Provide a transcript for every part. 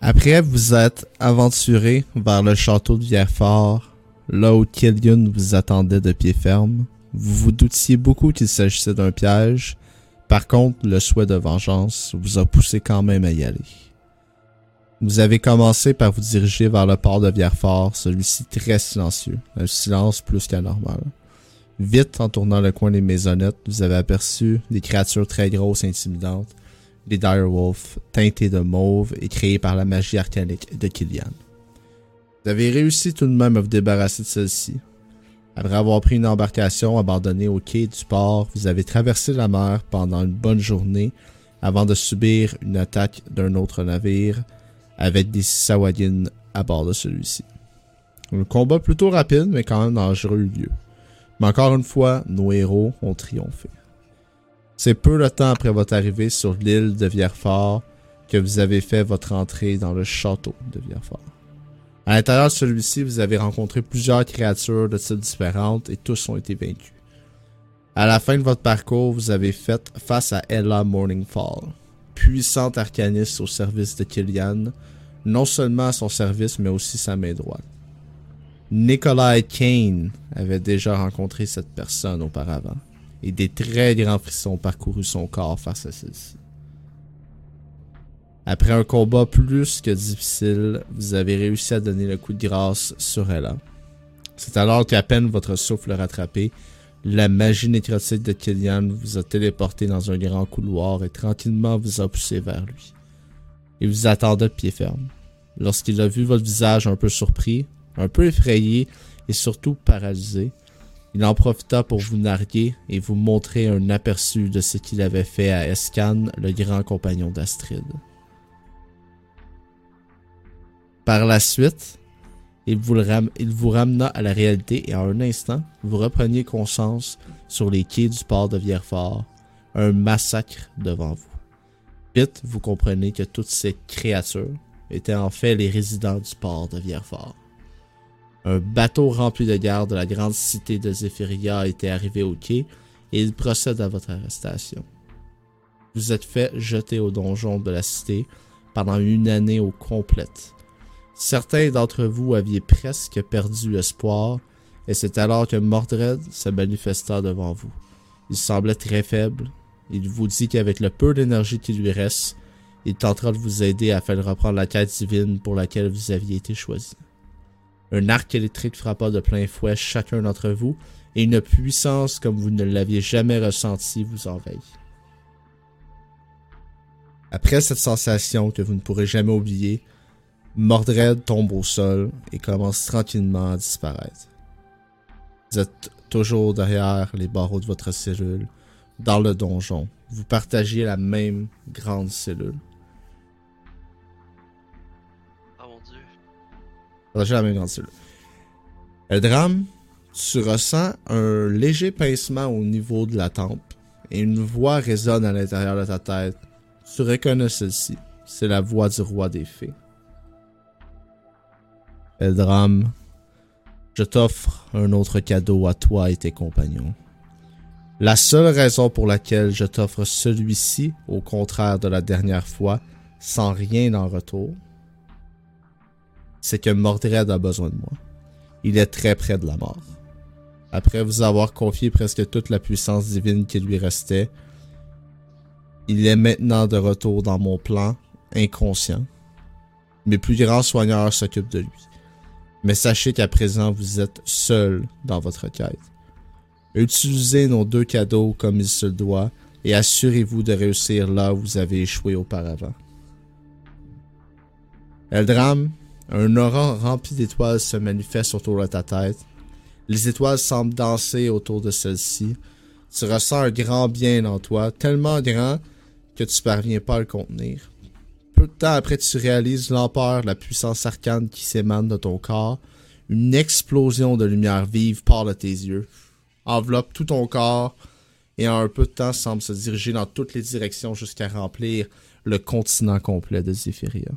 Après vous êtes aventuré vers le château de Vierfort, là où Killian vous attendait de pied ferme. Vous vous doutiez beaucoup qu'il s'agissait d'un piège. Par contre, le souhait de vengeance vous a poussé quand même à y aller. Vous avez commencé par vous diriger vers le port de Vierfort, celui-ci très silencieux, un silence plus qu'anormal. Vite, en tournant le coin des maisonnettes, vous avez aperçu des créatures très grosses et intimidantes, des direwolves teintés de mauve et créés par la magie arcanique de Killian. Vous avez réussi tout de même à vous débarrasser de celle-ci. Après avoir pris une embarcation abandonnée au quai du port, vous avez traversé la mer pendant une bonne journée avant de subir une attaque d'un autre navire avec des Sawadin à bord de celui-ci. Un combat plutôt rapide mais quand même dangereux eut lieu. Mais encore une fois, nos héros ont triomphé. C'est peu de temps après votre arrivée sur l'île de Vierfort que vous avez fait votre entrée dans le château de Vierfort. À l'intérieur de celui-ci, vous avez rencontré plusieurs créatures de types différentes et tous ont été vaincus. À la fin de votre parcours, vous avez fait face à Ella Morningfall, puissante arcaniste au service de Killian, non seulement à son service mais aussi sa main droite. Nikolai Kane avait déjà rencontré cette personne auparavant, et des très grands frissons parcourus son corps face à celle-ci. Après un combat plus que difficile, vous avez réussi à donner le coup de grâce sur Ella. C'est alors qu'à peine votre souffle rattrapé, la magie nécrotique de Killian vous a téléporté dans un grand couloir et tranquillement vous a poussé vers lui. Il vous attendait de pied ferme. Lorsqu'il a vu votre visage un peu surpris, un peu effrayé et surtout paralysé, il en profita pour vous narguer et vous montrer un aperçu de ce qu'il avait fait à Escan, le grand compagnon d'Astrid. Par la suite, il vous, ramena à la réalité et en un instant, vous repreniez conscience sur les quais du port de Vierfort, un massacre devant vous. Vite, vous comprenez que toutes ces créatures étaient en fait les résidents du port de Vierfort. Un bateau rempli de gardes de la grande cité de Zephyria était arrivé au quai et il procède à votre arrestation. Vous êtes fait jeter au donjon de la cité pendant une année au complète. Certains d'entre vous aviez presque perdu espoir, et c'est alors que Mordred se manifesta devant vous. Il semblait très faible. Il vous dit qu'avec le peu d'énergie qui lui reste, il tentera de vous aider afin de reprendre la quête divine pour laquelle vous aviez été choisi. Un arc électrique frappa de plein fouet chacun d'entre vous, et une puissance comme vous ne l'aviez jamais ressentie vous envahit. Après cette sensation que vous ne pourrez jamais oublier, Mordred tombe au sol et commence tranquillement à disparaître. Vous êtes toujours derrière les barreaux de votre cellule, dans le donjon. Vous partagez la même grande cellule. Partagez la même grande tu ressens un léger pincement au niveau de la tempe et une voix résonne à l'intérieur de ta tête. Tu reconnais celle-ci. C'est la voix du roi des fées. Eldram, je t'offre un autre cadeau à toi et tes compagnons. La seule raison pour laquelle je t'offre celui-ci, au contraire de la dernière fois, sans rien en retour, c'est que Mordred a besoin de moi. Il est très près de la mort. Après vous avoir confié presque toute la puissance divine qui lui restait, il est maintenant de retour dans mon plan, inconscient. Mes plus grands soigneurs s'occupent de lui. Mais sachez qu'à présent, vous êtes seul dans votre quête. Utilisez nos deux cadeaux comme il se doit et assurez-vous de réussir là où vous avez échoué auparavant. Eldram, un aura rempli d'étoiles se manifeste autour de ta tête. Les étoiles semblent danser autour de celle-ci. Tu ressens un grand bien en toi, tellement grand que tu parviens pas à le contenir. Peu de temps après, tu réalises l'ampleur, la puissance arcane qui s'émane de ton corps. Une explosion de lumière vive part de tes yeux, enveloppe tout ton corps et en un peu de temps semble se diriger dans toutes les directions jusqu'à remplir le continent complet de Zephyria.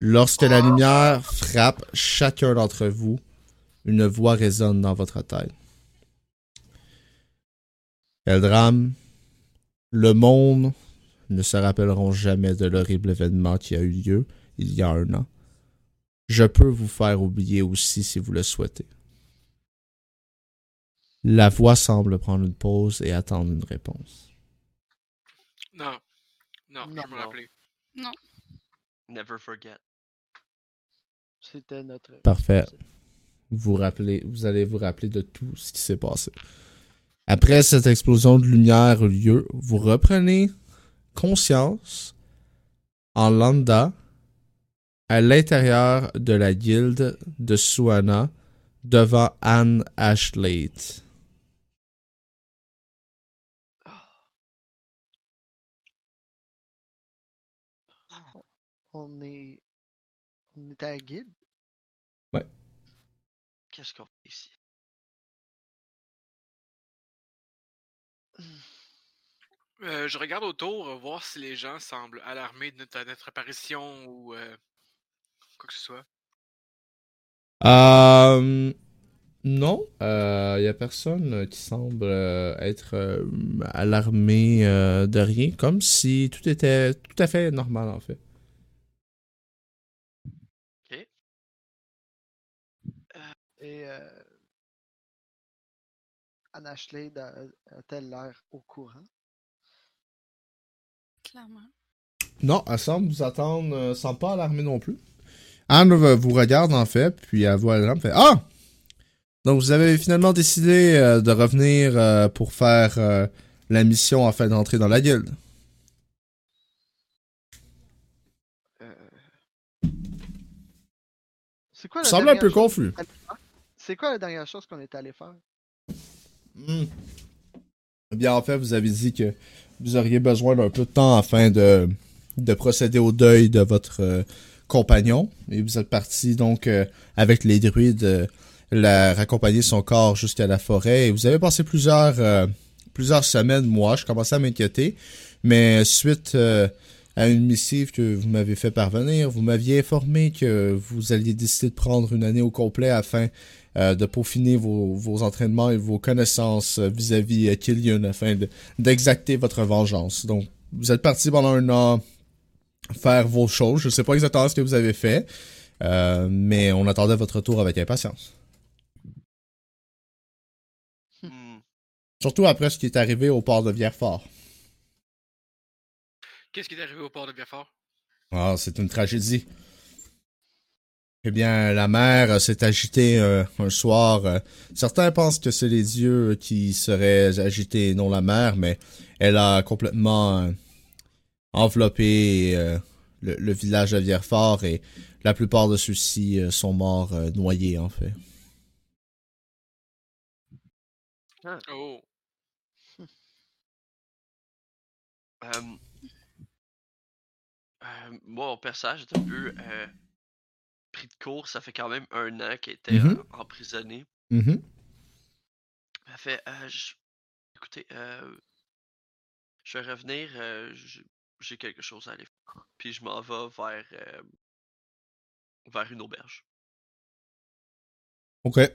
Lorsque la lumière frappe chacun d'entre vous, une voix résonne dans votre tête. Eldram, le monde ne se rappelleront jamais de l'horrible événement qui a eu lieu il y a un an. Je peux vous faire oublier aussi si vous le souhaitez. La voix semble prendre une pause et attendre une réponse. Non. Non, Non, je me non. rappelais. Never forget. C'était notre. Parfait. Vous rappelez, vous allez vous rappeler de tout ce qui s'est passé. Après cette explosion de lumière eut lieu, vous reprenez conscience en lambda à l'intérieur de la guilde de Suana devant Anne Ashley. On est. Est à guide? Qu'est-ce qu'on fait ici? Euh, je regarde autour, euh, voir si les gens semblent alarmés de notre, notre apparition ou euh, quoi que ce soit. Euh, non, il y a personne qui semble être euh, alarmé euh, de rien, comme si tout était tout à fait normal en fait. Et. Euh... Anna Schlade a- a-t-elle l'air au courant? Clairement. Non, elle semble vous attendre, euh, semble pas alarmée non plus. Anne euh, vous regarde en fait, puis elle voit la fait Ah! Donc vous avez finalement décidé euh, de revenir euh, pour faire euh, la mission afin d'entrer dans la guilde. Euh... C'est quoi la semblez un dernière peu chose confus. qu'on? C'est quoi la dernière chose qu'on est allé faire? Hmm. Eh bien, en fait, vous avez dit que vous auriez besoin d'un peu de temps afin de, de procéder au deuil de votre euh, compagnon. Et vous êtes parti donc euh, avec les druides euh, la, raccompagner son corps jusqu'à la forêt. Et vous avez passé plusieurs, plusieurs semaines, moi, je commençais à m'inquiéter. Mais suite à une missive que vous m'avez fait parvenir, vous m'aviez informé que vous alliez décider de prendre une année au complet afin euh, de peaufiner vos, vos entraînements et vos connaissances euh, vis-à-vis euh, Killian afin de- d'exacter votre vengeance. Donc, vous êtes parti pendant un an faire vos choses. Je sais pas exactement ce que vous avez fait, euh, mais on attendait votre retour avec impatience. Hmm. Surtout après ce qui est arrivé au port de Vierfort. Qu'est-ce qui est arrivé au port de Biafort? Ah, c'est une tragédie. Eh bien, la mer euh, s'est agitée euh, un soir. euh, certains pensent que c'est les dieux qui seraient agités non la mer, mais elle a complètement euh, enveloppé euh, le, le village de Vierfort et la plupart de ceux-ci euh, sont morts euh, noyés, en fait. Oh. Euh, euh, moi, mon personnage est un peu euh, pris de court. Ça fait quand même un an qu'il était Mhm. euh, emprisonné. Mhm. Ça fait, euh, je- écoutez, euh, je vais revenir. euh, J'ai quelque chose à aller faire. Puis je m'en vais vers, euh, vers une auberge. Ok. Euh,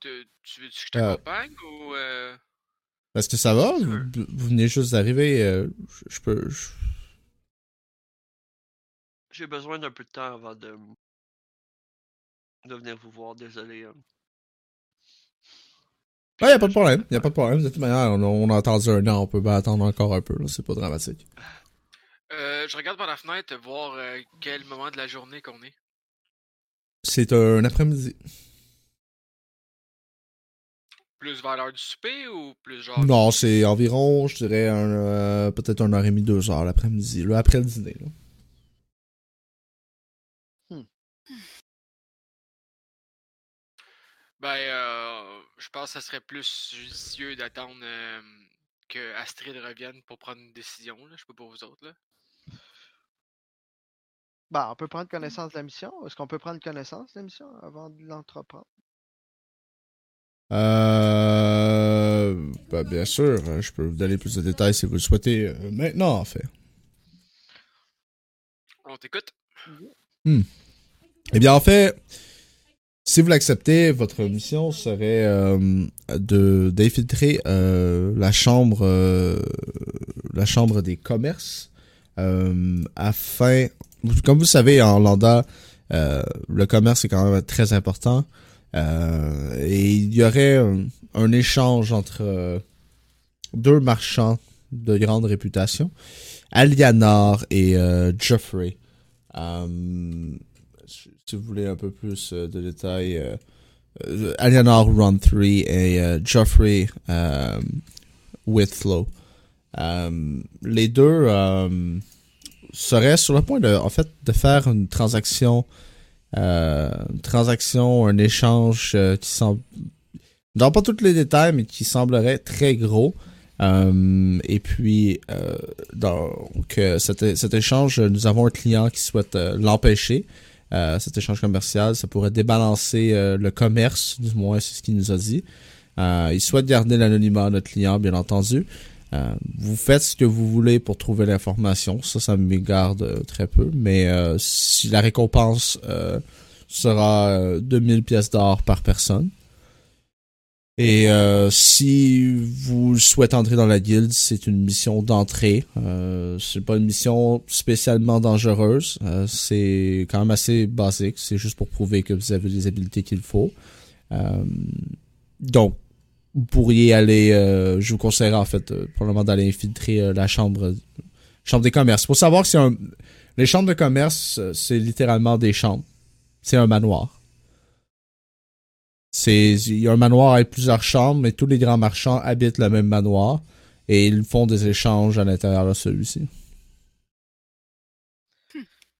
te- tu veux que je Euh. t'accompagne ou. euh, Est-ce que ça va? Tu Vous, venez juste d'arriver. euh, je, je peux... je- J'ai besoin d'un peu de temps avant de, de venir vous voir. Désolé. hein. Ouais, y a pas de problème. Y a pas de problème. De toute manière, on a, on a attendu un an. On peut pas attendre encore un peu. là, C'est pas dramatique. euh, je regarde par la fenêtre voir euh, quel moment de la journée qu'on est. C'est un après-midi. Plus vers l'heure du souper ou plus genre. Non, c'est environ, je dirais, un, euh, peut-être une heure et demie, deux heures l'après-midi, là, après le dîner. Là. Ben, euh, je pense que ça serait plus judicieux d'attendre euh, que Astrid revienne pour prendre une décision. Là. Je sais pas pour vous autres. Là. Bah, on peut prendre connaissance de la mission. Est-ce qu'on peut prendre connaissance de la mission avant de l'entreprendre? Euh, ben, bien sûr, euh, je peux vous donner plus de détails si vous le souhaitez euh, maintenant, en fait. On t'écoute. Eh bien, en fait, Si vous l'acceptez, votre mission serait euh, de d'infiltrer euh, la chambre euh, la chambre des commerces afin comme vous savez en Landa le commerce est quand même très important et il y aurait un, échange entre deux marchands de grande réputation Alianor et Geoffrey. Euh, si vous voulez un peu plus euh, de détails, euh, euh, Alianor Run 3 et Geoffrey Whitlow. Les deux seraient sur le point de, en fait, de faire une transaction, transaction, un échange qui semble, dans pas tous les détails, mais qui semblerait très gros. Et puis, euh, cet, échange, nous avons un client qui souhaite l'empêcher. Euh, cet échange commercial, ça pourrait débalancer euh, le commerce, du moins c'est ce qu'il nous a dit. Euh, il souhaite garder l'anonymat à notre client, bien entendu. Vous faites ce que vous voulez pour trouver l'information, ça, ça m'égarde très peu. Mais si la récompense sera euh, 2000 pièces d'or par personne. Et euh, si vous souhaitez entrer dans la guilde, c'est une mission d'entrée. Euh, c'est pas une mission spécialement dangereuse. Euh, c'est quand même assez basique. C'est juste pour prouver que vous avez les habiletés qu'il faut. Euh, donc, vous pourriez aller. euh, je vous conseillerais en fait euh, probablement d'aller infiltrer la chambre, chambre des commerces. Pour savoir c'est un, les chambres de commerce, c'est littéralement des chambres. C'est un manoir. C'est, il y a un manoir avec plusieurs chambres, mais tous les grands marchands habitent le même manoir et ils font des échanges à l'intérieur de celui-ci.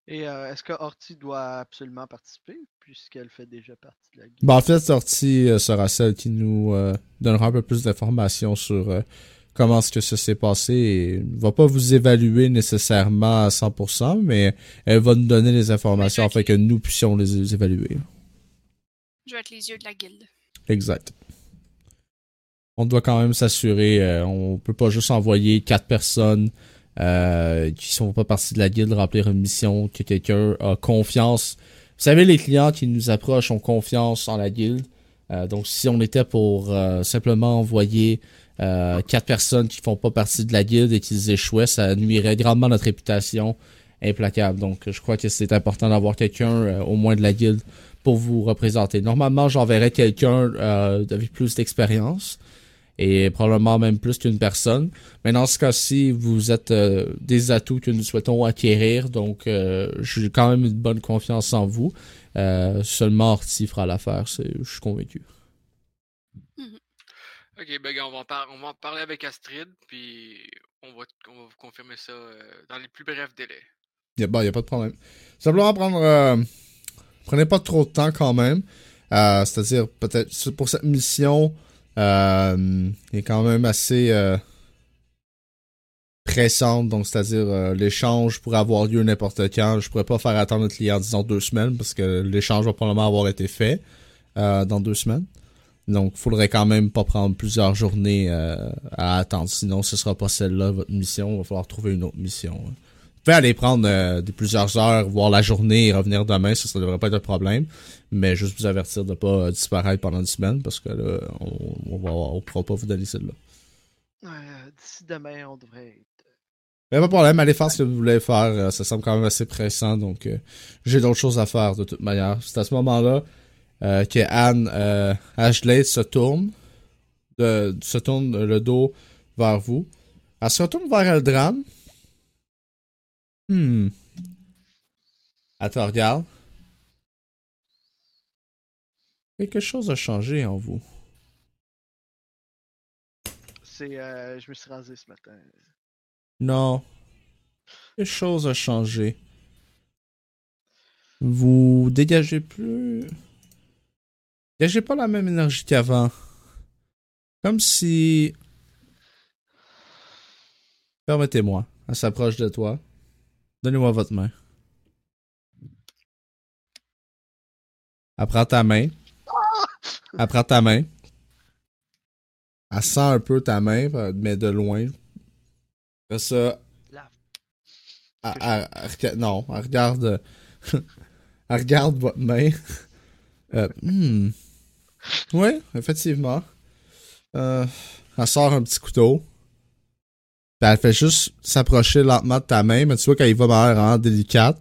Et euh, est-ce que Horty doit absolument participer, puisqu'elle fait déjà partie de la guilde? Ben, en fait, sortie euh, sera celle qui nous euh, donnera un peu plus d'informations sur comment est-ce que ça s'est passé. Et va pas vous évaluer nécessairement à 100%, mais elle va nous donner les informations afin que nous puissions les, les évaluer. Je vais être les yeux de la guilde. Exact. On doit quand même s'assurer, euh, on peut pas juste envoyer quatre personnes euh, qui sont pas partie de la guilde remplir une mission, que quelqu'un a confiance. Vous savez, les clients qui nous approchent ont confiance en la guilde. Euh, donc, si on était pour euh, simplement envoyer quatre personnes qui font pas partie de la guilde et qu'ils échouaient, ça nuirait grandement notre réputation implacable. Donc, je crois que c'est important d'avoir quelqu'un, au moins de la guilde, pour vous représenter. Normalement, j'enverrais quelqu'un euh, avec plus d'expérience et probablement même plus qu'une personne. Mais dans ce cas-ci, vous êtes euh, des atouts que nous souhaitons acquérir, donc euh, j'ai quand même une bonne confiance en vous. Euh, seulement Orti fera l'affaire, c'est- je suis convaincu. Ok, ben on va, on va en parler avec Astrid, puis on va, on va vous confirmer ça euh, dans les plus brefs délais. Y a, bon, y a pas de problème. Simplement prendre, euh, prenez pas trop de temps quand même. Euh, C'est-à-dire peut-être pour cette mission, euh, est quand même assez euh, pressante. Donc c'est-à-dire euh, l'échange pourrait avoir lieu n'importe quand. Je pourrais pas faire attendre notre client disons deux semaines parce que l'échange va probablement avoir été fait dans deux semaines. Donc, faudrait quand même pas prendre plusieurs journées à attendre. Sinon, ce sera pas celle-là, votre mission. Il va falloir trouver une autre mission. hein. Vous pouvez aller prendre euh, des plusieurs heures, voir la journée et revenir demain. Ça, ça devrait pas être un problème. Mais juste vous avertir de pas euh, disparaître pendant une semaine parce que là, on, on pourra pas vous donner celle-là. Euh, D'ici demain, on devrait être. Mais pas de problème, allez faire ce que vous voulez faire. Ça semble quand même assez pressant, donc euh, j'ai d'autres choses à faire de toute manière. C'est à ce moment-là que Anne Ashley se tourne, de, se tourne le dos vers vous. Elle se retourne vers Eldran. Hmm. Te regarde. Quelque chose a changé en vous. C'est, euh, je me suis rasé ce matin. Non. Quelque chose a changé. Vous dégagez plus. Dégagez pas la même énergie qu'avant. Comme si. Permettez-moi. Elle s'approche de toi. Donnez-moi votre main. Elle prend ta main. Elle prend ta main. Elle sent un peu ta main, mais de loin. Après ça. Elle- elle- elle non, elle regarde. elle regarde votre main. Euh, hmm. Ouais, effectivement. Euh, elle sort un petit couteau. Puis elle fait juste s'approcher lentement de ta main, mais tu vois qu'elle y va de manière vraiment délicate.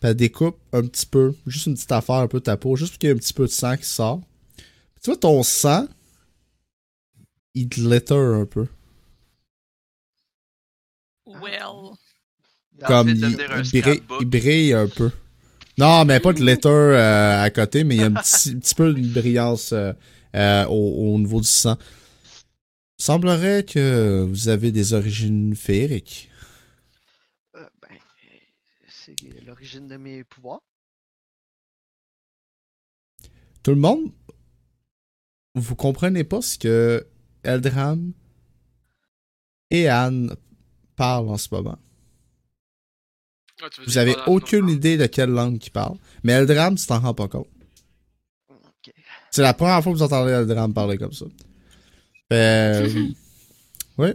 Puis elle découpe un petit peu, juste une petite affaire un peu de ta peau, juste pour qu'il y ait un petit peu de sang qui sort. Puis tu vois ton sang, il glitter un peu. Well. Comme de il, brille, scrapbook. il brille un peu. Non, mais pas de glitter euh, à côté, mais il y a un petit, peu une brillance euh, euh, au, au niveau du sang. Semblerait que vous avez des origines féeriques. Euh, ben, c'est l'origine de mes pouvoirs. Tout le monde, vous comprenez pas ce que Eldram et Anne parlent en ce moment? Ah, Vous avez aucune idée de quelle langue ils parlent. Mais Eldram, tu t'en rends pas compte. C'est la première fois que vous entendez Eldram parler comme ça. Euh, oui.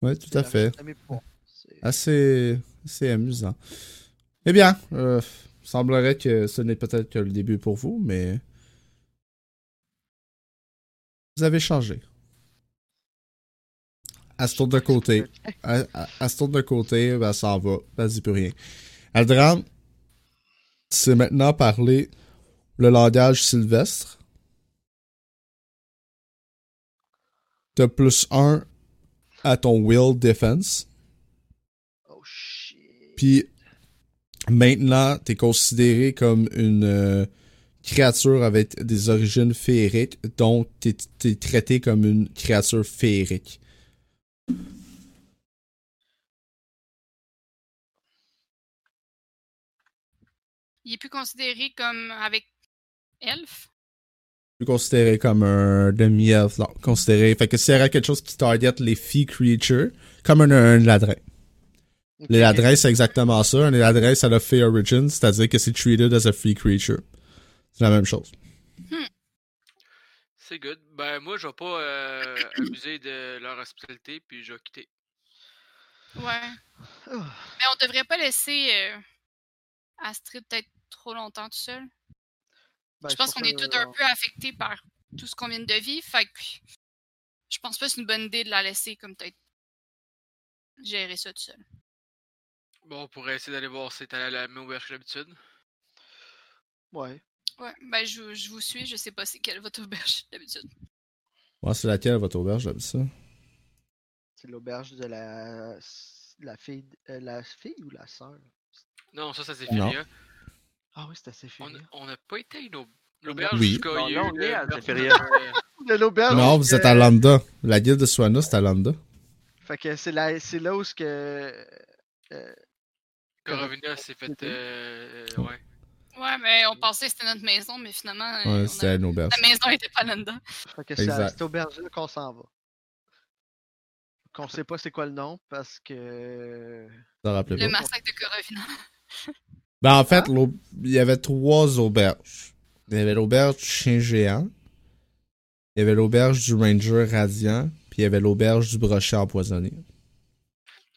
Oui, tout à fait. Assez, assez amusant. Eh bien, euh, semblerait que ce n'est peut-être que le début pour vous, mais vous avez changé. Elle se tourne de côté. Elle, elle- elle se tourne de côté, ben, elle s'en va. Elle dit plus rien. Aldram, c'est maintenant parler le langage sylvestre. T'as plus un à ton will defense. Oh shit. Puis maintenant, t'es considéré comme une euh, créature avec des origines féeriques, donc t'es es traité comme une créature féerique. Il est plus considéré comme avec elfe. Plus considéré comme un demi-elfe, non, considéré. Fait que s'il y aurait quelque chose qui target les fee creatures, comme un, un ladrin. Ok. Les ladrins, c'est exactement ça. Un ladrin, ça a Fey Origin, c'est-à-dire que c'est treated as a free creature. C'est la même chose. C'est good. Ben, moi, je vais pas euh, abuser de leur hospitalité, puis je vais quitter. Ouais. Oh, Mais on devrait pas laisser euh, Astrid peut-être trop longtemps tout seul? Ben, je pense qu'on est tous un on- peu affectés par tout ce qu'on vient de vivre. Fait que je pense pas que c'est une bonne idée de la laisser comme peut-être gérer ça tout seul. Bon, on pourrait essayer d'aller voir si c'est à la même auberge que d'habitude. Ouais. Ouais, ben je, je vous suis, je sais pas c'est quelle votre auberge d'habitude. Moi, c'est laquelle votre auberge, j'aime ça? C'est l'auberge de la la fille euh, la fille ou la sœur? Non, ça, ça c'est Non. Ah oui, c'était On Zéphyria. on n'a pas été à une auberge. L'auberge Oui. jusqu'à Non, là, on est à euh, l'auberge. Non, vous êtes à Lambda. La guilde de Swana, c'est à Lambda. Fait que c'est là c'est là où ce que euh, Corvina s'est fait. Euh, ouais. Ouais, mais on pensait que c'était notre maison, mais finalement, euh, Ouais, c'était a- une auberge. la maison était pas là-dedans. fait que c'est à cette auberge là qu'on s'en va. Qu'on sait pas c'est quoi le nom parce que Ça Le pas. massacre de Corovina. Ben, en fait, l'au- il y avait trois auberges. Il y avait l'auberge du chien géant. Il y avait l'auberge du ranger radiant. Puis il y avait l'auberge du brochet empoisonné.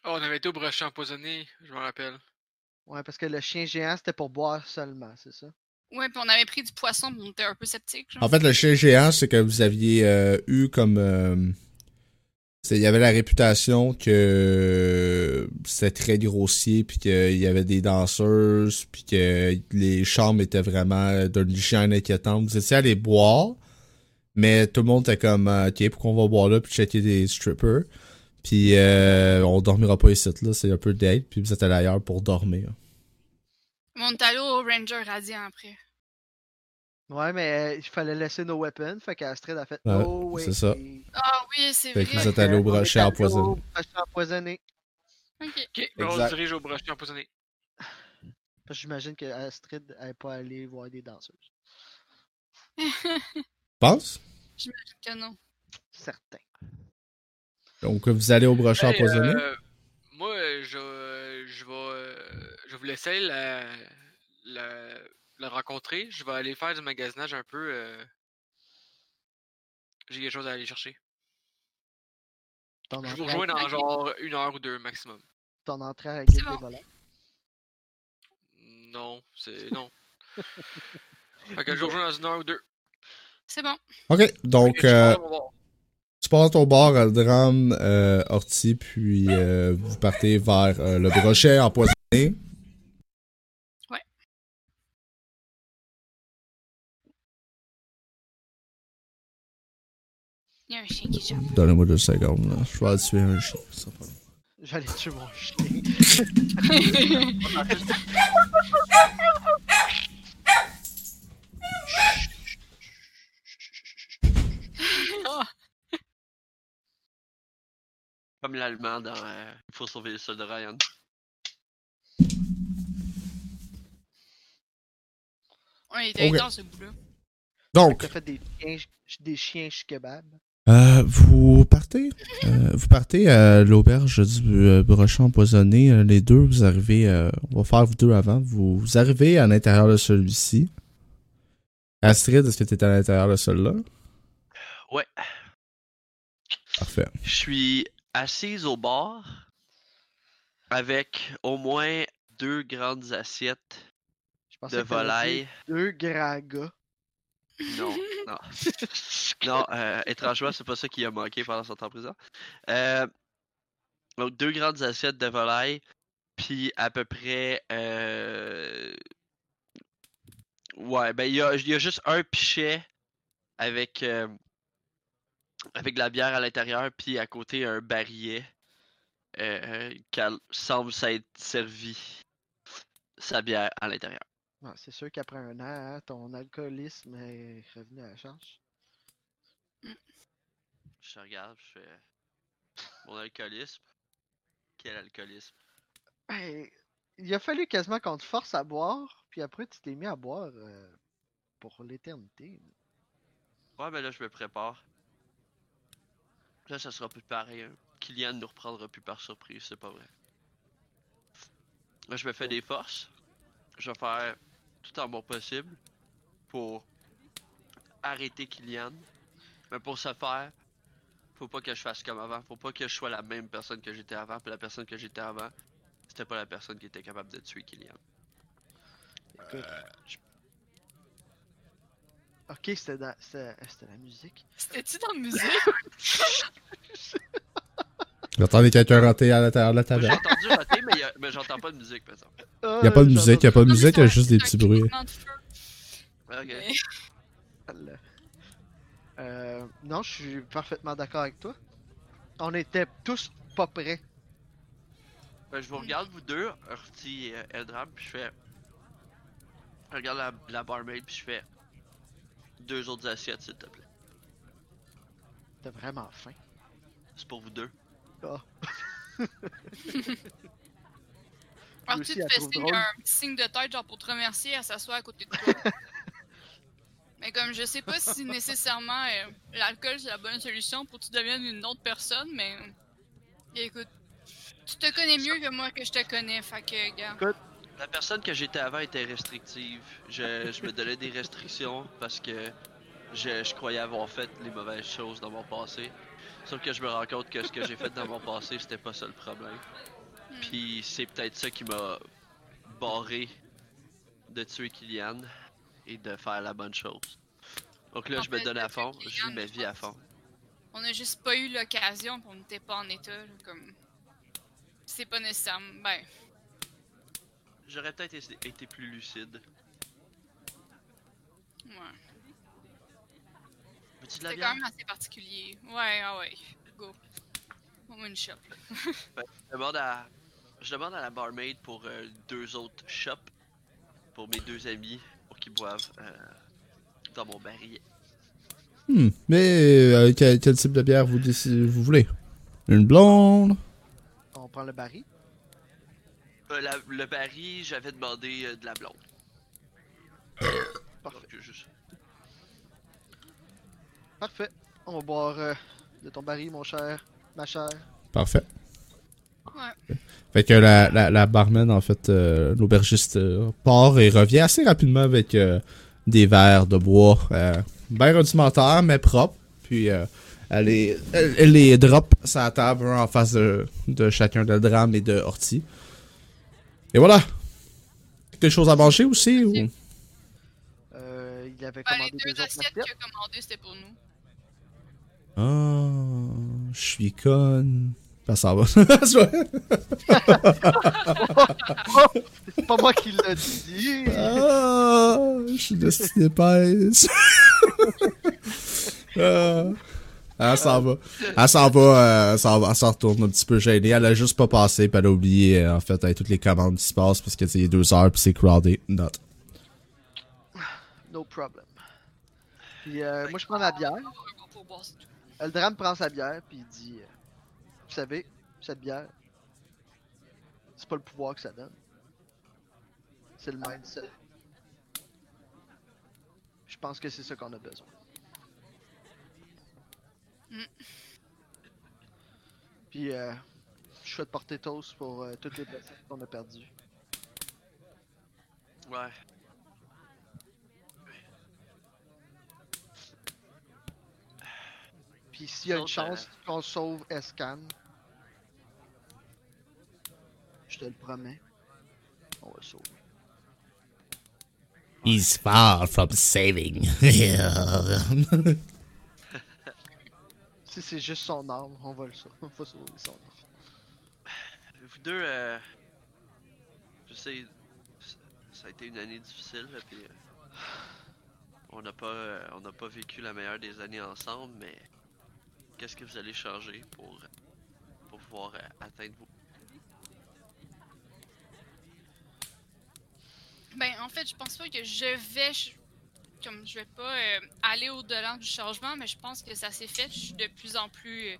Oh, on avait été au brochet empoisonné, je me rappelle. ouais parce que le chien géant c'était pour boire seulement, c'est ça? Ouais, puis on avait pris du poisson, puis on était un peu sceptiques. genre. En fait, le chien géant, c'est que vous aviez euh, eu comme. euh, il y avait la réputation que c'était très grossier, puis qu'il y avait des danseuses, puis que les chambres étaient vraiment d'une hygiène inquiétante. Vous étiez allé boire, mais tout le monde était comme, euh, ok, pourquoi on va boire là, puis checker des strippers? Puis euh, on dormira pas ici, là, c'est un peu date, puis vous êtes allé ailleurs pour dormir. Mais on est allé au Ranger Radiant après. Ouais, mais euh, il fallait laisser nos weapons, fait qu'Astrid a fait Ouais, no way. c'est ça. Ah oui, c'est Fait vrai. que vous êtes allé au brochet empoisonné. au brochet empoisonné. Ok. Ok, ben, on se dirige au brochet empoisonné. Parce que j'imagine que Astrid n'est pas allée voir des danseuses. Pense? que non. Certain. Donc vous allez au brochet Hey, empoisonné? euh, moi, je, je vais, euh, je vais vous laisser la, la, la rencontrer. Je vais aller faire du magasinage un peu. euh, J'ai quelque chose à aller chercher. Ton Je vous rejoins dans genre une heure ou deux maximum. ton entrée à la guilde bon. des voleurs. Non, c'est non. Fait que je vous rejoins dans une heure ou deux. C'est bon. Ok, donc Je euh, tu pars à ton bar, Aldram, euh, Orti, puis euh, vous partez vers euh, le brochet empoisonné. Un chien qui jappe. Donnez-moi deux secondes, là. Je vais aller tuer un chien. ça long. J'allais tuer mon chien. Comme l'allemand dans euh, Il faut sauver les soldats Ryan. Ouais, il était Ok. intense ce bout-là. Donc, T'as fait des chiens, des chiens kebab. Euh, vous partez, euh, vous partez à l'auberge du euh, brochet empoisonné. euh, les deux, vous arrivez, euh, on va faire vous deux avant. Vous, vous arrivez à l'intérieur de celui-ci. Astrid, est-ce que tu es à l'intérieur de celui-là? Ouais. Parfait. Je suis assise au bar avec au moins deux grandes assiettes Je de volaille. Deux grands gars. Non, non. non, euh, étrangement, c'est pas ça qui a manqué pendant son temps en prison. Euh, donc, deux grandes assiettes de volaille, puis à peu près. euh, Ouais, ben, il y a, juste un pichet avec, euh, avec de la bière à l'intérieur, puis à côté, un barillet euh, qui semble s'être servi sa bière à l'intérieur. Ouais, c'est sûr qu'après un an, hein, ton alcoolisme est revenu à la charge. Je te regarde, je fais. Mon alcoolisme? Quel alcoolisme? Ben, il a fallu quasiment qu'on te force à boire, puis après tu t'es mis à boire euh, pour l'éternité. Ouais, mais là, je me prépare. Là, ça sera plus pareil. Hein. Kylian nous reprendra plus par surprise, c'est pas vrai. Là, je me fais des forces. Je vais faire tout en mon possible pour arrêter Kylian. Mais pour ce faire, faut pas que je fasse comme avant. Faut pas que je sois la même personne que j'étais avant. Puis la personne que j'étais avant, c'était pas la personne qui était capable de tuer Kylian. Écoute, je- Ok, c'était dans- la musique. C'était-tu dans la musique? J'entendais quelqu'un rater à l'intérieur de la Moi, j'ai entendu rater, mais, y a- mais j'entends pas de musique, par exemple. Il Y a pas de musique, y a pas de musique, y a juste des petits bruits. Ok. Euh, non, je suis parfaitement d'accord avec toi. On était tous pas prêts. Ben, je vous regarde, vous deux, Urti et euh, Eldram, puis je fais. Je regarde la, la barmaid, puis je fais. Deux autres assiettes, s'il te plaît. T'as vraiment faim. C'est pour vous deux. Ah. Alors, tu te fais signe, un petit signe de tête, genre pour te remercier, elle s'assoit à côté de toi. Mais comme je sais pas si nécessairement euh, l'alcool c'est la bonne solution pour que tu deviennes une autre personne, mais écoute, tu te connais mieux que moi que je te connais, fait que, gars. La personne que j'étais avant était restrictive. Je, je me donnais des restrictions parce que je, je croyais avoir fait les mauvaises choses dans mon passé. Sauf que je me rends compte que ce que j'ai fait dans mon passé, c'était pas ça le problème. Puis c'est peut-être ça qui m'a barré de tuer Kylian et de faire la bonne chose. Donc là, En je me donne à fond, je vis ma vie à fond. On a juste pas eu l'occasion, on n'était pas en état, là, comme. C'est pas nécessairement. Ben, J'aurais peut-être été- été plus lucide. ouais. Veux-tu de la C'était bière? quand même assez particulier. Ouais, ah ouais. Go. On une shop. là. Je demande à, je demande à la barmaid pour euh, deux autres shops pour mes deux amis pour qu'ils boivent euh, dans mon barillet. Hmm. Mais euh, quel, quel type de bière vous, vous voulez? Une blonde? On prend le baril? Euh, la- le baril, j'avais demandé euh, de la blonde. Parfait. Donc, juste- Parfait. On va boire euh, de ton baril, mon cher. Ma chère. Parfait. Ouais. Fait que la, la, la barman, en fait, euh, l'aubergiste euh, part et revient assez rapidement avec euh, des verres de bois euh, bien rudimentaires, mais propres. Puis euh, elle, les, elle, elle les drop sur la table, un en face de, de chacun de Dram et de Horty. Et voilà! Quelque chose à manger aussi? Ou... Euh, il avait les commandé deux des autres assiettes assiettes. qu'il a commandées, c'était pour nous. Ah, je suis conne. Ben, ça va. C'est pas moi qui l'ai dit. ah, je suis destiné pèse. ah. Elle s'en va. Elle s'en va, euh, elle s'en va, elle s'en retourne un petit peu gênée. Elle a juste pas passé, puis elle a oublié, euh, en fait, avec toutes les commandes qui se passent, parce que c'est deux heures, puis c'est crowded. Not. No problem. Puis euh, moi, je prends ma bière. Eldram prend sa bière, puis il dit euh, Vous savez, cette bière, c'est pas le pouvoir que ça donne. C'est le mindset. Je pense que c'est ça qu'on a besoin. Mm. Puis, euh, je souhaite porter toast pour euh, toutes les personnes qu'on a perdues. Ouais. Puis, s'il y a une chance qu'on sauve Escan, je te le promets, on va le sauver. He's far from saving. Si c'est juste son arme, on va le sauver. On va sauver son arme. Vous deux, euh, je sais, ça a été une année difficile, là, puis euh, on n'a pas, euh, on n'a pas vécu la meilleure des années ensemble, mais qu'est-ce que vous allez changer pour, pour pouvoir euh, atteindre vos... Ben, en fait, je pense pas que je vais. Comme je vais pas euh, aller au-delà du changement, mais je pense que ça s'est fait. Je suis de plus en plus. euh,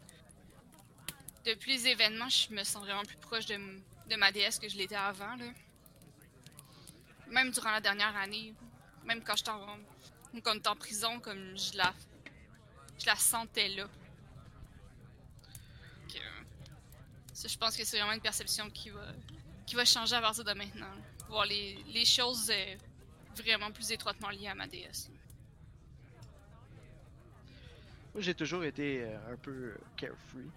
depuis les événements, je me sens vraiment plus proche de, de ma déesse que je l'étais avant. Là. Même durant la dernière année, même quand j'étais en, en prison, comme je la, je la sentais là. Que, ça, je pense que c'est vraiment une perception qui va, changer à partir de maintenant. Voir les, choses euh, vraiment plus étroitement liées à ma déesse. Moi, j'ai toujours été euh, un peu carefree.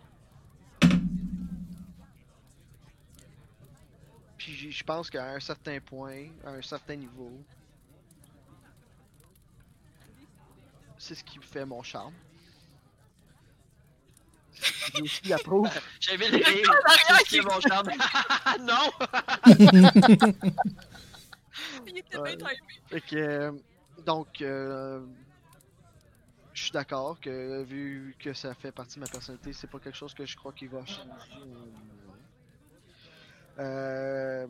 Puis je pense qu'à un certain point, à un certain niveau, c'est ce qui fait mon charme. J'ai aussi la preuve. J'avais le qui mon charme! non! Il était bien timé. Fait que, euh, donc, euh, je suis d'accord que vu que ça fait partie de ma personnalité, c'est pas quelque chose que je crois qu'il va changer. Euh,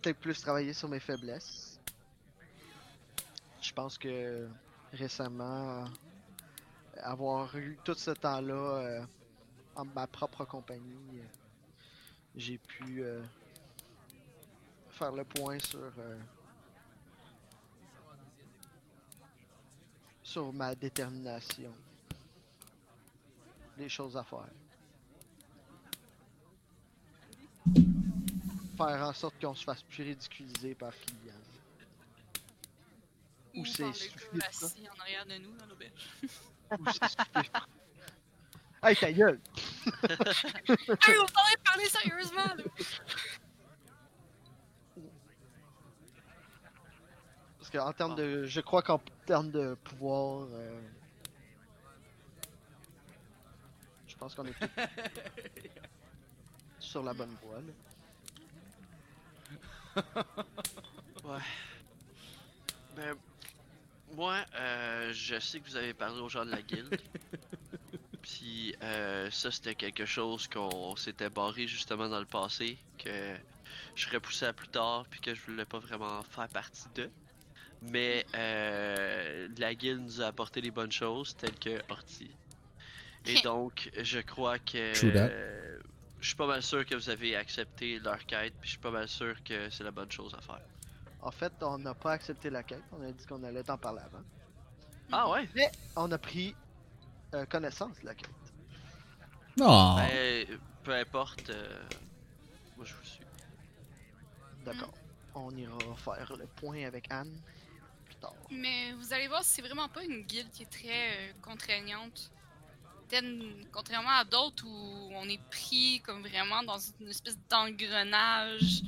Peut-être plus travailler sur mes faiblesses. Je pense que récemment, avoir eu tout ce temps-là euh, en ma propre compagnie, euh, j'ai pu euh, faire le point sur euh, sur ma détermination. Les choses à faire. Faire en sorte qu'on se fasse plus ridiculiser par Kylian. Ou c'est en arrière de nous dans l'auberge. Ou c'est. Hey ta gueule! hey, on parlait de parler sérieusement, là! Parce qu'en termes de. Je crois qu'en termes de pouvoir. euh, je pense qu'on est tous sur la bonne voie. là. Ouais. Ben, moi, euh, je sais que vous avez parlé aux gens de la guilde. Puis euh, ça, c'était quelque chose qu'on s'était barré justement dans le passé, que je repoussais à plus tard, puis que je voulais pas vraiment faire partie de. Mais euh, la guilde nous a apporté des bonnes choses, telles que Horty. Et donc, je crois que euh, je suis pas mal sûr que vous avez accepté leur quête, puis je suis pas mal sûr que c'est la bonne chose à faire. En fait, on n'a pas accepté la quête. On a dit qu'on allait t'en parler avant. Ah ouais? Mais on a pris euh, connaissance de la quête. Oh. Ben, peu importe. euh, moi, je vous suis. D'accord. On ira faire le point avec Anne plus tard. Mais vous allez voir, c'est vraiment pas une guilde qui est très euh, contraignante. Contrairement à d'autres où on est pris comme vraiment dans une espèce d'engrenage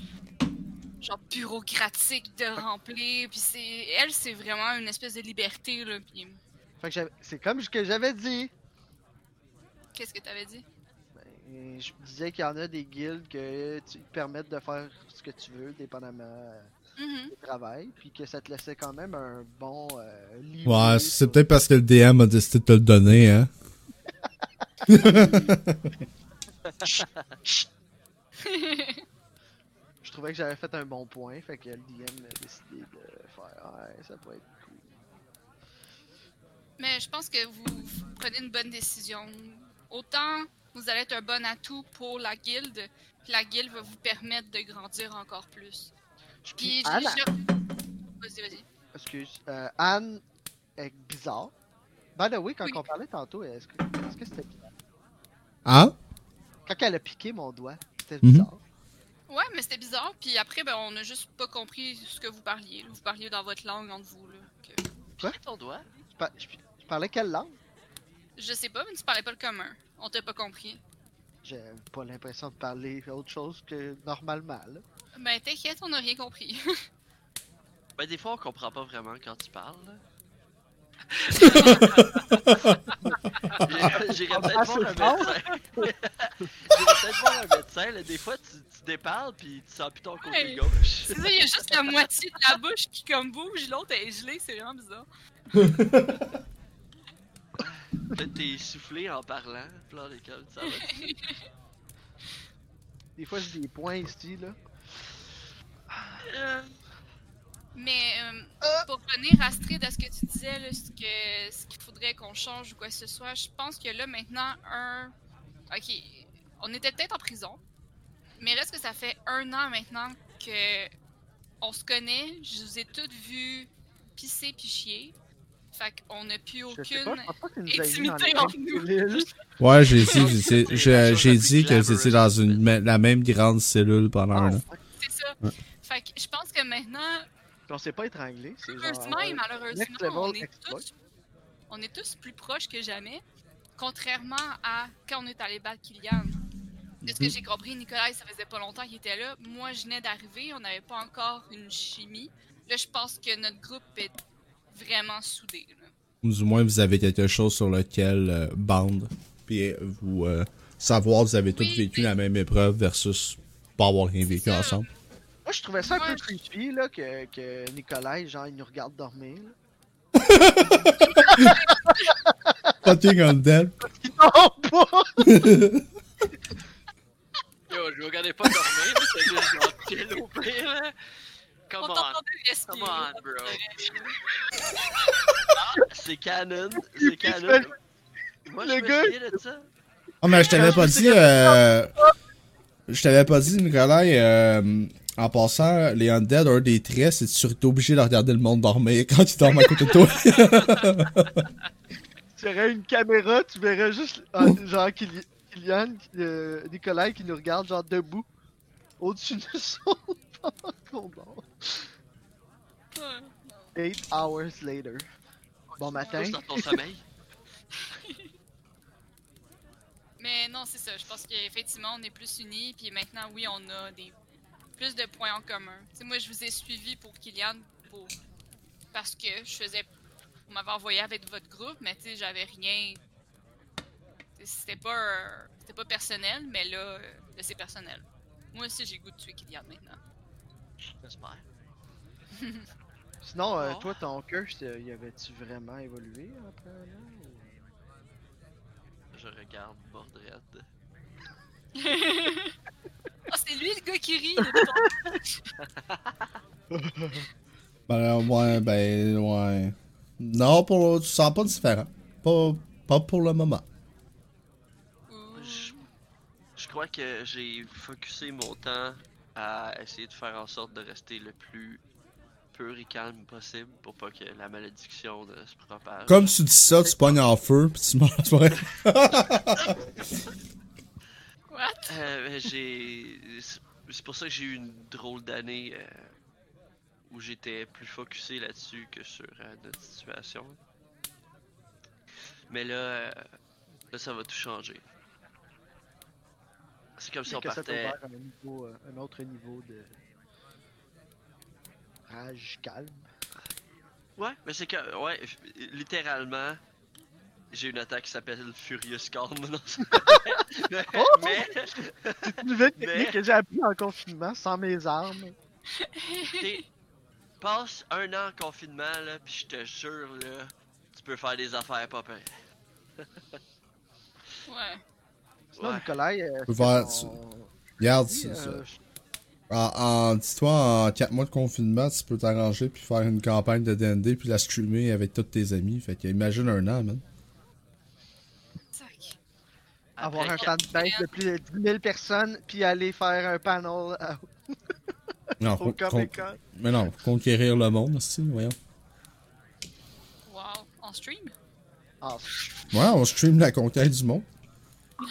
genre bureaucratique de remplir. Puis c'est, elle, c'est vraiment une espèce de liberté là. Puis Fait que j'avais- c'est comme ce que j'avais dit. qu'est-ce que t'avais dit? Ben, je disais qu'il y en a des guildes que tu te permettent de faire ce que tu veux, dépendamment euh, Mhm. du travail, puis que ça te laissait quand même un bon euh, Ouais, c'est peut-être parce que le DM a décidé de te le donner, hein. Je trouvais que j'avais fait un bon point, fait que le DM a décidé de faire ouais, ça être cool. Mais je pense que vous prenez une bonne décision. Autant vous allez être un bon atout pour la guilde, puis la guilde va vous permettre de grandir encore plus. Puis Puis Anne, je- Vas-y, vas-y. excuse, euh, Anne est bizarre. By the way, quand Oui. on parlait tantôt, est-ce que est-ce que c'était bizarre? Hein? Quand elle a piqué mon doigt, c'était Mhm. bizarre. Ouais, mais c'était bizarre. Puis après, ben, on a juste pas compris ce que vous parliez. Vous parliez dans votre langue entre vous. Là, que- Piquer ton doigt? Je parlais quelle langue? Je sais pas, mais tu parlais pas le commun. On t'a pas compris. J'ai pas l'impression de parler autre chose que normalement. Là. Ben t'inquiète, on a rien compris. Ben, des fois, on comprend pas vraiment quand tu parles. là. J'irais peut-être voir c'est un médecin. J'irais peut-être voir un médecin. là. Des fois, tu, tu déparles puis tu sens plus ton côté Ouais. gauche. C'est ça, il y a juste la moitié de la bouche qui comme bouge, l'autre est gelée, c'est vraiment bizarre. Peut-être t'es soufflé en parlant. Est comme ça. va. Des fois, j'ai des points ici. là. Euh, Mais euh, pour revenir Astrid à ce que tu disais, là, ce que ce qu'il faudrait qu'on change ou quoi que ce soit, je pense que là maintenant un. Ok, on était peut-être en prison, mais reste que ça fait un an maintenant que on se connaît. Je vous ai toutes vues pisser puis chier. Fait qu'on n'a plus aucune. pas intimité entre nous. Ouais, j'ai dit, j'ai- dit que étiez dans une, la même grande cellule pendant un Ah, an. C'est ça. Ouais. Fait que je pense que maintenant, Puis on s'est pas et euh, malheureusement, next level on est, tous, on est tous plus proches que jamais, contrairement à quand on est allé battre Kylian. De ce que Mhm. j'ai compris, Nicolas, ça faisait pas longtemps qu'il était là. Moi, je venais d'arriver, on n'avait pas encore une chimie. Là, je pense que notre groupe est vraiment soudé. là. Ou du moins, vous avez quelque chose sur lequel euh, bande. Puis euh, vous euh, savoir vous avez tous vécu oui. la même épreuve versus pas avoir rien vécu ça. ensemble. Moi, je trouvais ça un peu creepy là, que, que Nicolas, genre, il nous regarde dormir. là. Fucking undead. Non, pas! Yo, je regardais pas dormir, mais c'est juste genre chill au pire, là. Come On come on, bro. C'est canon. C'est fait- canon. Moi, le gars- de ça. Oh, mais je t'avais pas dit. Euh... Je t'avais pas dit, Nicolas. Euh... En passant, les undead, un des traits, c'est que tu es obligé de regarder le monde dormir quand ils dorment à côté de toi. Tu aurais une caméra, tu verrais juste ah, genre Kyli- Kylian, euh, Nicolas qui nous regarde genre debout au-dessus de son dort. Ouais. Eight hours later. Bon matin. Dans ton sommeil. Mais non, c'est ça. Je pense qu'effectivement, on est plus unis. Puis maintenant, oui, on a des plus de points en commun. Tu sais, moi, je vous ai suivi pour Kylian pour parce que je faisais. Vous m'avez envoyé avec votre groupe, mais tu sais, j'avais rien. C'était pas, c'était pas personnel, mais là, euh, là, c'est personnel. Moi aussi, j'ai goût de tuer Kylian maintenant. J'espère. Sinon, euh, Oh. toi, ton curse, euh, y avait-tu vraiment évolué après ou- Je regarde Mordred. Ah, c'est lui le gars qui rit! ben, ouais, ben, ouais. Non, pour, tu sens pas différent. Pas, pas pour le moment. Je, je crois que j'ai focusé mon temps à essayer de faire en sorte de rester le plus pur et calme possible pour pas que la malédiction ne se propage. Comme tu dis ça, tu pognes en feu, pis tu meurs. C'est vrai. What? Euh, mais j'ai. c'est- C'est pour ça que j'ai eu une drôle d'année euh, où j'étais plus focusé là-dessus que sur euh, notre situation. Mais là, euh, là, ça va tout changer. C'est comme si on que ça partait. à un, niveau, euh, un autre niveau de. rage calme. Ouais, mais c'est que, ouais, littéralement, j'ai une attaque qui s'appelle Furious Calm. Non, c'est- mais, mais, C'est une nouvelle Mais- que j'ai appris en confinement sans mes armes. passe un an en confinement, là, pis je te jure, là, tu peux faire des affaires pas. Ouais. Ouais. Nicolas, euh, peut faire- on- Regarde, c'est euh, ça. En, en- dis-toi, en 4 mois de confinement, tu peux t'arranger puis faire une campagne de D&D puis la streamer avec tous tes amis. Fait que imagine un an, man. Avoir un fanbase de plus de 10 000 personnes, puis aller faire un panel euh, Non, au mais non, conquérir le monde, aussi, voyons. Wow. En stream? Ouais, on stream la conquête du monde.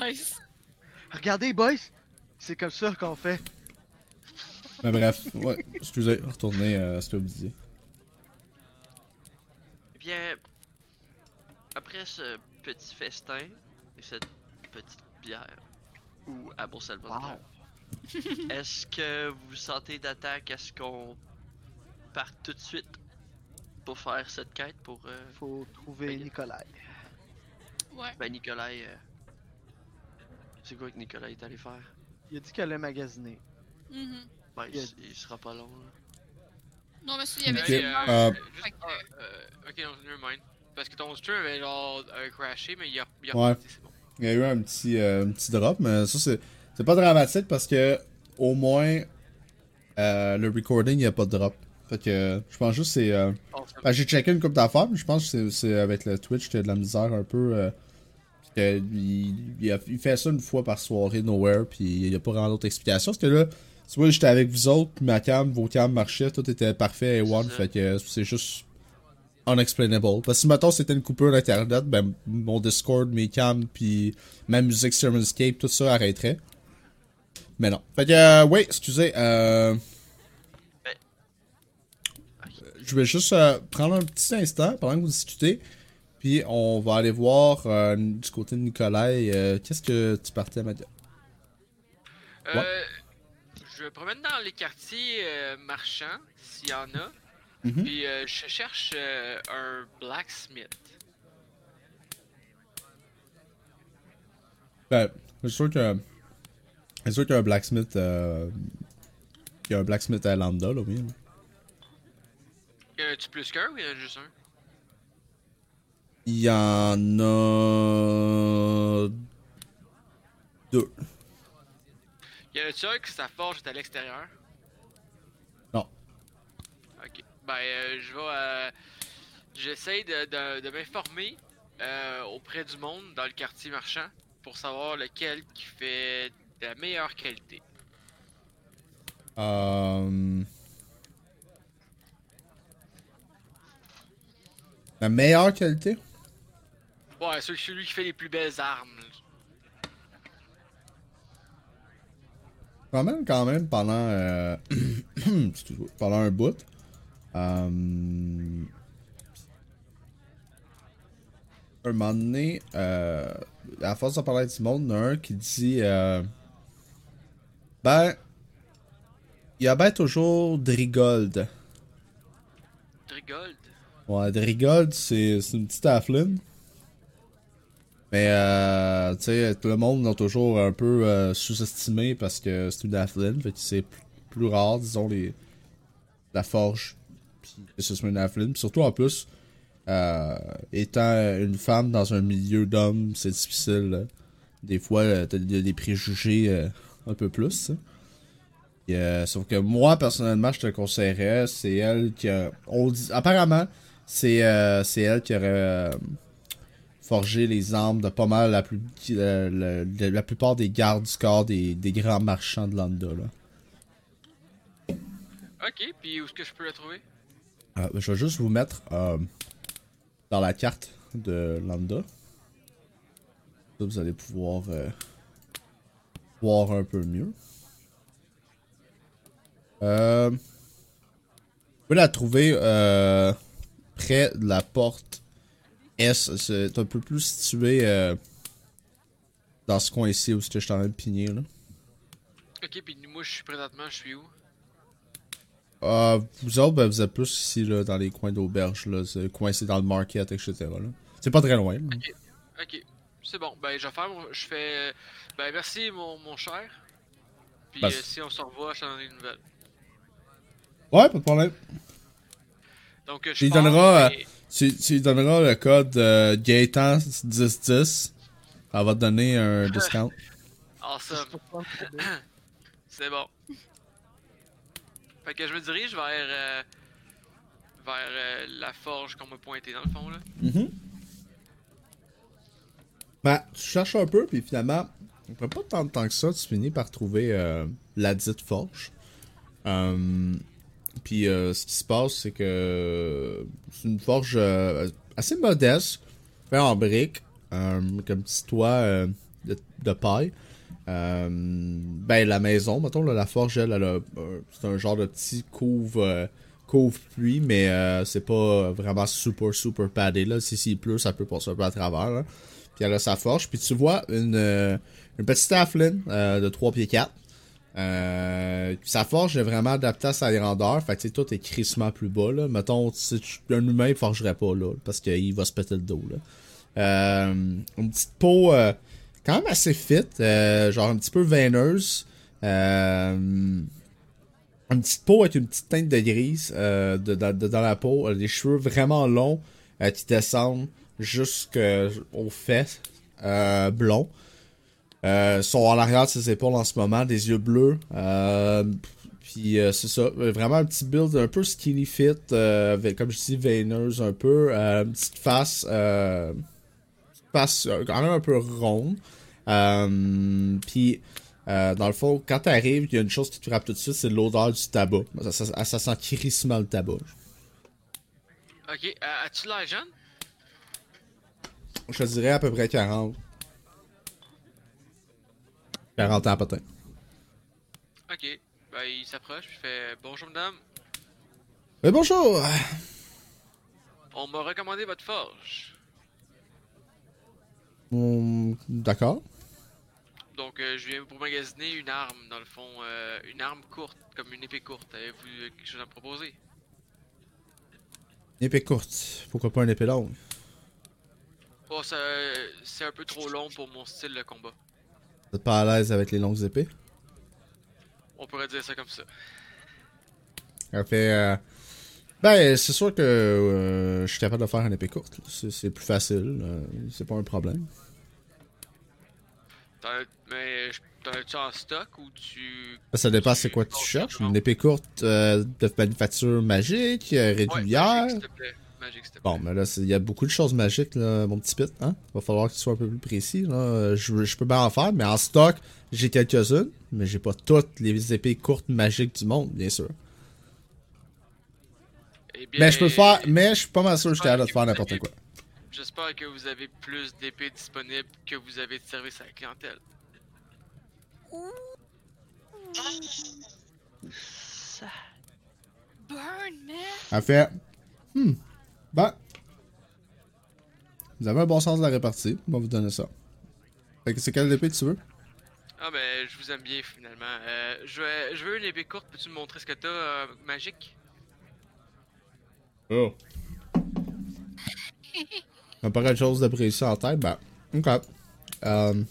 Nice. Regardez, boys! C'est comme ça qu'on fait. Mais bref, ouais, excusez, retournez euh, à ce que vous disiez. Eh bien, après ce petit festin et cette petite bière, ou à Salvatore, est-ce que vous sentez d'attaque? Est-ce qu'on part tout de suite pour faire cette quête pour euh, Faut trouver que- Nicolas. Ouais. ben Nicolas euh, C'est quoi que Nicolas est allé faire? Il a dit qu'elle allait magasiner. Mhm. Ben, il, sera pas long. là. Non, mais s'il y avait Ok, des Hey, gens- euh, juste- ah, euh, ok, non, nevermind. Parce que ton stream avait genre euh, crashé, mais il a, il a Ouais. c'est bon. Il y a eu un petit, euh, un petit drop, mais ça, c'est, c'est pas dramatique parce que, au moins, euh, le recording, il n'y a pas de drop. Fait que, je pense juste que c'est. euh, ben, j'ai checké une coupe d'affaires, mais je pense que c'est, c'est avec le Twitch qu'il y a de la misère un peu. Que il, il, a- il fait ça une fois par soirée, nowhere, puis il n'y a pas vraiment d'autre explication. Parce que là, tu vois, j'étais avec vous autres, puis ma cam, vos cams marchaient, tout était parfait et one, fait que c'est juste unexplainable. Parce que si mettons c'était une coupure d'internet, ben mon Discord, mes cams, puis ma musique sur Escape, tout ça arrêterait. Mais non. Fait que, euh, oui, excusez, euh... Je vais juste euh, prendre un petit instant pendant que vous discutez, puis on va aller voir euh, du côté de Nicolas, euh, qu'est-ce que tu partais dire? Euh, je me promène dans les quartiers marchands, s'il y en a. Mhm. Puis je cherche un blacksmith. Ben, c'est sûr que. C'est sûr qu'il y a un blacksmith. Il y a un blacksmith à Lambda, là, oui. là. Y en a-tu plus qu'un ou y en a juste un? Il y en a. Deux. Y en a-tu un qui sa forge est à l'extérieur? Non. Ok. Ben, euh, je vais. euh, J'essaie de, de, de m'informer euh, auprès du monde dans le quartier marchand pour savoir lequel qui fait de la meilleure qualité. Euh... La meilleure qualité? Ouais, celui, celui qui fait les plus belles armes. Quand même, quand même, pendant. Euh... pendant un bout. Euh... Un moment donné, euh... à force de parler du monde, il y en a un qui dit. Euh... Ben. Il y a bien toujours Drigold. Drigold? Ouais, Drigold, c'est c'est une petite halfling. Mais, euh, tu sais, tout le monde l'a toujours un peu euh, sous-estimé parce que c'est une halfling. Fait que c'est plus, rare, disons, les, la forge. Que ce soit une surtout, en plus, euh, étant une femme dans un milieu d'hommes, c'est difficile. là. Des fois, euh, t'as des préjugés euh, un peu plus. hein. Et, sauf que moi, personnellement, je te le conseillerais. C'est elle qui a... On dit, apparemment, c'est elle qui aurait forgé les armes de pas mal la, plus, la, la- plupart des gardes du corps des, des grands marchands de Landa. Là. Ok, puis où est-ce que je peux la trouver? Euh, je vais juste vous mettre euh, dans la carte de Landa. Là, vous allez pouvoir euh, voir un peu mieux. Euh, vous pouvez la trouver euh, près de la porte S. C'est un peu plus situé euh, dans ce coin ici où que je suis en train de pigner. Là. Ok, puis moi je suis présentement, je suis où? Euh, vous autres, ben, vous êtes plus ici, là, dans les coins d'auberge, là, c'est coincé dans le market, etc. là. C'est pas très loin. là. Ok, c'est bon. Ben, je vais faire mon... Je fais... Ben, merci, mon, mon cher. Puis Ben, euh, si on se revoit, je t'en donne une nouvelle. Ouais, pas de problème. Donc, euh, je lui pars, donneras, et- Tu, tu lui donneras le code euh, Gaëtan 1010. Elle va te donner un discount. Awesome. C'est bon. Fait que je me dirige vers... euh, vers euh, la forge qu'on m'a pointé dans le fond, là. Mhm. Ben, tu cherches un peu, puis finalement, après pas tant de temps que ça, tu finis par trouver euh, la dite forge. Euh, puis euh, ce qui se passe, c'est que c'est une forge euh, assez modeste, faite en briques, euh, un petit toit euh, de, paille. Euh, ben, la maison, mettons, la forge, elle, elle euh, c'est un genre de petit couvre, euh, couvre-pluie, mais euh, c'est pas vraiment super, super paddé, là. Si s'il pleut, ça peut passer un peu à travers. Puis elle a sa forge, puis tu vois une, euh, une petite halfling euh, de 3 pieds 4. Euh, sa forge est vraiment adaptée à sa grandeur, fait que tout est crissement plus bas, là. Mettons, si un humain, il forgerait pas, là, parce qu'il va se péter le dos, là. Euh, une petite peau euh, quand même assez fit, euh, genre un petit peu veineuse. Euh, une petite peau avec une petite teinte de grise euh, dans la peau. des cheveux vraiment longs qui descendent jusqu'aux fesses blonds. Euh, sont en arrière de ses épaules en ce moment, des yeux bleus. Euh, puis euh, c'est ça, vraiment un petit build un peu skinny fit, comme je dis, veineuse un peu. une petite face, petite face quand même un peu ronde. Puis dans le fond, quand t'arrives, il y a une chose qui te frappe tout de suite, c'est l'odeur du tabac. Ça, ça, ça sent crissement le tabac. Ok, as-tu l'air jeune? Je te dirais à peu près 40. 40 ans peut-être. Ok. Ben, il s'approche, puis je fais bonjour madame. Mais bonjour! On m'a recommandé votre forge. Hum, D'accord. Donc, euh, je viens pour magasiner une arme, dans le fond. euh, une arme courte, comme une épée courte. Avez-vous euh, quelque chose à me proposer? Une épée courte. Pourquoi pas une épée longue? Oh, c'est un peu trop long pour mon style de combat. Vous êtes pas à l'aise avec les longues épées? On pourrait dire ça comme ça. Fait. euh, Ben, c'est sûr que euh, je suis capable de faire une épée courte. C'est plus facile. euh, c'est pas un problème. Mais t'en as-tu en stock ou tu. Ça dépend c'est quoi tu cherches. Une épée courte euh, de manufacture magique, Ouais, régulière. magique. Magique, s'il te plaît. Bon, mais là, c'est- il y a beaucoup de choses magiques, là, mon petit pit. Hein? Va falloir que tu sois un peu plus précis. Là. Je, je peux bien en faire, mais en stock, j'ai quelques-unes, mais j'ai pas toutes les épées courtes magiques du monde, bien sûr. Eh bien, Mais je peux faire, mais je suis pas mal sûr que je suis capable de faire n'importe quoi. J'espère que vous avez plus d'épées disponibles que vous avez de service à la clientèle. Ça. Burn, man! Elle fait, hmm, ben, vous avez un bon sens de la répartie, on va vous donner ça. Fait que c'est quelle épée que tu veux? Ah ben, je vous aime bien finalement. Euh, je, veux, je veux une épée courte, peux-tu me montrer ce que t'as euh, magique? Oh. T'as pas quelque chose de précis en tête? Ben, ok. Euh,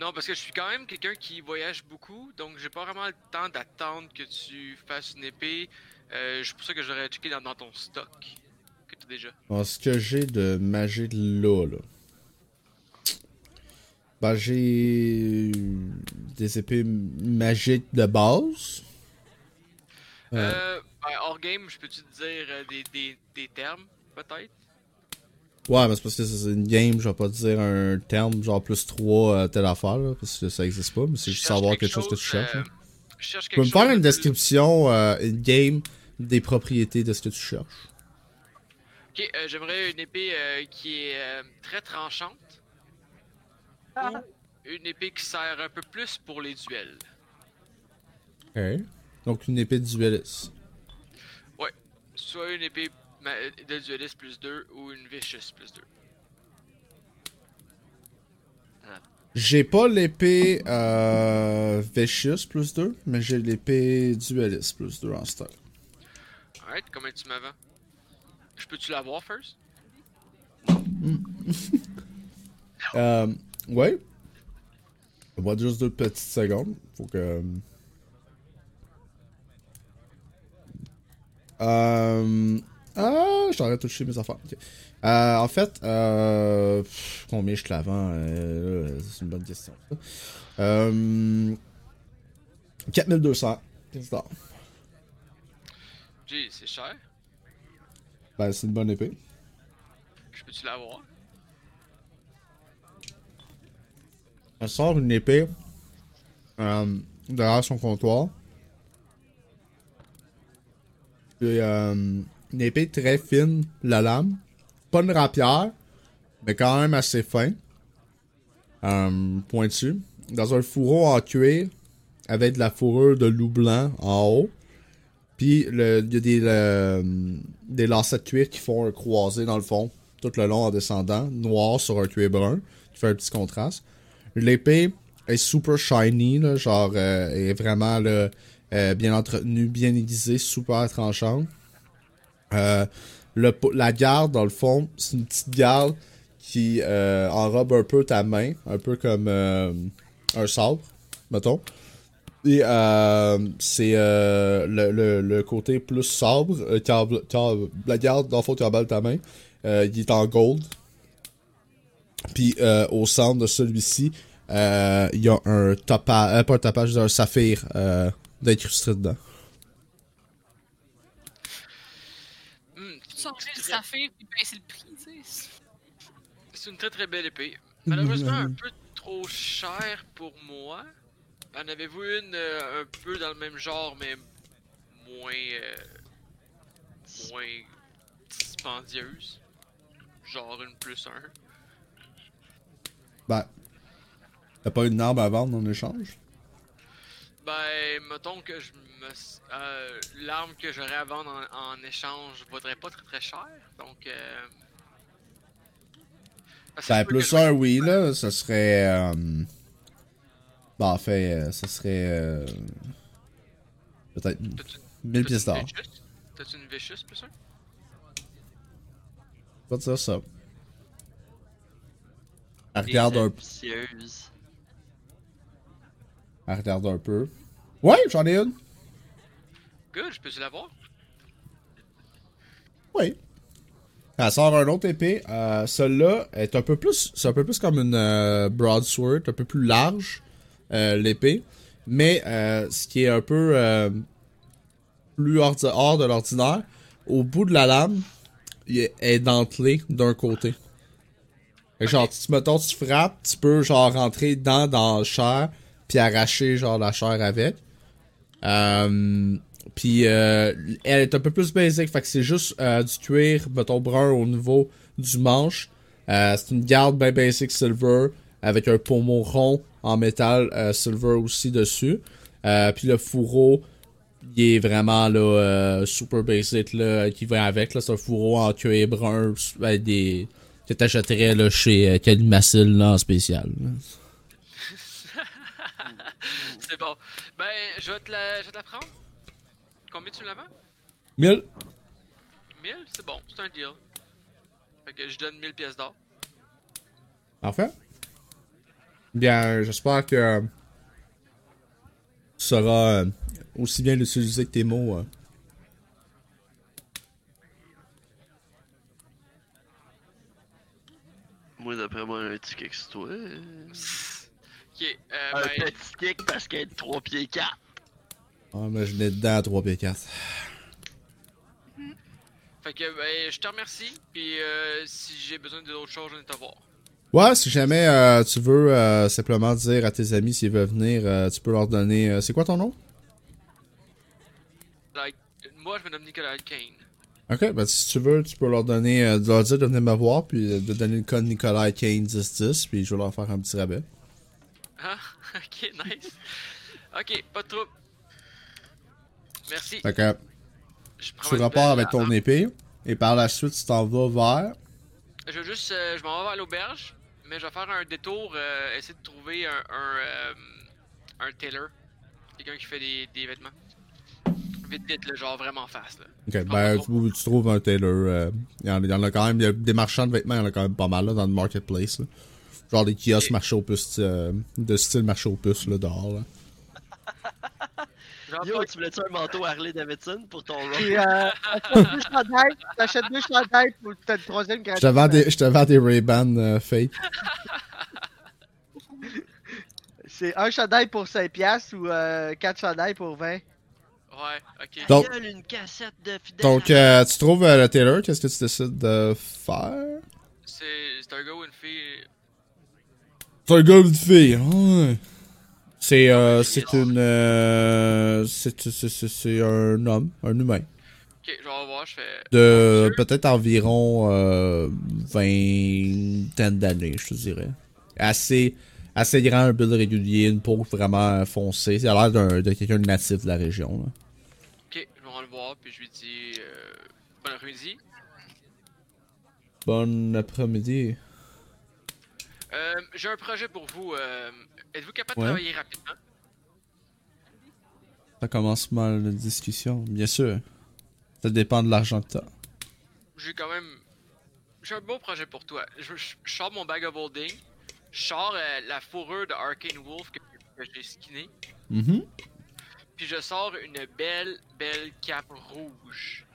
Non, parce que je suis quand même quelqu'un qui voyage beaucoup, donc j'ai pas vraiment le temps d'attendre que tu fasses une épée. Euh, c'est pour ça que j'aurais checké dans, dans ton stock que t'as déjà. Ce que j'ai de magie là, là. Ben, j'ai des épées magiques de base. Euh, Euh, ben, hors game, je peux-tu te dire euh, des, des, des termes, peut-être? Ouais, mais c'est parce que c'est une game, je vais pas te dire un terme genre plus 3 telle affaire, là, parce que ça existe pas, mais c'est Je juste savoir quelque chose que tu cherches. euh. Je cherche Tu peux me faire une description, euh, une game, des propriétés de ce que tu cherches. Ok, euh, j'aimerais une épée euh, qui est euh, très tranchante. Ou une épée qui sert un peu plus pour les duels. Ok. Donc une épée de dueliste. Soit une épée ma- de dueliste plus 2 ou une vicious plus 2. J'ai pas l'épée euh, Vicious plus 2, mais j'ai l'épée Duelist plus 2 en stock. Alright, combien tu m'avais Je peux-tu l'avoir first? Euh, ouais. On va juste deux petites secondes. Faut que. Euh. Ah, j'aurais touché mes affaires. Euh, en fait, euh, pff, combien je te la vends euh, C'est une bonne question. Euh, 4200. pièces d'or. Gee, c'est cher? Ben, c'est une bonne épée. Je peux-tu l'avoir? Elle sort une épée euh, derrière son comptoir. Euh, une épée très fine, la lame. Pas une rapière, mais quand même assez fin. Euh, pointu. Dans un fourreau en cuir, avec de la fourrure de loup blanc en haut. Puis, il y a des, le- des lacets de cuir qui font un croisé dans le fond, tout le long en descendant, noir sur un cuir brun, qui fait un petit contraste. L'épée est super shiny, genre, euh, est vraiment euh, bien entretenue, bien aiguisée, super tranchante. Euh, le, la garde, dans le fond, c'est une petite garde qui euh, enrobe un peu ta main, un peu comme euh, un sabre, mettons. Et euh, c'est euh, le, le, côté plus sabre, la garde, dans le fond, tu emballes ta main, il est en gold. Puis au centre de celui-ci, il y a un topage, euh, pas un dire un saphir d'incrusté dedans. Hmm, Tu changer le saphir puis baisser le prix, tu sais. C'est une très très belle épée. Malheureusement, un peu trop chère pour moi. En avez-vous une euh, un peu dans le même genre, mais moins. euh, moins dispendieuse? Genre une plus un? Ben, t'as pas une arme à vendre en échange? Ben, mettons que je euh, L'arme que j'aurais à vendre en, en échange vaudrait pas très très cher. Donc. Euh... Ben, plus un, oui, là, ça serait... Euh... Ben, en fait, euh, ça serait... euh, Peut-être T'as-tu- 1000 t'as-tu pièces d'or. T'as-tu une Vicious plus un? Pas dire ça. Elle regarde un, ambitieuse. elle regarde un peu. Ouais, j'en ai une. Good, je peux-tu l'avoir? Oui. Elle sort un autre épée. Euh, Celle-là est un peu plus. C'est un peu plus comme une euh, broadsword, un peu plus large, euh, l'épée. Mais euh, ce qui est un peu plus hors de l'ordinaire, au bout de la lame, il est, est dentelé d'un côté. Genre, tu, mettons, tu frappes, tu peux genre rentrer dans, dans le chair, puis arracher genre la chair avec. Euh, puis euh, elle est un peu plus basic, fait que c'est juste euh, du cuir, mettons brun au niveau du manche. Euh, c'est une garde bien basic silver avec un pommeau rond en métal euh, silver aussi dessus. Puis le fourreau, il est vraiment là super basic là qui va avec c'est un fourreau en cuir brun avec des que t'achèterais là chez Calimacil là en spécial. C'est bon. Ben, je te la, je vais te la prendre. Combien tu la vends? 1000 1000? C'est bon, c'est un deal. Fait que je donne 1000 pièces d'or. Parfait. Bien, j'espère que euh, tu sauras euh, aussi bien l'utiliser que tes mots. euh. Moi, d'après moi, un petit kick sur toi. Ok, euh, Un ben, petit kick parce qu'elle est 3 pieds 4. Ah, mais je l'ai dedans à 3 p 4 fait que, ben, je te remercie. Puis, euh, si j'ai besoin d'autres choses, je te voir. Ouais, si jamais euh, tu veux euh, simplement dire à tes amis s'ils veulent venir, euh, tu peux leur donner. euh, c'est quoi ton nom? Like, moi, je me nomme Nicolas Kane. Ok, ben si tu veux, tu peux leur donner, euh, de leur dire de venir me voir, puis de donner le code Nicolas Kane 1010, puis je vais leur faire un petit rabais. Ah, ok, nice. ok, pas de trouble. Merci. Fait que tu repars avec ton épée, et par la suite, tu t'en vas vers. Je veux juste, euh, je m'en vais vers l'auberge. mais je vais faire un détour, euh, essayer de trouver un, un, euh, un tailor. Quelqu'un qui fait des, des vêtements. Vite, vite, là, genre vraiment fast. Là. Ok, ben, tu, tu trouves un tailor. euh, Il y, en, il y en a quand même. Il y a des marchands de vêtements, il y en a quand même pas mal là, dans le marketplace. là. Genre des kiosques Ok. marché aux puces, de style marché aux puces là, dehors. Là. Yo, tu voulais-tu un manteau Harley Davidson pour ton? Puis, euh, t'achètes deux chandails, t'achètes deux chandails pour le troisième gratuit. Je te vends des, je te vends des Ray-Ban euh, fake. C'est un chandail pour 5$ piastres ou euh, quatre chandails pour 20$. Ouais, ok. Donc- une cassette de. Donc, euh, tu trouves euh, le tailor, qu'est-ce que tu décides de faire? C'est c'est un gars ou une fille? C'est un gars ou une fille? Ouais. C'est, euh, c'est une, euh, c'est, un homme, un humain. Ok, je vais voir, je fais. De peut-être environ euh, vingtaine d'années, je te dirais. Assez, assez grand, un build régulier, une peau vraiment foncée. Ça a l'air d'un, de quelqu'un de natif de la région. Là. Ok, je vais le voir, puis je lui dis. Euh, bon après-midi. Bon après-midi. Euh, J'ai un projet pour vous. Euh, Êtes-vous capable Ouais. de travailler rapidement? Ça commence mal la discussion, bien sûr. Ça dépend de l'argent que t'as. J'ai quand même. J'ai un bon projet pour toi. Je, je- je sors mon bag of holding. Je sors euh, la fourrure de Arcane Wolf que, que j'ai skinné. Mhm. Puis je sors une belle, belle cape rouge.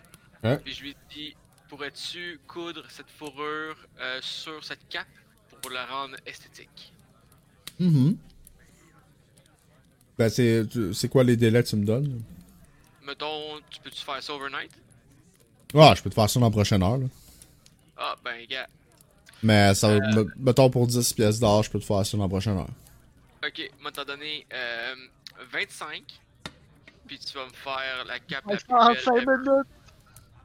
Ouais. Puis je lui dis Pourrais-tu coudre cette fourrure euh, sur cette cape pour la rendre esthétique? Mhm. Ben, c'est, quoi les délais que tu me donnes? Mettons, tu peux-tu faire ça overnight? Ah, je peux te faire ça dans la prochaine heure. Là. Ah, ben, gars. Mais ça, Euh. me- mettons pour 10 pièces d'or, je peux te faire ça dans la prochaine heure. Ok, moi t'en euh, 25. Puis tu vas me faire la cape la plus En belle 5 ever. minutes.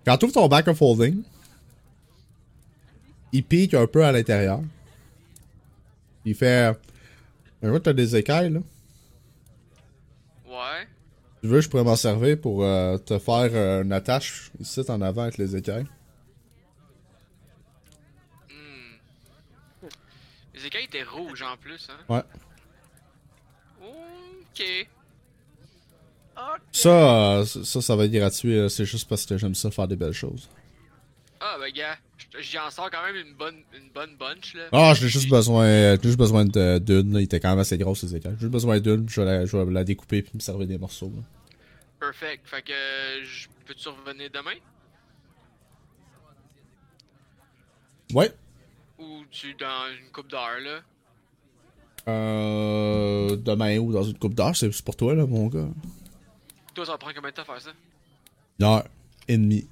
Quand tu ouvres ton back of holding, il pique un peu à l'intérieur. Il fait. Vois que t'as des écailles, là. Ouais. Tu veux, je pourrais m'en servir pour euh, te faire euh, une attache ici en avant avec les écailles. Hmm. Les écailles étaient rouges en plus, hein? Ouais. Ok. Ok. Ça, euh, ça, ça va être gratuit. C'est juste parce que j'aime ça faire des belles choses. Ah, ben, gars, j'en sors quand même une bonne, une bonne bunch, là. Ah, j'ai juste besoin, j'ai juste besoin d'une. là. Il était quand même assez gros, ces écailles. J'ai juste besoin d'une, je vais la, je vais la découper puis me servir des morceaux. là. Perfect. Fait que, euh, je peux-tu revenir demain? Ouais. Ou tu dans une coupe d'heure, là? Euh, demain ou dans une coupe d'heure, c'est pour toi, là, mon gars. Toi, ça va prendre combien de temps à faire ça? Une heure et demie.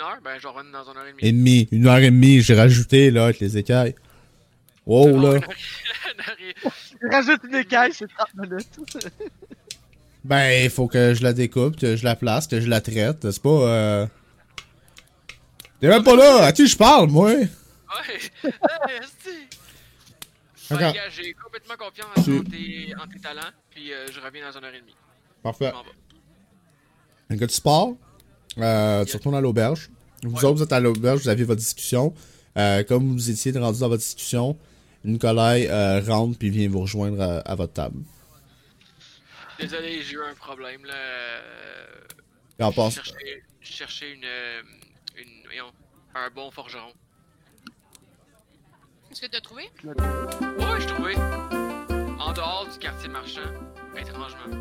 Une heure? Ben, je vais revenir dans une heure et demie. Et demie. Une heure et demie, j'ai rajouté, là, avec les écailles. Wow, Oh, là. une heure- une heure et- Je rajoute une écaille, c'est 30 minutes. Ben, il faut que je la découpe, que je la place, que je la traite. C'est pas, euh... T'es même pas là! À qui je parle, moi? Ouais! Gars, j'ai complètement confiance Tu- en tes, en tes talents, puis euh, je reviens dans une heure et demie. Parfait. Un gars, tu pars. Euh, tu retournes à l'auberge. Vous Ouais. autres, vous êtes à l'auberge, vous aviez votre discussion. Euh, comme vous étiez rendu dans votre discussion, Nicolai euh, rentre puis vient vous rejoindre à, à votre table. Désolé, j'ai eu un problème, là. euh, Et en Je cherchais, je cherchais une, euh, une, voyons, un bon forgeron. Est-ce que t'as trouvé? Ouais, je trouvais. En dehors du quartier marchand, étrangement.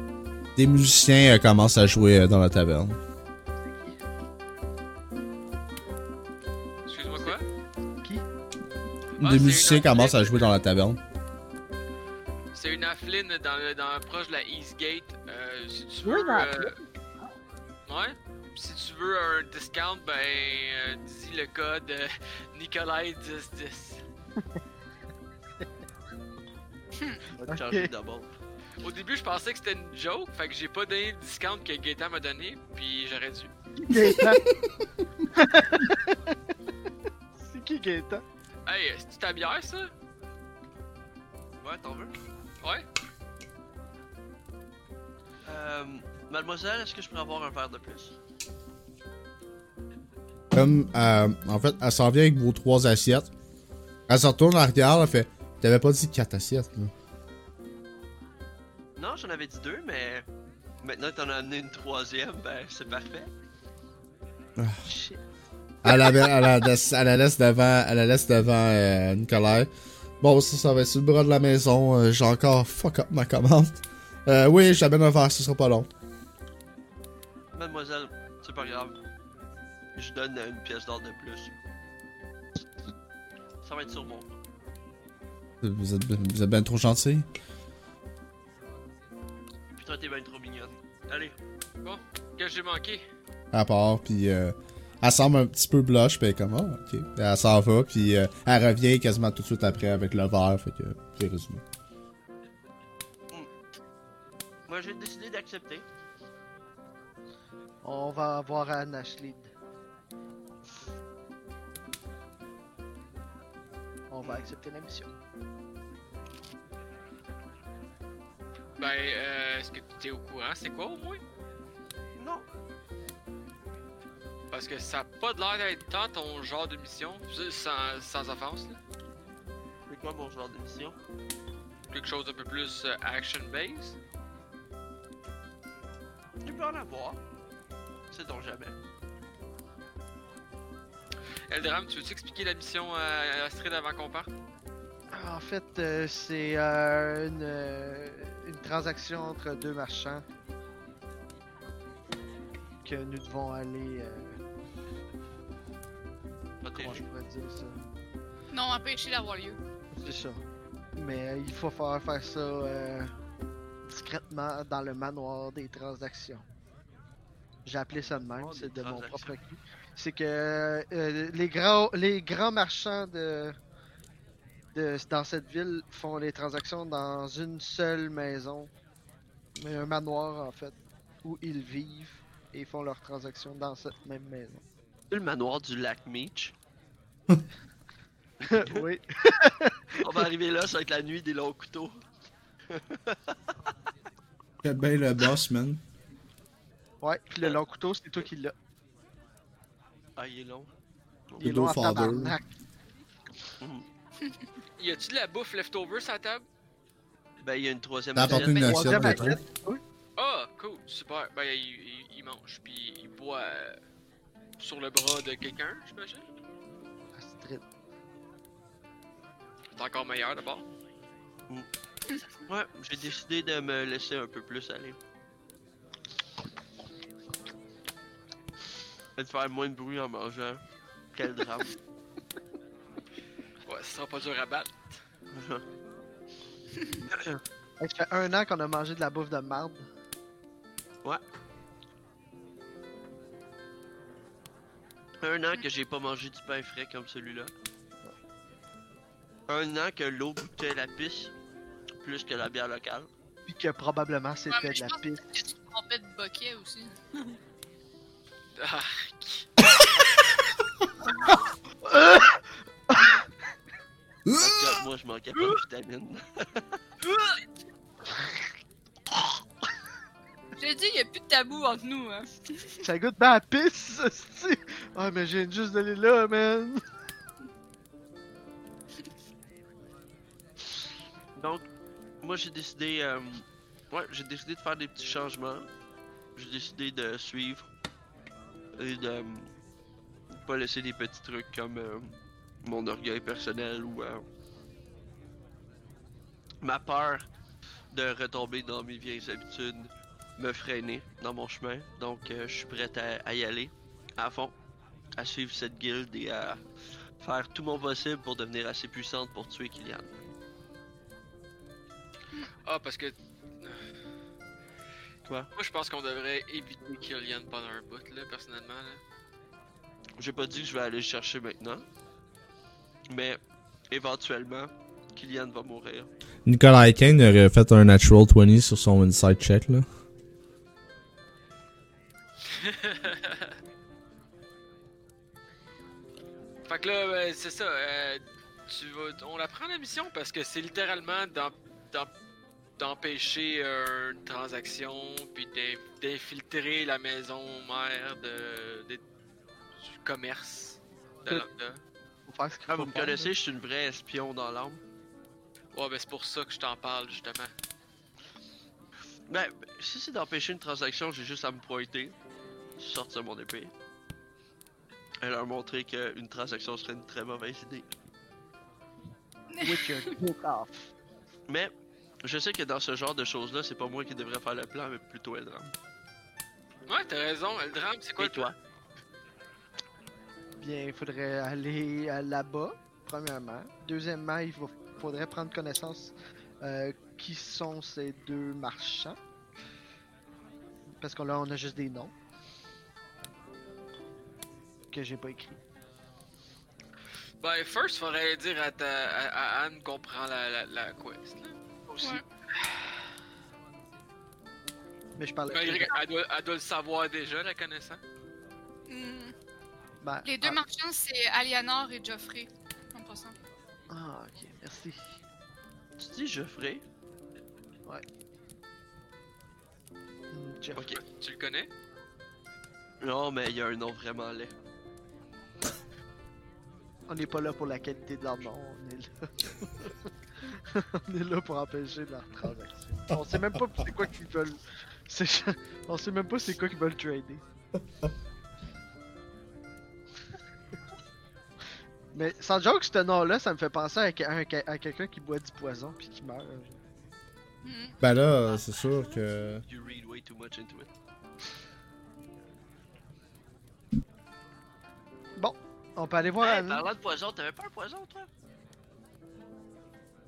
Des musiciens euh, commencent à jouer euh, dans la taverne. Ah, Des musiciens commencent à jouer dans la taverne. C'est une Afflin dans, le, dans proche de la Eastgate. Euh, si tu Oui, veux. dans euh, Ouais. Si tu veux un discount, ben, euh, dis le code euh, Nikolai 1010. On va te changer d'abord. Au début, je pensais que c'était une joke, fait que j'ai pas donné le discount que Gaëtan m'a donné, puis j'aurais dû. Gaëtan? c'est qui Gaëtan? Hey, c'est ta bière, ça? Ouais, t'en veux? Ouais. Euh, mademoiselle, est-ce que je pourrais avoir un verre de plus? Comme, euh, en fait, elle s'en vient avec vos trois assiettes. Elle se retourne en arrière, elle fait T'avais pas dit 4 assiettes, là. Non, j'en avais dit deux, mais maintenant que t'en as amené une troisième, ben c'est parfait. Ah. Shit. Elle la, laisse, elle la laisse devant, elle la laisse devant euh, Nicolas. Bon, ça, ça va être sur le bras de la maison. euh, J'ai encore fuck up ma commande. Euh, oui, j'amène un verre, ce sera pas long. Mademoiselle, c'est pas grave. Je donne une pièce d'or de plus. Ça va être sur mon. Vous êtes, vous êtes bien trop gentil. Toi, t'es bien trop mignonne. Allez. Que j'ai manqué? À part, puis euh, elle semble un petit peu blush, puis elle est comme, oh, ok. Puis Elle s'en va, puis euh, elle revient quasiment tout de suite après avec le verre, fait que c'est résumé. Moi, j'ai décidé d'accepter. On va voir Anne Ashley. On va accepter la mission. Ben, euh, est-ce que tu es au courant? C'est quoi au moins? Parce que ça a pas de l'air d'être tant ton genre de mission, sans, sans offense, là. C'est quoi mon genre de mission? Quelque chose d'un peu plus euh, action-based. Tu peux en avoir. C'est donc jamais. Eldram, tu veux-tu expliquer la mission à Astrid avant qu'on parte? En fait, euh, c'est euh, une, euh, une transaction entre deux marchands que nous devons aller. Comment je pourrais dire ça Non, empêcher d'avoir lieu. C'est ça. Mais euh, il faut faire, faire ça euh, discrètement dans le manoir des transactions. J'ai appelé ça de même, c'est de mon transactions. propre cul. C'est que euh, les, grands, les grands marchands de, de, dans cette ville font les transactions dans une seule maison. Mais un manoir en fait, où ils vivent et font leurs transactions dans cette même maison. C'est le manoir du lac Meach. Oui. On va arriver là, ça va être la nuit des longs couteaux. Fais bien le boss, man. Ouais, puis le long couteau, c'est toi qui l'as. Ah, il est long. Il est long tabarnak. Y a-tu de la bouffe leftover sur la table? Ben, il y a une troisième T'as apporté une assiette. de trop. oui. Ah, cool, super. Ben, il, il- il mange, puis il boit euh, sur le bras de quelqu'un, j'imagine? C'est encore meilleur d'abord. Ouais, j'ai décidé de me laisser un peu plus aller. Et de faire moins de bruit en mangeant. Quel drame. Ouais, ce sera pas dur à battre. Ça fait un an qu'on a mangé de la bouffe de marde. Un an que j'ai pas mangé du pain frais comme celui-là. Un an que l'eau goûtait la pisse plus que la bière locale. Puis que probablement Ouais, c'était mais de je la pense pisse. que tu trompais de bokeh aussi. Ah, moi je manquais pas de vitamines. J'ai dit, y a plus de tabou entre nous, hein. Ça goûte bien la pisse, c'est Ah, mais j'ai juste d'aller là, man. Donc, moi j'ai décidé, euh, ouais, j'ai décidé de faire des petits changements. J'ai décidé de suivre et de euh, pas laisser des petits trucs comme euh, mon orgueil personnel ou euh, ma peur de retomber dans mes vieilles habitudes me freiner dans mon chemin. Donc, je suis prêt à, à y aller à fond, à suivre cette guilde et à faire tout mon possible pour devenir assez puissante pour tuer Kylian. Ah, parce que. Quoi? Moi, je pense qu'on devrait éviter Killian pendant un bout, là, personnellement. Là. J'ai pas dit que je vais aller le chercher maintenant. Mais éventuellement, Kylian va mourir. Nicolas Kane aurait fait un natural 20 sur son inside check, là. Fait que là, ben, c'est ça. euh, tu vas, on la prend la mission parce que c'est littéralement d'em- d'empêcher euh, une transaction puis d'in- d'infiltrer la maison mère de, de- du commerce de. Lambda. Faut faire ce qu'il Ah, faut vous me connaissez, je suis une vraie espion dans l'âme. Ouais, ben c'est pour ça que je t'en parle, justement. Ben, si c'est d'empêcher une transaction, j'ai juste à me pointer, sortir mon épée, et leur montrer qu'une transaction serait une très mauvaise idée. your dick off. Mais, je sais que dans ce genre de choses-là, c'est pas moi qui devrais faire le plan, mais plutôt Eldram. Ouais, t'as raison, le drame, c'est quoi Et toi? Bien, il faudrait aller euh, là-bas, premièrement. Deuxièmement, il faut- faudrait prendre connaissance euh, qui sont ces deux marchands. Parce que là, on a juste des noms. Que j'ai pas écrit. Ben, first, faudrait dire à, ta, à, à Anne qu'on prend la, la, la quest, là. Aussi. Ouais. Mais je parle. Malgré qu'elle doit, elle doit le savoir déjà, la connaissant. Hmm. Ben, Les deux ah, marchands, c'est Alianor et Geoffrey. En passant. Ah, ok, merci. Tu dis Geoffrey? Hmm, Jeff. Ok. Tu le connais? Non, mais il y a un nom vraiment laid. On n'est pas là pour la qualité de leur nom, on est là. on est là pour empêcher leur transaction. On sait même pas c'est quoi qu'ils veulent. c'est- On sait même pas c'est quoi qu'ils veulent trader. Mais sans joke, ce nom-là, ça me fait penser à, à un- à quelqu'un qui boit du poison puis qui meurt. Hmm. Ben là, c'est sûr que. You read way too much into it. On peut aller voir Hey, parlant de poison, t'avais pas un poison, toi?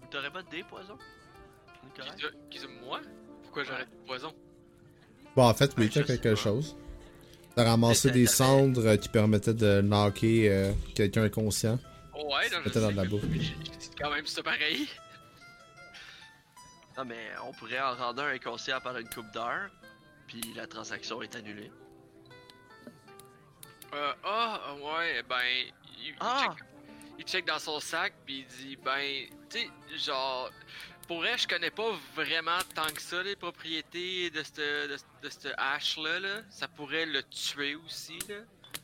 Ou t'aurais pas des poisons? Qui dit moi? Pourquoi j'arrête le poison? Bon, en fait, oui, t'as quelque pas. chose. T'as ramassé des cendres euh, qui permettaient de knocker euh, quelqu'un inconscient. Oh, ouais, non, Peut-être dans de la bouffe. C'est quand même ça pareil. Non, mais on pourrait en rendre un inconscient par une coupe d'heure, puis la transaction est annulée. Euh, ah, ouais, ben, il, il Ah! check, il check dans son sac, puis il dit, ben, tu sais, genre, pour vrai, je connais pas vraiment tant que ça les propriétés de cette, de, de cette hache-là, là. Ça pourrait le tuer aussi, là.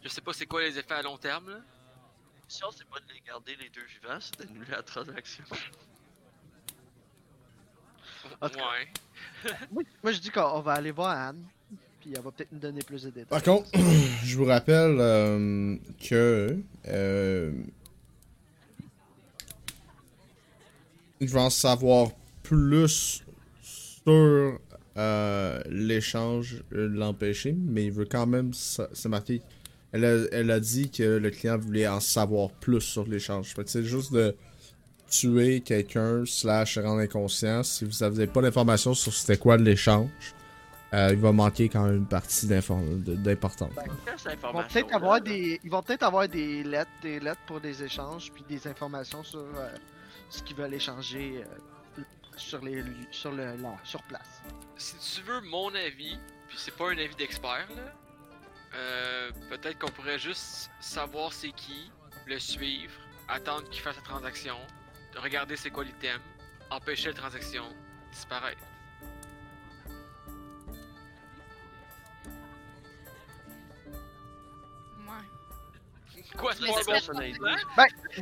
Je sais pas c'est quoi les effets à long terme, là. Si on c'est pas de les garder les deux vivants, c'est d'annuler la transaction. Ouais. Moi, moi, je dis qu'on va aller voir Anne. Puis elle va peut-être nous donner plus de détails. Par contre, je vous rappelle euh, que. Euh, je en savoir plus sur euh, l'échange, euh, l'empêcher, mais il veut quand même. C'est marqué. Elle a, elle a dit que le client voulait en savoir plus sur l'échange. C'est juste de tuer quelqu'un, slash rendre inconscient. Si vous n'avez pas d'informations sur c'était quoi l'échange, euh, il va manquer quand même une partie d'importance. Que Ils vont peut-être avoir des, ils vont peut-être avoir des lettres, des lettres pour des échanges, puis des informations sur euh, ce qu'ils veulent échanger euh, sur les, sur le, là, sur place. si tu veux mon avis, puis c'est pas un avis d'expert, là, euh, peut-être qu'on pourrait juste savoir c'est qui, le suivre, attendre qu'il fasse la transaction, regarder c'est quoi l'item, empêcher la transaction, disparaître. Quoi, c'est pas c'est bon plan?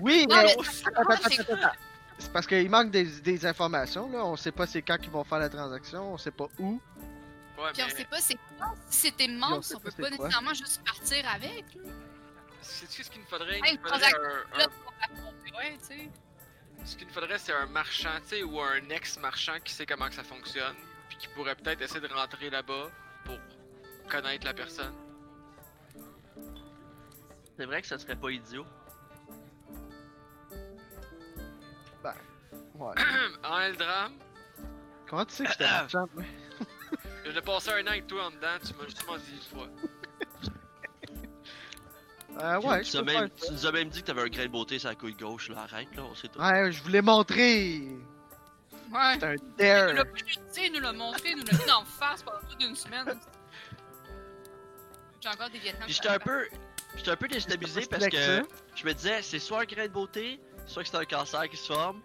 Oui, mais, c'est- c'est-. C'est parce qu'il manque des, des informations, là. On sait pas c'est quand qu'ils vont faire la transaction, on sait pas où. Ouais, Puis on mais sait pas c'est quoi. Si c'était on immense, sait on peut c'est pas nécessairement juste partir avec. sais-tu ce qu'il nous faudrait? Hey, Il nous faudrait transac- un- Là, un pour raconter, ouais, tu sais. Ce qu'il nous faudrait, c'est un marchand, tu sais, ou un ex-marchand qui sait comment que ça fonctionne, puis qui pourrait peut-être essayer de rentrer là-bas pour connaître la personne. C'est vrai que ça serait pas idiot. Ouais. en Eldram, Comment tu sais que j'étais marchand, moi? j'ai passé un an avec toi en dedans, tu m'as justement dit une fois. Euh, ouais, tu, je nous as peux faire même, ça. tu nous as même dit que t'avais un grain de beauté sur la couille gauche, là. Arrête, là, on sait tout. Ouais, je voulais montrer. Ouais. C'est un Il nous dare. l'a pris, tu sais, il nous l'a montré, il nous l'a mis en face pendant toute une semaine. J'ai encore des Vietnam. Puis j'étais un peu. J'étais un peu déstabilisé C'est parce que ça. je me disais, c'est soit un grain de beauté, soit que c'est un cancer qui se forme,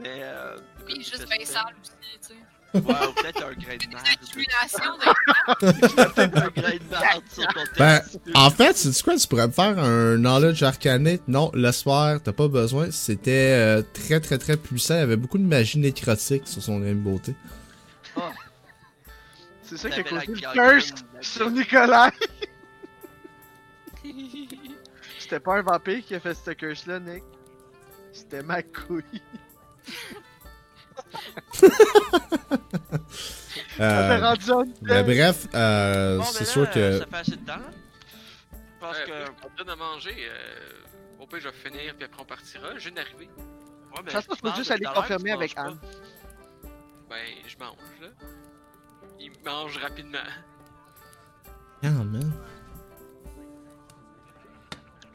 mais euh. Écoute, juste bien sale aussi, tu sais. Ouais, ou peut-être un grain de Des merde. accumulations de. un grain de merde sur ton Ben. En fait, sais quoi, tu pourrais me faire un knowledge arcanique? Non, laisse faire, t'as pas besoin. C'était euh, très très très puissant. Il y avait beaucoup de magie nécrotique sur son grain de beauté. C'est ça qui a causé le curse sur. Nicolas. C'était pas un vampire qui a fait ce curse-là, Nick. C'était ma couille. Ça Euh, rendu en mais bref, euh, Bon, c'est ben sûr que. euh, Ça fait assez de temps. Je pense Ouais, que. me donne à manger. Euh, au pire, je vais finir, puis après on partira. Je viens d'arriver. Ouais, ben, Ça, je peux parle juste aller confirmer avec Anne. Ben, je mange, là. Il mange rapidement. Ah, man.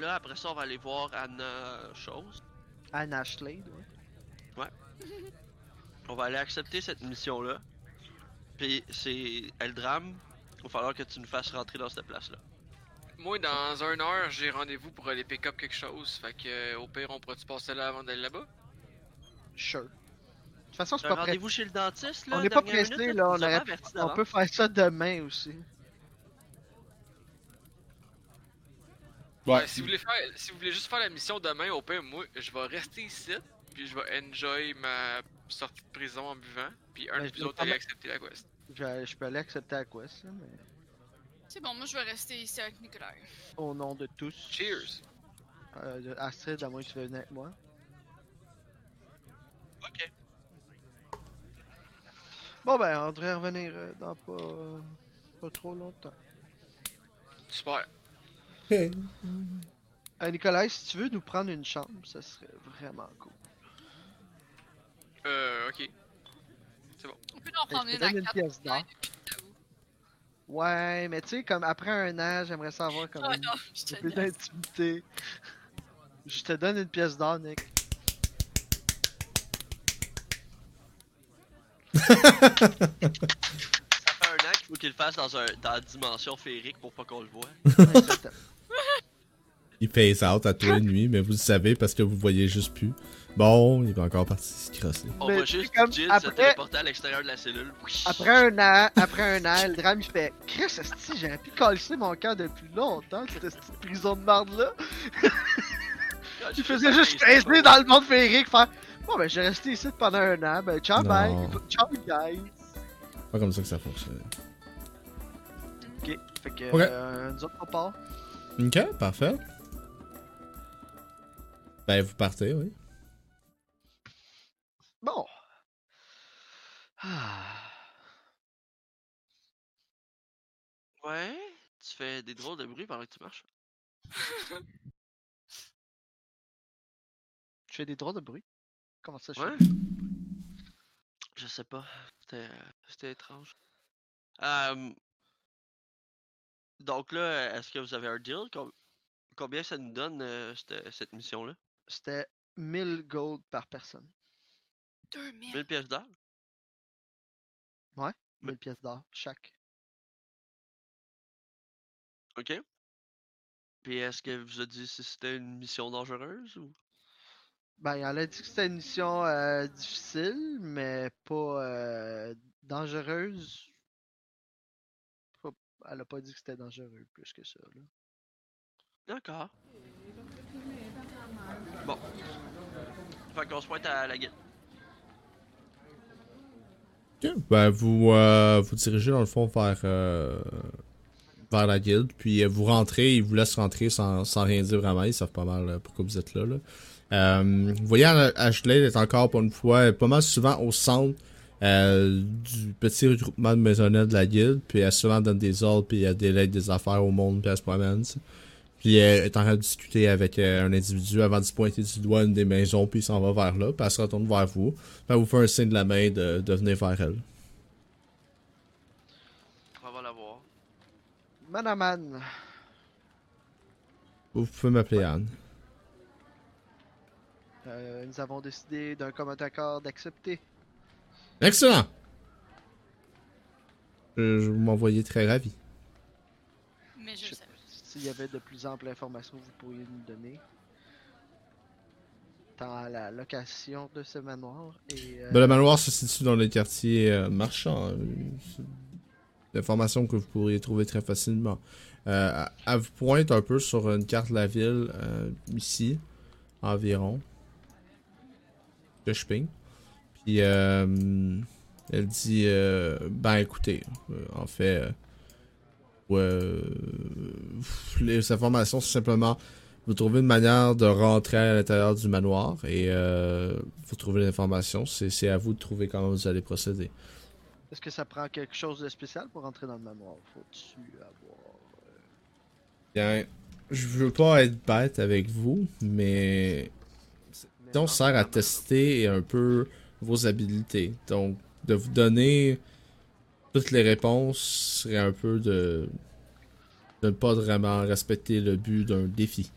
Là, après ça, on va aller voir Anna Chose. Anne Ashley, ouais. On va aller accepter cette mission-là. Puis c'est Eldram. Il va falloir que tu nous fasses rentrer dans cette place-là. Moi, dans une heure, j'ai rendez-vous pour aller pick up quelque chose. Fait que, euh, au pire, on pourra-tu passer là avant d'aller là-bas? Sure. De toute façon, c'est pas prêt. rendez-vous chez le dentiste, là. On n'est pas pressé, là. On, peut faire ça demain aussi. Ouais, si vous voulez faire, si vous voulez juste faire la mission demain, au pire, moi, je vais rester ici, puis je vais enjoy ma sortie de prison en buvant, puis un Ben, de vais autres aller accepter la quest. Je, vais- je peux aller accepter la quest, là, mais C'est bon, moi je vais rester ici avec Nicolas. au nom de tous. Cheers! Euh, Astrid, à moins que tu veux venir avec moi. Ok. Bon, ben, on devrait revenir euh, dans pas, pas trop longtemps. Super. Euh, Nicolas, si tu veux nous prendre une chambre, ça serait vraiment cool. Euh, ok. On peut en prendre une à une quatre. pièce d'or. Ouais, mais tu sais, comme après un an, j'aimerais savoir comme Ah non, je te un peu d'intimité. Je te donne une pièce d'or, Nick. Ça fait un an qu'il faut qu'il le fasse dans, un, dans la dimension féerique pour pas qu'on le voit. Il phase out à tous les nuits, mais vous le savez parce que vous voyez juste plus. Bon, il va encore partir se crosser. On va juste comme Jill après- se téléporter à l'extérieur de la cellule. Après un an, après un an, le drame il fait Chris, esti, j'aurais pu calisser mon camp depuis longtemps, cette esti de prison de merde là. Il faisait juste rester dans le monde féerique, faire Bon, ben, j'ai resté ici pendant un an, ben, ciao, bye, ciao, guys. Pas comme ça que ça fonctionne. Ok, fait que, euh, nous autres, on part. Ok, parfait. Ben, vous partez, oui. Bon. Ah. Ouais, tu fais des drôles de bruit pendant que tu marches. Tu fais des drôles de bruit. Comment ça, je Ouais. fais? Je sais pas. C'était étrange. Euh, donc là, est-ce que vous avez un deal? Com- combien ça nous donne euh, cette, cette mission-là? C'était 1000 gold par personne. 2000. 1000 pièces d'or? 1000 pièces d'or chaque. Ok. Puis est-ce qu'elle vous a dit si c'était une mission dangereuse ou? Ben, elle a dit que c'était une mission euh, difficile, mais pas euh, dangereuse. Elle a pas dit que c'était dangereux plus que ça. Là. D'accord. Bon. Fait qu'on se pointe à la guide. Ok. Ben, vous euh, vous dirigez dans le fond vers, euh, vers la guilde, puis euh, vous rentrez, ils vous laissent rentrer sans, sans rien dire vraiment, ils savent pas mal euh, pourquoi vous êtes là. Euh, vous voyez, Ashley est encore pour une fois pas mal souvent au centre du petit regroupement de maisonnettes de la guilde, puis elle souvent donne des ordres, puis elle délègue des affaires au monde, puis elle se promène. tu sais. Puis elle est en train de discuter avec euh, un individu avant de se pointer du doigt une des maisons, puis il s'en va vers là, puis elle se retourne vers vous. Puis elle vous fait un signe de la main de, de venir vers elle. On va la voir. Madame Anne, Vous pouvez m'appeler Anne. euh, nous avons décidé d'un commun accord d'accepter. Excellent! Je, je vous m'envoyez très ravi. Mais je Je-. S'il y avait de plus amples informations, vous pourriez nous donner. Tant la location de ce manoir et. euh, Ben, le manoir se situe dans le quartier euh, marchand. euh, c'est- d'informations que vous pourriez trouver très facilement. Euh, elle vous pointe un peu sur une carte de la ville, euh, ici, environ. Que je ping. Puis, euh, elle dit euh, Ben écoutez, euh, en fait, euh, les informations, c'est simplement vous trouvez une manière de rentrer à l'intérieur du manoir et euh, vous trouvez l'information. C'est à vous de trouver comment vous allez procéder. Est-ce que ça prend quelque chose de spécial pour rentrer dans le manoir? Faut-tu avoir. Bien, je veux pas être bête avec vous, mais on sert à tester un peu vos habilités. Donc, de vous donner toutes les réponses serait un peu de, de ne pas vraiment respecter le but d'un défi.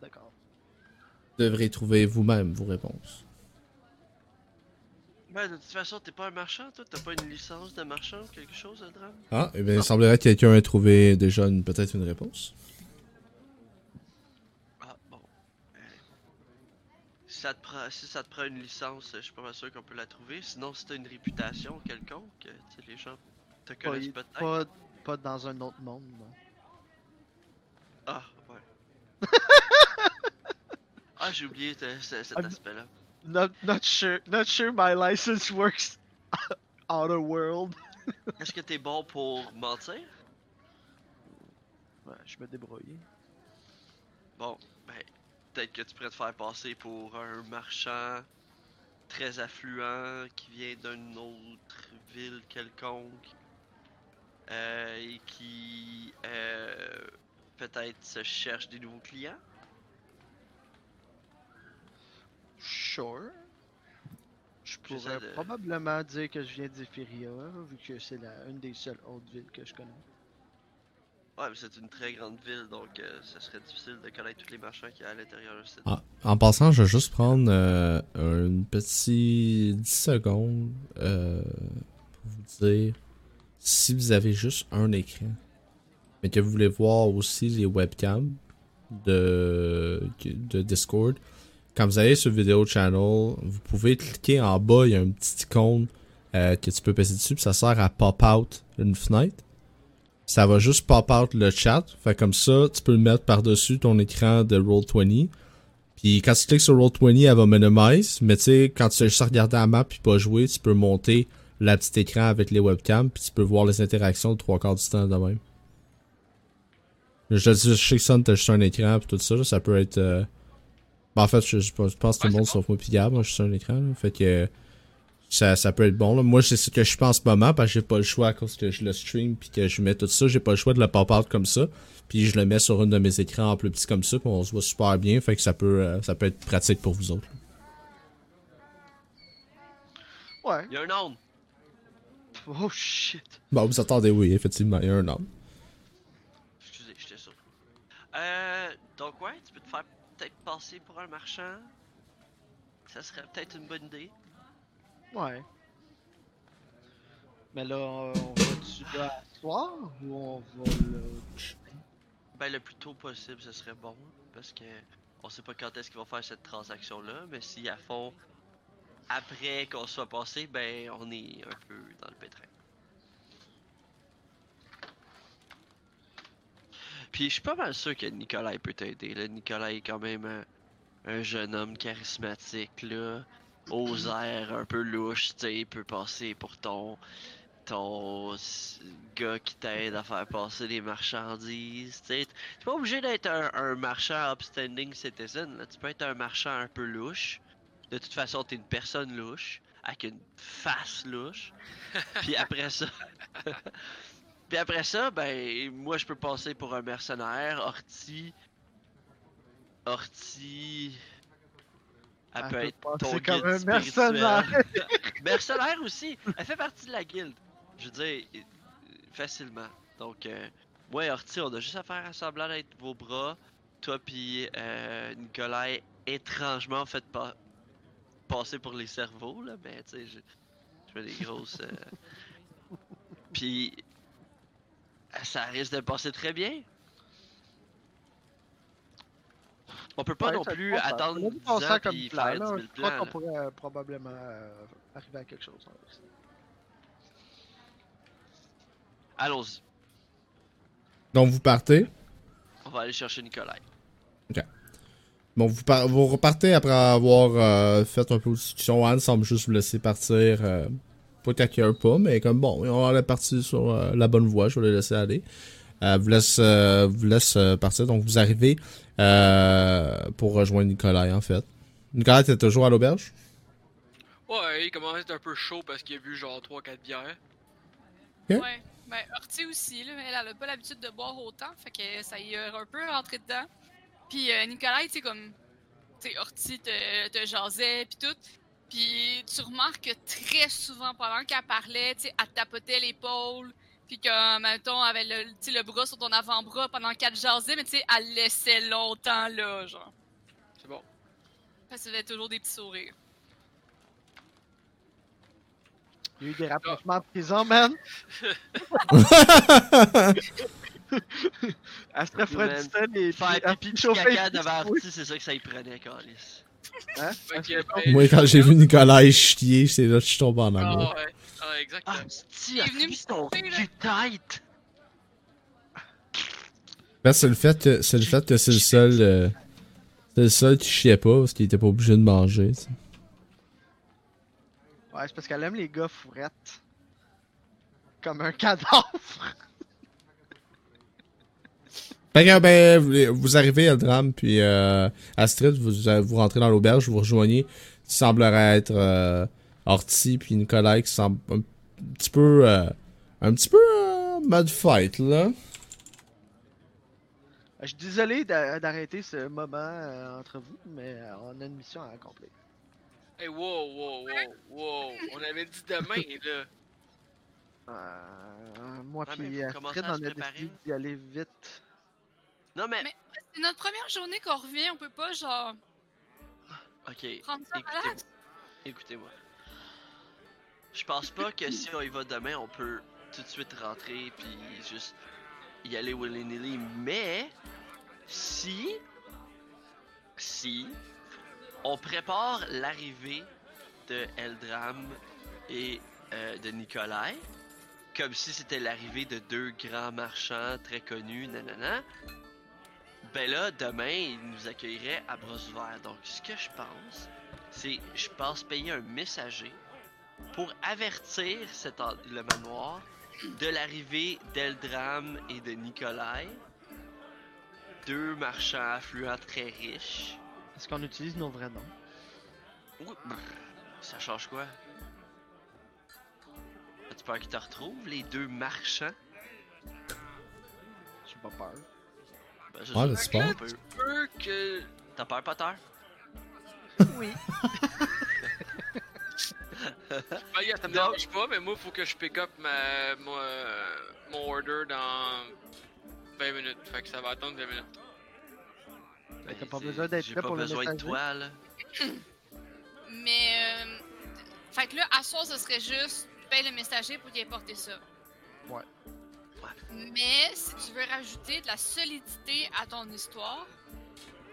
D'accord. Vous devrez trouver vous-même vos réponses. Ben, de toute façon, t'es pas un marchand, toi? T'as pas une licence de marchand ou quelque chose, drame? Ah, eh bien, il semblerait que quelqu'un ait trouvé déjà une- peut-être une réponse. Ah, bon. Euh, si, ça te prend, si ça te prend une licence, je suis pas mal sûr qu'on peut la trouver. Sinon, si t'as une réputation quelconque, euh, les gens te connaissent peut-être. pas, pas dans un autre monde. non. Ah, ouais. ah, j'ai oublié cet Ah, aspect-là. Not, not sure. Not sure my license works outer world. Est-ce que t'es bon pour mentir? Ouais, je me débrouille. Bon, peut-être que tu pourrais te faire passer pour un marchand très affluent qui vient d'une autre ville quelconque euh, et qui euh, peut-être se cherche des nouveaux clients? Sure. Je pourrais de- probablement dire que je viens d'Ephiria, vu que c'est la, une des seules autres villes que je connais. Ouais, mais c'est une très grande ville, donc euh, ça serait difficile de connaître tous les marchands qu'il y a à l'intérieur du site. Ah, en passant, je vais juste prendre euh, une petite 10 secondes euh, pour vous dire si vous avez juste un écran, mais que vous voulez voir aussi les webcams de, de Discord, quand vous allez sur Video Channel, vous pouvez cliquer en bas, il y a un petit icône euh, que tu peux passer dessus, puis ça sert à pop out une fenêtre. Ça va juste pop out le chat, fait comme ça, tu peux le mettre par-dessus ton écran de Roll20. Puis quand tu cliques sur Roll20, elle va minimize. Mais tu sais, quand tu sais juste regarder la map puis pas jouer, tu peux monter la petite écran avec les webcams puis tu peux voir les interactions de trois quarts du temps de même. Je te dis, je sais que ça, t'as juste un écran puis tout ça, ça peut être... euh, ben, en fait, je, je pense que tout le monde sauf moi pis Gab, moi, juste un écran. là. Fait que ça, ça peut être bon. Là. Moi, c'est ce que je fais en ce moment parce que j'ai pas le choix à cause que je le stream puis que je mets tout ça. J'ai pas le choix de le pop-out comme ça. Puis je le mets sur une de mes écrans en plus petit comme ça, puis on se voit super bien, fait que ça peut, euh, ça peut être pratique pour vous autres. Ouais. Il y a un homme! Oh shit. Bon, vous attendez, oui, effectivement, il y a un homme. Excusez, j'étais sûr. Euh, donc ouais, tu peux te faire peut-être passer pour un marchand. Ça serait peut-être une bonne idée. Ouais. Mais là, on va-tu là soir ou on va le. Ben, le plus tôt possible, ce serait bon. Parce que on sait pas quand est-ce qu'ils vont faire cette transaction-là. Mais si à fond, après qu'on soit passé, ben, on est un peu dans le pétrin. Puis je suis pas mal sûr que Nicolas peut t'aider. Nicolas est quand même un, un jeune homme charismatique, là. Aux airs un peu louche, tu sais, il peut passer pour ton ton gars qui t'aide à faire passer les marchandises, tu sais. T'es pas obligé d'être un, un marchand upstanding citizen, là. Tu peux être un marchand un peu louche. De toute façon, t'es une personne louche, avec une face louche. Puis après ça... Puis après ça, ben, moi je peux passer pour un mercenaire. Orti... Orti... Elle Elle peut peut être ton guide comme un spirituel. mercenaire. mercenaire aussi! Elle fait partie de la guilde. Je veux dire, euh, facilement. Donc, euh, moi et Orti, on a juste à faire à semblant d'être vos bras. Toi puis euh, Nicolas, étrangement, faites pas passer pour les cerveaux, là. Mais tu sais, je, je fais des grosses. euh, Puis, ça risque de passer très bien. On peut pas Ouais, non ça plus ça. attendre On a 10 vu passer ans comme puis plan, faire là. 10 000 Je crois qu'on pourrait euh, probablement euh, arriver à quelque chose. ça. Allons-y. Donc vous partez? On va aller chercher Nicolas. Bon, vous, par- vous repartez après avoir euh, fait un peu de discussion. Anne semble juste vous laisser partir. Euh, pas qu'elle pas, mais comme bon, on est parti sur euh, la bonne voie, je vais le laisser aller. Euh, vous laisse, euh, vous laisse euh, partir. Donc vous arrivez euh, pour rejoindre Nicolas en fait. Nicolas, t'es toujours à l'auberge? Ouais, il commence à être un peu chaud parce qu'il a bu genre 3-4 bières. Ok. Ouais. Ben, Horty aussi, là, elle, elle a pas l'habitude de boire autant, fait que ça y est un peu rentré dedans. Puis euh, Nicolas, tu sais, comme, tu sais, Horty te, te jasait, puis tout. Puis tu remarques que très souvent, pendant qu'elle parlait, tu sais, elle tapotait l'épaule, puis que, mettons, elle avait le, le bras sur ton avant-bras pendant qu'elle jasait, mais tu sais, elle laissait longtemps là, genre. C'est bon. Parce que faisait toujours des petits sourires. Il y a eu des rapprochements de prison, man. Elle se refroidissait les Faire pipi chauffait caca devant. Artie, c'est ça que ça y prenait, Calis. Hein? Se- ben, Moi, quand j'ai vu Nicolas chier, c'est là que je tombe en amour. Ah ouais, ah, exactement. Ah, Il est venu me là. Ben, c'est le fait que c'est le fait que c'est le seul euh, c'est le seul qui chiait pas parce qu'il était pas obligé de manger. Ouais, c'est parce qu'elle aime les gars fourettes. Comme un cadavre. Que, ben, vous- vous arrivez à le drame, puis euh, Astrid, vous, vous rentrez dans l'auberge, vous rejoignez qui semblerait être euh, Horty, puis Nicolas qui semble un petit peu, euh, un petit peu euh, mode fight, là. Je suis désolé d'a- d'arrêter ce moment euh, entre vous, mais euh, on a une mission à accomplir. Hey, wow, wow, wow, wow. On avait dit demain, là. Euh, moi mais puis Fred, on a décidé d'y aller vite. Non, mais. Mais- C'est notre première journée qu'on revient, on peut pas, genre, Ok, prendre ça écoutez-moi. relax. Écoutez-moi. Je pense pas que si on y va demain, on peut tout de suite rentrer puis juste y aller willy-nilly. Mais si, si on prépare l'arrivée de Eldram et euh, de Nikolai, comme si c'était l'arrivée de deux grands marchands très connus, nanana, ben là, demain, ils nous accueilleraient à bras. Donc, ce que je pense, c'est, je pense payer un messager pour avertir cet le manoir de l'arrivée d'Eldram et de Nikolai, deux marchands affluents très riches. Est-ce qu'on utilise nos vrais noms? Ouh, brr, ça change quoi? As-tu peur qu'ils te retrouvent, les deux marchands? J'ai pas peur. Ben, je Ouais, pas, c'est pas. un peu. Peu que. T'as peur, Potter? Oui. Ben, gars, ça me dérange pas, mais moi, faut que je pick up ma, mon, mon order dans 20 minutes. Fait que ça va attendre 20 minutes. Ben, t'as pas besoin d'être prêt pas pour le besoin de toi, là. Mais, euh, fait que là, à soir, ce serait juste, tu payes le messager pour qu'il ait porté ça. Ouais. Mais, si tu veux rajouter de la solidité à ton histoire,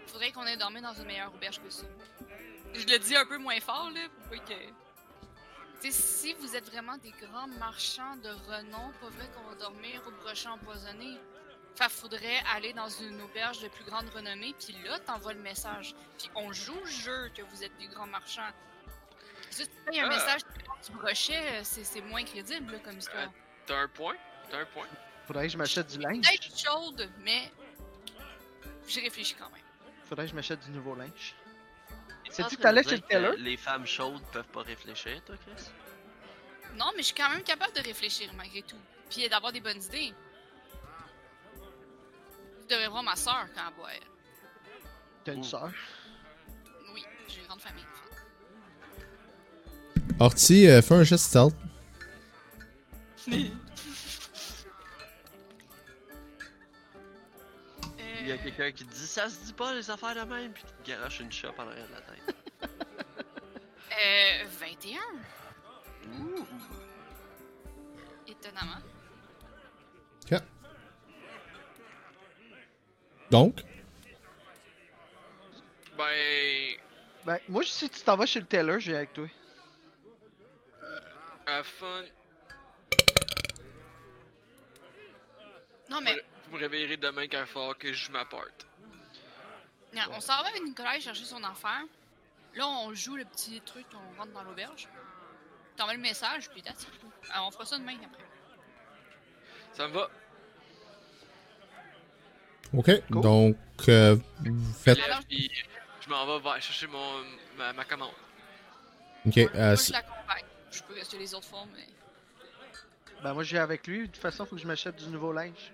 faudrait qu'on ait dormi dans une meilleure auberge que ça. Je le dis un peu moins fort, là, pour pas que... Tu sais, si vous êtes vraiment des grands marchands de renom, pas vrai qu'on va dormir au brochet empoisonné? Fait faudrait aller dans une auberge de plus grande renommée, puis là, t'envoies le message. Puis on joue le jeu que vous êtes des grands marchands. Si tu payes un Ah. message du brochet, c'est moins crédible là, comme histoire. T'as un point? T'as un point? Faudrait que je m'achète du linge. Peut-être chaude, mais j'y réfléchis quand même. Faudrait que je m'achète du nouveau linge. En que train t'allais chez le que Les femmes chaudes peuvent pas réfléchir, toi, Chris? Non, mais je suis quand même capable de réfléchir malgré tout. Puis d'avoir des bonnes idées. Tu devrais voir ma soeur quand elle boit. T'as une sœur? Oui, j'ai une grande famille. Horty, euh, fais un geste stealth. y a Euh, quelqu'un qui te dit ça se dit pas les affaires de même, puis qui te garoche une chope en arrière de la tête. euh, 21, Ouh. étonnamment. Donc, Ben. Ben, moi, si tu t'en vas chez le tailor, je vais avec toi. Have fun. Non, mais Vous me réveillerez demain quand il falloir que je joue ma part. non, on s'en va avec Nicolas chercher son affaire. Là, on joue le petit truc, on rentre dans l'auberge. T'envoies le message, puis. Alors, on fera ça demain après. Ça me va. Ok, Cool. donc euh, vous faites. Puis je m'en vais vers- chercher mon, ma, ma commande. Ok, Moi, euh, je l'accompagne. Je peux rester les autres fois, mais. Ben moi, je vais avec lui. De toute façon, faut que je m'achète du nouveau linge.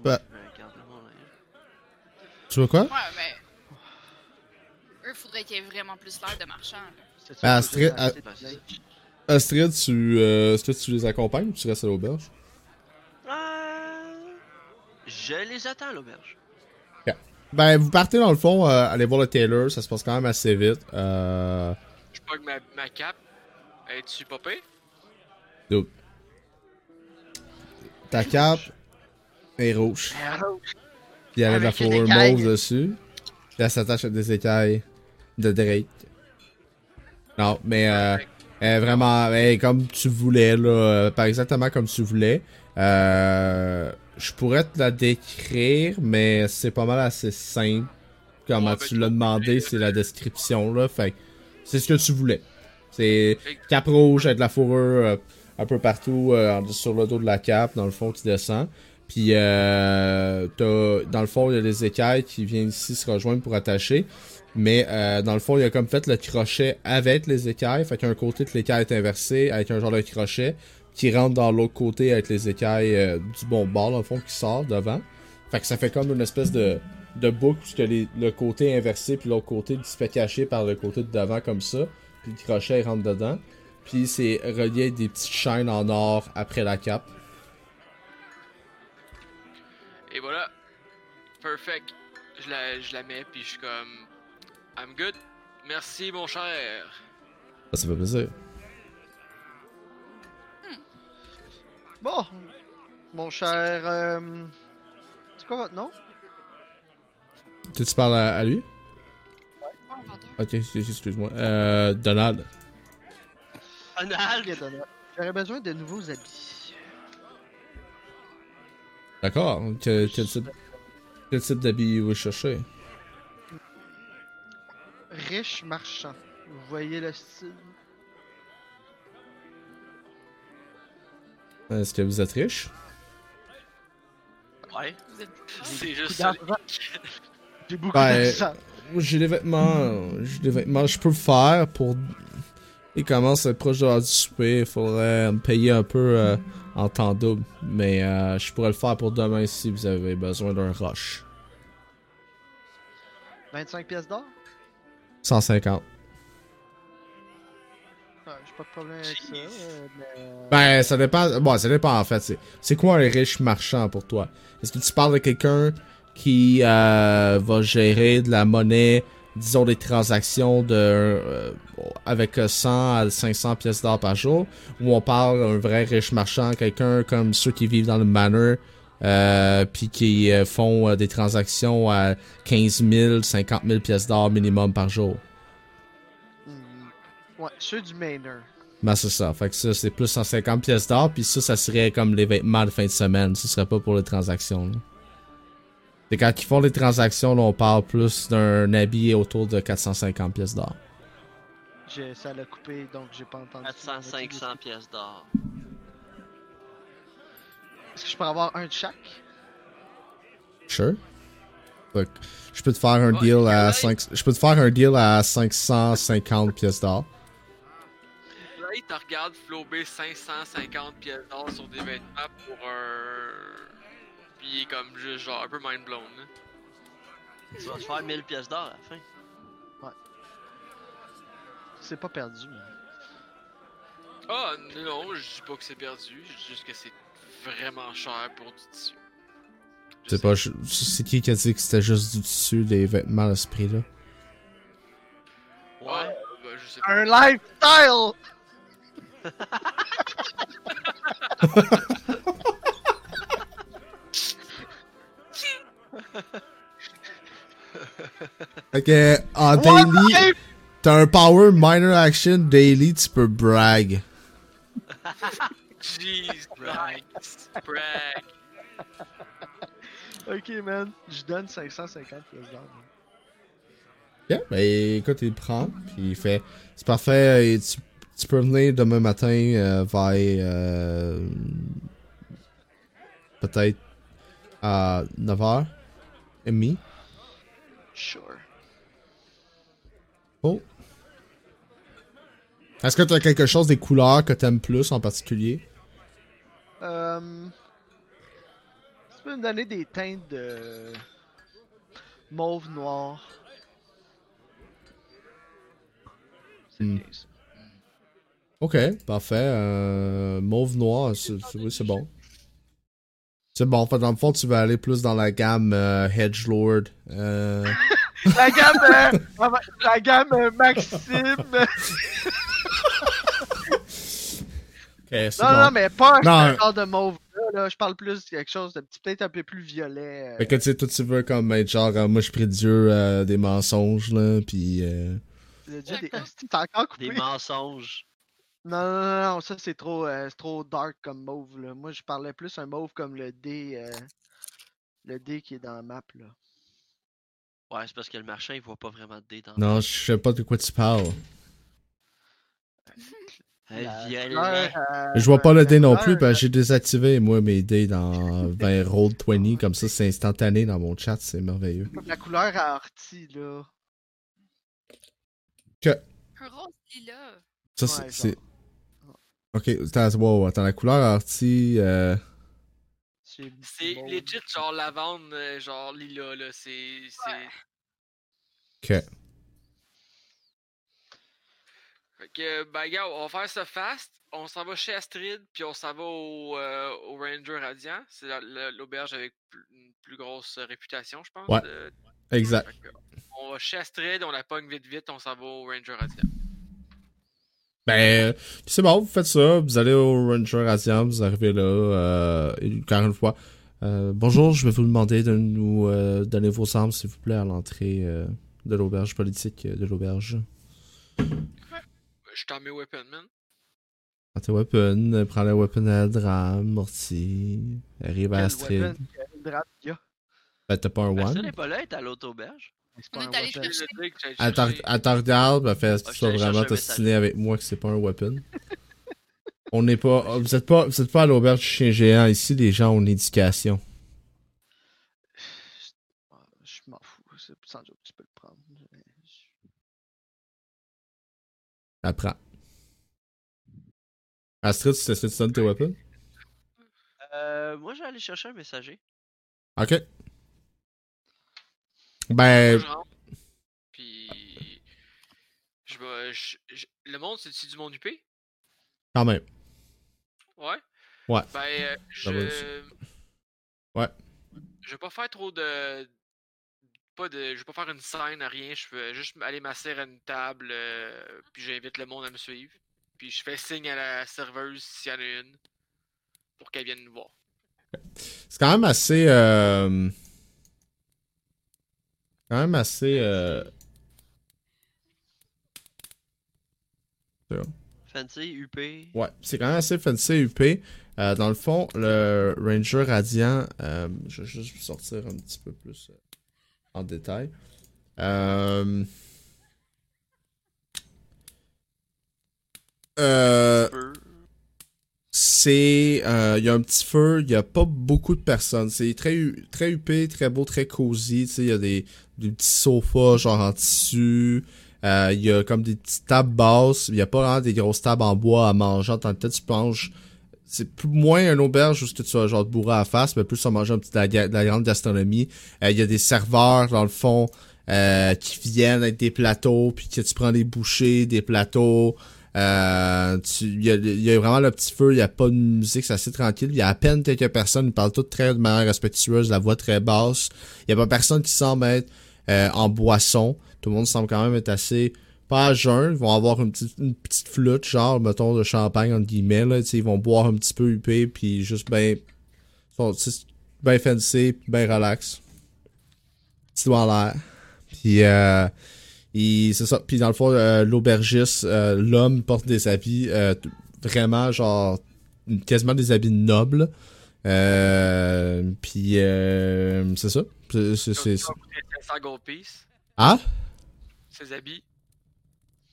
Bah. Tu veux quoi? Ouais, mais. Eux, faudrait qu'il y ait vraiment plus l'air de marchand. là. Astrid-. Astrid, tu, euh, est-ce que tu les accompagnes ou tu restes à l'auberge? Euh, Je les attends à l'auberge. Ben, vous partez dans le fond, euh, aller voir le tailor, ça se passe quand même assez vite. Euh, Je pogne ma, ma cape. Es-tu popé? ta cape est rouge. Ah, Puis elle a de la fourrure mauve dessus. Puis elle s'attache à des écailles de Drake. Non, mais euh, elle est vraiment elle est comme tu voulais, là. euh, Pas exactement comme tu voulais. Euh, je pourrais te la décrire, mais c'est pas mal assez simple. Comment Ouais, tu ben, l'as tu- demandé, c'est la description, là. Fait c'est ce que tu voulais. C'est cape rouge avec de la fourrure euh, un peu partout euh, sur le dos de la cape, dans le fond, qui descend. Puis, euh, dans le fond, il y a des écailles qui viennent ici se rejoindre pour attacher. Mais euh, dans le fond, il a comme fait le crochet avec les écailles. Fait qu'un côté de l'écaille est inversé avec un genre de crochet qui rentre dans l'autre côté avec les écailles euh, du bon bord, dans le fond, qui sort devant. Fait que ça fait comme une espèce de, de boucle puisque les- le côté inversé puis l'autre côté se fait cacher par le côté de devant comme ça. Puis le crochet rentre dedans. Puis c'est relié des petites chaînes en or après la cape. Et voilà. Perfect. Je la, je la mets, puis je suis comme. I'm good. Merci, mon cher. Ça, ça fait plaisir. Bon, mon cher. euh, C'est quoi votre nom? Tu, tu parles à, à lui? Pardon. Ok, excuse-moi. Euh, Donald. Donald! Ok, Donald. J'aurais besoin de nouveaux habits. D'accord. Que- Quel type, quel type d'habit vous cherchez? Riche marchand. Vous voyez le style? Est-ce que vous êtes riche? Ouais. Vous êtes- C'est juste ça. J'ai beaucoup Ben, J'ai des vêtements. J'ai des vêtements. Je peux le faire pour. Il commence à être proche de l'heure du souper. Il faudrait me payer un peu euh, en temps double. Mais euh, je pourrais le faire pour demain si vous avez besoin d'un rush. 25 pièces d'or? 150. Ouais, J'ai pas de problème avec ça. euh, mais, euh, Ben, ça dépend. Bon, ça dépend en fait. C'est, c'est quoi un riche marchand pour toi? Est-ce que tu parles de quelqu'un qui euh, va gérer de la monnaie, disons des transactions de euh, avec 100 à 500 pièces d'or par jour? Ou on parle d'un vrai riche marchand, quelqu'un comme ceux qui vivent dans le manor, euh, puis qui euh, font euh, des transactions à 15 000, 50 000 pièces d'or minimum par jour? hmm, Ouais, ceux du Manor. Ben c'est ça. Fait que ça, c'est plus 150 pièces d'or. Puis ça, ça serait comme les vêtements de fin de semaine. Ce serait pas pour les transactions. là. Et quand ils font les transactions, là, on parle plus d'un habit autour de 450 pièces d'or. Ça l'a coupé, donc j'ai pas entendu. 400, 500 pièces d'or. Est-ce que je peux avoir un de chaque? Sure. Je peux te faire un deal à ouais. 5... Je peux te faire un deal à 550 pièces d'or. Là, il te regarde flober 550 pièces d'or sur des vêtements pour un. Puis il est comme juste genre un peu mind blown. là. Tu vas te faire 1000 pièces d'or à la fin. C'est pas perdu. mais- Ah, non, je dis pas que c'est perdu, je dis juste que c'est vraiment cher pour du tissu. C'est pas... je- C'est qui qui a dit que c'était juste du dessus des vêtements à ce prix-là? Ouais, Ouais. bah, je sais pas. Un lifestyle Fait que, en daily, t'as un power minor action daily, tu peux brag. Jeez, brag. Brag. Ok, man. Je donne 550 pièces d'or. man. Ok, ben écoute, il prend, puis il fait C'est parfait, et tu, tu peux venir demain matin euh, vers. euh, Peut-être à 9h et demi. Sure. Oh. Est-ce que tu as quelque chose des couleurs que t'aimes plus en particulier? Euh... Tu peux me donner des teintes de mauve noir. C'est bien ça. Ok, parfait. Euh, mauve noir, c'est c'est- oui, c'est bon. C'est bon, en fait, dans le fond, tu vas aller plus dans la gamme euh, Hedgelord. Euh, La gamme, euh, ah, la gamme euh, Maxime. non, bon. non, mais pas un genre de mauve. Là. Je parle plus de quelque chose de peut-être un peu plus violet. euh. Fait que tu sais, toi, tu veux comme être genre, euh, moi, je prie Dieu euh, des mensonges, là. Euh... Le dieu des- encore coupé. Des mensonges. Non, non, non, non, ça c'est trop, euh, c'est trop dark comme mauve. Là. Moi, je parlais plus un mauve comme le D. euh, le D qui est dans la map. Là. Ouais, c'est parce que le marchand, il voit pas vraiment de dés dans Non, je sais pas de quoi tu parles. Couleur, euh, Je vois pas le dé non plus, parce que j'ai désactivé, moi, mes dés dans ben, Roll20, comme ça, c'est instantané dans mon chat, c'est merveilleux. La couleur à ortie, là. Un rose lilas. Ça, Ouais, c'est. Ok, attends, wow, attends, la couleur arty, euh... C'est mauve. legit genre lavande, euh, genre lila, là. C'est. Ok. Fait que, ben, gars, on va faire ça fast. On s'en va chez Astrid, puis on s'en va au, euh, au Ranger Radiant. C'est la- la- l'auberge avec une plus grosse réputation, je pense. Ouais. euh, Exact. que, on va chez Astrid, on la pogne vite vite, on s'en va au Ranger Radiant. Ben, c'est bon, vous faites ça, vous allez au Ranger Asian, vous arrivez là, euh, encore une fois. Euh, bonjour, je vais vous demander de nous euh, donner vos armes, s'il vous plaît, à l'entrée euh, de l'auberge politique de l'auberge. Je t'en mets Weapon Man. Prends tes weapons, prends le weapon à Dram, Morty, arrive à Astrid. Ben, t'as pas un one? est pas là, elle est à l'autre auberge. On est allé chercher- que j'allais Elle elle t'en regarde, ben, fait, Ah, tu vas vraiment t'ostiner avec moi que c'est pas un weapon. On n'est pas, vous êtes pas, vous êtes pas à l'auberge du chien géant ici, les gens ont une éducation. Je m'en fous, c'est sans joke, tu peux le prendre. Je- Apprends. Astrid, tu t'essaies de donner tes weapons? Euh, moi, je vais aller chercher un messager. Ok. Ben, Puis. Je vais. je- je- Le monde, c'est-tu du monde UP? quand même. Ouais? Ouais. Ben, euh, je. Ouais. Je vais pas faire trop de. Pas de. Je vais pas faire une scène, rien. Je vais juste aller m'asseoir à une table. euh, Puis j'invite le monde à me suivre. Puis je fais signe à la serveuse s'il y en a une. Pour qu'elle vienne nous voir. C'est quand même assez. Euh... Quand même assez. Euh... Fancy, UP. Ouais, c'est quand même assez fancy UP. Euh, dans le fond, le Ranger Radiant, euh, je vais juste vous sortir un petit peu plus en détail. Euh... Euh, C'est euh, y a un petit feu, il y a pas beaucoup de personnes, c'est très très huppé, très beau, très cosy, tu sais, il y a des, des petits sofas genre en tissu, euh, il y a comme des petites tables basses, il y a pas vraiment des grosses tables en bois à manger en tant que tu manges c'est plus, moins un auberge où que tu vas genre te bourrer à face, mais plus à manger un petit de la, de grande gastronomie. Euh, Il y a des serveurs dans le fond qui viennent avec des plateaux, puis que tu prends des bouchées, des plateaux. Euh, Il y, y a vraiment le petit feu, il n'y a pas de musique, c'est assez tranquille. Il y a à peine quelques personnes, ils parlent toutes très de manière respectueuse, la voix très basse. Il n'y a pas personne qui semble être euh, en boisson. Tout le monde semble quand même être assez pas à ils vont avoir une petite, une petite flûte, genre, mettons, de champagne, entre guillemets, là, ils vont boire un petit peu huppé, puis juste ben, ben fancy, ben relax. Petit doigt en l'air. Puis, euh, il- c'est ça. Puis dans le fond, euh, l'aubergiste, euh, l'homme porte des habits euh, vraiment, genre, quasiment des habits nobles. Puis c'est ça. C'est, Ça va coûter 500 gold piece. Ah? Ses habits.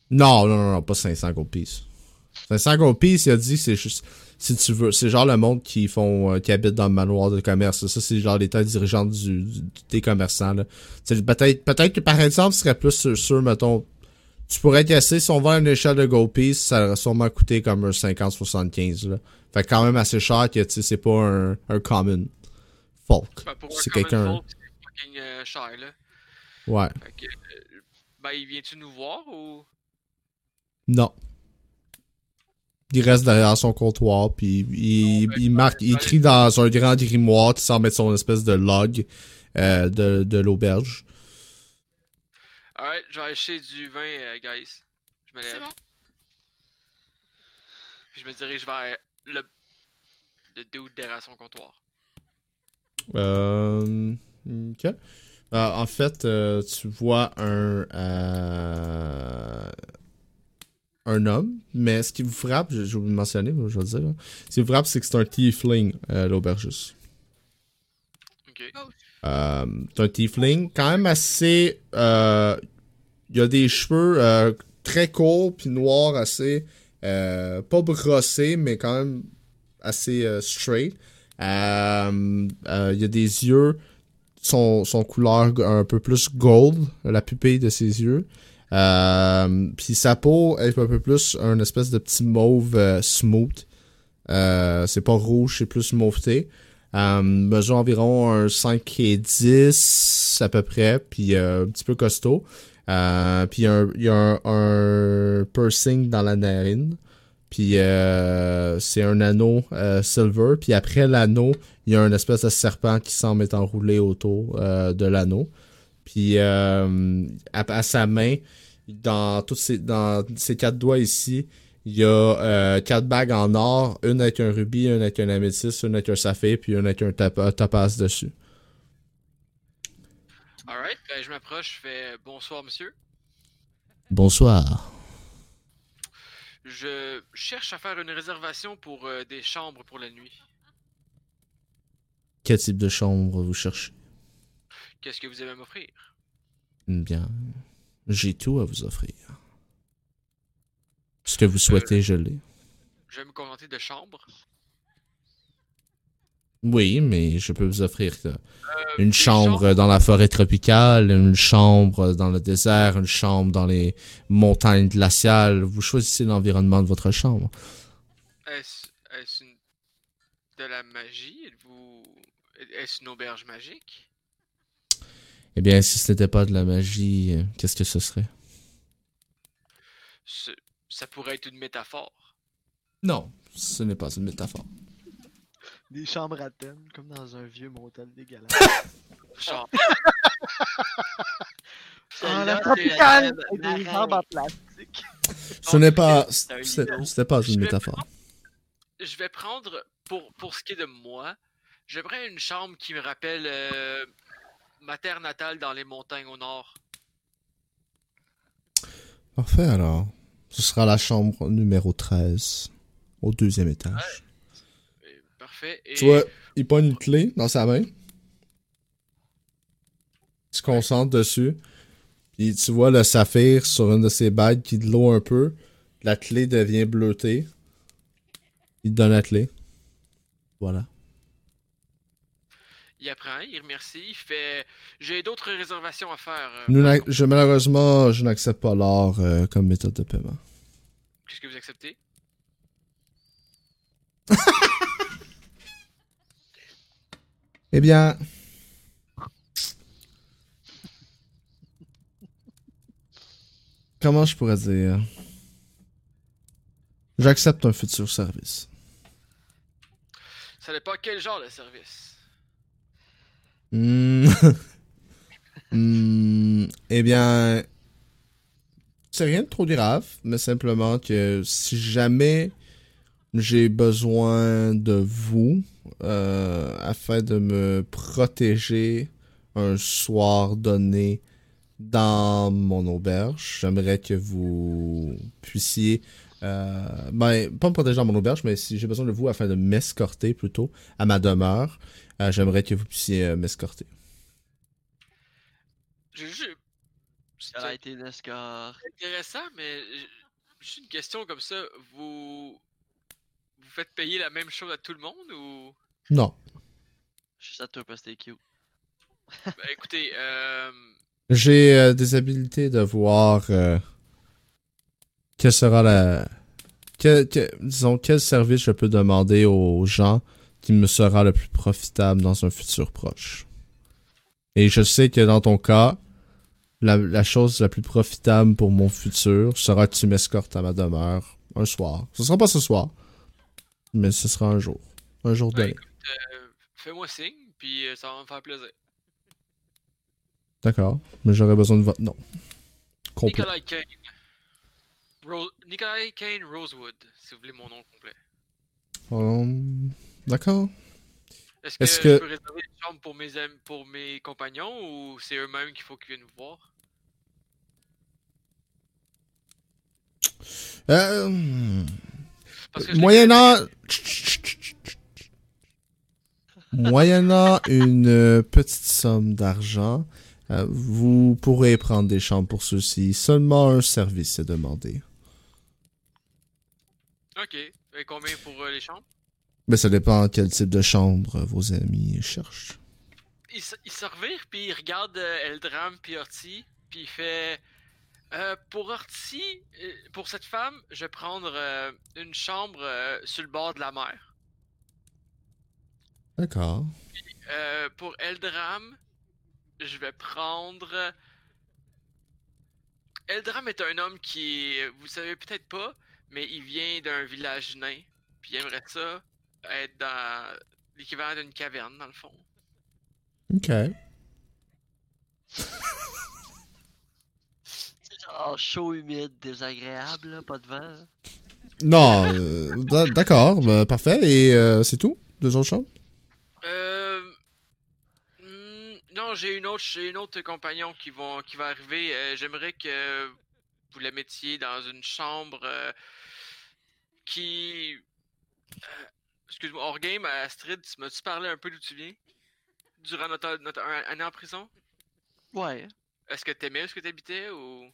Non, non, non, non, pas 500 gold piece. 500 gold piece, il a dit, c'est juste, si tu veux, c'est genre le monde qui font, euh, qui habite dans le manoir de commerce. Ça, c'est genre l'état dirigeant du, du- des commerçants, peut-être, peut-être que par exemple, ce serait plus sur, mettons, tu pourrais casser, si on vend une échelle de gold piece, ça aurait sûrement coûté comme un 50-75, là. Fait quand même assez cher que, tu sais, c'est pas un, un common folk. Ben, C'est quelqu'un- folk, c'est fucking euh, cher, là. Ouais. Fait que, euh, ben, il vient-tu nous voir ou? Non. Il reste derrière son comptoir, puis il, ben, il marque, il écrit dans un grand grimoire qui semble être son espèce de log euh, de, de l'auberge. Alright, je vais acheter du vin, euh, guys. Je me C'est lève. bon. Puis je me dirige vers le. Le dude derrière son comptoir. Euh, ok. Euh, en fait, euh, tu vois un euh, un homme, mais ce qui vous frappe, je, je vais vous le mentionner, je vais le dire. là. Ce qui vous frappe, c'est que c'est un tiefling, euh, l'aubergiste. Ok. Euh, c'est un tiefling quand même assez. euh, il a des cheveux euh, très courts puis noirs, assez. euh, pas brossés, mais quand même assez straight. Il a des yeux. Son, son couleur un peu plus gold, la pupille de ses yeux. Euh, puis sa peau est un peu plus un espèce de petit mauve euh, smooth. Euh, c'est pas rouge, c'est plus mauveté. Euh, mesure environ un 5 et 10 à peu près, puis un petit peu costaud. Puis il y a un, un piercing dans la narine. Puis c'est un anneau silver. Puis après l'anneau, il y a un espèce de serpent qui semble être enroulé autour de l'anneau. Puis euh, à, à sa main, dans toutes ces, dans ces quatre doigts ici, il y a euh, quatre bagues en or, une avec un rubis, une avec un améthyste, une avec un saphir, puis une avec un tap- un topaz dessus. Alright, ben je m'approche, je fais bonsoir monsieur. Bonsoir. Je cherche à faire une réservation pour euh, des chambres pour la nuit. Quel type de chambre vous cherchez? Qu'est-ce que vous avez à m'offrir? Bien, j'ai tout à vous offrir. Ce que vous souhaitez, je l'ai. Je vais me contenter de chambres. Oui, mais je peux vous offrir euh, Euh, une chambre dans la forêt tropicale, une chambre dans le désert, une chambre dans les montagnes glaciales. Vous choisissez l'environnement de votre chambre. Est-ce de la magie? Êtes-vous... Est-ce une auberge magique? Eh bien, si ce n'était pas de la magie, euh, qu'est-ce que ce serait? Ce- Ça pourrait être une métaphore. Non, ce n'est pas une métaphore. Des chambres à thème, comme dans un vieux motel dégueulasse. Genre, Ah, la tropicale! Avec des chambres en plastique. Ce n'est pas, n'est pas Je une vais métaphore. je vais prendre, pour, pour ce qui est de moi, j'aimerais une chambre qui me rappelle euh, ma terre natale dans les montagnes au nord. Parfait, alors. Ce sera la chambre numéro 13, au deuxième étage. Et- parfait. Et Tu vois, il prend une clé dans sa main. Il se concentre dessus. Puis tu vois le saphir sur une de ses bagues qui de l'eau un peu. La clé devient bleutée. Il te donne la clé. Voilà. Il apprend, il remercie, il fait J'ai d'autres réservations à faire. euh, Nous je, malheureusement, je n'accepte pas l'or euh, comme méthode de paiement. Qu'est-ce que vous acceptez? Eh bien. Comment je pourrais dire? J'accepte un futur service. Ça dépend quel genre de service. Hmm, Eh bien, c'est rien de trop grave, mais simplement que si jamais j'ai besoin de vous euh, afin de me protéger un soir donné dans mon auberge, j'aimerais que vous puissiez Euh, ben, pas me protéger dans mon auberge, mais si j'ai besoin de vous afin de m'escorter plutôt à ma demeure, euh, j'aimerais que vous puissiez euh, m'escorter. J'ai juste. C'est Elle a été intéressant, mais juste une question comme ça. Vous. Vous faites payer la même chose à tout le monde ou? Non. Juste à toi parce que cute. Ben, écoutez, euh. J'ai euh, des habilités de voir euh, quelle sera la. quel- disons, quel service je peux demander aux gens qui me sera le plus profitable dans un futur proche? Et je sais que dans ton cas, la, la chose la plus profitable pour mon futur sera que tu m'escortes à ma demeure un soir. Ce sera pas ce soir, mais ce sera un jour. Un jour Ouais, donné. écoute, euh, fais-moi signe, puis euh, ça va me faire plaisir. D'accord. Mais j'aurais besoin de votre nom. Complet. Kane. Ro- Nikolai Kane Rosewood, si vous voulez mon nom complet. Hum, D'accord. Est-ce que, je peux réserver une chambre pour mes, am- pour mes compagnons ou c'est eux-mêmes qu'il faut qu'ils viennent nous voir? Euh, moyennant. moyennant une euh, petite somme d'argent, euh, vous pourrez prendre des chambres pour ceux-ci. Seulement un service est demandé. Ok. Et combien pour euh, les chambres? Mais ça dépend quel type de chambre euh, vos amis cherchent. Il, se- il se puis il regarde euh, Eldram puis Orti, puis il fait... Euh, pour Orti, pour cette femme, je vais prendre une chambre sur le bord de la mer. D'accord. Pour Eldram, je vais prendre... Eldram est un homme qui, vous savez peut-être pas, mais il vient d'un village nain. Puis il aimerait ça être dans l'équivalent d'une caverne, dans le fond. Ok. C'est genre chaud, humide, désagréable, là, pas de vent. Non, euh, d'a- d'accord, bah, parfait. Et euh, c'est tout? Deux autres chambres? Euh... hmm, Non, j'ai une autre, j'ai une autre compagnon qui vont, qui va arriver. Euh, J'aimerais que vous la mettiez dans une chambre euh, qui. euh, Excuse-moi, hors game, Astrid, tu m'as-tu parlé un peu d'où tu viens? Durant notre, notre année en prison? Ouais, Est-ce que t'aimais où est-ce que t'habitais ou?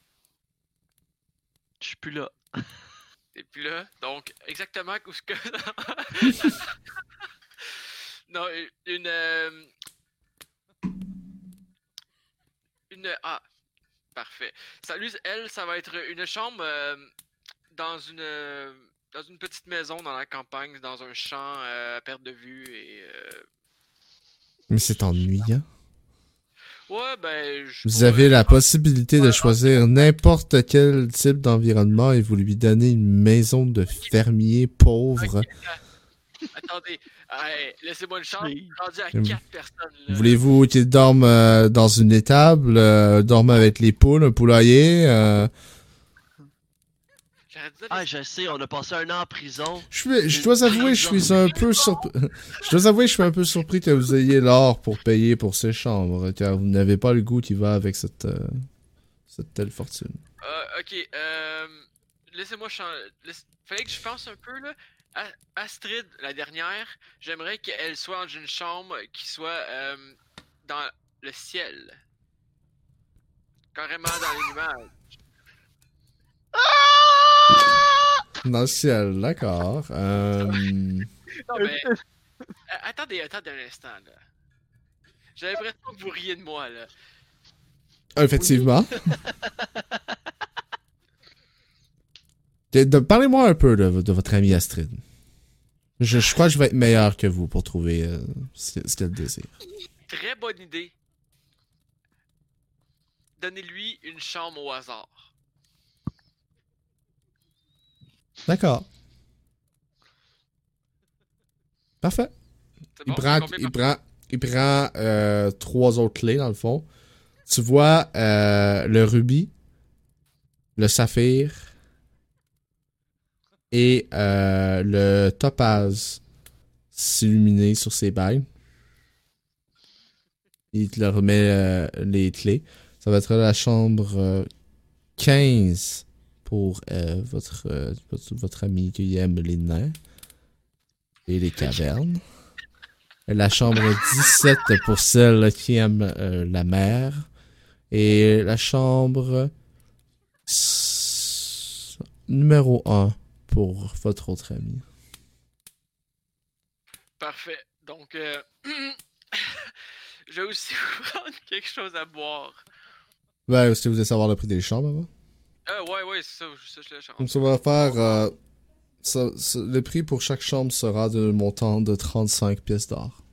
Je suis plus là. t'es plus là? Donc, exactement où ce que. non, une. euh, Une. Ah, parfait. Ça, lui, elle, ça va être une chambre euh, dans une. Dans une petite maison dans la campagne, dans un champ euh, à perte de vue et. euh, Mais c'est ennuyant. Ouais, ben. je Vous pourrais- avez la possibilité de choisir n'importe quel type d'environnement et vous lui donnez une maison de fermier pauvre. Attendez, hey, laissez-moi une chance. Oui. Rendu à. 4 personnes là. Voulez-vous qu'il dorme euh, dans une étable, euh, dorme avec les poules, un poulailler euh, Ah, je sais, on a passé un an en prison. je, suis- je dois avouer, je suis un peu surpris. Je dois avouer, je suis un peu surpris que vous ayez l'or pour payer pour ces chambres, car vous n'avez pas le goût qui va avec cette, euh, cette telle fortune. Euh, ok, euh, laissez-moi changer. Fallait que je pense un peu là. A- Astrid, la dernière, j'aimerais qu'elle soit dans une chambre qui soit euh, dans le ciel. Carrément dans les nuages. Dans le ciel, d'accord. Euh, Non, mais. euh, attendez, attendez un instant là. J'ai l'impression que vous riez de moi là. effectivement. Parlez-moi un peu de, de votre ami Astrid. Je, je crois que je vais être meilleur que vous pour trouver euh, ce, ce qu'elle désire. Très bonne idée. Donnez-lui une chambre au hasard. D'accord. Parfait. Il prend, il prend, il prend euh, trois autres clés dans le fond. Tu vois euh, le rubis, le saphir et euh, le topaz s'illuminer sur ses bagues. Il te leur remet les clés. Ça va être la chambre euh, 15 pour euh, votre, euh, votre, votre ami qui aime les nains et les cavernes. La chambre 17 pour celle qui aime euh, la mer. Et la chambre numéro 1 pour votre autre ami. Parfait. Donc, je vais aussi vous prendre quelque chose à boire. Ben, est-ce que vous voulez savoir le prix des chambres avant? Euh, ouais, ouais, c'est ça, ça, je le chante. Donc, ça va faire. euh, ça- ça- le prix pour chaque chambre sera d'un montant de 35 pièces d'or.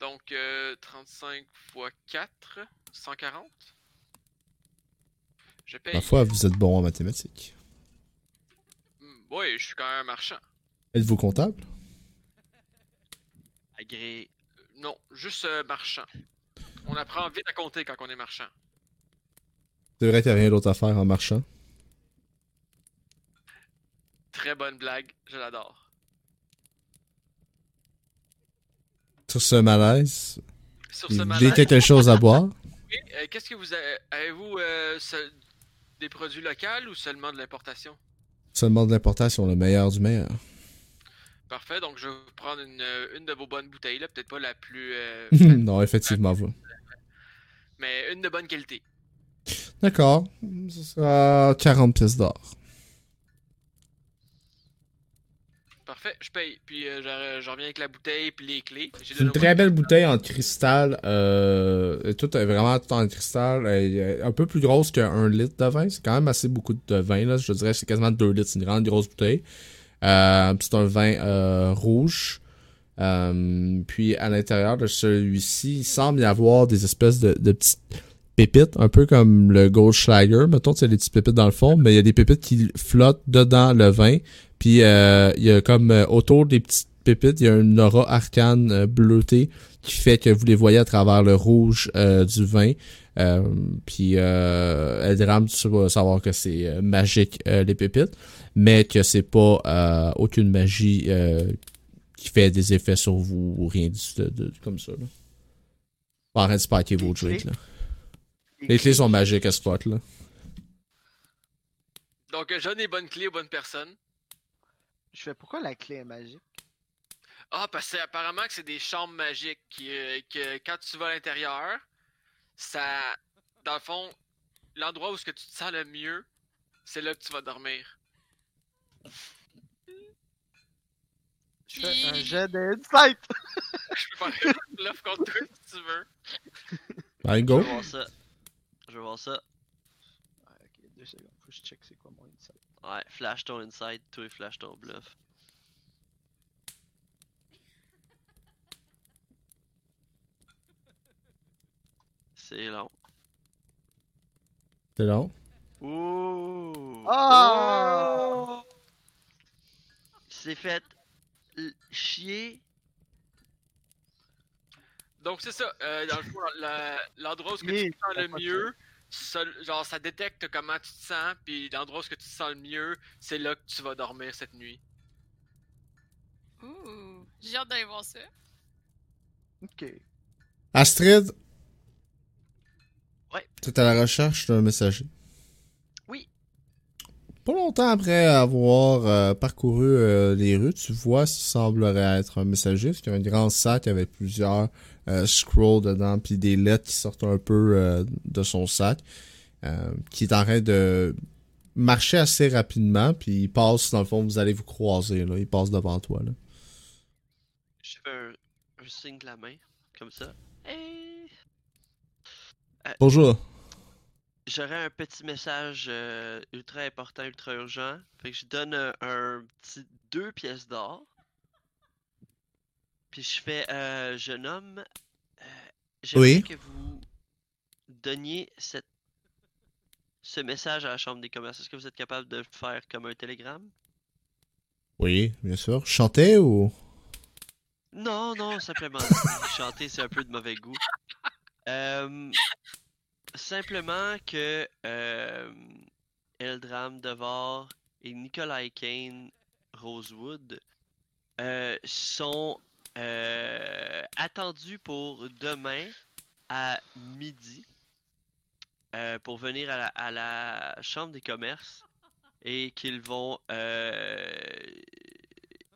Donc, euh, 35 x 4, 140. Je paye. Ma foi, vous êtes bon en mathématiques. Hmm, ouais, je suis quand même un marchand. Êtes-vous comptable? Agré. Euh, Non, juste euh, marchand. On apprend vite à compter quand on est marchand. C'est vrai a rien d'autre à faire en marchant. Très bonne blague, je l'adore. Sur ce malaise, Sur ce malaise, quelque chose à boire? euh, qu'est-ce que vous avez Avez-vous euh, seul- des produits locaux ou seulement de l'importation? Seulement de l'importation, le meilleur du meilleur. Parfait, donc je vais vous prendre une, euh, une de vos bonnes bouteilles, là, peut-être pas la plus. euh, non, effectivement, vous. mais une de bonne qualité. D'accord. Ce sera 40 pièces d'or. Parfait, je paye. Puis euh, je, je reviens avec la bouteille puis les clés. C'est une très belle bouteille en cristal. Euh, tout est vraiment tout en cristal. Elle est un peu plus grosse qu'un litre de vin. C'est quand même assez beaucoup de vin. Là. Je dirais que c'est quasiment 2 litres. C'est une grande grosse bouteille. Euh, c'est un vin euh, rouge. Euh, puis à l'intérieur de celui-ci, il semble y avoir des espèces de, de petites pépites, un peu comme le Goldschlager. Mettons, c'est des petites pépites dans le fond, mais il y a des pépites qui flottent dedans le vin. Puis euh, il y a comme euh, autour des petites pépites, il y a une aura arcane euh, bleutée qui fait que vous les voyez à travers le rouge euh, du vin. Euh, puis euh, Eldram, tu vas savoir que c'est magique euh, les pépites, mais que c'est pas euh, aucune magie euh, qui fait des effets sur vous ou rien du de, de- comme ça. Là. Arrête de spiker vos drinks. Là. Les clés sont magiques à ce spot là. Donc euh, je donne les bonnes clés aux bonnes personnes. Je fais pourquoi la clé est magique? Ah, parce que apparemment que c'est des chambres magiques qui, euh, que quand tu vas à l'intérieur, ça. Dans le fond, l'endroit où ce que tu te sens le mieux, c'est là que tu vas dormir. Je fais un jet d'insight! Je peux faire l'offre contre toi si tu veux. Ben, Je go. vais voir ça. Je vais voir ça. Ah, ok, deux secondes. Faut que je check c'est quoi mon insight. Ouais, flash ton inside, toi flash ton bluff. C'est long. C'est long? Ouh! Ah! Il s'est fait chier. Donc c'est ça. euh, dans le fond, la- l'endroit où ce que Oui, tu te sens le mieux, ça- genre ça détecte comment tu te sens, puis l'endroit où ce que tu te sens le mieux, c'est là que tu vas dormir cette nuit. Ouh, j'ai hâte d'aller voir ça. Ok. Astrid? Ouais. Tu es à la recherche d'un messager. Pas longtemps après avoir euh, parcouru euh, les rues, tu vois ce qui semblerait être un messager, y a un grand sac avec plusieurs euh, scrolls dedans, puis des lettres qui sortent un peu de son sac, qui est en train de marcher assez rapidement, puis il passe, dans le fond, vous allez vous croiser, là, il passe devant toi. Là. Je fais un, un signe de la main, comme ça. Hey! Bonjour. J'aurais un petit message euh, ultra important, ultra urgent. Fait que je donne un, un petit deux pièces d'or. Puis je fais, euh, jeune homme, euh, j'aimerais Oui. que vous donniez cette, ce message à la Chambre des commerces. Est-ce que vous êtes capable de le faire comme un télégramme? Oui, bien sûr. Chanter ou... Non, non, simplement. Chanter, c'est un peu de mauvais goût. Euh, simplement que euh, Eldram Devar et Nikolai Kane Rosewood euh, sont euh, attendus pour demain à midi pour venir à la, à la Chambre des commerces et qu'ils vont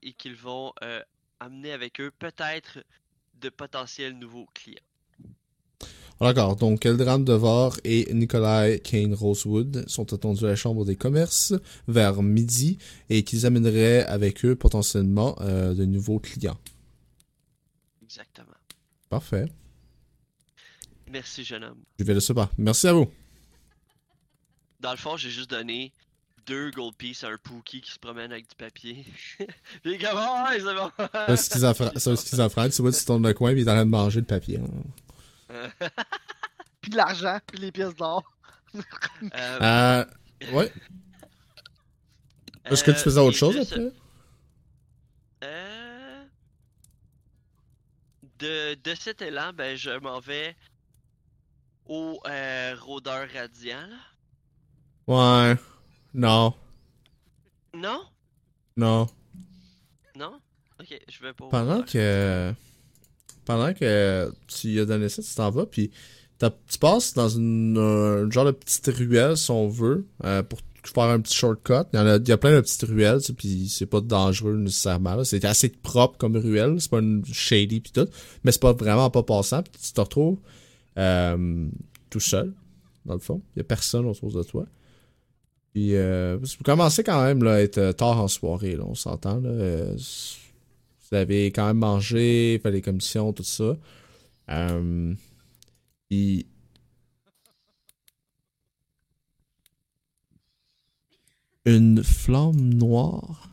et qu'ils vont amener avec eux peut-être de potentiels nouveaux clients. D'accord, donc Eldran Devar et Nikolai Kane Rosewood sont attendus à la Chambre des commerces vers midi et qu'ils amèneraient avec eux potentiellement euh, de nouveaux clients. Exactement. Parfait. Merci, jeune homme. Je vais le savoir. Merci à vous. Dans le fond, j'ai juste donné deux gold pieces à un Pookie qui se promène avec du papier. Puis comme, Ah, ouais, c'est bon. C'est un schizophrène, c'est un schizophrène, tu vois, tu tournes le coin et il est en train de manger le papier. hein. Puis de l'argent, puis les pièces d'or. Euh, Euh, ouais. Est-ce que tu euh, faisais autre chose après? Euh, De, de cet élan, ben, je m'en vais au euh, rôdeur radiant. là. Ouais. Non. Non? Non. Non? Ok, je vais pas. Pendant que. Pendant que tu lui as donné ça, tu t'en vas, puis tu passes dans une un genre de petite ruelle, si on veut, euh, pour faire un petit shortcut. Il y, a, y plein de petites ruelles, puis c'est pas dangereux nécessairement. C'est assez propre comme ruelle, c'est pas une shady puis tout, mais c'est pas vraiment pas passant. Puis tu te retrouves euh, tout seul, dans le fond. Il y a personne autour de toi. Puis euh, vous commencez quand même à être euh, tard en soirée, on s'entend. Là, vous avez quand même mangé, fait les commissions, tout ça. Euh, une flamme noire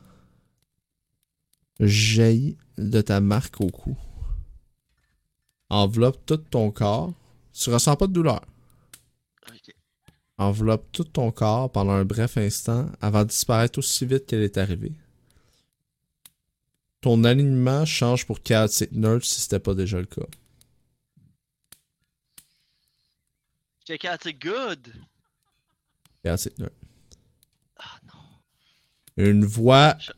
jaillit de ta marque au cou. Enveloppe tout ton corps. Tu ressens pas de douleur. Enveloppe tout ton corps pendant un bref instant avant de disparaître aussi vite qu'elle est arrivée. Ton alignement change pour Chaotic Nerd si c'était pas déjà le cas? C'est good! Ah non. Une voix Je-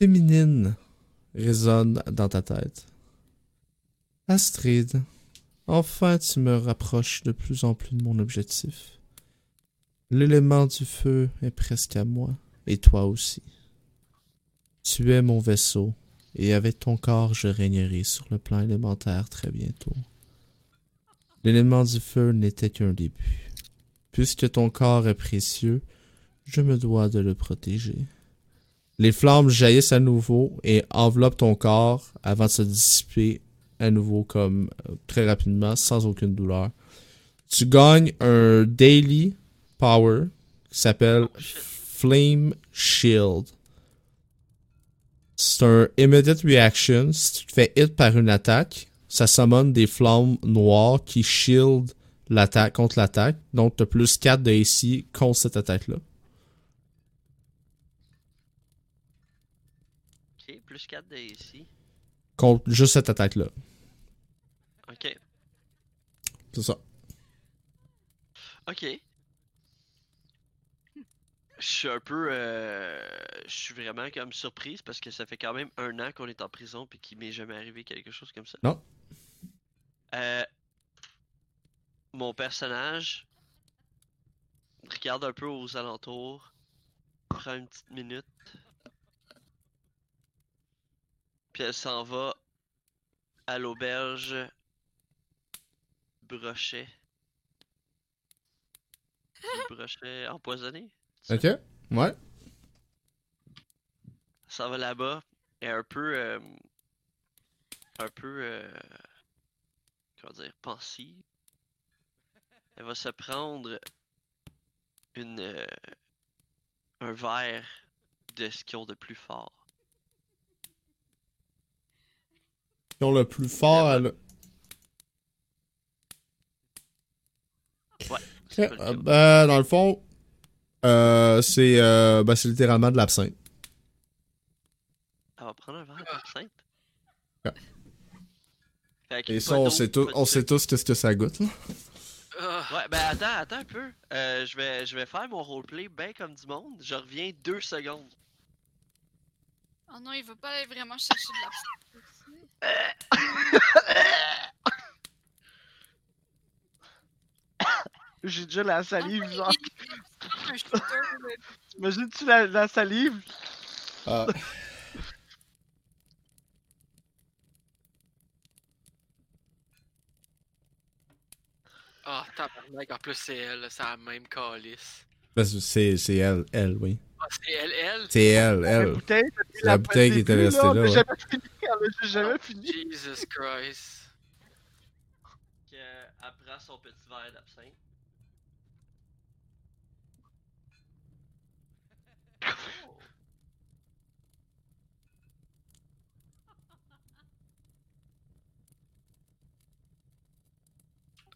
féminine résonne dans ta tête. Astrid, enfin tu me rapproches de plus en plus de mon objectif. L'élément du feu est presque à moi, et toi aussi. Tu es mon vaisseau, et avec ton corps je régnerai sur le plan élémentaire très bientôt. L'élément du feu n'était qu'un début. Puisque ton corps est précieux, je me dois de le protéger. Les flammes jaillissent à nouveau et enveloppent ton corps avant de se dissiper à nouveau comme euh, très rapidement, sans aucune douleur. Tu gagnes un daily power qui s'appelle Oh. Flame Shield. C'est un immediate reaction. Si tu te fais hit par une attaque, ça summon des flammes noires qui shield l'attaque contre l'attaque. Donc, tu as plus 4 de AC contre cette attaque-là. Ok, plus 4 de ici. Contre juste cette attaque-là. Ok. C'est ça. Ok. Je suis un peu. euh, Je suis vraiment comme surprise parce que ça fait quand même un an qu'on est en prison puis qu'il m'est jamais arrivé quelque chose comme ça. Non. Euh, mon personnage regarde un peu aux alentours, prend une petite minute, puis elle s'en va à l'auberge Brochet. Brochet empoisonné. Ça? Ok? Ouais. s'en va là-bas et un peu euh, un peu euh, comment dire pensive elle va se prendre une euh, un verre de ce qu'ils ont de plus fort Ils ont le plus fort à le... Euh, lequel. ben, dans le fond, euh, c'est euh, ben, c'est littéralement de l'absinthe. elle va prendre un verre d'absinthe? Ouais. Fait que Et ça, on sait, tout, on tous qu'est-ce que ça goûte. là. Ah, Ouais, ben attends, attends un peu. Euh, je vais, je vais faire mon roleplay bien comme du monde. Je reviens deux secondes. Oh non, il veut pas aller vraiment chercher de l'absinthe. J'ai déjà la salive, Ah, genre. là. Imagine-tu la, la salive? Ah. Ah, tabarnak, en plus c'est elle, c'est la même calice. Que c'est c'est elle, elle, oui. Ah, c'est elle, elle? C'est elle, La elle. bouteille, C'est la bouteille qui était restée là, a ouais. jamais fini, on a juste jamais fini. Jesus Christ. qu'elle prend son petit verre d'absinthe.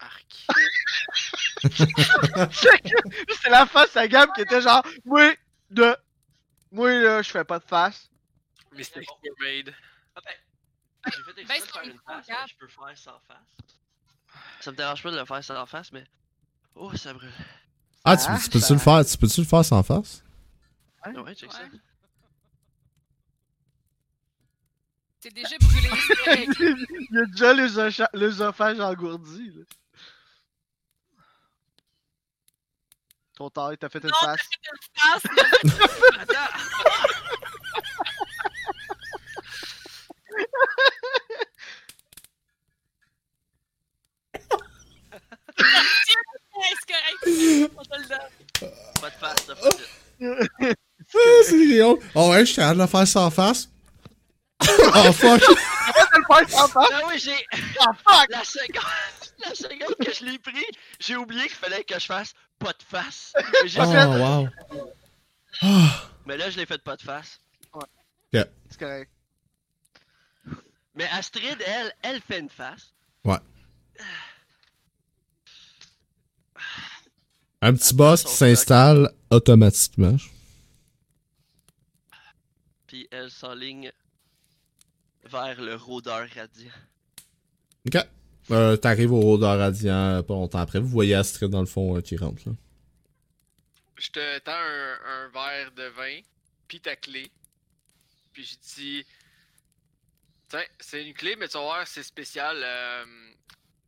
Arc. C'est la face à Gab qui était genre, oui, de. Moi, là, je fais pas de face. Mistake made. Ah ben, j'ai fait exprès de faire une face, mais je peux faire sans face. Ça me dérange pas de le faire sans face, mais... Oh, ça brûle. Ah, tu, tu peux-tu ça- le faire, tu peux-tu le faire sans face? Ah ouais, check ça. Ouais. T'es déjà brûlé. Il y a déjà l'œsophage engourdi. Là. Trop tard, t'as fait une face. Ah, c'est- Attends! Ouais, c'est correct. Pas de face, c'est. Oh ouais, je suis capable de le faire sans face. oh fuck! le faire sans face. Ah oui, j'ai... Ah, fuck! La seconde... La seconde que je l'ai pris, j'ai oublié qu'il fallait que je fasse pas de face. Mais, j'ai Oh fait- wow. Ah. Mais là, je l'ai fait pas de face. C'est correct. Mais Astrid, elle, elle fait une face. Un petit boss qui s'installe automatiquement. Puis elle s'enligne vers le rôdeur radiant. Ok. Euh, T'arrives au rôdeur radiant euh, pas longtemps après. Vous voyez Astrid dans le fond euh, qui rentre là. Je te tends un, un verre de vin, puis ta clé. Puis je dis Tiens, c'est une clé, mais tu vas voir, c'est spécial. euh,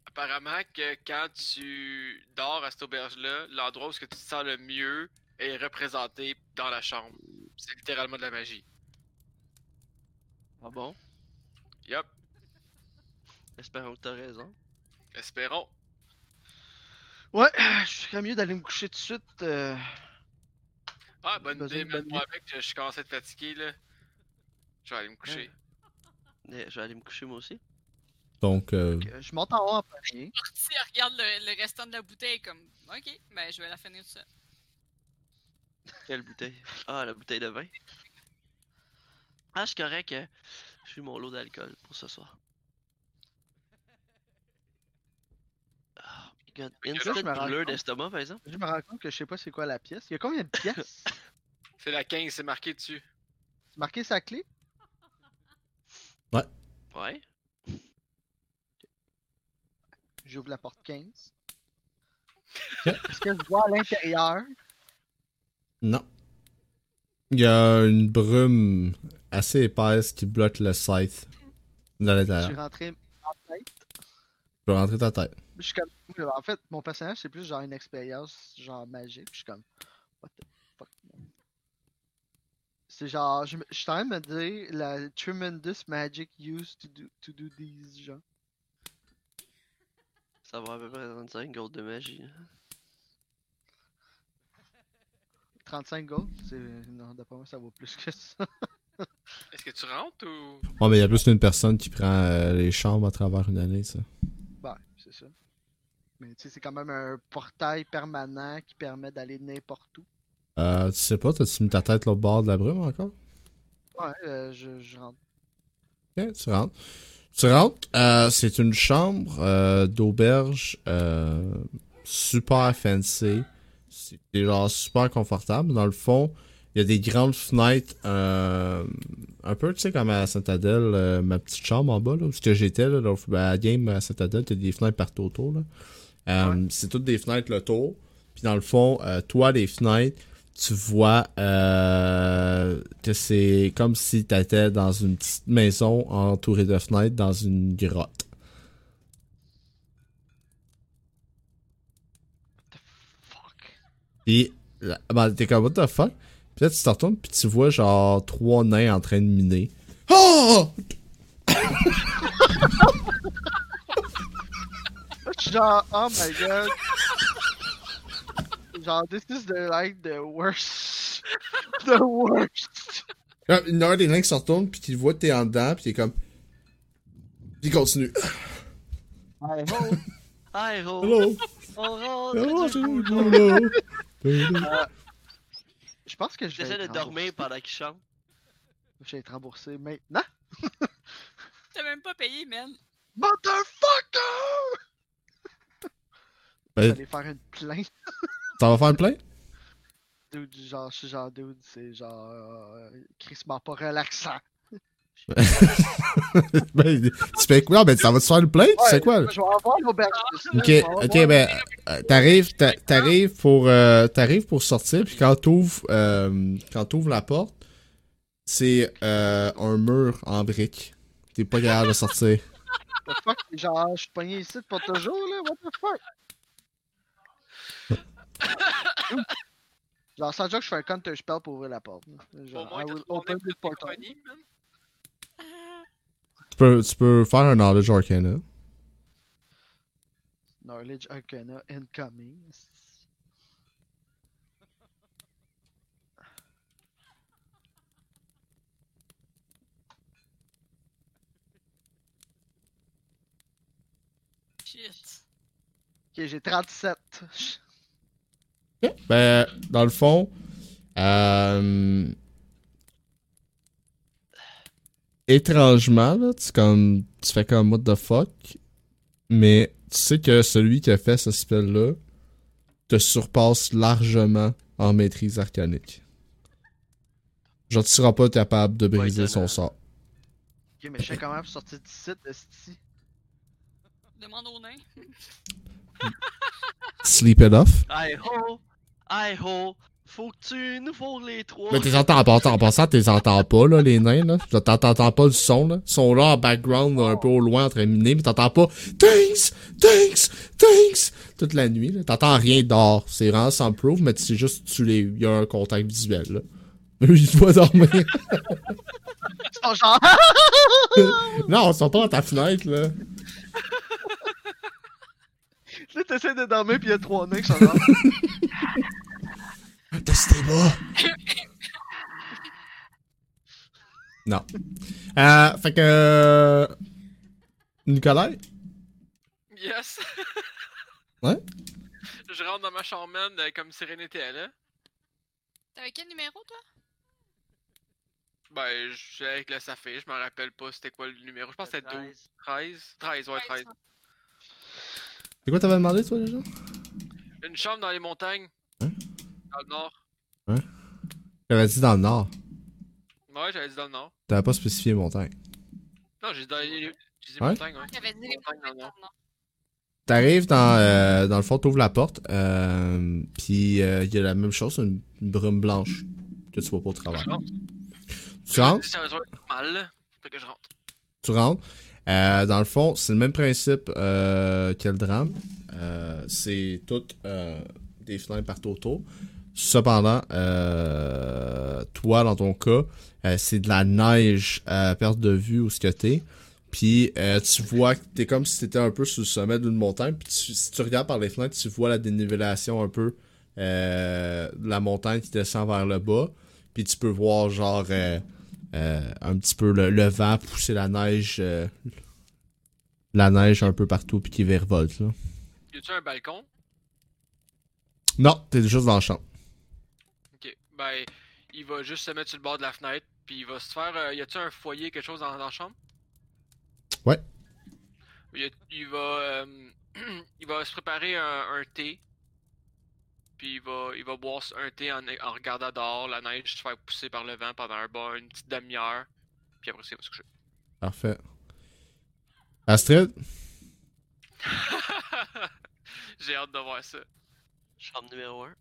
apparemment que quand tu dors à cette auberge-là, l'endroit où ce que tu te sens le mieux est représenté dans la chambre. C'est littéralement de la magie. Ah bon? Yup, Espérons que t'as raison. espérons. Ouais, je serais mieux d'aller me coucher tout de suite. euh, Ah, bonne idée, bonne mets-moi avec, je, je commence à être fatigué là. Je vais aller me coucher. Mais je vais aller me coucher moi aussi. Donc, euh, Je monte en premier. Si elle regarde le, le restant de la bouteille comme Ok, ben je vais la finir tout ça. Quelle bouteille? Ah, la bouteille de vin. Ah, c'est correct. euh, Je suis mon lot d'alcool pour ce soir. Oh my god. je me Instant compte. d'estomac, par exemple. Je me rends compte que je sais pas c'est quoi la pièce. Il y a combien de pièces? C'est la 15, c'est marqué dessus. C'est marqué sa clé? Ouais. J'ouvre la porte 15. Est-ce que je vois à l'intérieur? non. Il y a une brume assez épaisse qui bloque le site dans Je l'intérieur. suis rentré en tête. Tu peux rentrer ta tête. Je suis comme. En fait, mon personnage, c'est plus genre une expérience genre magique. Je suis comme. What the fuck, man? C'est genre. Je, je suis en train de me dire la tremendous magic used to do, to do these, genre. Ça va à peu près 35 gold de magie. hein. 35 gold? C'est. Non, d'après moi, ça vaut plus que ça. Est-ce que tu rentres ou? Oh, mais il y a plus d'une personne qui prend euh, les chambres à travers une année, ça. Ouais, c'est ça. Mais tu sais, c'est quand même un portail permanent qui permet d'aller n'importe où. Euh, tu sais pas, t'as-tu mis ta tête l'autre bord de la brume encore? Ouais, euh, je, je rentre. Ok, tu rentres. Tu rentres, euh, c'est une chambre euh, d'auberge euh, super fancy. C'est genre super confortable. Dans le fond, il y a des grandes fenêtres, euh, un peu, tu sais, comme à Saint-Adèle, euh, ma petite chambre en bas, là, où j'étais, là, là, à la game à Saint-Adèle, t'as des fenêtres partout autour, là. Euh, C'est toutes des fenêtres le tour. Puis dans le fond, toi, les fenêtres, tu vois que c'est comme si tu étais dans une petite maison entourée de fenêtres dans une grotte. Fuck? Puis ben, t'es comme, what the fuck? Puis là, tu te retournes, puis tu vois, genre, trois nains en train de miner. Oh! Genre, oh my god. genre, this is the, like, the worst. The worst. Là, Il y en a un des nains qui se retourne, puis qui voit que t'es en dedans, puis est comme. Puis continue. I hope. Hello! Hello! Hello! Je pense que je vais J'essaie de dormir pendant qu'il chante. Je vais être remboursé maintenant. T'as même pas payé, man. Motherfucker! Ben- J'allais faire une plainte. T'en vas faire une plainte? Dude, genre, je suis genre, dude, c'est genre, euh, crissement pas relaxant. ben, tu fais quoi? Ben, ça va te faire une plainte? tu sais quoi? Je vais avoir l'auberge. Ok, ok, ben, euh, t'arrives, t'a- t'arrives pour, euh, t'arrives pour sortir, puis quand t'ouvres, euh, quand t'ouvres la porte, c'est euh, un mur en briques. T'es pas capable de sortir. The fuck? Genre, je suis pogné ici pour toujours, là? What the fuck? genre, sans dire que je fais un counter spell pour ouvrir la porte. Au Genre, moins, I will open the portal. man. Tu peux, tu peux faire un knowledge arcana. Knowledge Arcana incoming. Shit. Ok, j'ai 37. Ben, dans le fond, euh, étrangement, là, tu, comme, tu fais comme what the fuck, mais tu sais que celui qui a fait ce spell-là te surpasse largement en maîtrise arcanique. Genre, tu seras pas capable de briser son étonnant. sort. Ok, mais je sais comment sortir d'ici, de sti. Demande au nain. Sleep it off. Hi ho! Hi ho! Faut que tu nous fourres les trois. Mais t'es entends pas, en passant, t'es entends pas, là, les nains, là. T'entends pas le son, là. Ils sont là en background, là, un peu au loin, en train de miner, mais t'entends pas Thanks! Thanks! Thanks! Toute la nuit, là. T'entends rien dehors. C'est vraiment sans proof, mais c'est juste, tu les, y a un contact visuel, là. Eux, ils te voient dormir. Ils sont genre. non, ils sont pas dans ta fenêtre, là. Là, t'essaies de dormir, pis y'a trois nains qui sont genre. Testez bas. non. Euh, fait que. euh, Nicolas? Yes! Ouais? Je rentre dans ma chambre, man, euh, comme si rien n'était là. T'avais quel numéro, toi? Ben, je suis avec le Safé, je me rappelle pas c'était quoi le numéro. Je pense que c'était 12. 13? 13, ouais, 13. C'est quoi t'avais demandé, toi, déjà? Une chambre dans les montagnes. Hein? Dans le nord. J'avais dit dans le nord. Ouais, j'avais dit dans le nord. T'avais pas spécifié montagne. Non, j'ai dit dans les, j'ai dit Ouais? montagnes, ouais. T'avais dit les Montagne dans le nord. T'arrives dans, euh, dans le fond, t'ouvres la porte, euh, puis il y a la même chose, une, une brume blanche que tu vois pas au travers. Tu rentres, mal, que je rentre. tu rentres. Euh, dans le fond, c'est le même principe euh, que le drame. Euh, c'est toutes euh, des fenêtres partout autour. Cependant, euh, toi, dans ton cas, euh, c'est de la neige à perte de vue où ce que t'es. Puis euh, tu vois que t'es comme si t'étais un peu sur le sommet d'une montagne. Puis tu- si tu regardes par les fenêtres, tu vois la dénivellation un peu euh, de la montagne qui descend vers le bas. Puis tu peux voir genre euh, euh, un petit peu le, le vent pousser la neige, euh, la neige un peu partout puis qui virevolte là. Y a-tu un balcon? Non, t'es juste dans le champ. Ben, il va juste se mettre sur le bord de la fenêtre. Puis il va se faire. euh, y a-tu un foyer, quelque chose dans, dans la chambre? Ouais. Il, a- il va. euh, il va se préparer un, un thé. Puis il va, il va boire un thé en, en regardant dehors la neige se faire pousser par le vent pendant un bon, une petite demi-heure. Puis après, ça, il va se coucher. Parfait. Astrid, J'ai hâte de voir ça. Chambre numéro 1.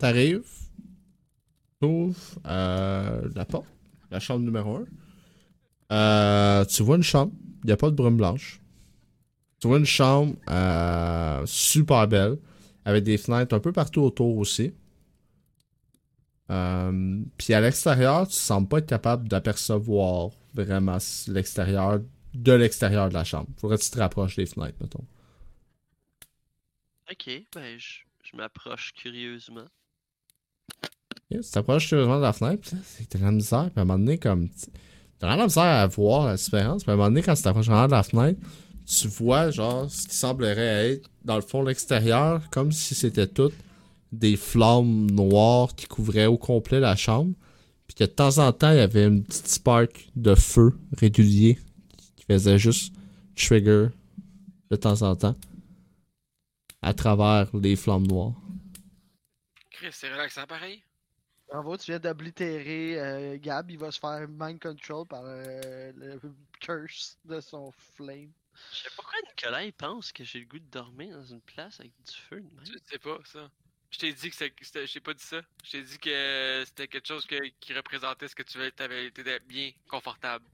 T'arrives, t'ouvres euh, la porte, la chambre numéro 1. Euh, tu vois une chambre, il a pas de brume blanche. Tu vois une chambre euh, super belle, avec des fenêtres un peu partout autour aussi. Euh, Puis à l'extérieur, tu sembles pas être capable d'apercevoir vraiment l'extérieur de l'extérieur de la chambre. Faudrait que tu te rapproches des fenêtres, mettons. Ok, ben je, je m'approche curieusement. Ok, tu t'approches curieusement de la fenêtre, de la misère, puis à un moment donné, comme. T'as la misère à voir la différence, puis à un moment donné, quand tu t'approches vraiment de la fenêtre, tu vois, genre, ce qui semblerait être, dans le fond, l'extérieur, comme si c'était tout des flammes noires qui couvraient au complet la chambre, puis que de temps en temps, il y avait une petite spark de feu régulier qui faisait juste trigger de temps en temps à travers les flammes noires. Chris, c'est relaxant pareil? Bravo, tu viens d'oblitérer euh, Gab. Il va se faire mind control par euh, le curse de son flame. Je sais pas pourquoi Nicolas il pense que j'ai le goût de dormir dans une place avec du feu de même. Sais pas ça. Je t'ai dit que c'était- t'ai pas dit ça. Je t'ai dit que c'était quelque chose que- qui représentait ce que tu avais. T'avais été bien confortable.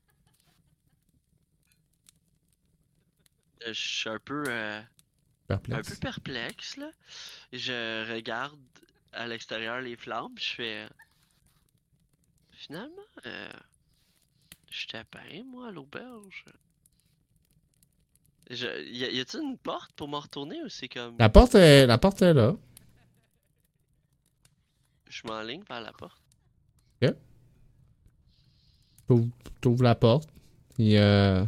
Euh, Je suis un peu, euh, un Perplexe. peu perplexe là. Je regarde à l'extérieur les flammes, puis je fais. Finalement, euh, j'étais bien moi à l'auberge. Je... Y a-t-il une porte pour m'en retourner ou c'est comme. La porte est, la porte est là. Je m'enligne vers la porte. T'ouvres t'ouvres la porte. Il y a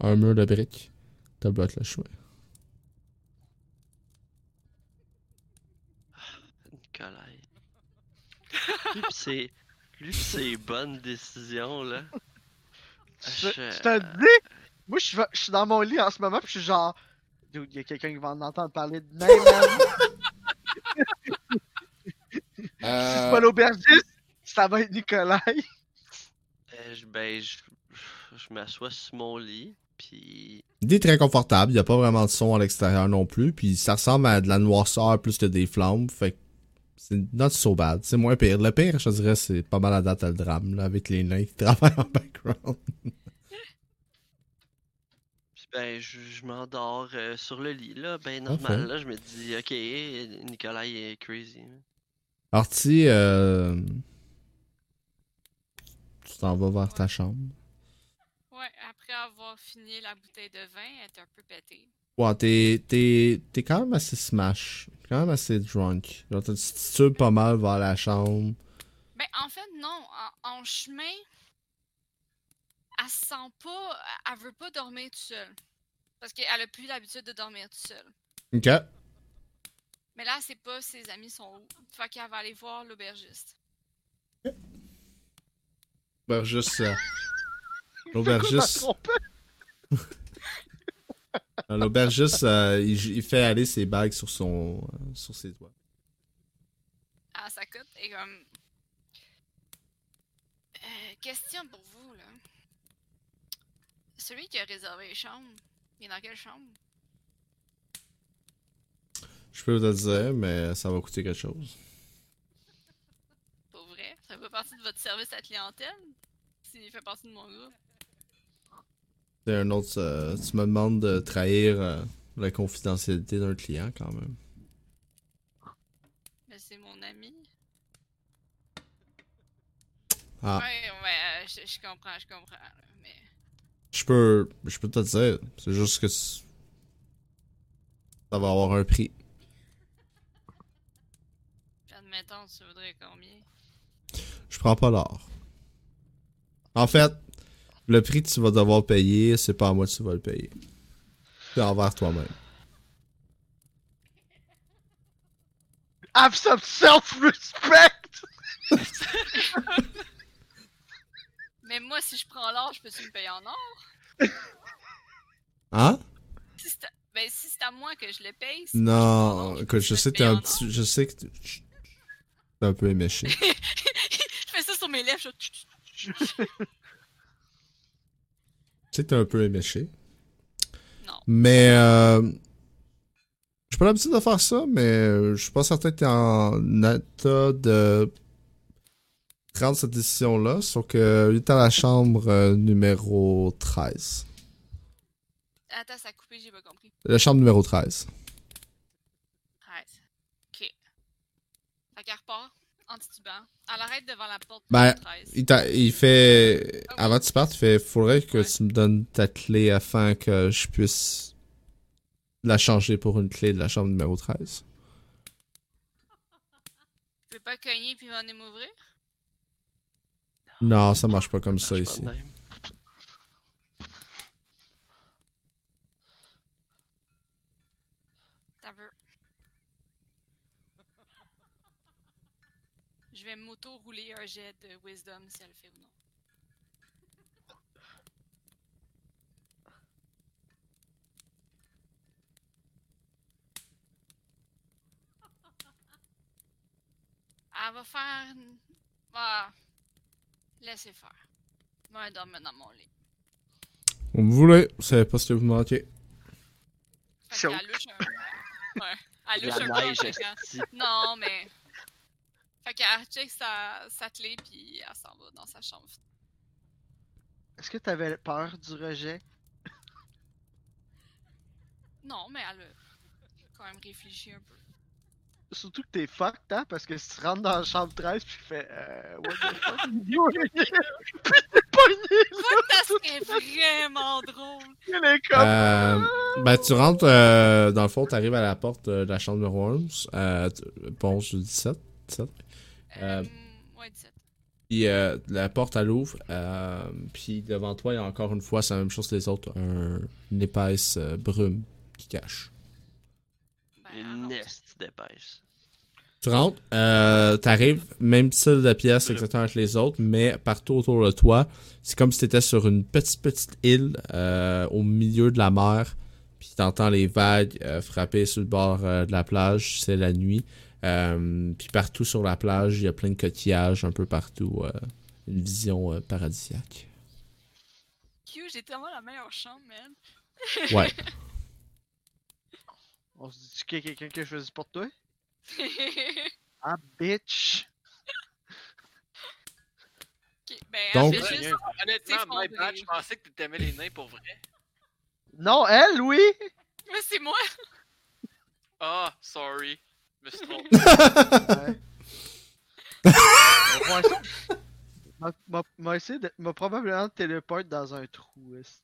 un mur de briques. Te bloque le chemin. Nicolas. Lui pis ses bonnes décisions là. Je, te dis, moi je suis, je suis dans mon lit en ce moment, puis je suis genre, Dude, il y a quelqu'un qui va en entendre parler de même. man. C'est pas l'aubergiste, ça va être Nicolas. Euh, je- ben, je, je m'assois sur mon lit, puis Il est très confortable. Il n'y a pas vraiment de son à l'extérieur non plus. Puis ça ressemble à de la noirceur plus que des flammes. Fait que c'est not so bad. C'est moins pire. Le pire, je te dirais, c'est pas mal à date à le drame, là, avec les nains qui travaillent en background. puis ben, je, je m'endors euh, sur le lit, là, ben normal, là, je me dis, ok, Nicolas il est crazy. Artie, euh... tu t'en vas vers ta chambre. Ouais, après avoir fini la bouteille de vin, elle était un peu pétée. Ouais, t'es, t'es, t'es quand même assez smash. Quand même assez drunk. Genre, tu te titubes pas mal vers la chambre. Ben, en fait, non. En, en chemin, elle se sent pas. Elle veut pas dormir toute seule. Parce qu'elle a plus l'habitude de dormir toute seule. Ok. Mais là, c'est pas ses amis sont où. Fait qu'elle va aller voir l'aubergiste. L'aubergiste. euh, L'aubergiste. L'aubergiste, euh, il, il fait aller ses bagues sur son, euh, sur ses doigts. À sa cote et comme. Euh, question pour vous, là. Celui qui a réservé les chambres, il est dans quelle chambre? Je peux te le dire, mais ça va coûter quelque chose. Pour vrai? Ça fait pas partie de votre service à clientèle? S'il fait partie de mon groupe? C'est un autre. euh, tu me demandes de trahir euh, la confidentialité d'un client quand même. Mais c'est mon ami. Ah, Ouais, ouais, euh, je, je comprends, je comprends. Mais. je peux, je peux te dire. C'est juste que ça va avoir un prix. Admettons, tu voudrais combien? Je prends pas l'or. En fait, le prix que tu vas devoir payer, c'est pas à moi que tu vas le payer. C'est envers toi-même. Have some self-respect! Mais moi, si je prends l'or, je peux-tu me payer en or? Hein? Si. Ben, si c'est à moi que je le paye. si Non, je écoute, sais que t'es un petit. Je sais que t'es un peu éméché. je fais ça sur mes lèvres, je... Je sais t'es un peu éméché. Non. Mais euh, j'ai pas l'habitude de faire ça, mais euh, je suis pas certain que t'es en état de prendre cette décision-là. Sauf que il est à la chambre euh, numéro 13. Attends, ça a coupé, j'ai pas compris. La chambre numéro 13. 13. Fait qu'elle repart en titubant. Elle arrête devant la porte Ben, du 13. Il, fait. Avant que tu partes, il fait Faudrait que Ouais. tu me donnes ta clé afin que je puisse la changer pour une clé de la chambre numéro 13. Tu veux pas cogner puis venir m'ouvrir? Non, ça marche pas comme ça ici même. T'as vu. M'auto-rouler un jet de wisdom si elle le fait ou non. Elle va faire. Ah. Laissez faire. Moi, dormir dans mon lit. Vous me voulez, c'est pas ce que vous manquez. Fait qu'elle louche un. Ouais. Elle louche un peu. Non, mais. Fait qu'elle check sa, sa clé, puis elle s'en va dans sa chambre. Est-ce que t'avais peur du rejet? Non, mais elle a quand même réfléchi un peu. Surtout que t'es fucked, hein? Parce que si tu rentres dans la chambre 13 puis tu fais euh, What the fuck? puis t'es pogné Ça serait vraiment drôle! là, les comme. Euh, ben, tu rentres, euh, dans le fond, t'arrives à la porte euh, de la chambre numéro 11. Euh, bon, je dis 17. 17. Euh, Euh, ouais, 17. Puis euh, la porte, elle ouvre. euh, puis devant toi, il y a encore une fois, c'est la même chose que les autres, un- une épaisse euh, brume qui cache. Ben, Une esti d'épaisse. Tu rentres, euh, t'arrives, même style de pièce exactement avec les autres, mais partout autour de toi, c'est comme si t'étais sur une petite petite île euh, au milieu de la mer, puis t'entends les vagues euh, frapper sur le bord euh, de la plage, c'est la nuit, Euh, puis partout sur la plage, il y a plein de coquillages un peu partout, euh, une vision euh, paradisiaque. Q, j'ai tellement la meilleure chambre, man. Ouais. On se dit qu'il y a quelqu'un qui a choisi pour toi? Ah, bitch! ben, Donc- juste. Honnêtement, my s'effondrer. bad, je pensais que t'aimais les nains pour vrai. Non, elle, oui! Mais c'est moi! Ah, sorry. Je me suis trompé. Ouais. M'a- essayé de. M'a probablement téléporte dans un trou. esti.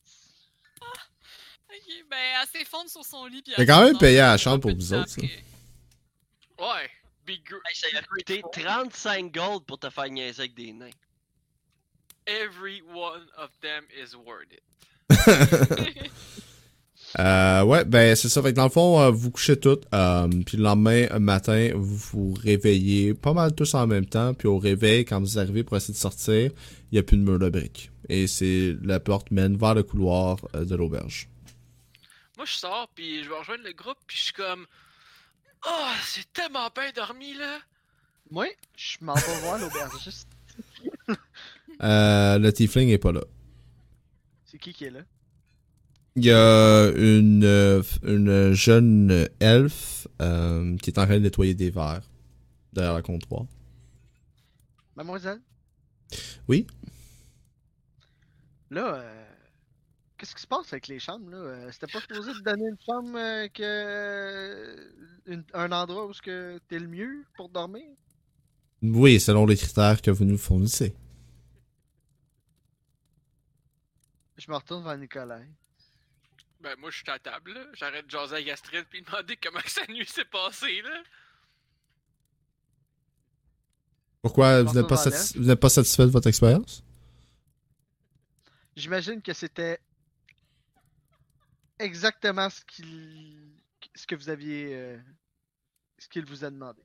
Ok, ben, elle s'effondre sur son lit. T'as quand même payé à la chambre pour vous autres, ça. Ouais. Gr- Hey, ça a coûté 35 gold pour te faire niaiser avec des nains. Every one of them is worth it. Euh, ouais, ben c'est ça. Fait que dans le fond, euh, vous couchez toutes. euh, puis le lendemain matin, vous vous réveillez pas mal tous en même temps. Puis au réveil, quand vous arrivez pour essayer de sortir, il n'y a plus de mur de briques. Et c'est la porte mène vers le couloir euh, de l'auberge. Moi, je sors, puis je vais rejoindre le groupe, puis je suis comme. Oh, c'est tellement bien dormi, là! Moi, je m'en vais voir l'aubergiste. Euh, le tiefling est pas là. C'est qui qui est là? Il y a une, euh, une jeune elfe euh, qui est en train de nettoyer des verres derrière le comptoir. Mademoiselle? Oui? Là, euh, qu'est-ce qui se passe avec les chambres, là? Euh, C'était pas supposé te donner une chambre euh, que... une- un endroit où que t'es le mieux pour dormir? Oui, selon les critères que vous nous fournissez. Je me retourne vers Nicolas. Ben, moi, je suis à table, là. J'arrête de jaser avec Astrid, puis demander comment sa nuit s'est passée, là. Pourquoi vous n'êtes pas, satis- vous n'êtes pas satisfait de votre expérience? J'imagine que c'était exactement ce qu'il ce que vous aviez euh, ce qu'il vous a demandé.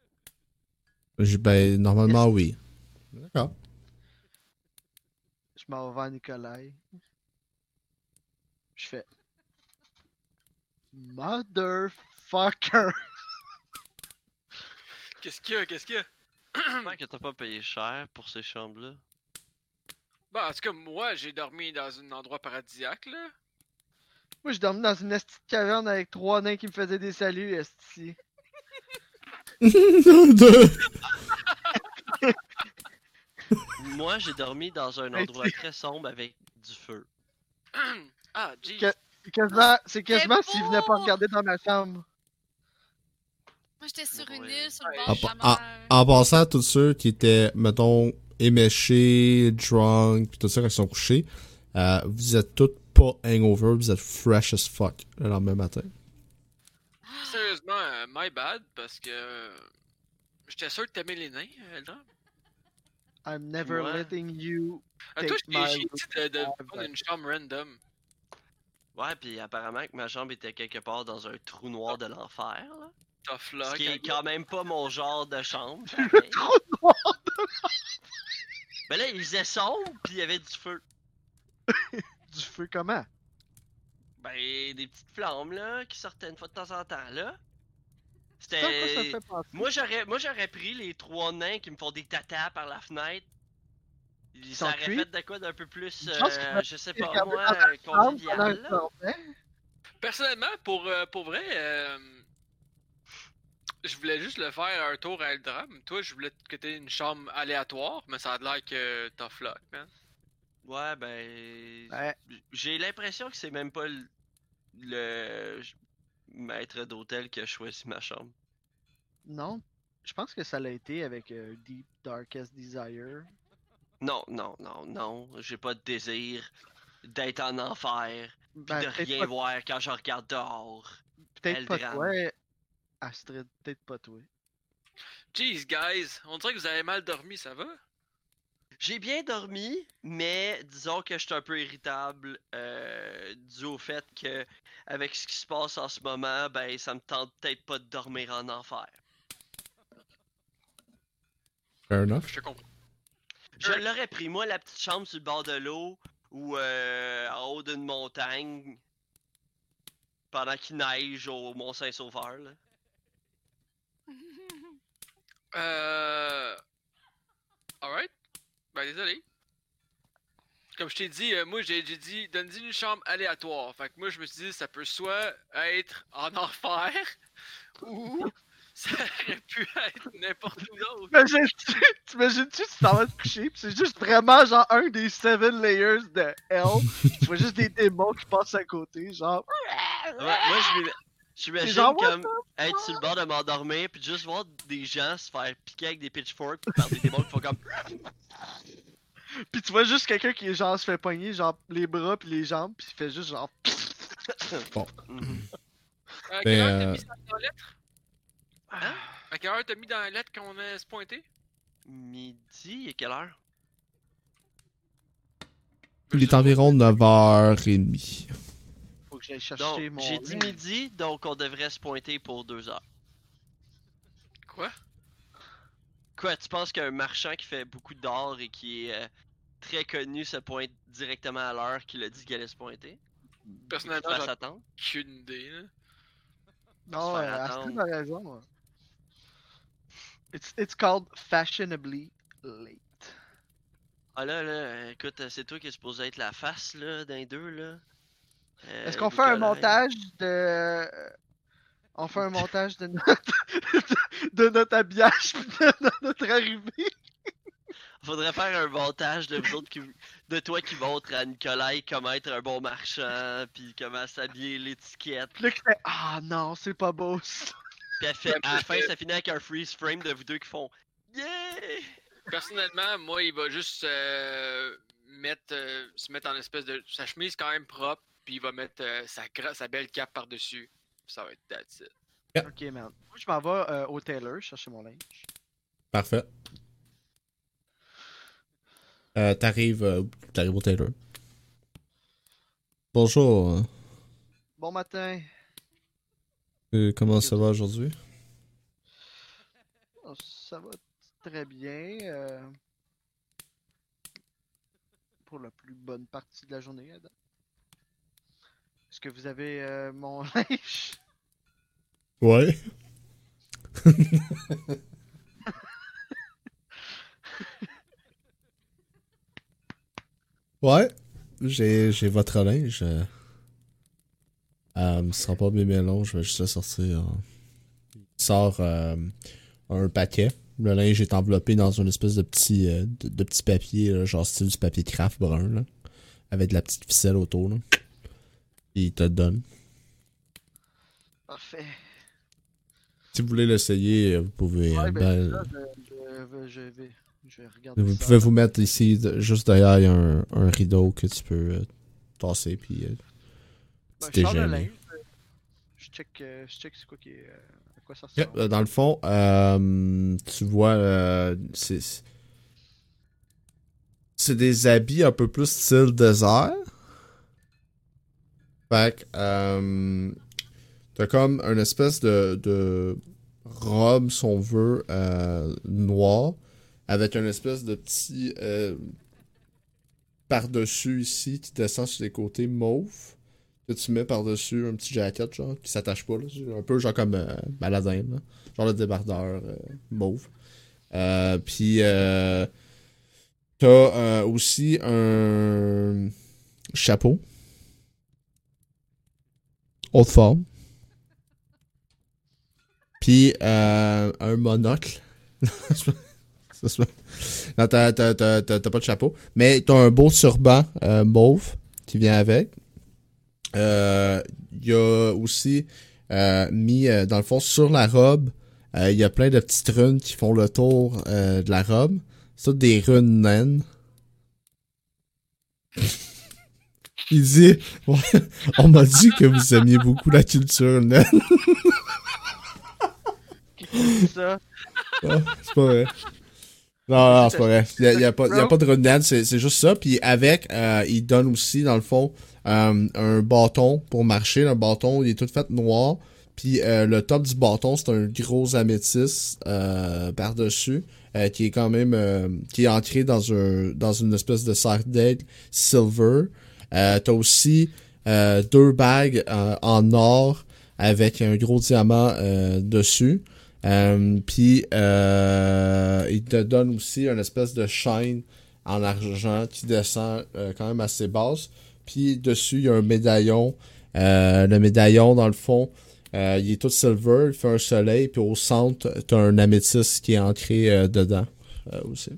Je- Ben, normalement, oui. D'accord. Je m'en vais vers Nicolas. Je fais Motherfucker! Qu'est-ce qu'il y a? Qu'est-ce qu'il y a? Que t'as pas payé cher pour ces chambres-là. Bah, en tout cas, moi, j'ai dormi dans un endroit paradisiaque, là. Moi, je dormais dans une petite caverne avec trois nains qui me faisaient des saluts, esti. Moi, j'ai dormi dans un endroit très sombre avec du feu. ah, jeez. C'est quasiment, c'est quasiment s'il venait pas regarder dans ma chambre. Moi, j'étais sur une île sur le bord En, de la mer. en- en passant à tous ceux qui étaient, mettons, éméchés, drunk, pis tout ça quand ils sont couchés, euh, vous êtes tous pas hangover, vous êtes fresh as fuck le lendemain matin. Sérieusement, euh, my bad, parce que euh, j'étais sûr que t'aimais les nains, Eldra. I'm never Ouais. letting you. Toi, Take j'ai my j'ai dit de, prendre une chambre random. Ouais, puis apparemment que ma chambre était quelque part dans un trou noir de l'enfer, là. Tough Ce qui est I quand même pas mon genre de chambre. Le trou noir! Mais là, il faisait sombre, puis il y avait du feu. Du feu comment? Ben, des petites flammes, là, qui sortaient une fois de temps en temps, là. C'était... j'aurais, moi, j'aurais pris les trois nains qui me font des tatas par la fenêtre. Aurait cuits? fait de quoi d'un peu plus, euh, que je sais pas moi, convivial. Personnellement, pour, euh, pour vrai, euh, je voulais juste le faire un tour à Eldram. Toi, je voulais que t'aies une chambre aléatoire, mais ça a l'air que tough luck, man. Ouais, ben... Ouais. J'ai l'impression que c'est même pas le, le maître d'hôtel qui a choisi ma chambre. Non. Je pense que ça l'a été avec euh, Deep Darkest Desire. Non, non, non, non. J'ai pas de désir d'être en enfer, pis Ben, de rien pas, voir quand je regarde dehors. peut-être pas Eldram. toi, Astrid. Peut-être pas toi. Jeez, guys, on dirait que vous avez mal dormi, ça va? J'ai bien dormi, mais disons que je suis un peu irritable euh, dû au fait que avec ce qui se passe en ce moment, ben ça me tente peut-être pas de dormir en enfer. Fair enough. Je te comprends. Je l'aurais pris, moi, la petite chambre sur le bord de l'eau ou euh, en haut d'une montagne pendant qu'il neige au Mont-Saint-Sauveur. là. Euh. Alright. Ben, désolé. Comme je t'ai dit, euh, moi j'ai j'ai dit, donne-y une chambre aléatoire. Fait que moi je me suis dit, ça peut soit être en enfer ou ça aurait pu être n'importe où d'autre. T'imagines-tu t'imagines-tu, tu t'en vas te coucher, pis c'est juste vraiment genre un des seven layers de Hell. tu vois juste des démons qui passent à côté, genre. Ouais, moi, je genre, what comme être sur le bord de m'endormir puis juste voir des gens se faire piquer avec des pitchforks par des démons qui font comme. Pis tu vois juste quelqu'un qui genre se fait pogner genre les bras pis les jambes pis il fait juste genre. À quelle heure t'as euh, mis ça dans la lettre Hein? À quelle heure t'as mis dans la lettre qu'on a se pointer Midi, à quelle heure? Il est environ 9h30. faut que j'aille Donc, chercher mon j'ai dit midi, donc on devrait se pointer pour deux heures. Quoi? Quoi, tu penses qu'un marchand qui fait beaucoup d'or et qui est euh, très connu se pointe directement à l'heure qu'il a dit qu'il allait se pointer Personnellement, Faut j'en ai s'attendre aucune idée. Là. Non, se ouais, faire Astrid attendre. a raison. It's, it's called fashionably late. Ah là, là, écoute, c'est toi qui es supposé être la face, là, d'un deux, là. Euh, Est-ce qu'on fait un montage de. On fait un montage de notre, de notre habillage pis de notre arrivée? Faudrait faire un montage de vous autres qui, de toi qui montre à Nicolas comment être un bon marchand, puis comment s'habiller l'étiquette. Là, Ah non, c'est pas beau ça. Puis elle fait, à la fin, ça finit avec un freeze frame de vous deux qui font Yeah! Personnellement, moi, il va juste euh, mettre, euh, se mettre en espèce de. Sa chemise quand même propre, puis il va mettre euh, sa, gra- sa belle cape par-dessus. Ça va être that's it. Ok, man. Moi, je m'en vais euh, au tailor chercher mon linge. Parfait. Euh, t'arrives, euh, t'arrives au Taylor. Bonjour. Bon matin. Euh, comment ça va aujourd'hui? Oh, Ça va très bien. euh, Pour la plus bonne partie de la journée. Est-ce que vous avez euh, mon linge? Ouais. ouais. J'ai, j'ai votre linge. Euh, euh, ce sera pas bien long, je vais juste le sortir. Il sort euh, un paquet. Le linge est enveloppé dans une espèce de petit, euh, de, de petit papier, là, genre style du papier craft brun, là, avec de la petite ficelle autour. Là. Puis il te donne. Parfait. si vous voulez l'essayer, vous pouvez. Ouais, euh, ben, ben, là, je, je, je vais, je vais regarder vous ça. pouvez vous mettre ici, juste derrière, il y a un, un rideau que tu peux euh, tasser, puis Ben, gêné. linge, euh, Je check, euh, je check c'est quoi qui est, euh, à quoi ça ressemble. Dans le fond, euh, tu vois, euh, c'est c'est des habits un peu plus style désert. Fait que, euh, t'as comme une espèce de, de robe, si on veut, euh, noire, avec une espèce de petit euh, par-dessus ici qui descend sur les côtés mauve que tu mets par-dessus un petit jacket, genre, qui s'attache pas, là. Un peu genre comme euh, baladin. Genre le débardeur euh, mauve. Euh, Puis, euh, t'as euh, aussi un chapeau. Haute forme. Puis, un monocle. Non, t'as, pas de chapeau. Mais t'as un beau turban mauve qui vient avec. Euh, Il y a aussi euh, mis, euh, dans le fond, sur la robe, euh, il y a plein de petites runes qui font le tour euh, de la robe. C'est des runes naines. Il dit, on m'a dit que vous aimiez beaucoup la culture naine. C'est pas vrai. Non, non, c'est pas vrai. Il y a, a pas, a de rundown, c'est c'est juste ça. Puis avec, euh, il donne aussi, dans le fond, euh, un bâton pour marcher. Le bâton, il est tout fait noir. Puis euh, le top du bâton, c'est un gros améthyste euh, par-dessus, euh, qui est quand même, euh, qui est ancré dans un, dans une espèce de cercle d'aigle silver. Euh, T'as aussi euh, deux bagues euh, en or avec un gros diamant euh, dessus. Euh, puis euh, il te donne aussi une espèce de chaîne en argent qui descend euh, quand même assez basse. Puis dessus, il y a un médaillon. Le médaillon, dans le fond, il est tout silver, il fait un soleil. Puis au centre, tu as un améthyste qui est ancré dedans aussi.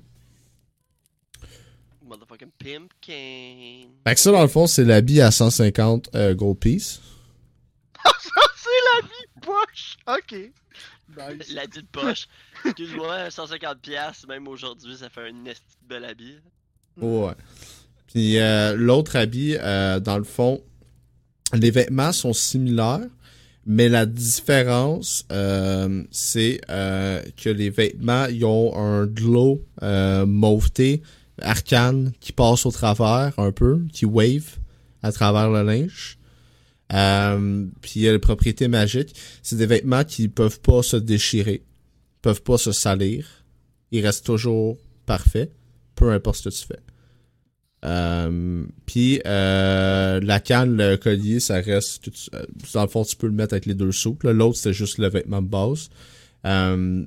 Motherfucking Pimpkin. Fait que ça, dans le fond, c'est l'habit à 150 euh, gold piece. C'est la vie poche! Ok. Nice. La dite poche. Excuse-moi, 150$, piastres, même aujourd'hui, ça fait un esti de bel habit. Ouais. Puis euh, l'autre habit, euh, dans le fond, les vêtements sont similaires, mais la différence, euh, c'est euh, que les vêtements, ils ont un glow euh, mauveté, arcane, qui passe au travers un peu, qui wave à travers le linge. Euh, puis il y a les propriétés magiques. C'est des vêtements qui peuvent pas se déchirer, peuvent pas se salir. Ils restent toujours parfaits, peu importe ce que tu fais. Euh, puis euh, la canne, le collier, ça reste. dans le fond, tu peux le mettre avec les deux sous. L'autre, c'était juste le vêtement de base.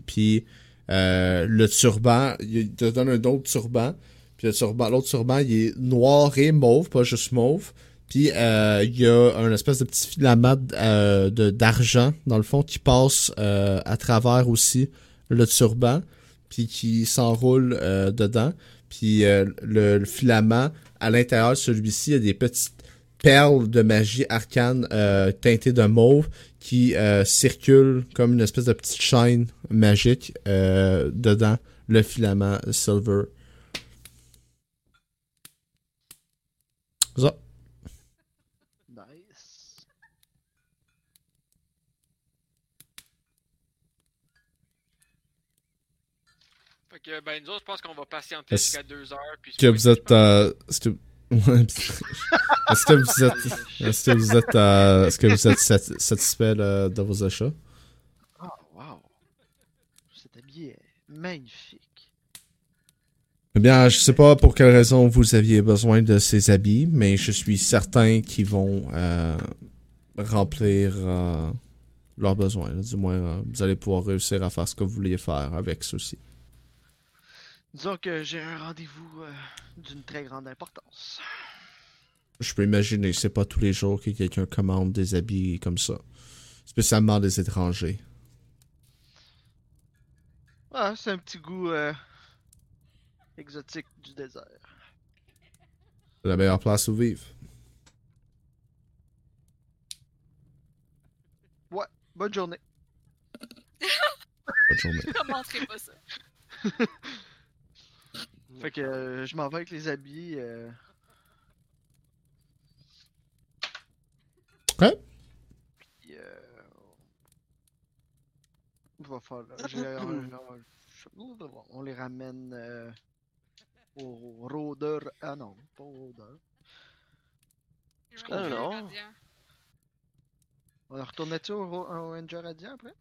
Puis le turban, il te donne un autre turban. Puis le turban, l'autre turban, il est noir et mauve, pas juste mauve. Puis euh, il y a un espèce de petit filament euh, d'argent dans le fond qui passe euh, à travers aussi le turban, puis qui s'enroule euh, dedans. Puis euh, le, le filament, à l'intérieur de celui-ci, il y a des petites perles de magie arcane euh, teintées de mauve qui circulent comme une espèce de petite chaîne magique dedans le filament silver. Que, ben, nous autres, je pense qu'on va patienter Est-ce jusqu'à 2 heures. Puis que vous êtes euh, est-ce que Ouais, est-ce que vous êtes est-ce que vous êtes euh, est-ce que vous êtes sat- satisfait là, de vos achats? Oh, wow. Cet habit est magnifique. Eh bien, je sais pas pour quelle raison vous aviez besoin de ces habits, mais je suis certain qu'ils vont euh, remplir euh, leurs besoins. là. Du moins, euh, vous allez pouvoir réussir à faire ce que vous vouliez faire avec ceux-ci. Disons que j'ai un rendez-vous euh, d'une très grande importance. Je peux imaginer, c'est pas tous les jours que quelqu'un commande des habits comme ça. Spécialement des étrangers. Ah, c'est un petit goût euh, exotique du désert. C'est la meilleure place où vivre. Bonne journée. Bonne journée. Je commenterai pas ça. Fait que euh, je m'en vais avec les habits. euh, Ouais. Puis, euh, On va j'ai- on, on les ramène euh, au rôdeur. Ah non, pas au rôdeur. Ah, non. On retournait-tu au, au Ranger Radiant après?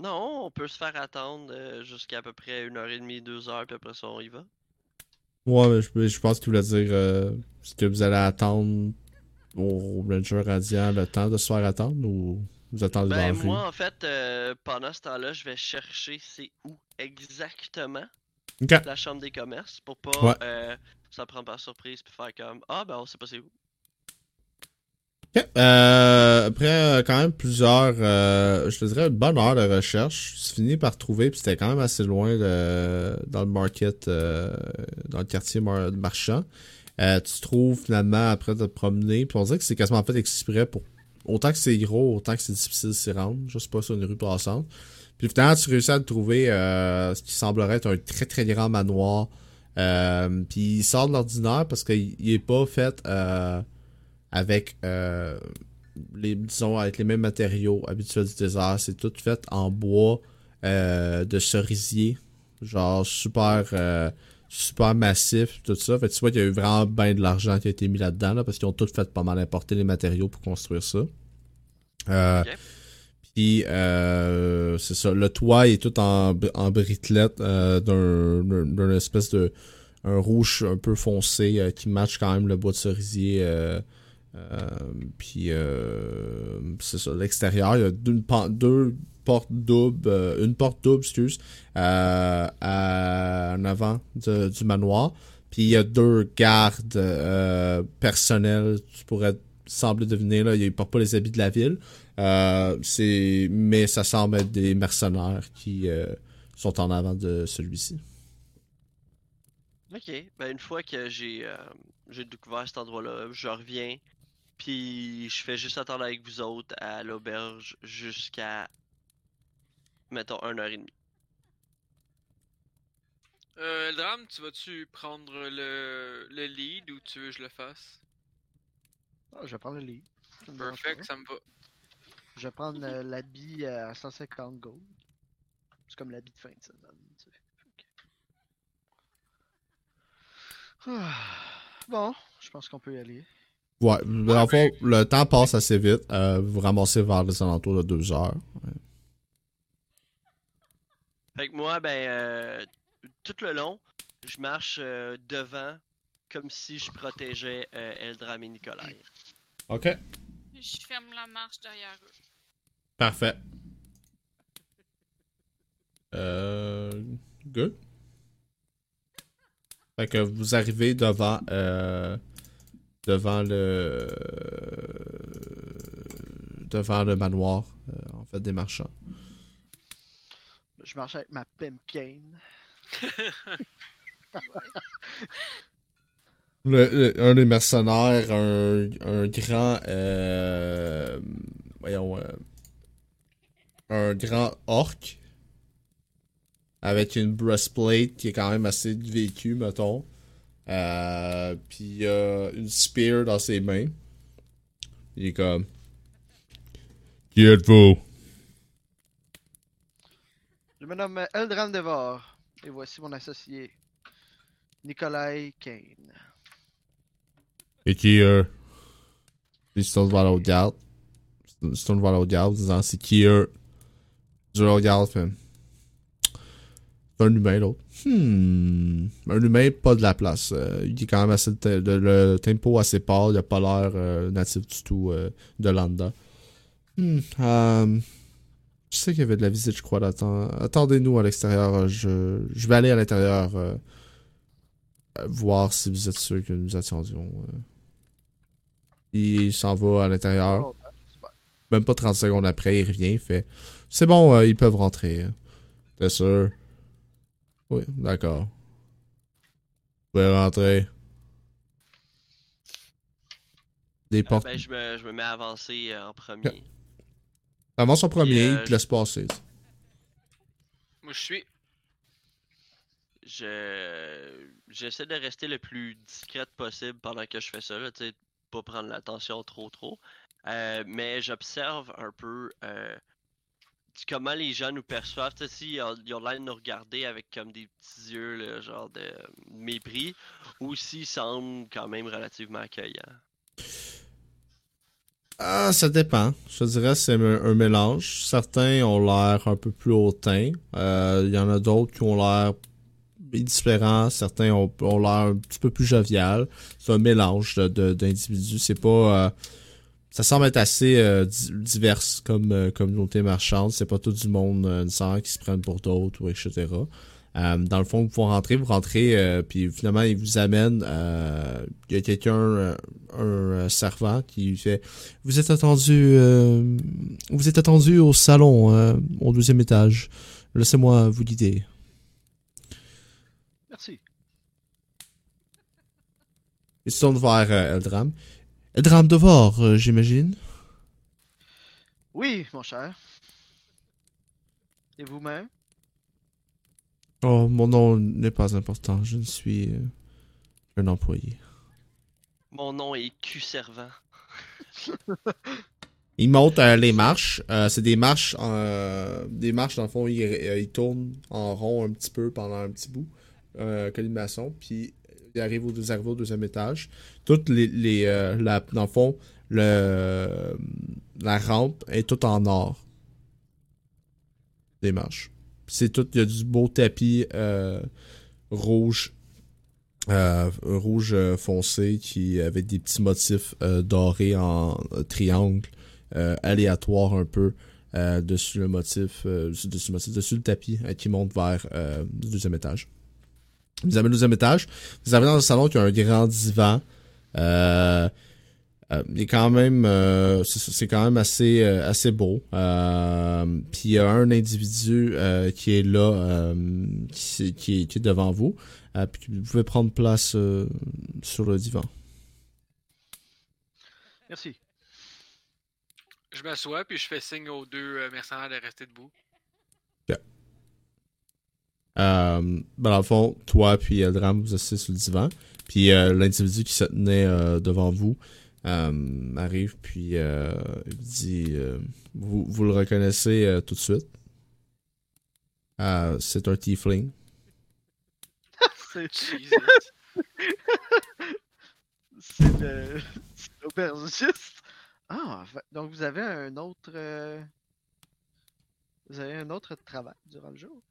Non, on peut se faire attendre euh, jusqu'à à peu près une heure et demie, deux heures, puis après ça, on y va. Ouais, mais je, je pense qu'il voulait dire euh, est-ce que vous allez attendre au Ranger Radiant le temps de se faire attendre ou vous attendez Ben, moi, en fait, euh, pendant ce temps-là, je vais chercher c'est où exactement la chambre des commerces pour pas Ouais. euh, s'en prendre par surprise puis faire comme Ah, ben, on sait pas c'est où. Ok. Euh, après euh, quand même plusieurs, euh, je te dirais une bonne heure de recherche, tu finis par trouver, puis c'était quand même assez loin de- dans le market, euh, dans le quartier mar- marchand. Euh, tu trouves finalement après de te promener, puis on dirait que c'est quasiment fait exprès pour autant que c'est gros, autant que c'est difficile de s'y rendre, juste pas sur une rue passante. Puis finalement tu réussis à te trouver euh, ce qui semblerait être un très très grand manoir. Puis il sort de l'ordinaire parce qu'il il est pas fait avec euh, les disons avec les mêmes matériaux habituels du désert. C'est tout fait en bois euh, de cerisier, genre super euh, super massif tout ça. Fait que tu vois qu'il y a eu vraiment bien de l'argent qui a été mis là-dedans là, parce qu'ils ont tout fait pas mal importer les matériaux pour construire ça. Puis euh, c'est ça, le toit est tout en, en briquelette d'un espèce de un rouge un peu foncé qui matche quand même le bois de cerisier. Euh, puis euh, c'est ça, l'extérieur, il y a deux, deux portes doubles, euh, une porte double, excuse, euh, à, en avant de- du manoir. Puis il y a deux gardes personnels, tu pourrais sembler deviner, là, ils portent pas les habits de la ville. C'est mais ça semble être des mercenaires qui sont en avant de celui-ci. Ok, ben, une fois que j'ai j'ai découvert cet endroit-là, je reviens, puis je fais juste attendre avec vous autres à l'auberge jusqu'à, mettons, une heure et demie. Euh, Eldram, tu vas-tu prendre le, le lead ou tu veux que je le fasse? Ah, je vais prendre le. Ça dérange Perfect, ça me va. Je vais prendre euh, l'habit à 150 gold. C'est comme l'habit de fin de semaine. tu sais. Ah, Bon, je pense qu'on peut y aller. Ouais, dans le fond, le temps passe assez vite. Euh, vous ramassez vers les alentours de deux heures. Fait que moi, ben, euh, tout le long, je marche euh, devant comme si je protégeais euh, Eldram et Nikolai. Ok. Je ferme la marche derrière eux. Parfait. Euh. Good. Fait que vous arrivez devant. Euh, devant le. devant le manoir, euh, en fait, des marchands. Je marche avec ma Pimkane. Le- le- un des mercenaires, un, un grand. Euh, voyons. euh, un grand orc. Avec une breastplate qui est quand même assez vécue, mettons. Euh, puis a une spear dans ses mains. Il est comme. Qui êtes-vous? Je me nomme Eldran Devor. Et voici mon associé, Nikolai Kane. Et qui? Puis il se tourne vers l'autre garde. Il se tourne vers l'autre garde, disant c'est qui eux? Je le regarde, fait. C'est un humain, l'autre. Hmm. Un humain, pas de la place. Euh, il est quand même assez. de- le tempo assez pâle, il a pas l'air euh, natif du tout euh, de Landa. Hmm. je sais qu'il y avait de la visite, je crois. Attendez-nous à l'extérieur. Je, vais aller à l'intérieur. voir si vous êtes sûr que nous attendions. Il s'en va à l'intérieur. Même pas 30 secondes après, il revient. Fait C'est bon, ils peuvent rentrer. hein. T'es sûr? Oui, d'accord. Vous pouvez rentrer. Des Euh, portes. ben, je me, je me mets à avancer euh, en premier. Avance en premier, Puis, euh, te laisse passer. Moi, je suis. Je j'essaie de rester le plus discrète possible pendant que je fais ça, là, tu sais, pas prendre l'attention trop trop. Euh, mais j'observe un peu euh, comment les gens nous perçoivent. Tu ils ont l'air de nous regarder avec comme des petits yeux, là, genre de mépris, ou s'ils semblent quand même relativement accueillants. Ah, ça dépend. Je dirais c'est un, mélange. Certains ont l'air un peu plus hautain. Euh, Il y en a d'autres qui ont l'air différents. Certains ont, ont l'air un petit peu plus jovial. C'est un mélange de- de- d'individus. C'est pas... euh, ça semble être assez euh, di- divers comme euh, communauté marchande. C'est pas tout du monde euh, qui se prennent pour d'autres ou etc. Euh, dans le fond, vous pouvez rentrer, vous rentrez, euh, puis finalement, il vous amène. euh, Il y a quelqu'un, un, euh, servant, qui fait Vous êtes attendu, euh, vous êtes attendu au salon, euh, au deuxième étage. Laissez-moi vous guider. Merci. Il se tourne vers euh, Eldram. Eldram Devor, euh, j'imagine. Oui, mon cher. Et vous-même? Oh, mon nom n'est pas important. Je ne suis euh, un employé. Mon nom est Q-Servant. Il monte euh, les marches. Euh, c'est des marches, euh, des marches dans le fond. Il, il tourne en rond un petit peu pendant un petit bout, euh, colimaçon. Puis il arrive au, au deuxième étage. Toutes les, euh, la, dans le fond, le, la rampe est toute en or. Des marches. C'est tout. Il y a du beau tapis euh, rouge. euh, rouge foncé qui avec des petits motifs dorés en triangle aléatoire un peu dessus le motif, dessus, dessus le tapis qui monte vers le deuxième étage. Vous avez le deuxième étage, vous arrivez dans un salon qui a un grand divan. Euh, euh, il est quand même, euh, c'est quand même assez, assez beau. Puis il y a un individu qui est là, qui, est, devant vous. Vous pouvez prendre place sur le divan. Merci. Je m'assois, puis je fais signe aux deux mercenaires de rester debout. Euh, ben dans le fond, toi puis Eldram, vous asseyez sur le divan. Puis euh, l'individu qui se tenait euh, devant vous euh, arrive, puis il dit vous, vous le reconnaissez tout de suite. C'est un tiefling. C'est c'est le l'aubergiste. Ah, donc vous avez un autre. Vous avez un autre travail durant le jour?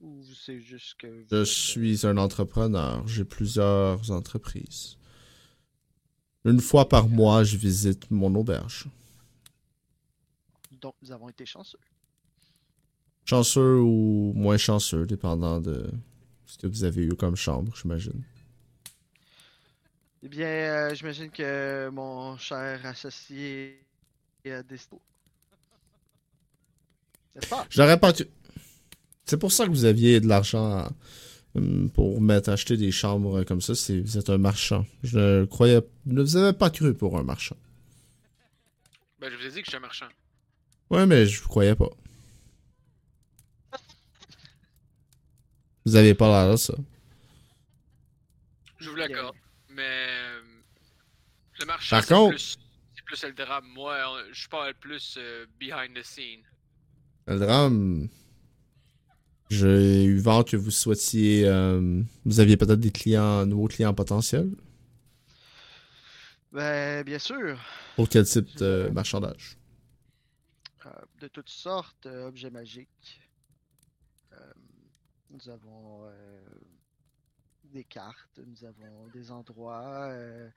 Ou c'est juste que. vous Je euh, suis un entrepreneur. J'ai plusieurs entreprises. Une fois par mois, je visite mon auberge. Donc nous avons été chanceux. Chanceux ou moins chanceux, dépendant de ce que vous avez eu comme chambre, j'imagine. Eh bien, euh, j'imagine que mon cher associé est à pas? J'aurais pas. tu- C'est pour ça que vous aviez de l'argent hum, pour mettre acheter des chambres comme ça. C'est vous êtes un marchand. Je ne croyais, ne vous avais pas cru pour un marchand. Ben, je vous ai dit que je suis un marchand. Ouais, mais je vous croyais pas. Vous avez pas l'air ça. Je vous l'accorde. Mais. euh, Le marchand, Par c'est contre- plus. C'est plus le drame. Moi, euh, je parle plus euh, behind the scene. Le drame. J'ai eu vent que vous souhaitiez. euh, vous aviez peut-être des clients, nouveaux clients potentiels? Ben, bien sûr. Pour quel type de marchandage? Euh, de toutes sortes, euh, objets magiques. Euh, nous avons euh, des cartes, nous avons des endroits, euh,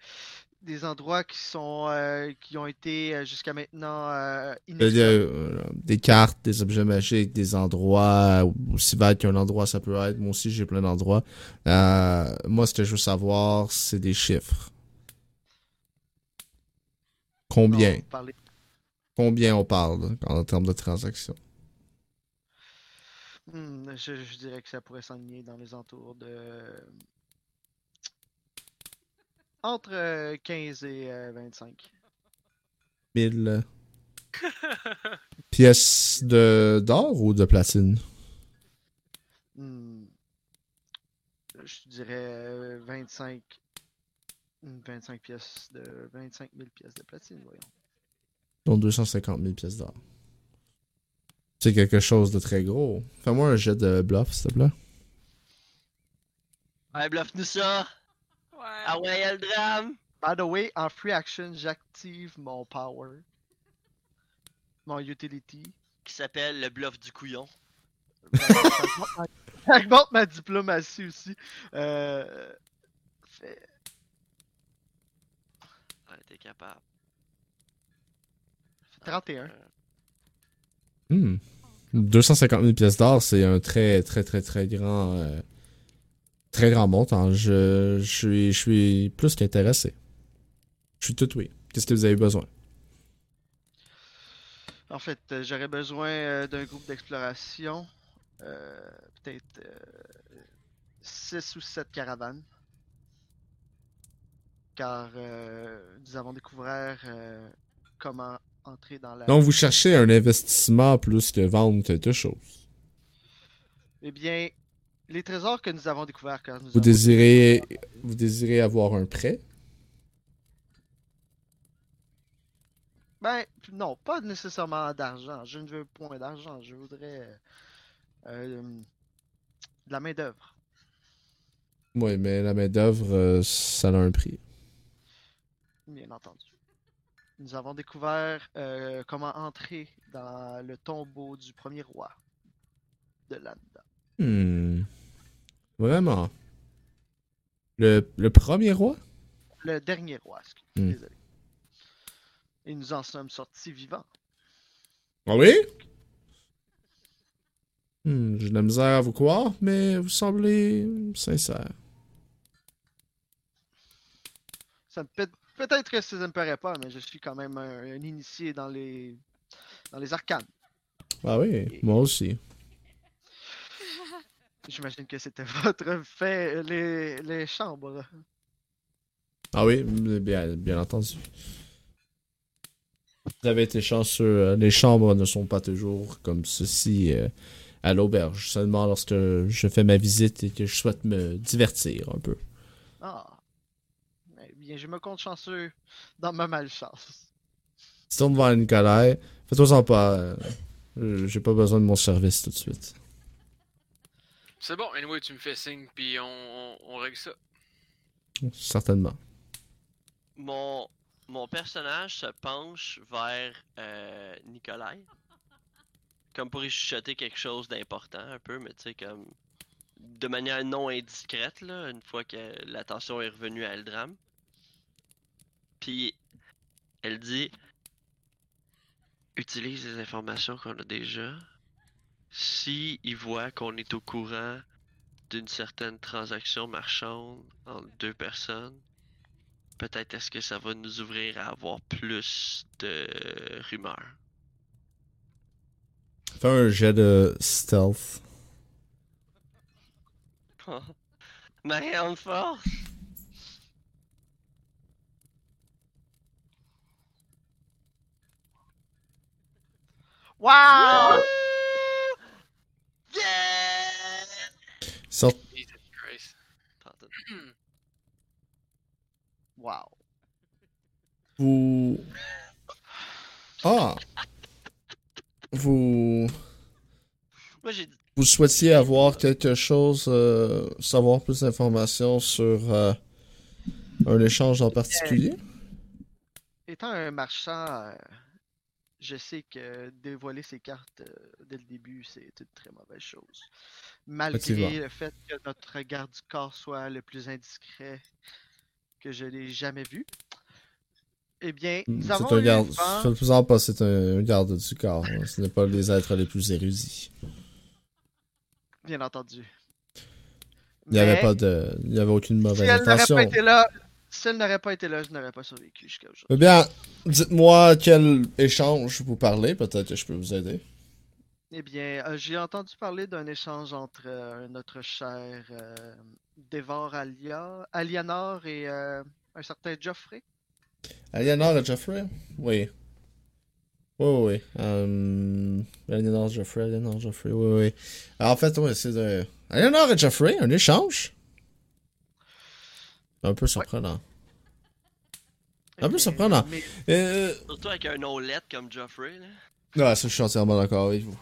des endroits qui sont euh, qui ont été euh, jusqu'à maintenant euh, Des, cartes, des objets magiques, des endroits, aussi vague qu'un endroit ça peut être. Moi aussi, j'ai plein d'endroits. Moi, ce que je veux savoir, c'est des chiffres. Combien? Non, Combien on parle en termes de transactions? Hmm, je, je dirais que ça pourrait s'enligner dans les entours de entre euh, 15 et euh, 25. 1000 pièces de d'or ou de platine? Hmm. Je dirais euh, 25. hmm, 25 pièces de. 25 000 pièces de platine, voyons. dont 250 000 pièces d'or. C'est quelque chose de très gros. Fais-moi un jet de bluff, s'il te plaît. Ouais, bluffe-nous ça! Ouais. Ah ouais, y'a le drame! By the way, en free action, j'active mon power. Mon utility. Qui s'appelle le bluff du couillon. J'augmente ma diplomatie aussi. Euh. Fait. Ouais, t'es capable. fait 31. Euh, Hmm. 250 000 pièces d'or, c'est un très, très, très, très grand. euh, très grand montant. Je, suis, je suis plus qu'intéressé. Je suis tout oui. Qu'est-ce que vous avez besoin? En fait, euh, j'aurais besoin euh, d'un groupe d'exploration. Peut-être 6 ou 7 caravanes. Car nous avons découvert comment entrer dans la. Donc, vous cherchez un investissement plus que vendre quelque chose. Eh bien, les trésors que nous avons découverts car nous Vous avons désirez, vous désirez avoir un prêt? Ben, non, pas nécessairement d'argent. Je ne veux point d'argent. Je voudrais euh, de la main-d'œuvre. Oui, mais la main-d'œuvre, euh, ça a un prix. Bien entendu. Nous avons découvert euh, comment entrer dans le tombeau du premier roi de Landa. Hmm. Vraiment? Le, le premier roi? Le dernier roi, excuse- Hmm. désolé. Et nous en sommes sortis vivants. Ah oui? Hmm, j'ai de la misère à vous croire, mais vous semblez sincère. Ça me peut- Peut-être que ça ne me paraît pas, mais je suis quand même un, un initié dans les dans les arcanes. Ah oui, moi aussi. J'imagine que c'était votre fait, les, les chambres. Ah oui, bien, bien entendu. Vous avez été chanceux. euh, Les chambres ne sont pas toujours comme ceci euh, à l'auberge. Seulement lorsque je fais ma visite et que je souhaite me divertir un peu. Ah. Bien, je me compte chanceux dans ma malchance. Si on devant Nicolas, fais-toi-en pas. euh, euh, J'ai pas besoin de mon service tout de suite. C'est bon, anyway, tu me fais signe, puis on, on, on règle ça. Certainement. Mon, mon personnage se penche vers euh. Comme pour y chuchoter quelque chose d'important, un peu, mais tu sais, comme. De manière non indiscrète, là, une fois que l'attention est revenue à Eldram. Puis, elle dit Utilise les informations qu'on a déjà. Si il voit qu'on est au courant d'une certaine transaction marchande entre deux personnes, peut-être est-ce que ça va nous ouvrir à avoir plus de rumeurs. Fais un jet de stealth. Marianne Force! Wow! Yeah! Sort- Jesus Christ. Pardon. Wow. Vous. Ah! Vous. Moi j'ai. Vous souhaitiez avoir quelque chose, euh, savoir plus d'informations sur euh, un échange en particulier? Étant un marchand, euh, je sais que dévoiler ses cartes euh, dès le début, c'est une très mauvaise chose. Malgré le fait que notre garde du corps soit le plus indiscret que je l'ai jamais vu. Eh bien, nous Hmm, C'est avons un garde. vent- Faisant pas, c'est un, garde du corps. hein. Ce n'est pas les êtres les plus érudits. Bien entendu. Il n'y avait pas de. Il n'y avait aucune Si mauvaise elle n'aurait intention. pas été là, si elle n'aurait pas été là, je n'aurais pas survécu jusqu'à aujourd'hui. Eh bien, dites-moi quel échange vous parlez. Peut-être que je peux vous aider. Eh bien, euh, j'ai entendu parler d'un échange entre euh, notre cher euh, Dévor Alia, Alianor et euh, un certain Geoffrey. Aliénor et Geoffrey? Oui. Oui, oui, oui. Aliénor, Geoffrey, Aliénor, Geoffrey, oui, oui. Alors, en fait, oui, c'est de... Eleanor et Jeffrey, un échange? Un peu surprenant. Un peu surprenant. Mais Euh... Surtout avec un nom lettre comme Geoffrey, là. Ouais, ça, je suis entièrement d'accord avec vous.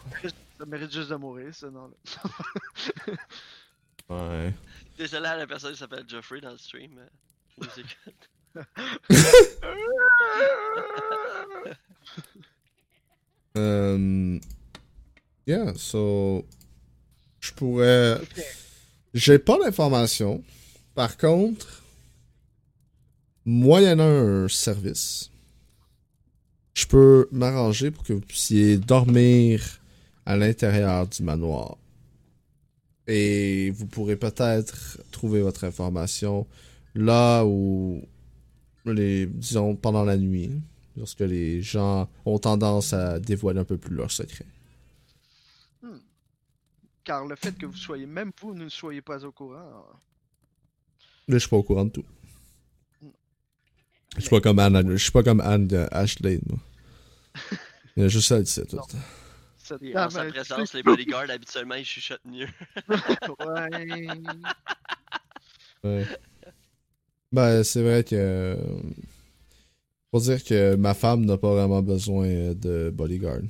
ça mérite juste de mourir, ce nom-là. Ouais. Désolé à la personne qui s'appelle Geoffrey dans le stream. euh, qui nous écoute. Euh... Yeah, so... Je pourrais... J'ai pas d'informations. Par contre, moyennant un service, je peux m'arranger pour que vous puissiez dormir à l'intérieur du manoir. Et vous pourrez peut-être trouver votre information là où les disons pendant la nuit lorsque les gens ont tendance à dévoiler un peu plus leurs secrets. Car le fait que vous soyez, même vous, ne soyez pas au courant. Là, je suis pas au courant de tout. Je suis pas comme Anne, je suis pas comme Anne de Ashley, moi. Il y a juste ça, elle dit ça tout. Dame, sa présence, les bodyguards, habituellement, ils chuchotent mieux. Ouais. Ouais. Ben, c'est vrai que. Faut dire que ma femme n'a pas vraiment besoin de bodyguard.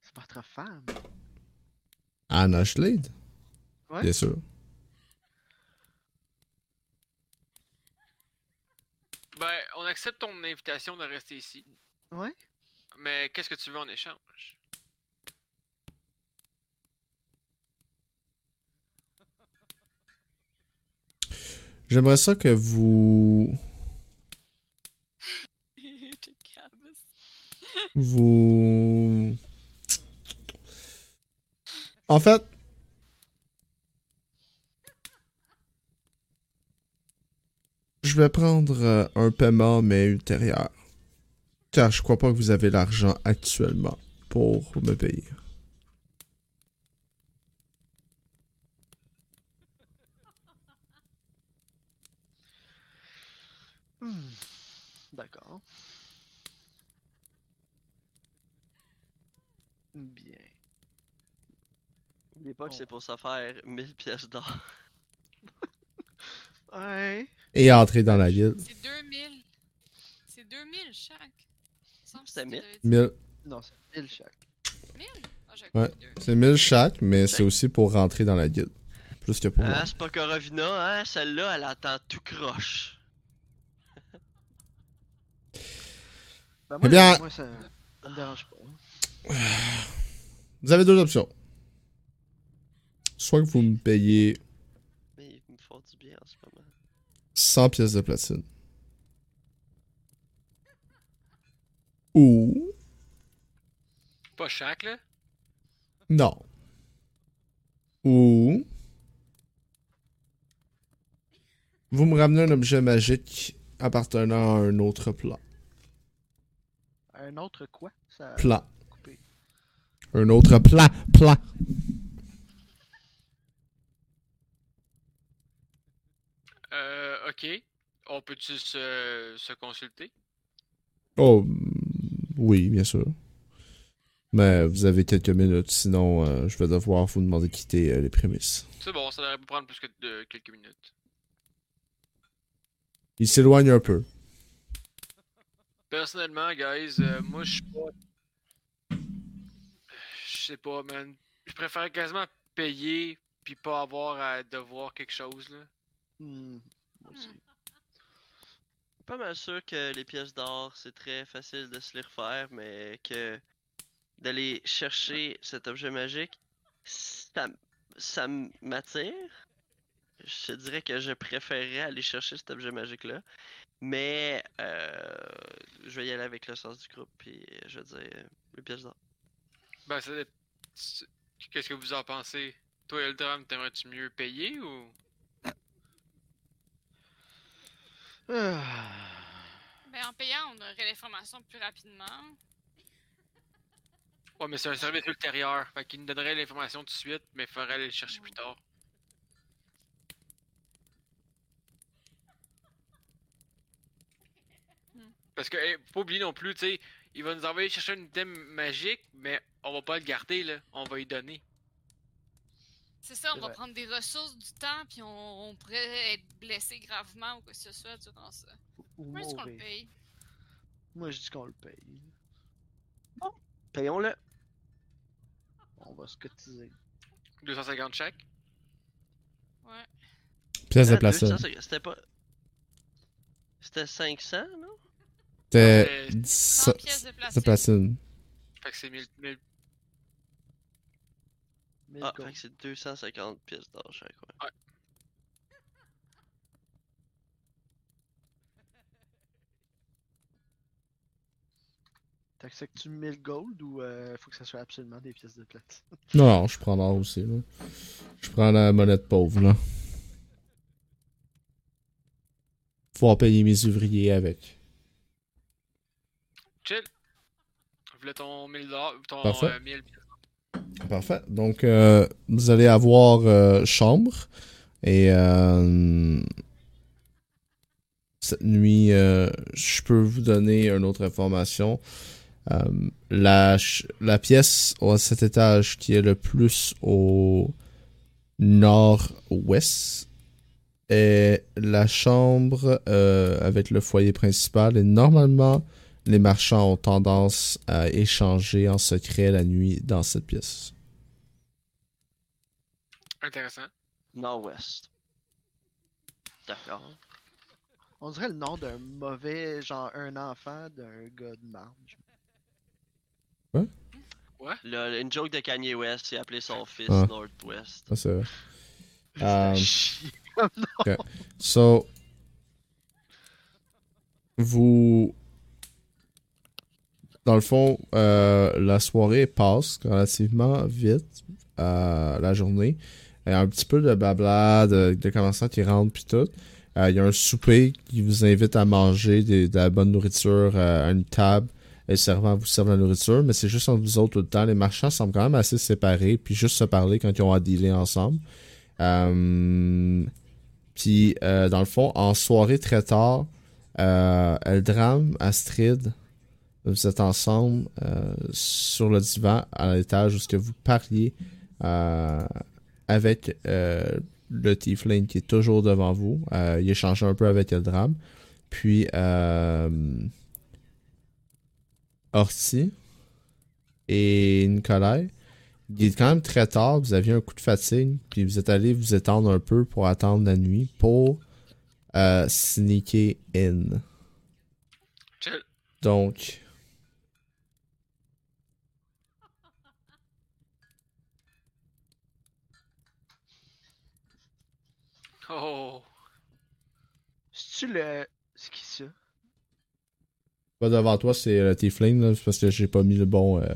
C'est votre femme. Anne Ashley? Ouais. Bien sûr. Ben, on accepte ton invitation de rester ici. Ouais. Mais qu'est-ce que tu veux en échange? J'aimerais ça que vous. Vous. En fait. Je vais prendre euh, un paiement, mais ultérieur. Car je crois pas que vous avez l'argent actuellement pour me payer. Hmm. D'accord. Bien. N'oubliez pas que c'est pour ça faire 1000 pièces d'or. Ouais. Et entrer dans la guilde. C'est 2000. C'est 2000 chaque. Il me semble que C'était c'est ce que 1000. t'avais dit. 1000. Non, c'est 1000 chaque. 1000? Ah, Ouais. C'est 1000 chaque, mais c'est aussi pour rentrer dans la guilde. Plus que pour. Ah, c'est pas Corovina, hein? Celle-là, elle attend tout croche. Ben, moi, Eh bien- moi ça, ça me dérange pas. Vous avez deux options. Soit que vous me payez Mais ils me font du bien en ce moment. 100 pièces de platine. Ou... Pas chaque, là? Non. Ou... Vous me ramenez un objet magique appartenant à un autre plan. Un autre quoi? Ça Plan. coupé. Un autre plan. Plan. Euh, ok. On peut-tu se, se consulter? Oh, mm, oui, bien sûr. Mais vous avez quelques minutes, sinon euh, je vais devoir vous demander de quitter euh, les prémices. C'est bon, ça devrait pas prendre plus que de quelques minutes. Il s'éloigne un peu. Personnellement, guys, euh, moi je suis pas. Je sais pas, man. Je préfère quasiment payer puis pas avoir à devoir quelque chose, là. Moi aussi. Pas mal sûr que les pièces d'or, c'est très facile de se les refaire, mais que d'aller chercher cet objet magique, ça, m- ça m'attire. Je te dirais que je préférerais aller chercher cet objet magique-là. Mais euh, je vais y aller avec le sens du groupe, puis je vais dire euh, les pièces d'or. Ben, Qu'est-ce que vous en pensez? Toi, Eldram, t'aimerais-tu mieux payer ou? Ah. Ben, en payant, on aurait l'information plus rapidement. Ouais, mais c'est un service ultérieur. Fait qu'il nous donnerait l'information tout de suite, mais ferait aller le chercher plus tard. Hmm. Parce que, hey, faut pas oublier non plus, tu sais, il va nous envoyer chercher un item magique, mais on va pas le garder, là. On va y donner. C'est ça, on va vrai. prendre des ressources du temps, puis on, on pourrait être blessé gravement ou quoi que ce soit durant ça. Moi, est-ce qu'on le paye? Moi, je dis qu'on le paye. Payons-le. On va se cotiser. 250 chaque. Ouais. Pièce de Ah, placide. 200, c'est- C'était pas. C'était 500, non? C'était Euh, 10 100 pièces de placide. Fait que c'est 1000. 1000 1000 Ah, gold. fait que c'est 250 pièces d'or chaque, ouais. T'acceptes-tu 1000 gold ou euh, faut que ça soit absolument des pièces de platine? Non, je prends l'or aussi, là. Je prends la monnaie de pauvre, là. Pouvoir payer mes ouvriers avec. Chill. Voilà ton 1000 dollars. Ton Parfait. euh, 1000 Parfait. Donc, euh, vous allez avoir euh, chambre. Et euh, cette nuit, je peux vous donner une autre information. La, la pièce à cet étage qui est le plus au nord-ouest est la chambre avec le foyer principal. Et normalement, les marchands ont tendance à échanger en secret la nuit dans cette pièce. Intéressant. Nord-ouest. D'accord. On dirait le nom d'un mauvais, genre un enfant d'un gars de marge. Le, une joke de Kanye West, il a appelé son fils Ah. Northwest. Ça, c'est vrai. Euh, chiant. So, vous. Dans le fond, euh, la soirée passe relativement vite, euh, la journée. Il y a un petit peu de blabla, de, de commerçants qui rentrent puis tout. Euh, Il y a un souper qui vous invite à manger de la bonne nourriture euh, à une table. Et le vous serve la nourriture, mais c'est juste entre vous autres tout le temps. Les marchands semblent quand même assez séparés, puis juste se parler quand ils ont à dealer ensemble. Euh, puis, euh, dans le fond, en soirée très tard, euh, Eldram, Astrid, vous êtes ensemble euh, sur le divan à l'étage où ce que vous parliez euh, avec euh, le Tiefling qui est toujours devant vous. Il échange un peu avec Eldram. Puis, Horty et Nicolai. Il est quand même très tard, vous aviez un coup de fatigue, puis vous êtes allé vous étendre un peu pour attendre la nuit pour euh, sneaker in. Donc, Oh. C'est-tu le. C'est qui ça? pas devant toi, c'est le Tiefling, là, c'est parce que j'ai pas mis le bon, euh,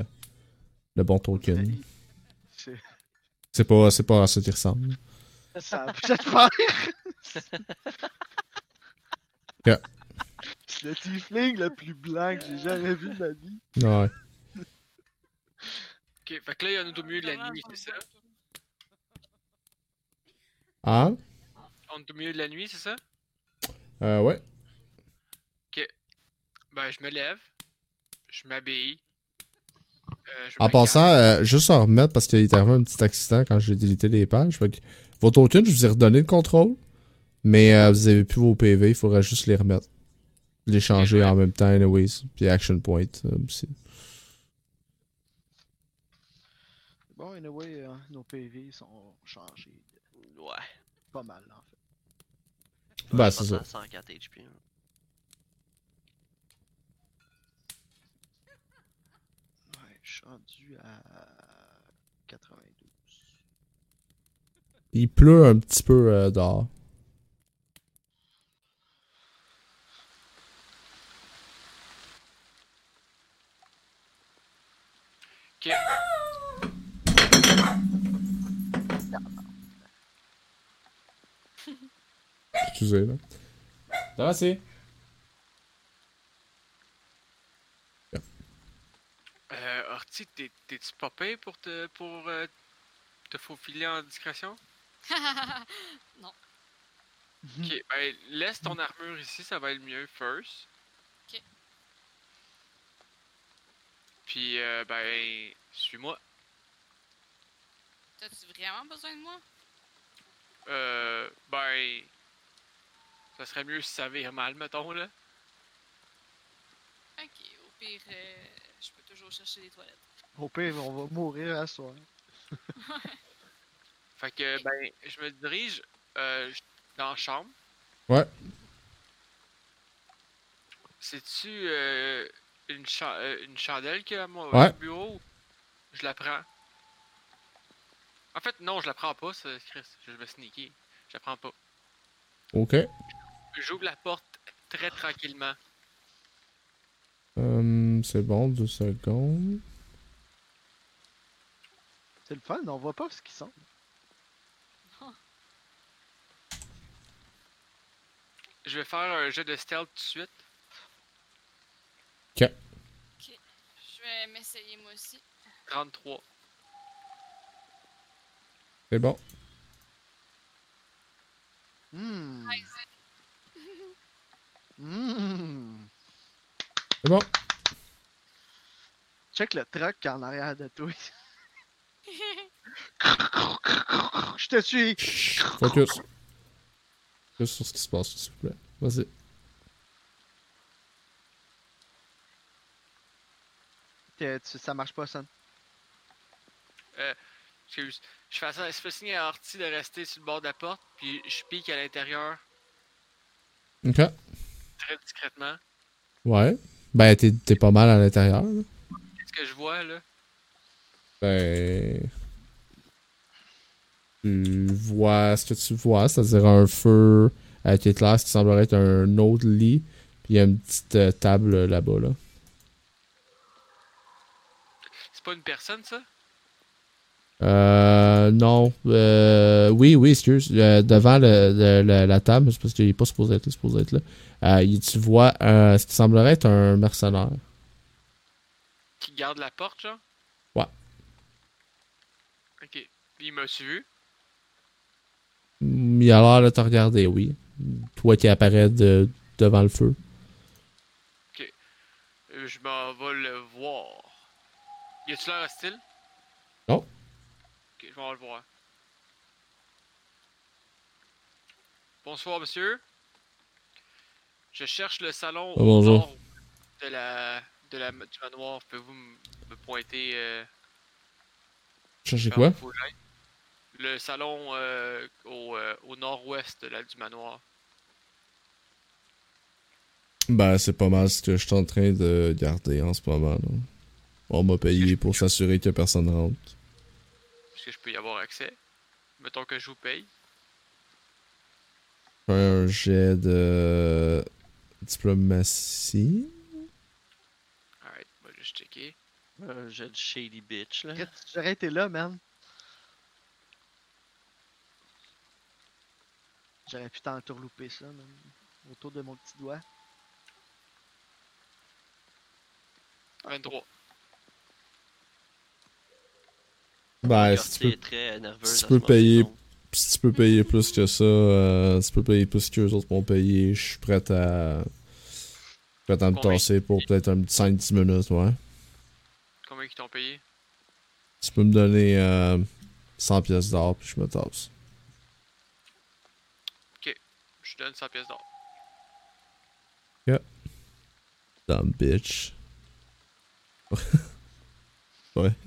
le bon token. C'est. C'est pas, c'est pas à ça qui ressemble. Ça a peut-être faire. Yeah. C'est le tiefling le plus blanc que j'ai jamais vu de ma vie. Ouais. Ok, fait que là, il y en a au milieu de la nuit, c'est ça? Ah? On est au milieu de la nuit, c'est ça? Euh, ouais. Ben, je me lève. Je m'habille. Euh, En passant, euh, juste en remettre parce qu'il est arrivé un petit accident quand j'ai délité les pages. Fait que vos tokens, je vous ai redonné le contrôle. Mais euh, vous avez plus vos PV, il faudra juste les remettre. Les changer en même temps, anyways. Puis action point euh, aussi. Bon, anyway, euh, nos PV sont changés. Ouais. Pas mal, en fait. Ben, Je c'est pense ça. à 104 HP. hein. Ouais, je suis rendu à 92. Il pleut un petit peu euh, dehors. Ok. Excusez, là? Ça c'est? Euh, t'es- t'es-tu pas payé pour te, pour, euh, te faufiler en discrétion? non. Ok, ben, laisse ton armure ici, ça va être mieux first. Ok. Puis, euh, ben, suis-moi. T'as-tu vraiment besoin de moi? Euh. Ben. Ça serait mieux si ça vire mal, mettons, là. Ok, au pire, euh, je peux toujours chercher des toilettes. Au pire, on va mourir à soir. Fait que, ben, je me dirige euh, dans la chambre. Ouais. C'est-tu euh, une, cha- euh, une chandelle qu'il y a à mon Ouais. bureau? Je la prends? En fait, non, je la prends pas, ça, Chris. Je vais sneaker. Je la prends pas. Ok. J'ouvre la porte très tranquillement. Hum, c'est bon, deux secondes. C'est le fun, on voit pas ce qu'ils sont. Je vais faire un jeu de stealth tout de suite. Je vais m'essayer moi aussi. 33. C'est bon. Hmm. Isaac. Hmm. C'est bon. Check le truck en arrière de toi. Je te suis. Chut, Focus. Focus sur ce qui se passe, s'il vous plaît. Vas-y. Ça marche pas, ça. Excuse. Je fais, ça, je fais signer à Artie de rester sur le bord de la porte, puis je pique à l'intérieur Ok. Discrètement. Ouais. Ben, t'es t'es pas mal à l'intérieur. là. Qu'est-ce que je vois là? Ben. Tu vois ce que tu vois, c'est-à-dire un feu avec éclair, ce qui semblerait être un autre lit. Puis il y a une petite euh, table là-bas, là. C'est pas une personne ça? Euh. Non. Euh, oui, oui, excuse. Euh, devant le, le- le- la table, c'est parce qu'il est pas supposé être là, supposé être là. Euh, tu vois euh, ce qui semblerait être un mercenaire. Qui garde la porte, genre? Ouais. Ok. Puis il m'a suivi. Mm, Il a l'air de te regarder, oui. Toi qui apparais de, devant le feu. Euh, Je m'en vais le voir. Y a-tu l'air hostile? Non. Ok, vais aller le voir. Bonsoir, monsieur. Je cherche le salon au bonjour. nord de la, de la, du manoir. Pouvez-vous me pointer euh, Cherchez vers quoi? Le salon euh, au, euh, au nord-ouest du manoir. Ben, c'est pas mal ce que je suis en train de garder en ce moment. là. On m'a payé pour s'assurer que personne rentre. Que je peux y avoir accès? Mettons que je vous paye. Un jet de diplomatie. Alright, on va juste checker. Euh, J'ai de shady bitch là. J'aurais été là, man. J'aurais pu t'entourlouper ça, man. Autour de mon petit doigt. 23. Ben, si tu peux, très si tu payer- si tu peux payer plus que ça, euh, si tu peux payer plus que les autres m'ont payé, je suis prêt à. prêt à me tasser pour peut-être un 5-10 minutes, ouais. Combien qu'ils t'ont payé? Tu peux me donner euh, 100 pièces d'or, puis je me tasse. Je te donne 100 pièces d'or. Dumb bitch.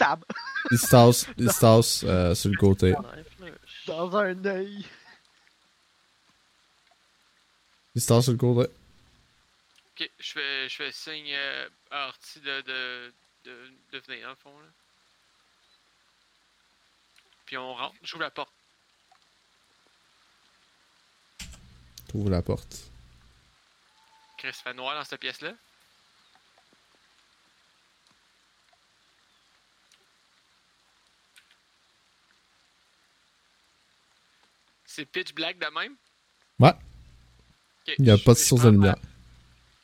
Stab! Il se tasse, il se tasse euh, sur le côté. Dans un œil! Il se tasse sur le côté. Ok, je fais, je fais signe euh, à Artie de, de, de, de venir dans le fond. Là. Puis on rentre. J'ouvre la porte. Trouve la porte. Chris fait noir dans cette pièce-là. C'est pitch black de même? Ouais. Il n'y a je- pas de source de ma- lumière.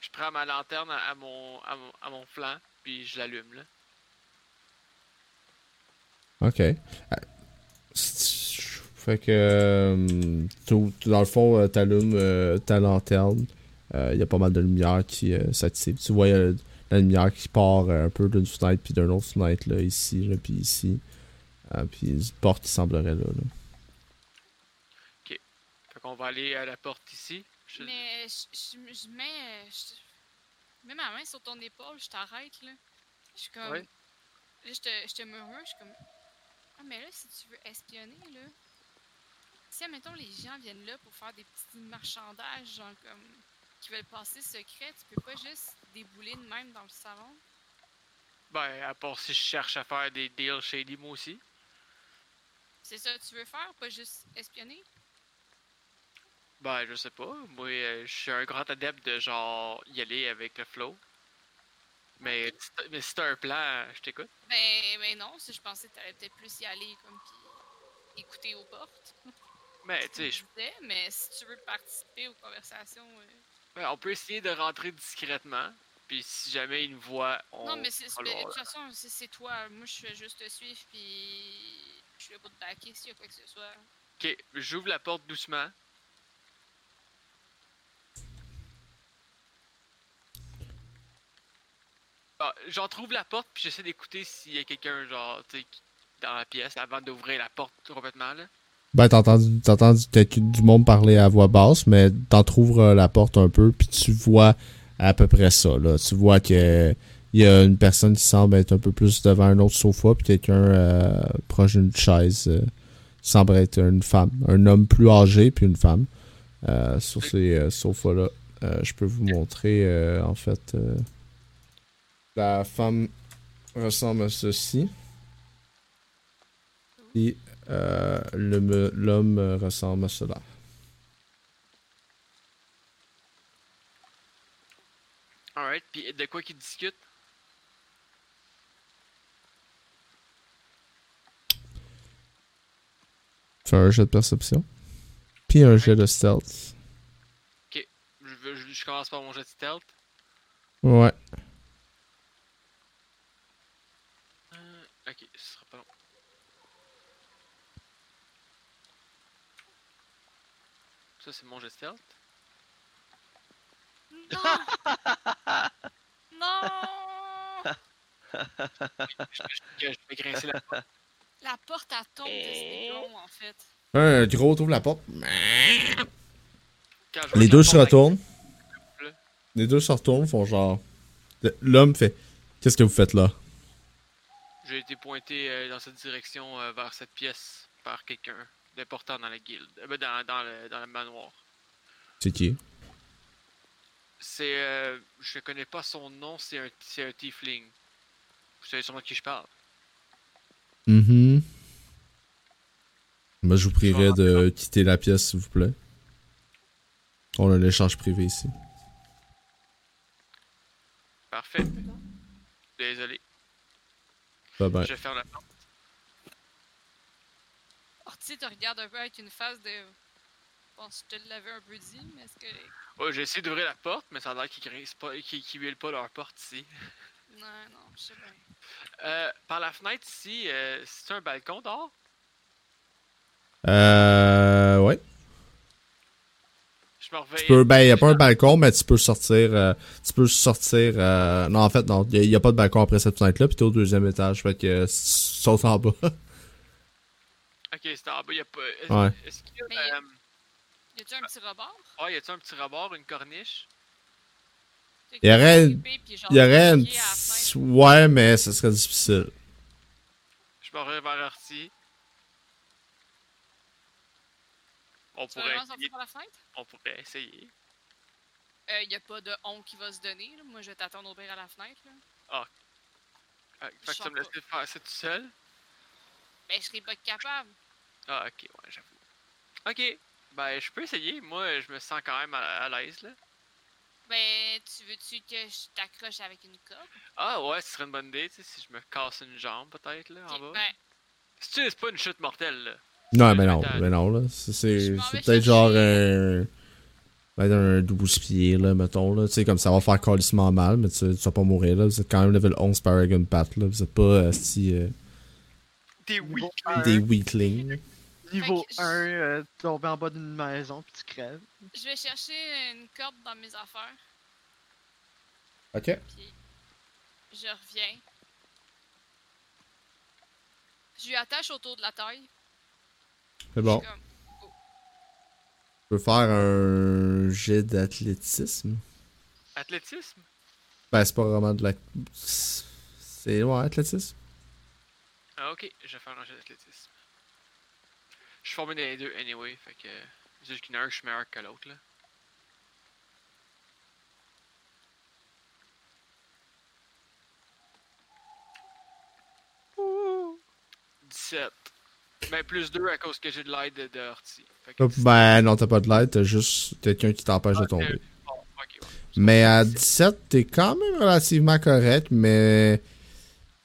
Je prends ma lanterne à, à mon, à, mon, à mon flanc, puis je l'allume là. Ok. Euh, Fait que. euh, dans le fond, euh, t'allumes ta lanterne. Il y a pas mal de lumière qui s'active. Tu vois la lumière qui part un peu d'une fenêtre puis d'une autre fenêtre là, ici, là, puis ici. Puis une porte qui semblerait là. là. Qu'on va aller à la porte ici. Je- Mais je, je, je mets. Je, mets ma main sur ton épaule, je t'arrête là. Je suis comme. Ouais. Là, je te, je te murmure, je suis comme. Ah, mais là, si tu veux espionner, là. Si, admettons, les gens viennent là pour faire des petits marchandages, genre comme. qui veulent passer secret, tu peux pas juste débouler de même dans le salon? Ben, à part si je cherche à faire des deals shady, moi aussi. C'est ça que tu veux faire, pas juste espionner? Ben, je sais pas. Moi, euh, je suis un grand adepte de genre y aller avec le flow. Mais, si t'as- mais si t'as un plan, je t'écoute. Ben, ben non, si je pensais que t'allais peut-être plus y aller, comme, puis écouter aux portes. Mais, tu sais, je mais si tu veux participer aux conversations. euh, ben, on peut essayer de rentrer discrètement. Puis si jamais ils nous voient, on. Non, mais c'est, mais de toute façon, c'est, c'est toi. Moi, je fais juste te suivre, puis je suis là pour te backer s'il y a quoi que ce soit. Ok, j'ouvre la porte doucement. J'en trouve la porte, puis j'essaie d'écouter s'il y a quelqu'un, genre, tu sais, qui- dans la pièce avant d'ouvrir la porte complètement, là. Ben, t'as entendu, du monde parler à voix basse, mais t'entrouvres la porte un peu, puis tu vois à peu près ça, là. Tu vois que il y a une personne qui semble être un peu plus devant un autre sofa, puis quelqu'un euh, proche d'une chaise. euh, semble être une femme. Un homme plus âgé, puis une femme. euh, sur ces euh, sofas-là. Je peux vous montrer, euh, en fait. La femme ressemble à ceci. Et euh, l'homme ressemble à cela. Alright, puis de quoi qu'ils discutent? Fais un jet de perception. Puis un jet de stealth. je, veux- je, je commence par mon jet de stealth. Ouais. Euh, ok, ce sera pas long. Ça, c'est mon stealth. Non! non! Je, je- je vais grincer la porte. La porte à tombe de ce long, en fait. Un gros ouvre la porte. Les deux se retournent. Les deux se retournent, font genre. L'homme fait Qu'est-ce que vous faites là? J'ai été pointé euh, dans cette direction euh, vers cette pièce par quelqu'un d'important dans la guilde, euh, ben, dans, dans, le, dans le manoir. C'est qui? C'est. Euh, je connais pas son nom, c'est un, c'est un tiefling. Vous savez sûrement de qui je parle. Mhm. Moi, je vous prierai de quitter la pièce, s'il vous plaît. On a un échange privé ici. Parfait. Désolé. Bye bye. Je ferme la porte. Orti te regarde un peu avec une face de. Bon, je te l'avais un peu dit, mais est-ce que. Ouais, j'ai essayé d'ouvrir la porte, mais ça a l'air qu'ils qu'ils qu'ils huilent pas leur porte ici. Non, non, je sais pas. Euh, par la fenêtre ici, euh, c'est un balcon dehors? Euh. Ouais. Je me. Tu peux, ben, y a pas un balcon, mais tu peux sortir. euh, tu peux sortir. euh, non, en fait, non. Y a, pas de balcon après cette fenêtre-là, puis t'es au deuxième étage. Fait que euh, tu sautes en bas. Ok, c'est en bas, y a pas. Est-ce Ouais. est-ce qu'il y a. Mais y a- euh, Y a-tu un petit rebord? Ouais, y a-tu un petit rebord, une corniche? Y aurait Il y aurait. Ouais, mais ce serait difficile. Je me reviens vers Artie. On pourrait vraiment essayer. sortir par la fenêtre? On pourrait essayer. Euh, y a pas de on qui va se donner, là. Moi, je vais t'attendre au pire à la fenêtre, là. Ah, fait que tu vas me sens laisser faire ça tout seul? Ben, je serais pas capable. Ah, ok, ouais, j'avoue. Ok, ben je peux essayer. Moi, je me sens quand même à, à l'aise, là. Ben, tu veux-tu que je t'accroche avec une corde? Ah, ouais, ce serait une bonne idée, tu sais, si je me casse une jambe, peut-être, là, en bas. Ben, Si tu c'est pas une chute mortelle, là. Non, mais vais non, mais non, là. C'est, peut-être genre un. Ben, un 12 pieds, là, mettons, là. Tu sais, comme ça va faire calissement mal, mais tu, tu vas pas mourir, là. Vous êtes quand même level 11 Paragon Pat, là. Vous êtes pas, euh, si. euh, T'es Niveau weak, un, des weaklings. Niveau Fait que 1, euh, tomber en bas d'une maison puis tu crèves. je vais chercher une corde dans mes affaires, Ok. puis je reviens. Je lui attache autour de la taille. C'est bon. Je Je peux faire un jet d'athlétisme. Athlétisme? Ben, c'est pas vraiment de la. C'est. Ouais, athlétisme. Ah, ok, je vais faire un jeu d'athlétisme. Je suis formé dans les deux anyway, fait que. Juste un que je suis meilleur que l'autre, là. Ouh! 17. Ben, plus 2 à cause que j'ai de l'aide de, de Oh, Ben, non, t'as pas de l'aide, t'as juste quelqu'un qui t'empêche de tomber. bon, ok, ouais. Mais à 17, t'es quand même relativement correct, mais.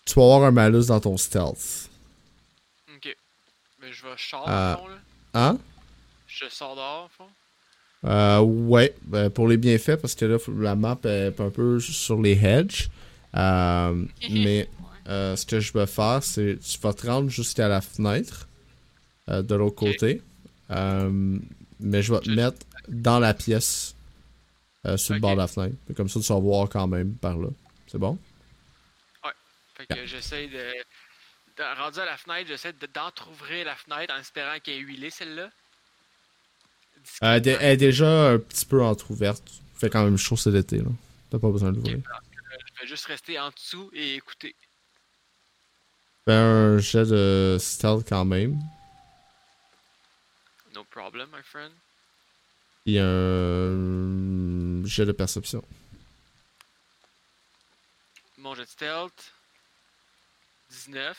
Tu vas avoir un malus dans ton stealth. Mais je vais au fond, là. Hein? Je sors dehors, fond. Euh, ouais, ben, pour les bienfaits, parce que là, la map est un peu sur les hedges. Euh, mais euh, ce que je vais faire, c'est tu vas te rendre jusqu'à la fenêtre euh, de l'autre côté. Euh, mais je vais te mettre dans la pièce euh, sur le bord de la fenêtre. Comme ça, tu vas voir quand même par là. C'est bon? Fait que j'essaye de- Rendu à la fenêtre, j'essaie de- d'entrouvrir la fenêtre en espérant qu'elle est huilée, celle-là. Euh, elle est déjà un petit peu entrouverte. Fait quand même chaud cet été. là. T'as pas besoin de l'ouvrir. Je vais juste rester en dessous et écouter. Fais un jet de stealth quand même. No problem, my friend. Et un jet de perception. Mon jet de stealth. 19.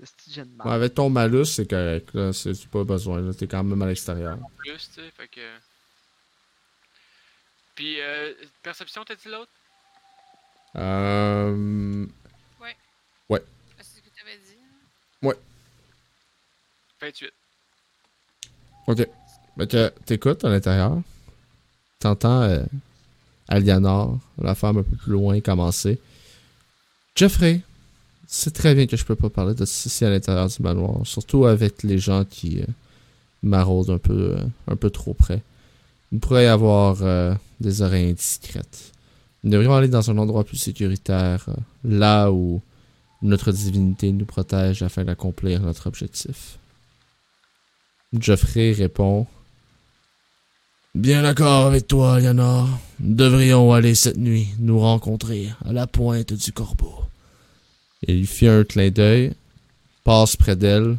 Le de Ouais, avec ton malus, c'est correct. Là. C'est c'est pas besoin. là. T'es quand même à l'extérieur. Plus, tu sais, fait que. Puis, euh, perception, t'as dit l'autre? Euh... C'est ce que t'avais dit. hein? 28. Ok. Fait que t'écoutes à l'intérieur. T'entends euh, Alianor, la femme un peu plus loin, commencer. Jeffrey, c'est très bien que je peux pas parler de ceci à l'intérieur du manoir. Surtout avec les gens qui euh, un peu, euh, un peu trop près. Il pourrait y avoir euh, des oreilles indiscrètes. Nous devrions aller dans un endroit plus sécuritaire, euh, là où notre divinité nous protège afin d'accomplir notre objectif. Geoffrey répond Bien d'accord avec toi, Lianor. Nous devrions aller cette nuit nous rencontrer à la pointe du corbeau. Il lui fit un clin d'œil, passe près d'elle,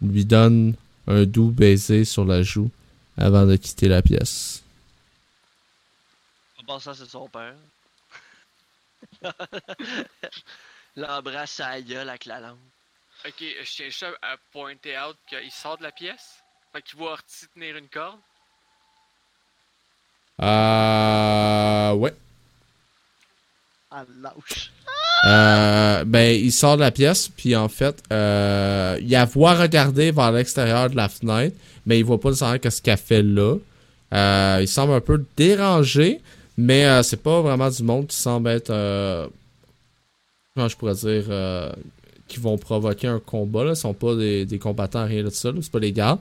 lui donne un doux baiser sur la joue avant de quitter la pièce. En pensant c'est son père. L'embrasse à la gueule avec la langue. Ok, je tiens juste à pointer out qu'il sort de la pièce. Fait qu'il voit Horty tenir une corde. Euh. Ouais. Ah. Euh, ben, il sort de la pièce, puis en fait, euh, il a voit regarder vers l'extérieur de la fenêtre, mais il voit pas nécessairement qu'est-ce qu'elle fait là. Euh, il semble un peu dérangé, mais euh, c'est pas vraiment du monde qui semble être, euh, comment je pourrais dire, qui vont provoquer un combat. Là. Ils sont pas des, des combattants, rien de ça. C'est pas les gars.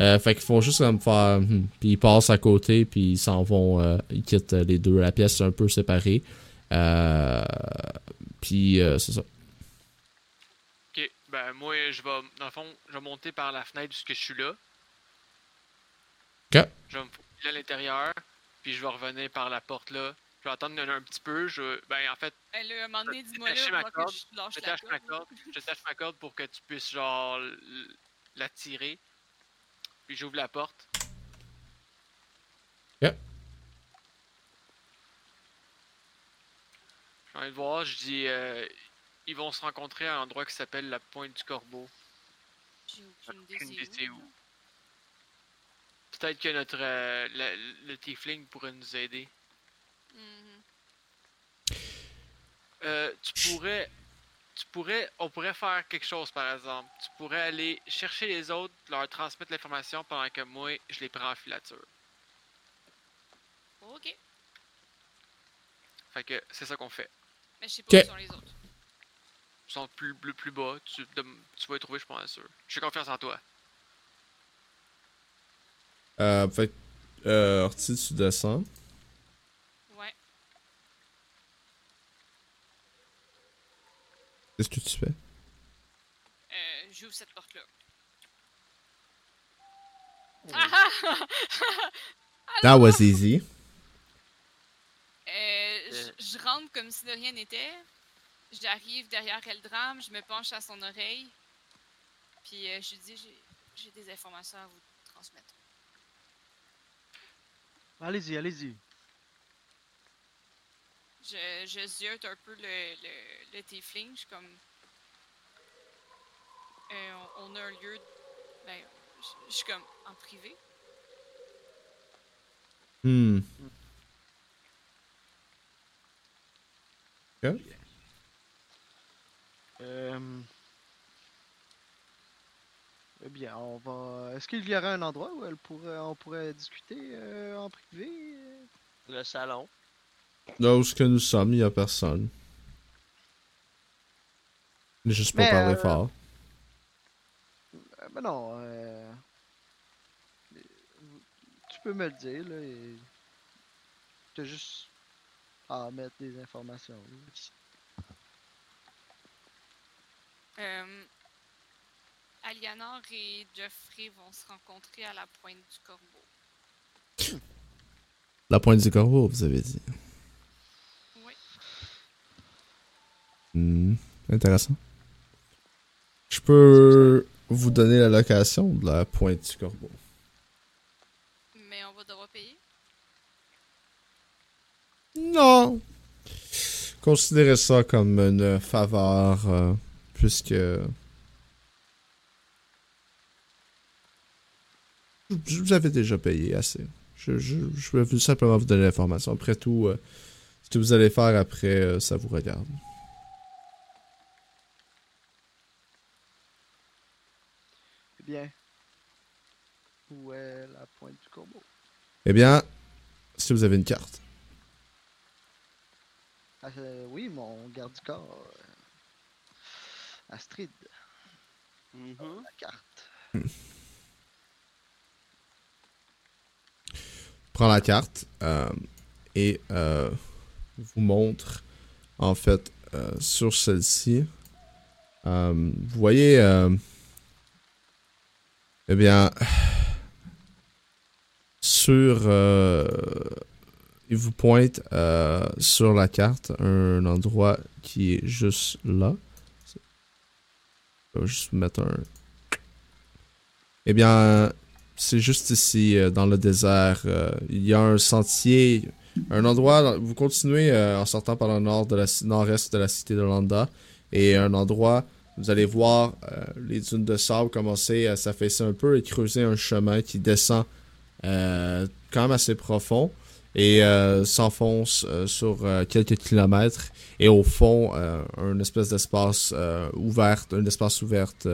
Euh, fait qu'ils font juste comme faire, hmm, puis ils passent à côté, puis ils s'en vont, ils quittent les deux. La pièce est un peu séparée. Euh, puis euh, c'est ça. Ok, ben moi, je vais, dans le fond, je vais monter par la fenêtre puisque je suis là. Ok. Je vais me faufiler à l'intérieur, puis je vais revenir par la porte là. Je vais attendre un, un petit peu. Je, ben en fait, Ben là, un moment donné, dis-moi là, ma que corde, je lâche je la tâche ma corde. je tâche ma corde pour que tu puisses genre la tirer. Puis j'ouvre la porte. Ok. Je viens de voir, je dis euh, ils vont se rencontrer à un endroit qui s'appelle la Pointe du Corbeau. J'ai aucune idée c'est où. Peut-être que notre euh, le, le tiefling pourrait nous aider. Mhm. Euh, tu pourrais tu pourrais on pourrait faire quelque chose par exemple. Tu pourrais aller chercher les autres, leur transmettre l'information pendant que moi je les prends en filature. Ok. Fait que c'est ça qu'on fait. Mais je sais pas où sont les autres. Ils sont plus, plus, plus bas, tu, vas les trouver, je pense sûr. J'ai confiance en toi. Euh, fait euh, Orti, tu descends. Ouais. Qu'est-ce que tu fais? Euh, j'ouvre cette porte-là. Oh. Ah, ah, That was easy. Euh, je- je rentre comme si de rien n'était. J'arrive derrière Eldram, je me penche à son oreille. Puis euh, je lui dis j'ai- j'ai des informations à vous transmettre. Allez-y, allez-y. Je, je ziote un peu le, le, le tiefling. Je suis comme. Euh, on, on a un lieu. Ben, je, je suis comme en privé. Hmm. Ok. Euh... Eh bien, on va. Est-ce qu'il y aurait un endroit où elle pourrait, on pourrait discuter euh, en privé? Le salon. Là où ce que nous sommes, il y a personne. Mais juste pas Mais, parler euh, fort. Euh, Ben non. euh, Tu peux me le dire, là. Et... T'as juste à mettre des informations. Euh, Alianor et Geoffrey vont se rencontrer à la pointe du corbeau. La pointe du corbeau, vous avez dit. Oui. Hmm. Intéressant. Je peux vous donner la location de la pointe du corbeau. Mais on va devoir payer. Non. Considérez ça comme une faveur, euh, puisque... Vous avez déjà payé assez. Je, je, vous- simplement vous donner l'information. Après tout, euh, ce que vous allez faire après, euh, ça vous regarde. Eh bien. Où est la pointe du corbeau Eh bien, si vous avez une carte. Euh, Oui, mon garde du corps. euh, Astrid, Mhm. la carte. prend la carte euh, et euh, vous montre en fait euh, sur celle-ci. euh, vous voyez, euh, eh bien, sur, euh, il vous pointe euh, sur la carte un endroit qui est juste là. Je vais juste mettre un. Eh bien, c'est juste ici, euh, dans le désert. euh, il y a un sentier, un endroit. Vous continuez en sortant par le nord-est de la cité de Landa. Et un endroit, vous allez voir les dunes de sable commencer à s'affaisser un peu et creuser un chemin qui descend quand même assez profond et euh, s'enfonce euh, sur euh, quelques kilomètres. Et au fond, euh, un espèce d'espace euh, ouvert, un espace ouverte.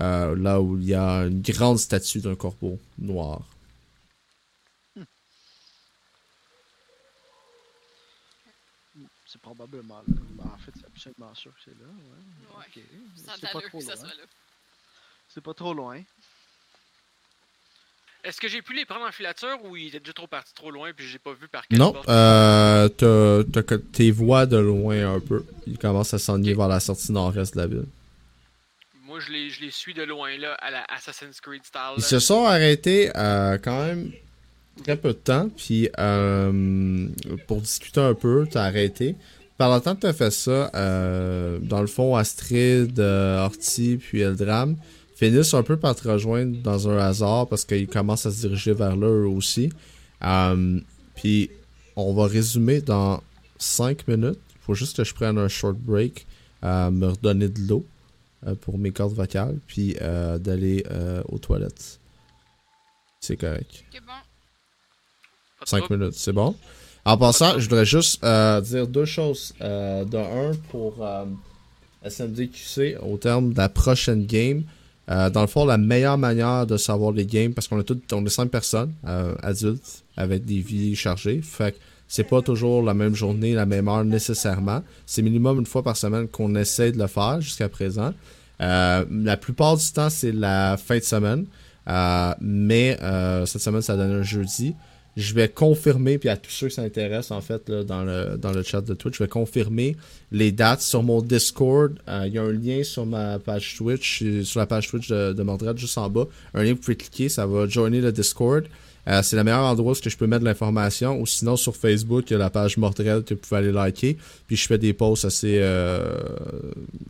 euh, là où il y a une grande statue d'un corbeau noir. C'est probablement là. Ben, en fait, c'est absolument sûr que c'est là. Ouais. C'est pas trop loin. C'est pas trop loin. Est-ce que j'ai pu les prendre en filature ou ils étaient déjà trop partis trop loin puis j'ai pas vu par quelle Non, euh, tes voix de loin un peu. Il commence à s'ennuyer vers la sortie nord-est de la ville. Moi, je les, je les suis de loin là, à la Assassin's Creed style. Ils là. se sont arrêtés euh, quand même très peu de temps, puis euh, pour discuter un peu, t'as arrêté. Par le temps que t'as fait ça, euh, dans le fond, Astrid, Horty, puis Eldram finissent un peu par te rejoindre dans un hasard parce qu'ils commencent à se diriger vers là eux aussi. Euh, puis on va résumer dans 5 minutes. Il faut juste que je prenne un short break, euh, me redonner de l'eau euh, pour mes cordes vocales, puis euh, d'aller aux toilettes. C'est correct. Ok, bon. Pas de 5 trouble. minutes, c'est bon? En passant, je voudrais juste dire deux choses. De un, pour SMDQC, au terme de la prochaine game, euh, dans le fond, la meilleure manière de savoir les games, parce qu'on est toutes, on est 5 personnes, euh, adultes, avec des vies chargées, fait que c'est pas toujours la même journée, la même heure nécessairement. C'est minimum une fois par semaine qu'on essaie de le faire jusqu'à présent. Euh, la plupart du temps, c'est la fin de semaine. Euh, mais euh, cette semaine, ça donne un jeudi. Je vais confirmer, puis à tous ceux qui s'intéressent en fait là, dans, le, dans le chat de Twitch, je vais confirmer les dates sur mon Discord. Euh, Il y a un lien sur ma page Twitch, sur la page Twitch de, de Mordred, juste en bas. Un lien que vous pouvez cliquer, ça va joiner le Discord. Euh, c'est le meilleur endroit où je peux mettre l'information. Ou sinon, sur Facebook, il y a la page Mordred que vous pouvez aller liker. Puis je fais des posts assez euh,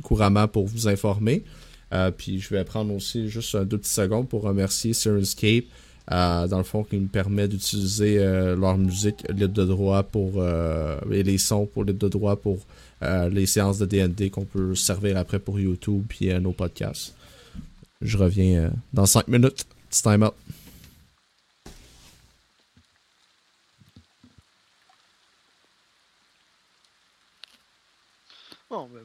couramment pour vous informer. Euh, puis je vais prendre aussi juste un deux petites secondes pour remercier Sirenscape, euh, dans le fond, qui me permet d'utiliser euh, leur musique libre de droit pour euh, et les sons pour libre de droit pour les séances de D&D qu'on peut servir après pour YouTube puis nos podcasts. Je reviens dans 5 minutes. Petit time out. Bon, ben,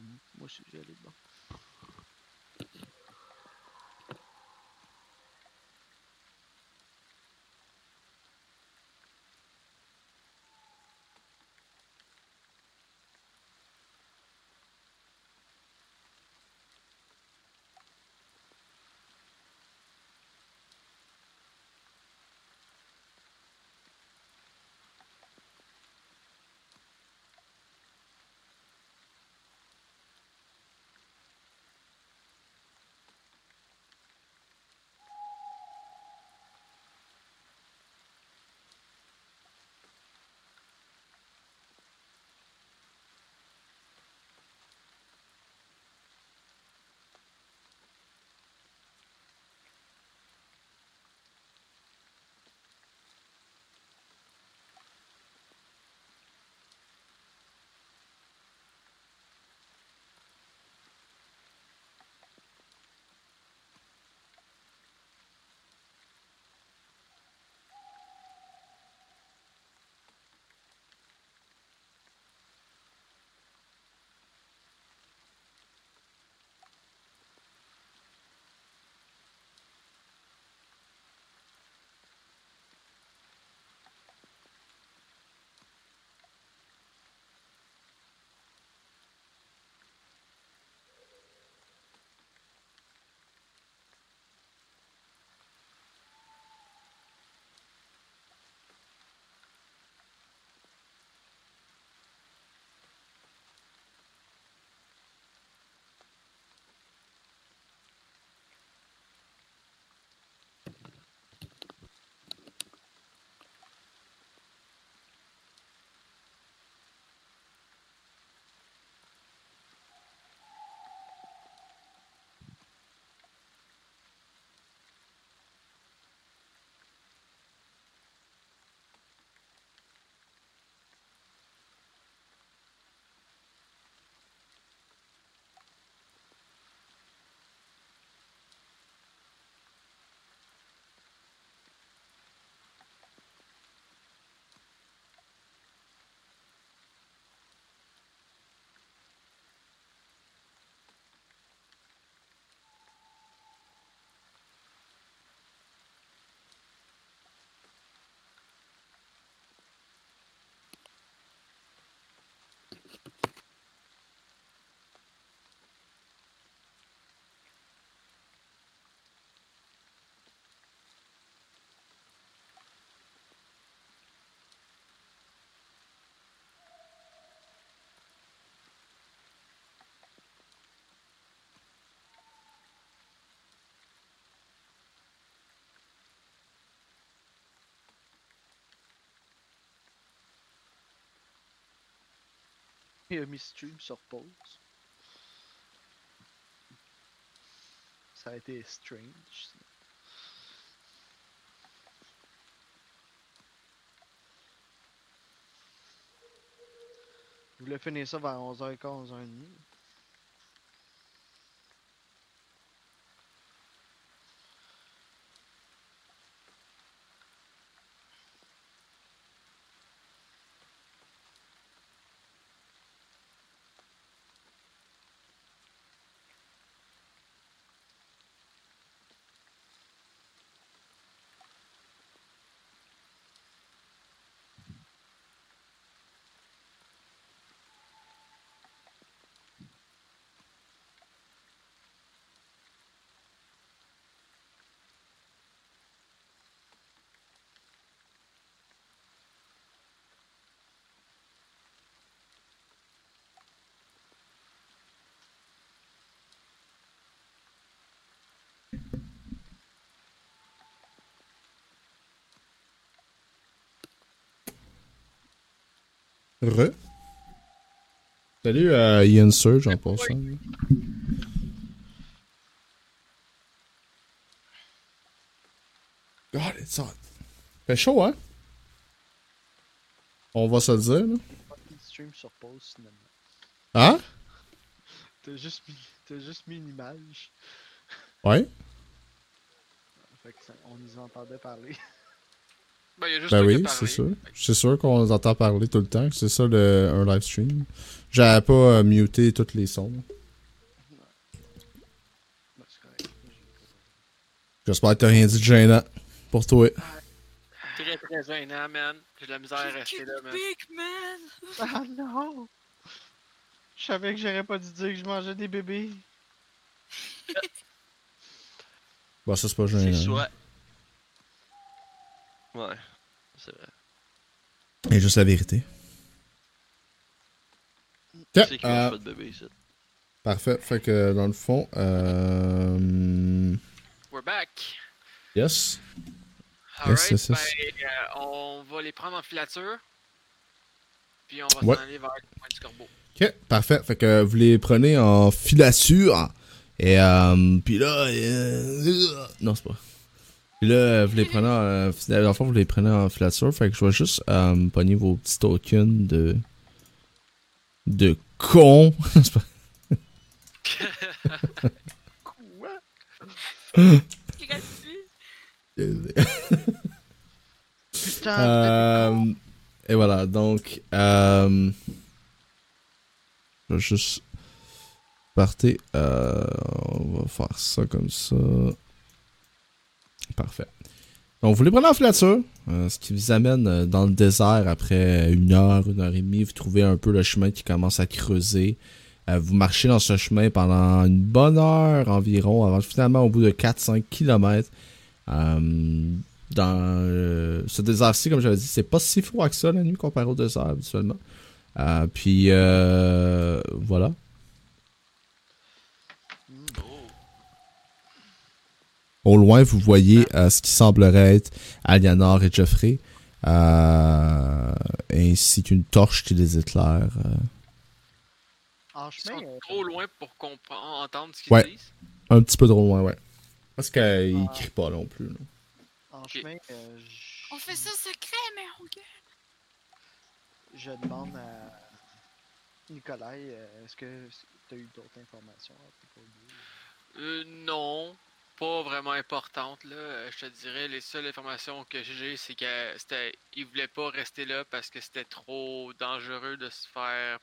Il a mis stream sur pause. Ça a été strange. Je voulais finir ça vers 11h15, 11h30. Re. Salut euh, Ian Surge en passant. God, it's hot. Fait chaud, hein? On va se le dire, là. Stream sur pause finalement. Hein? T'as juste mis, t'as juste mis une image. Ouais? Fait que ça- on nous entendait parler. Ben, il y a juste Ben oui, c'est sûr. C'est sûr qu'on entend parler tout le temps. C'est ça le, un live stream. J'avais pas euh, muté tous les sons. C'est. J'espère que t'as rien dit de gênant pour toi. Très très gênant, man. J'ai de la misère à rester là, man. Big man! Ah non! Je savais que j'aurais pas dû dire que je mangeais des bébés. Bah, ça, c'est pas C'est gênant. soit. Ouais, c'est. Et juste la vérité. Ok, C'est euh, a pas de bébé ici. parfait. Fait que dans le fond, euh... We're back. yes. Alright, yes, yes. ben, euh, on va les prendre en filature. Puis on va Ouais. s'en aller vers le point du corbeau. Ok, parfait. Fait que vous les prenez en filature. Et euh, puis là, euh, non c'est pas. Puis là, vous les prenez en, euh, dans le fond, vous les prenez en. Fait que je vais juste euh, pogner vos petits tokens de de con. Quoi? Putain, Euh, et voilà, donc, euh, je vais juste partir. Euh, on va faire ça comme ça. Parfait. Donc, vous les prenez en filature, euh, ce qui vous amène euh, dans le désert après une heure, une heure et demie. Vous trouvez un peu le chemin qui commence à creuser. Euh, vous marchez dans ce chemin pendant une bonne heure environ, avant finalement, au bout de 4-5 km, euh, dans ce désert-ci, comme j'avais dit, c'est pas si froid que ça la nuit comparé au désert habituellement. Puis voilà. Au loin, vous voyez euh, ce qui semblerait être Alianor et Geoffrey, euh, ainsi qu'une torche qui les éclaire. euh, en Ils chemin, sont trop loin pour comprendre, entendre ce qu'ils Ouais. disent? un petit peu trop loin, ouais. Parce qu'il Ah. crie pas non plus. en chemin, euh, On fait ça secret, mais on gueule. je demande à Nikolai, euh, est-ce que tu as eu d'autres informations à propos de lui? Euh, non, pas vraiment importante là. Euh, Je te dirais, les seules informations que j'ai, c'est ils voulaient pas rester là parce que c'était trop dangereux de se faire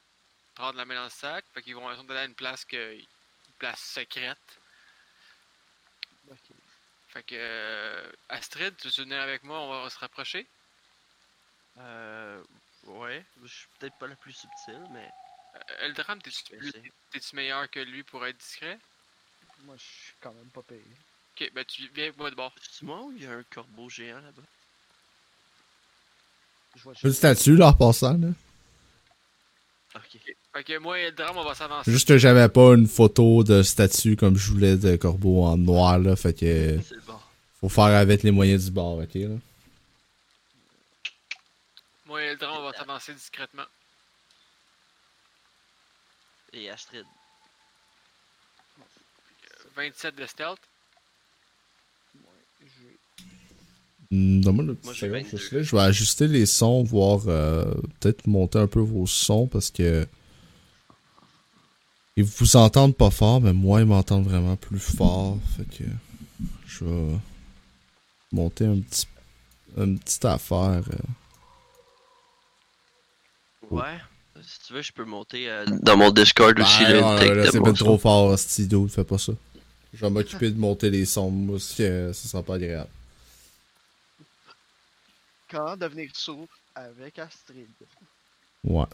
prendre la main dans le sac. Fait qu'ils vont aller à une place que, une place secrète. Ok. Fait que euh, Astrid, tu veux venir avec moi, on va se rapprocher. Euh. Ouais, je suis peut-être pas la plus subtile, mais. Euh, Eldram, t'es-tu meilleur que lui pour être discret? Moi, je suis quand même pas payé. Ok, ben tu viens avec moi de bord. C'est moi ou il y a un corbeau géant là-bas? Je vois Une juste... statue, là, en passant, là. Ok. Fait que moi et Eldram, on va s'avancer. Juste que j'avais pas une photo de statue comme je voulais de corbeau en noir, là. Fait que C'est bon. faut faire avec les moyens du bord, ok, là. Moi et Eldram, on va s'avancer discrètement. Et Astrid. Euh, 27 de stealth. Ouais, je vais- Le petit Moi, j'ai second, 22. juste là. Je vais ajuster les sons, voir euh, peut-être monter un peu vos sons parce que ils vous entendent pas fort, mais moi ils m'entendent vraiment plus fort. Fait que je vais monter un petit une petite affaire. euh. Ouais. Si tu veux, je peux monter euh, dans mon Discord aussi. Ben, là, non, c'est pas trop fort, Stido, fais pas ça. Je vais m'occuper de monter les sons, moi aussi, euh, ça sera pas agréable. Comment devenir sourd avec Astrid? Ouais.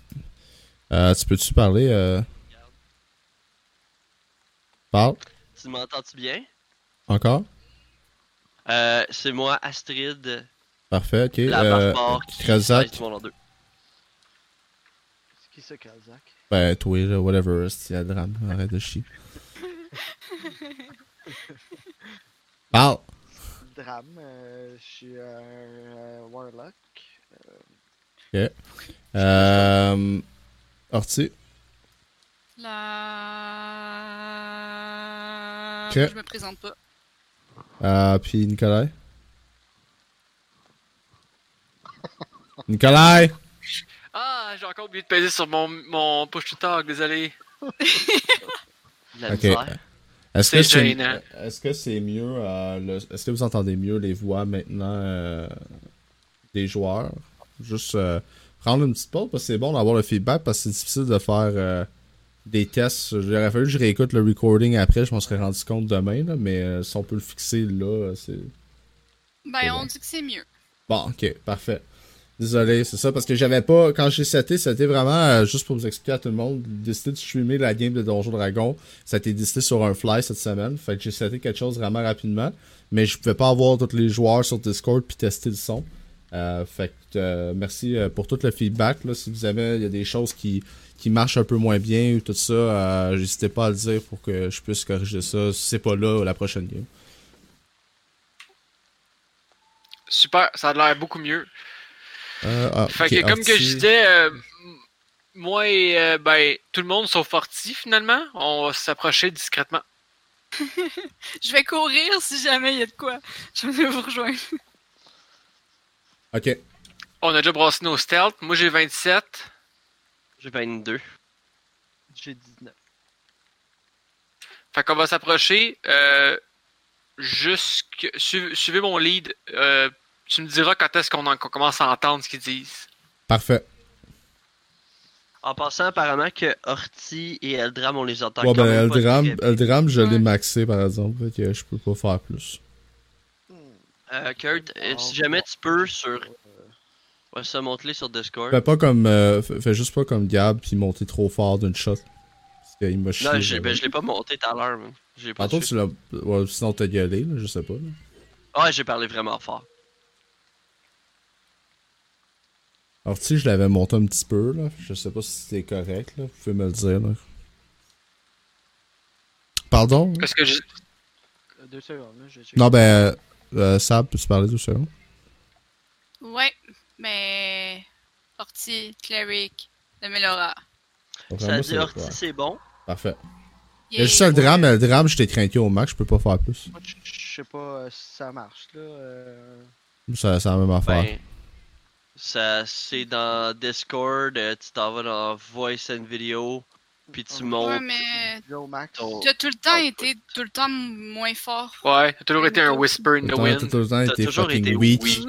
Euh, tu peux-tu parler euh... Parle, Tu m'entends-tu bien? encore? Euh, c'est moi, Astrid, Parfait, ok. la Euh, barbare qui en deux. C'est qui ça, Kalzak? ben toi, là, whatever, c'est la drame, arrête de chier. Parle! Drame, euh, je suis un euh, Warlock. Euh, Orti. La. Ok. Je me présente pas. Euh, puis Nicolas. Nicolas! Ah, j'ai encore oublié de peser sur mon, mon push to talk, désolé. La Ok. misère. Est-ce que C'est c'est gênant. est-ce que c'est mieux euh, le- est-ce que vous entendez mieux les voix maintenant euh, des joueurs? Juste euh, prendre une petite pause parce que c'est bon d'avoir le feedback parce que c'est difficile de faire euh, des tests. J'aurais fallu que je réécoute le recording après, je m'en serais rendu compte demain là, mais euh, si on peut le fixer là, c'est Ben, C'est on bon. dit que c'est mieux. Bon, ok, parfait. Désolé, c'est ça, parce que j'avais pas. Quand j'ai seté, c'était vraiment, euh, juste pour vous expliquer à tout le monde, décidé de streamer la game de Donjon Dragon. Ça a été décidé sur un fly cette semaine. Fait que j'ai seté quelque chose vraiment rapidement. Mais je pouvais pas avoir tous les joueurs sur Discord puis tester le son. Euh, fait que euh, merci pour tout le feedback. Si vous avez y a des choses qui, qui marchent un peu moins bien ou tout ça, n'hésitez pas à le dire pour que je puisse corriger ça. Si c'est pas là, la prochaine game. Super, ça a l'air beaucoup mieux. Euh, ah, Fait ok, que comme que je disais, euh, moi et euh, ben, tout le monde sauf Forti finalement, on va s'approcher discrètement. Je vais courir si jamais il y a de quoi. Je vais vous rejoindre. Ok. On a déjà brassé nos stealth. Moi j'ai 27. J'ai 22. J'ai 19. Fait qu'on va s'approcher. Euh, jusque... suiv- suivez mon lead. Euh, tu me diras quand est-ce qu'on en- qu'on commence à entendre ce qu'ils disent. Parfait. En passant, apparemment que Horty et Eldram, on les entend Ouais, quand ben, même Eldram, très bien. Eldram, je l'ai maxé par exemple, fait que je peux pas faire plus. Euh, Kurt, euh, si jamais tu peux sur... Ouais, ça, monte-les sur Discord. Fais pas comme. euh, fais juste pas comme Gab puis monter trop fort d'une shot. Parce qu'il m'a chié. Non, j'ai- ben, je l'ai pas monté tout à l'heure. J'ai pas Tantôt, tu l'as. Ouais, sinon, t'as gueulé, là, je sais pas. là. Ouais, j'ai parlé vraiment fort. Alors, tu sais, je l'avais monté un petit peu, là. Je sais pas si c'était correct, là. Vous pouvez me le dire, là. Pardon? Est-ce que je... Euh, Deux secondes, là, je. Non, ben. Euh, Sab, peux-tu parler deux secondes? Ouais, mais. Orti, Cleric, de Melora. Ça dit ouais. c'est bon. Parfait. Il y a juste le drame, le drame, je t'ai craqué au max, je peux pas faire plus. Moi, je sais pas euh, si ça marche, là. euh, Ça, c'est la même affaire. Ça, c'est dans Discord, euh, tu t'en vas dans Voice and Video, puis tu Ouais, Ouais, montes mais. Ton... Tu as tout le temps été tout le temps moins fort. Ouais, t'as toujours été un whisper in the t'as wind. T'as été toujours fucking été weak. weak.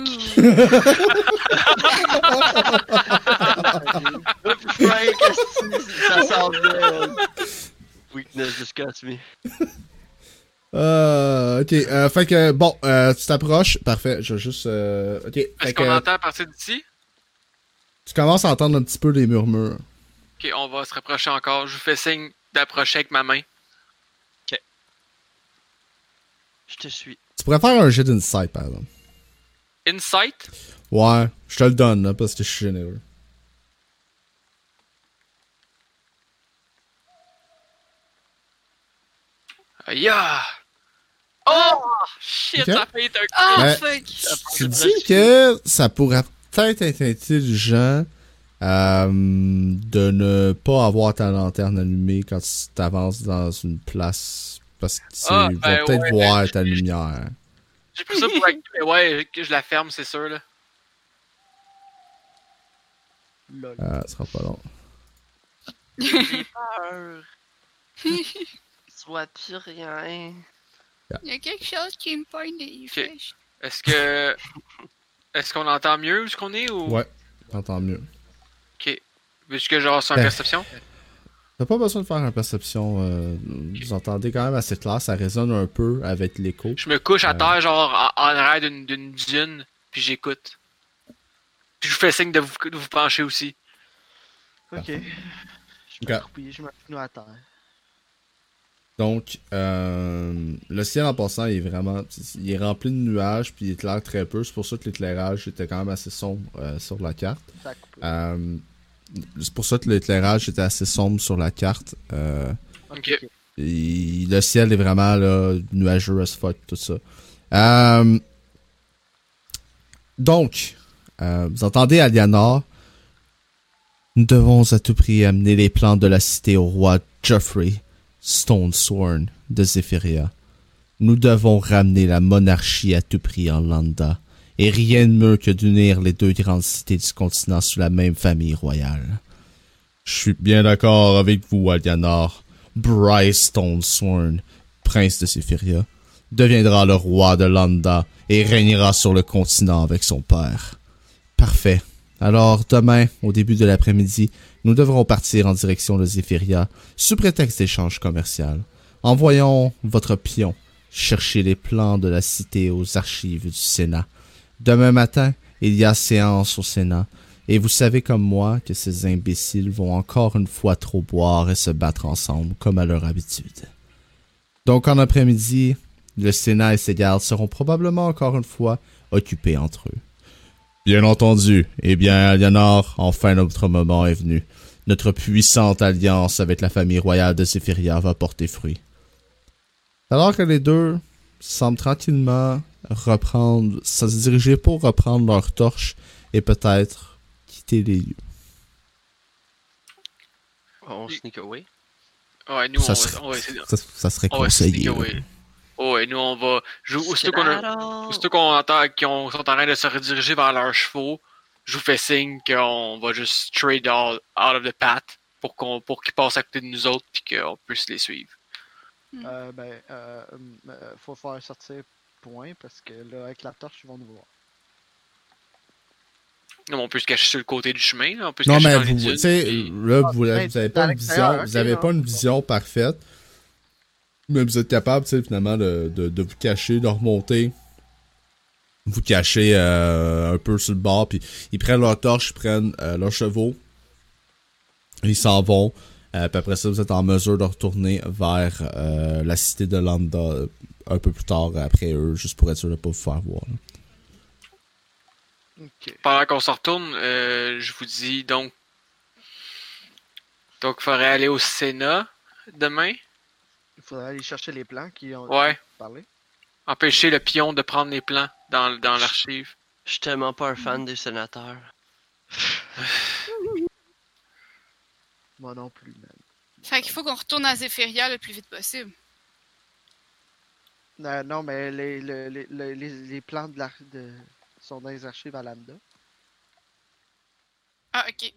Frank, est-ce que ça sent bien? Weakness disgusts me. Euh, ok, euh, fait que, bon, euh, tu t'approches, parfait, je vais juste, euh, ok, Est-ce qu'on entend à partir d'ici? tu commences à entendre un petit peu des murmures. Ok, on va se rapprocher encore. Je vous fais signe d'approcher avec ma main. Je te suis. Tu pourrais faire un jet d'insight, par exemple. Insight? Ouais, je te le donne, là, parce que je suis généreux. Aïe! Ah! Oh! Shit, ça être un Ah, fuck! Tu dis que ça pourrait peut-être être intelligent euh, de ne pas avoir ta lanterne allumée quand tu t'avances dans une place, parce qu'ils Ah, vont ben peut-être ouais, voir ben, ta je- lumière. J'ai pris ça pour activer. mais Ouais, que je la ferme, c'est sûr, là. Lol. Euh, ça sera pas long. J'ai peur. Soit plus rien. Il y a quelque chose qui me pogne des flèches. Est-ce que. Est-ce qu'on entend mieux où ce qu'on est ou? Ouais, t'entends mieux. Ok. Veux-tu que je reste en Ben. perception? T'as pas besoin de faire une perception. euh, vous entendez quand même assez clair, ça résonne un peu avec l'écho. Je me couche à Euh. terre, genre en, en arrière d'une, d'une puis j'écoute. Puis je vous fais signe de vous, de vous pencher aussi. Ok. Je Ok. m'accroupis, je m'accroupis à terre. Donc, euh, le ciel en passant il est vraiment. Il est rempli de nuages, puis il éclaire très peu. C'est pour ça que l'éclairage était quand même assez sombre euh, sur la carte. Euh, c'est pour ça que l'éclairage était assez sombre sur la carte. Et le ciel est vraiment là, nuageux as fuck, tout ça. Donc, vous entendez Alianor Nous devons à tout prix amener les plans de la cité au roi Geoffrey Stonesworn de Zephyria. Nous devons ramener la monarchie à tout prix en Landa, et rien de mieux que d'unir les deux grandes cités du continent sous la même famille royale. Je suis bien d'accord avec vous, Alianor. Bryce Stonesworn, prince de Zephyria, deviendra le roi de Landa et régnera sur le continent avec son père. Parfait. Alors, demain, au début de l'après-midi, nous devrons partir en direction de Zephyria, sous prétexte d'échange commercial. Envoyons votre pion chercher les plans de la cité aux archives du Sénat. Demain matin, il y a séance au Sénat, et vous savez comme moi que ces imbéciles vont encore une fois trop boire et se battre ensemble comme à leur habitude. Donc en après-midi, le Sénat et ses gardes seront probablement encore une fois occupés entre eux. Bien entendu. Eh bien, Alianor, enfin notre moment est venu. Notre puissante alliance avec la famille royale de Zephyria va porter fruit. Alors que les deux semblent tranquillement reprendre, se diriger pour reprendre leur torche et peut-être quitter les lieux. On sneak away? Ouais, nous, Ça on, serait- va, on va essayer de- Ça, ça serait on va sneak conseillé. Oh, ouais, nous, on va. je- Aussitôt qu'on entend qu'ils ont- sont en train de se rediriger vers leurs chevaux, je vous fais signe qu'on va juste trade all, out of the path pour qu'on pour qu'ils passent à côté de nous autres puis qu'on puisse les suivre. Euh, ben, euh, euh, faut faire sortir point parce que là, avec la torche, ils vont nous voir. Non, mais on peut se cacher sur le côté du chemin, là, on peut se Non, cacher mais dans vous, les tu dunes, sais, puis- là, vous, ben, vous avez à pas une vision, vous avez là. pas une vision parfaite. Mais vous êtes capable, tu sais, finalement, de, de, de vous cacher, de remonter. Vous cacher euh, un peu sur le bord, puis ils prennent leur torche, ils prennent euh, leurs chevaux. Ils s'en vont. Euh, puis après ça, vous êtes en mesure de retourner vers euh, la cité de Landa un peu plus tard après eux, juste pour être sûr de pas vous faire voir. là. Pendant qu'on se retourne, euh, je vous dis donc. Donc, il faudrait aller au Sénat demain? Il faudrait aller chercher les plans qui ont Ouais. parlé. Empêcher le pion de prendre les plans dans, dans l'archive. Je suis tellement pas un fan des sénateurs. Moi non plus, man. Fait qu'il faut qu'on retourne à Zephyria le plus vite possible. Euh, non, mais les, le- les, les, les, les plans de, la, de sont dans les archives à Lambda. Ah, ok.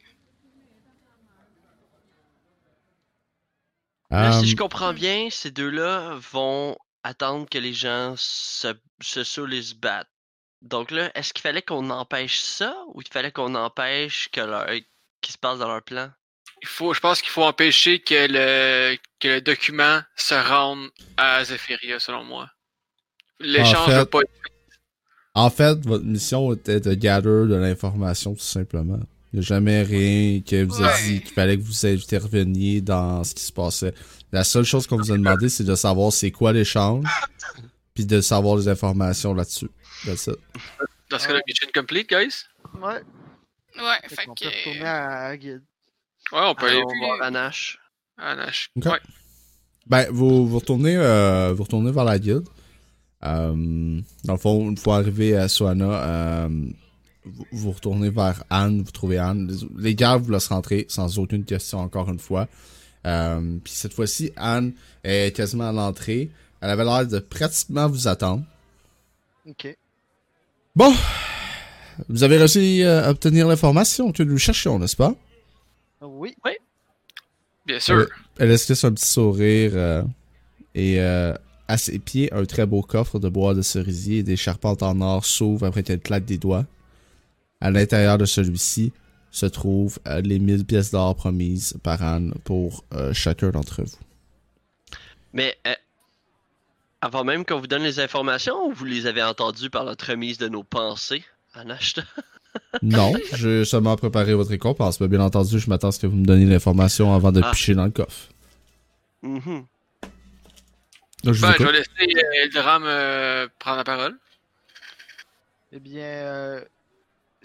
Là, si je comprends bien, ces deux-là vont attendre que les gens se, se saoulent et se battent. Donc là, est-ce qu'il fallait qu'on empêche ça ou il fallait qu'on empêche que leur qu'il se passe dans leur plan? Il faut, je pense qu'il faut empêcher que le, que le document se rende à Zephyria, selon moi. L'échange ne pas En fait, votre mission était de gather de l'information tout simplement. Il n'y a jamais rien qui vous a dit qu'il fallait que vous interveniez dans ce qui se passait. La seule chose qu'on vous a demandé, c'est de savoir c'est quoi l'échange, puis de savoir les informations là-dessus. That's it. Dans ce cas-là, mission complete, guys? Ouais. Ouais, Fait fait qu'on peut retourner que. à, Guide. Ouais, on peut aller voir Anash. à Nash. Ok. Ouais. Ben, vous, vous retournez, euh, vous retournez vers la guilde. Euh, dans le fond, une fois arrivé à Soana, euh, vous, retournez vers Anne, vous trouvez Anne. Les, gardes vous laissent rentrer sans aucune question encore une fois. Euh, Puis cette fois-ci, Anne est quasiment à l'entrée. Elle avait l'air de pratiquement vous attendre. Ok. Bon, vous avez réussi à obtenir l'information que nous cherchions, n'est-ce pas? Oui. Bien sûr. Elle esquisse un petit sourire euh, et euh, à ses pieds, un très beau coffre de bois de cerisier et des charpentes en or s'ouvre après qu'elle claque des doigts. À l'intérieur de celui-ci se trouvent euh, les 1000 pièces d'or promises par Anne pour euh, chacun d'entre vous. Mais euh, avant même qu'on vous donne les informations, ou vous les avez entendues par notre remise de nos pensées, Anash? Non, j'ai seulement préparé votre récompense, mais bien entendu, je m'attends à ce que vous me donniez l'information avant de Ah. picher dans le coffre. Mhm. Donc, je vous Ben, je vais laisser euh, Eldram euh, prendre la parole. Eh bien, euh,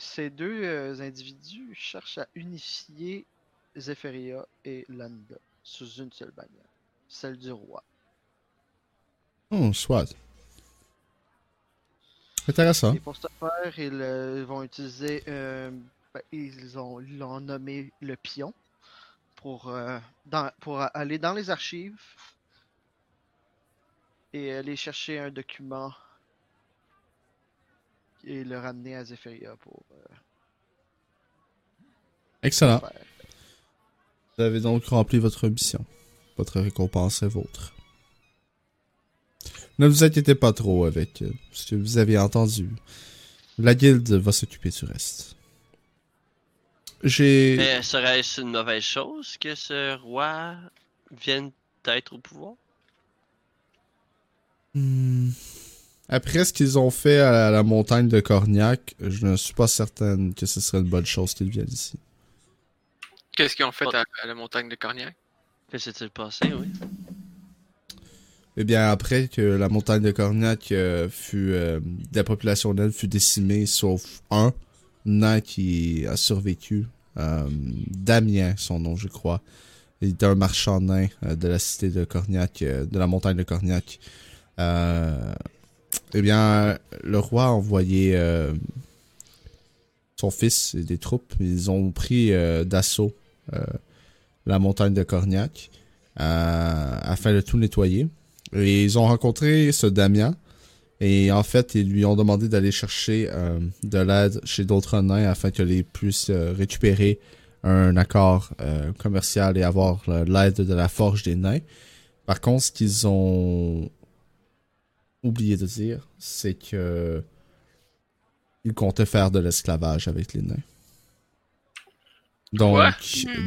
ces deux euh, individus cherchent à unifier Zephyria et Lambda sous une seule bannière, celle du roi. Oh, soit. Intéressant. Et pour ce faire, ils euh, vont utiliser euh, ben, ils ont l'ont nommé le pion pour, euh, dans- pour a- aller dans les archives et aller chercher un document et le ramener à Zephyria pour euh, Excellent. faire. Vous avez donc rempli votre mission. Votre récompense est vôtre. Ne vous inquiétez pas trop avec euh, ce que vous avez entendu. La guilde va s'occuper du reste. J'ai... Mais serait-ce une mauvaise chose que ce roi vienne d'être au pouvoir? Hmm. Après ce qu'ils ont fait à la montagne de Corniac, je ne suis pas certaine que ce serait une bonne chose qu'ils viennent ici. Qu'est-ce qu'ils ont fait à, à la montagne de Corniac? Que s'est-il passé, oui? Eh bien, après que la montagne de Corniac euh, fut... euh, la population d'elle fut décimée, sauf un nain qui a survécu. euh, Damien, son nom, je crois. Il était un marchand nain euh, de la cité de Corniac, euh, de la montagne de Corniac. Euh, eh bien, le roi a envoyé euh, son fils et des troupes. Ils ont pris euh, d'assaut euh, la montagne de Corniac afin de tout nettoyer. Et ils ont rencontré ce Damien. Et en fait, ils lui ont demandé d'aller chercher de l'aide chez d'autres nains afin qu'ils puissent récupérer un accord commercial et avoir l'aide de la forge des nains. Par contre, ce qu'ils ont oublié de dire, c'est que ils comptaient faire de l'esclavage avec les nains. Donc.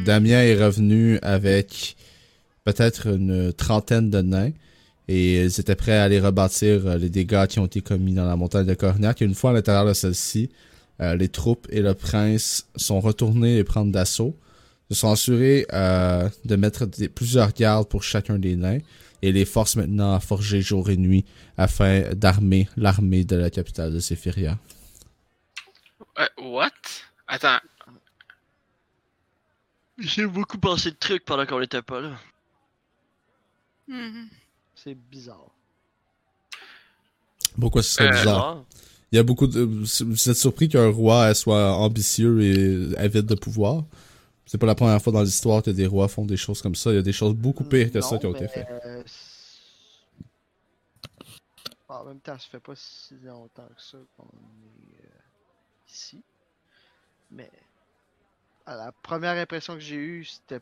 Damien est revenu avec peut-être une trentaine de nains et ils étaient prêts à aller rebâtir euh, les dégâts qui ont été commis dans la montagne de Corniac. Et une fois à l'intérieur de celle-ci, euh, les troupes et le prince sont retournés les prendre d'assaut. Ils se sont assurés euh, de mettre des- plusieurs gardes pour chacun des nains et les forcent maintenant à forger jour et nuit afin d'armer l'armée de la capitale de Sephiria. Euh, what? Attends, J'ai beaucoup pensé de trucs pendant qu'on était pas là. Mhm. C'est bizarre. Pourquoi ce serait Euh, bizarre? Il y a beaucoup de... Vous êtes surpris qu'un roi soit ambitieux et avide de pouvoir? C'est pas la première fois dans l'histoire que des rois font des choses comme ça. Il y a des choses beaucoup pires que ça qui ont été faites. euh, en même temps, ça fait pas si longtemps que ça qu'on est euh, ici. Mais à la première impression que j'ai eue, c'était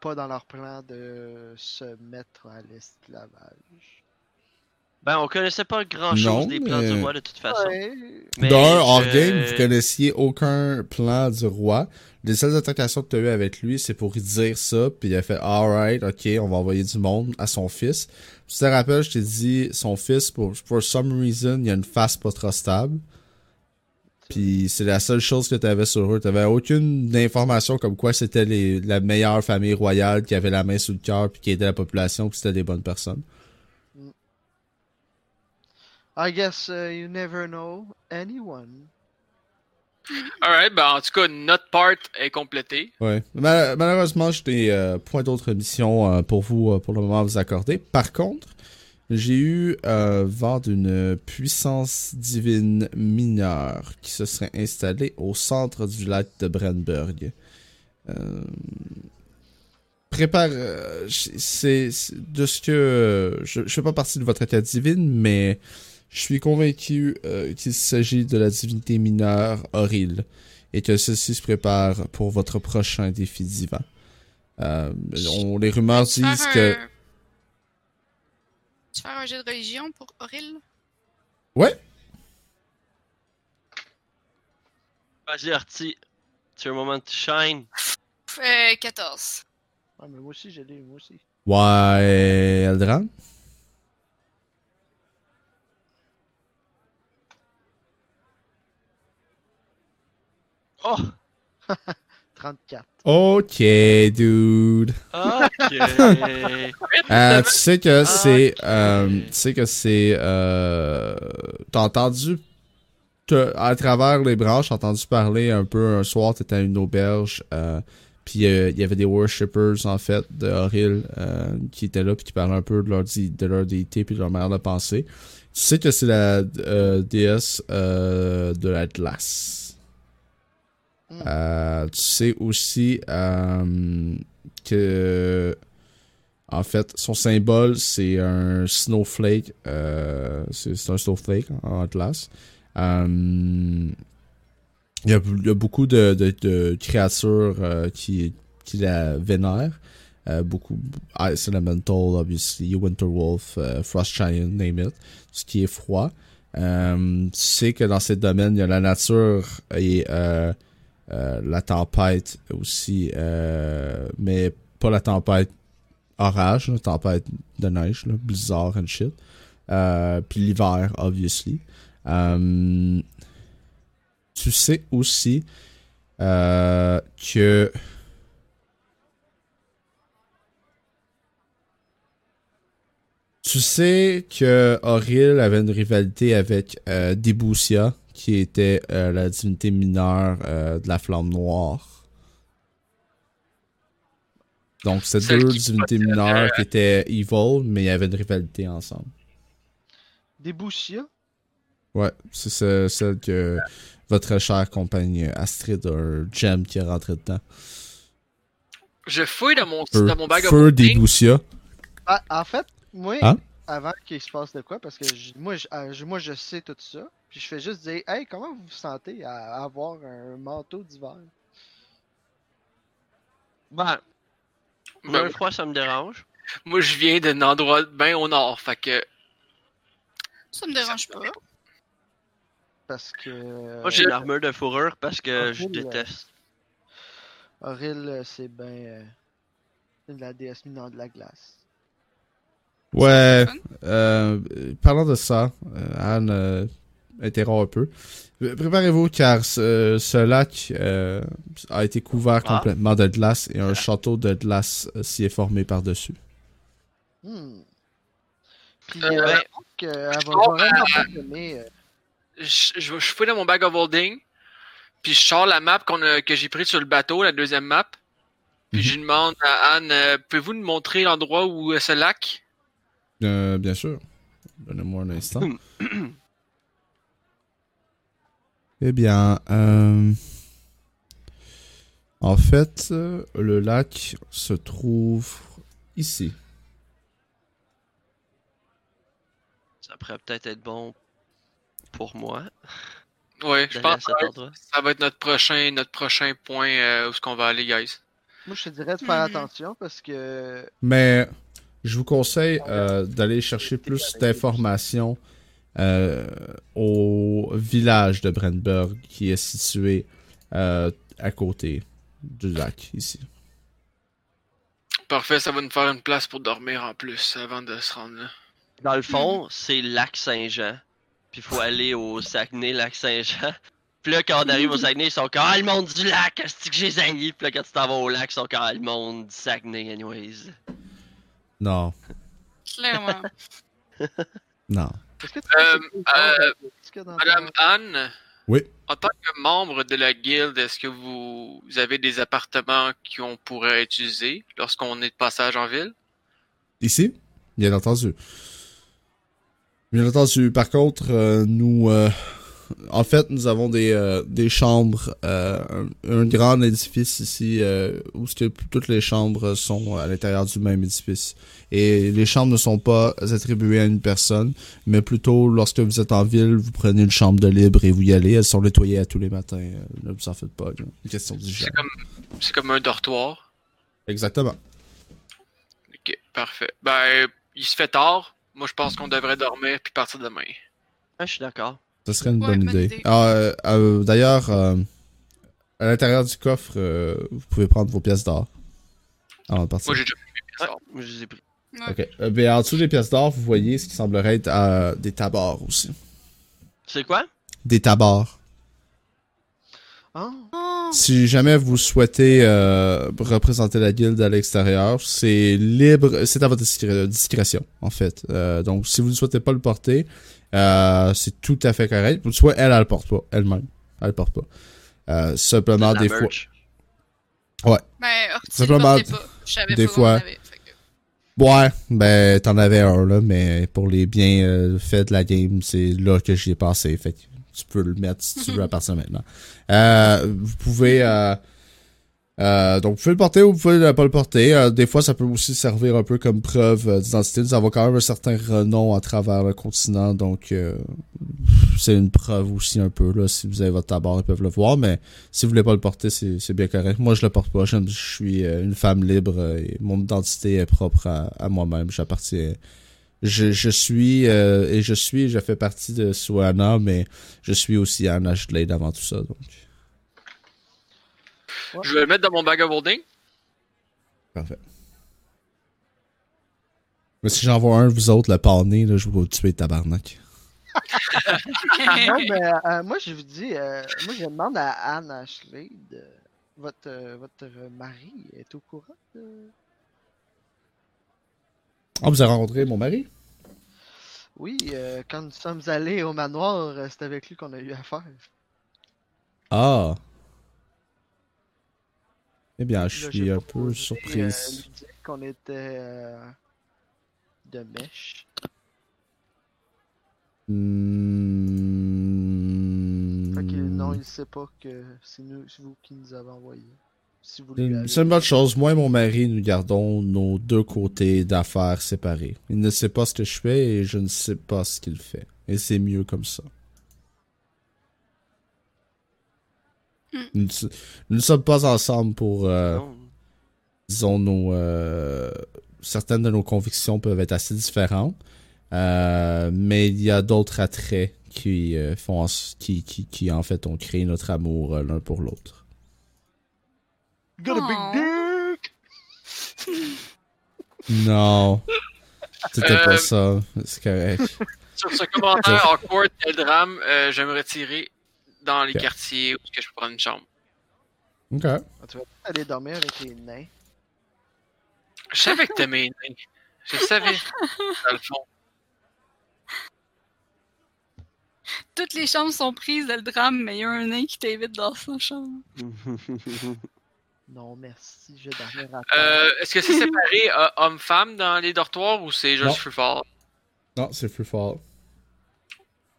pas dans leur plan de se mettre à l'esclavage. Ben, on connaissait pas grand chose Non, des plans du roi de toute façon. Ouais, D'un, je- game, vous connaissiez aucun plan du roi. Les seules attaquations que tu as eues avec lui, c'est pour lui dire ça, puis il a fait alright, ok, on va envoyer du monde à son fils. Tu te rappelles, je t'ai dit, son fils, pour for some reason, il a une face pas trop stable. Puis c'est la seule chose que tu avais sur eux. Tu aucune information comme quoi c'était la meilleure famille royale qui avait la main sous le cœur puis qui aidait la population puis c'était des bonnes personnes. I guess uh, you never know anyone. alright, ben en tout cas, notre part est complétée. Ouais. Mal- malheureusement, je n'ai euh, point d'autres missions euh, pour vous euh, pour le moment à vous accorder. Par contre, j'ai eu euh, vent d'une puissance divine mineure qui se serait installée au centre du lac de Brenberg. Euh, prépare. euh, c'est de ce que je, je fais pas partie de votre état divine, mais je suis convaincu euh, qu'il s'agit de la divinité mineure Auril et que ceci se prépare pour votre prochain défi divin. Euh, on, les rumeurs Tu faire disent que un- Tu faire un jeu de religion pour Auril? ouais, Vas-y, Artie. C'est un moment de shine? Euh, 14. Ah, mais moi aussi, je l'ai, moi aussi. ouais, Eldran? Oh! 34. Ok, dude. Ok! Euh, tu sais que c'est, euh, tu sais que c'est, euh, t'as entendu, te- à travers les branches, t'as entendu parler un peu un soir, t'étais à une auberge, euh, puis euh, il y avait des worshippers en fait de Horil euh, qui étaient là puis qui parlaient un peu de leur di- de leur déité puis de leur manière de penser. Tu sais que c'est la euh, déesse euh, de la glace. Euh, tu sais aussi euh, que en fait son symbole c'est un snowflake. euh, c'est un snowflake en. Euh, il y, a, beaucoup de, créatures qui, qui la vénèrent. Beaucoup Ice Elemental, obviously, Winterwolf, euh, Frost Giant, name it. Ce qui est froid. Tu sais que dans ces domaines, il y a la nature et la tempête aussi, euh, mais pas la tempête orage, la tempête de neige, là, blizzard and shit. Euh, puis l'hiver, obviously. Euh, tu sais aussi euh, que tu sais que Auril avait une rivalité avec euh, qui était euh, la divinité mineure euh, de la flamme noire. Donc, c'est deux divinités mineures euh, qui étaient evil, mais il y avait une rivalité ensemble. Des Bouchia. Ouais, c'est ce- celle que votre chère compagne Astrid a un gem qui est rentré dedans. Je fouille dans mon, Feu, dans mon bag of feu des. Ah, en fait, moi, Hein? avant qu'il se passe de quoi, parce que je- moi, je, euh, je- moi, je sais tout ça. Puis je fais juste dire, hey, comment vous vous sentez à avoir un manteau d'hiver? Ben, Ben, moi, le froid, ça me dérange. moi, je viens d'un endroit bien au nord, fait que Ça me dérange pas. Parce que. Moi, j'ai une armure de fourrure parce que je déteste. Auril, euh, c'est ben. euh, la déesse mineure de la glace. Ouais, Fun. euh, parlant de ça, euh, Anne euh, interrompt un peu. Euh, Préparez-vous car ce, ce lac euh, a été couvert Ah. complètement de glace et un château de glace euh, s'y est formé par-dessus. Hmm. Puis, Euh, euh, ben, que, elle va Oh, vraiment pas aimer. euh, je, je, je fouille dans mon bag of holding, puis je sors la map a- que j'ai prise sur le bateau, la deuxième map. Puis Mhm. je demande à Anne, euh, pouvez-vous nous montrer l'endroit où est ce lac? Euh, bien sûr. Donnez-moi un instant. eh bien, euh, en fait, le lac se trouve ici. Ça pourrait peut-être être bon pour moi Ouais, je pense que ça va être notre prochain, notre prochain point euh, où est-ce qu'on va aller, guys. Moi, je te dirais de faire Mhm. attention parce que. Mais je vous conseille euh, d'aller chercher plus d'informations euh, village de Brandberg qui est situé euh, à côté du lac ici. Parfait, ça va nous faire une place pour dormir en plus avant de se rendre là. Dans le fond, c'est lac Saint-Jean. Puis il faut aller au Saguenay, lac Saint-Jean. Puis là, quand on arrive au Saguenay, ils sont comme Ah, le monde du lac, est-ce que j'ai zaï? Puis là, quand tu t'en vas au lac, ils sont comme Ah, le monde du Saguenay, anyways. Non, Clairement. non. Est-ce que tu Euh, euh, dans Madame Anne, Oui. en tant que membre de la guilde, est-ce que vous, vous avez des appartements qu'on pourrait utiliser lorsqu'on est de passage en ville? Ici, bien entendu. Bien entendu. Par contre, euh, nous, euh, en fait, nous avons des, euh, des chambres, euh, un, un grand édifice ici euh, où toutes les chambres sont à l'intérieur du même édifice. Et les chambres ne sont pas attribuées à une personne, mais plutôt lorsque vous êtes en ville, vous prenez une chambre de libre et vous y allez. Elles sont nettoyées à tous les matins. Euh, Ne vous en faites pas. là. Une question d'hygiène. C'est comme, c'est comme un dortoir. Exactement. Ok, parfait. Ben, il se fait tard. Moi, je pense qu'on devrait dormir puis partir demain. Ah, je suis d'accord. Ce serait une Ouais, bonne bonne idée. idée. Ah, euh, euh, D'ailleurs, euh, à l'intérieur du coffre, euh, vous pouvez prendre vos pièces d'or. Partir. Moi, j'ai déjà pris mes pièces Ouais, d'or. moi, je les ai pris. Ouais. Ok. Euh, ben, en dessous des pièces d'or, vous voyez ce qui semblerait être euh, des tabards aussi. C'est quoi? Des tabards. Ah, Oh, Si jamais vous souhaitez euh, représenter la guilde à l'extérieur, c'est libre, c'est à votre discré- discrétion, en fait. Euh, donc, si vous ne souhaitez pas le porter, euh, c'est tout à fait correct. Soit elle, elle le porte pas, elle-même. Elle le porte pas. Euh, simplement, des fois. merch. ben, Simplement, le pas. Je savais des pas fois. avait, que- Ouais, ben t'en avais un là, mais pour les biens euh, faits de la game, c'est là que j'y ai passé. Fait que tu peux le mettre si tu veux à partir de maintenant. Euh, vous pouvez... Euh, donc, vous pouvez le porter ou vous pouvez pas le porter. Euh, des fois, ça peut aussi servir un peu comme preuve euh, d'identité. Nous avons quand même un certain renom à travers le continent, donc euh, c'est une preuve aussi un peu. Là, si vous avez votre tabac, ils peuvent le voir, mais si vous voulez pas le porter, c'est bien correct. Moi, je le porte pas. Je, je suis euh, une femme libre et mon identité est propre à, à moi-même. J'appartiens. Je, je suis et je suis, je fais partie de Suana, mais je suis aussi Anna Glade avant tout ça. Donc, Je vais le mettre dans mon bag of holding. parfait. Mais si j'en vois un de vous autres, le pané, là, je vais vous tuer tabarnak. non, mais euh, moi, je vous dis, euh, moi, je demande à Anne Ashley, de- votre, euh, votre mari est au courant de... Ah, vous avez rencontré mon mari? Oui, euh, quand nous sommes allés au manoir, c'est avec lui qu'on a eu affaire. Ah. Eh bien, je suis un peu euh, lui dire qu'on était euh, de mèche. Fait que non, il sait pas que c'est nous, vous qui nous avez envoyé. Si c'est une bonne chose. Moi et mon mari, nous gardons nos deux côtés d'affaires séparés. Il ne sait pas ce que je fais et je ne sais pas ce qu'il fait. Et c'est mieux comme ça. Nous, ne- nous ne sommes pas ensemble pour, euh, disons, nos... euh, certaines de nos convictions peuvent être assez différentes. Euh, mais il y a d'autres attraits qui euh, font en qui, qui, qui en fait ont créé notre amour euh, l'un pour l'autre. Got a big dick! Non. C'était Euh, pas ça. C'est correct. Sur ce commentaire awkward, quel drame, euh, je vais me retirer dans les quartiers où est-ce que je peux prendre une chambre. Ok. Ah, Tu vas aller dormir avec les nains. Je savais que t'aimais les nains. Je savais, dans le fond. Toutes les chambres sont prises dans le drame, mais il y a un nain qui t'invite dans sa chambre. Non, merci, je vais dormir à terre. Euh, Est-ce que c'est séparé euh, homme-femme dans les dortoirs ou c'est Non. juste free fall? Non, c'est fort.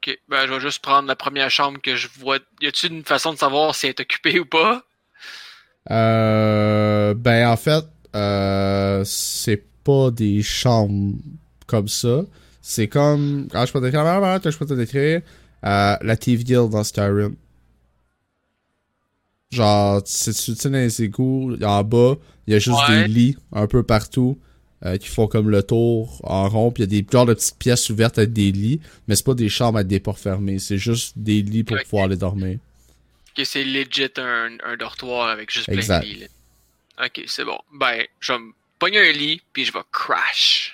Ok, ben je vais juste prendre la première chambre que je vois. Y a-t-il une façon de savoir si elle est occupée ou pas? Euh, ben en fait, euh, c'est pas des chambres comme ça. C'est comme quand je peux t'écrire, ah, je peux te décrire euh, la Thief Guild dans Skyrim. Genre, si tu sais dans les égouts, en bas, il y a juste Ouais. des lits un peu partout euh, qui font comme le tour en rond. Puis il y a des genres de petites pièces ouvertes avec des lits, mais c'est pas des chambres avec des portes fermées. C'est juste des lits pour Ok. pouvoir aller dormir. Que c'est legit un, un dortoir avec juste plein Exact. de lits. là. Ok, c'est bon. Ben, je vais me pogner un lit, puis je vais crash.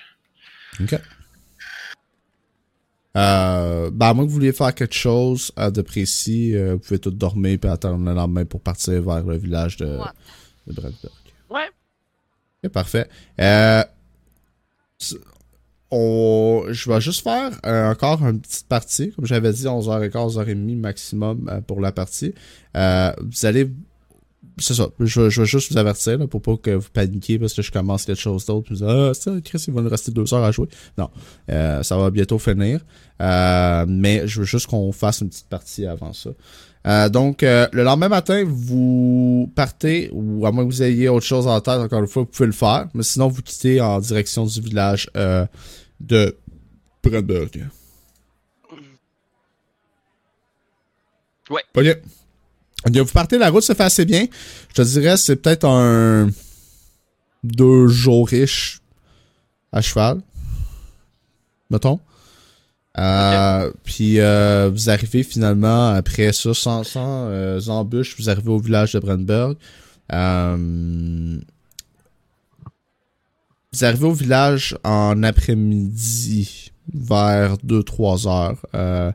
Ok. Euh, ben, à moins que vous vouliez faire quelque chose euh, de précis, euh, vous pouvez tout dormir puis attendre le lendemain pour partir vers le village de, Ouais. de Brandberg. Ouais. Ok, parfait. Euh, on, je vais juste faire euh, encore une petite partie. Comme j'avais dit, 11h15, 11h30 maximum euh, pour la partie. Euh, vous allez... C'est ça. Je, vais- juste vous avertir là, pour pas que vous paniquiez parce que je commence quelque chose d'autre. Vous ah, ça, Chris, il va nous rester deux heures à jouer. Non. Ça va bientôt finir. Mais je veux juste qu'on fasse une petite partie avant ça. Euh, donc, euh, le lendemain matin, vous partez, ou à moins que vous ayez autre chose en tête, encore une fois, vous pouvez le faire. Mais sinon, vous quittez en direction du village euh, de Brandberg. Ouais. Ok. Ok, Vous partez, la route se fait assez bien. Je te dirais, c'est peut-être un... deux jours riches à cheval. Mettons. Euh, Puis euh, vous arrivez finalement après ça sans, sans euh, embûches, vous arrivez au village de Brandberg. Euh, vous arrivez au village en après-midi vers 2-3 heures euh,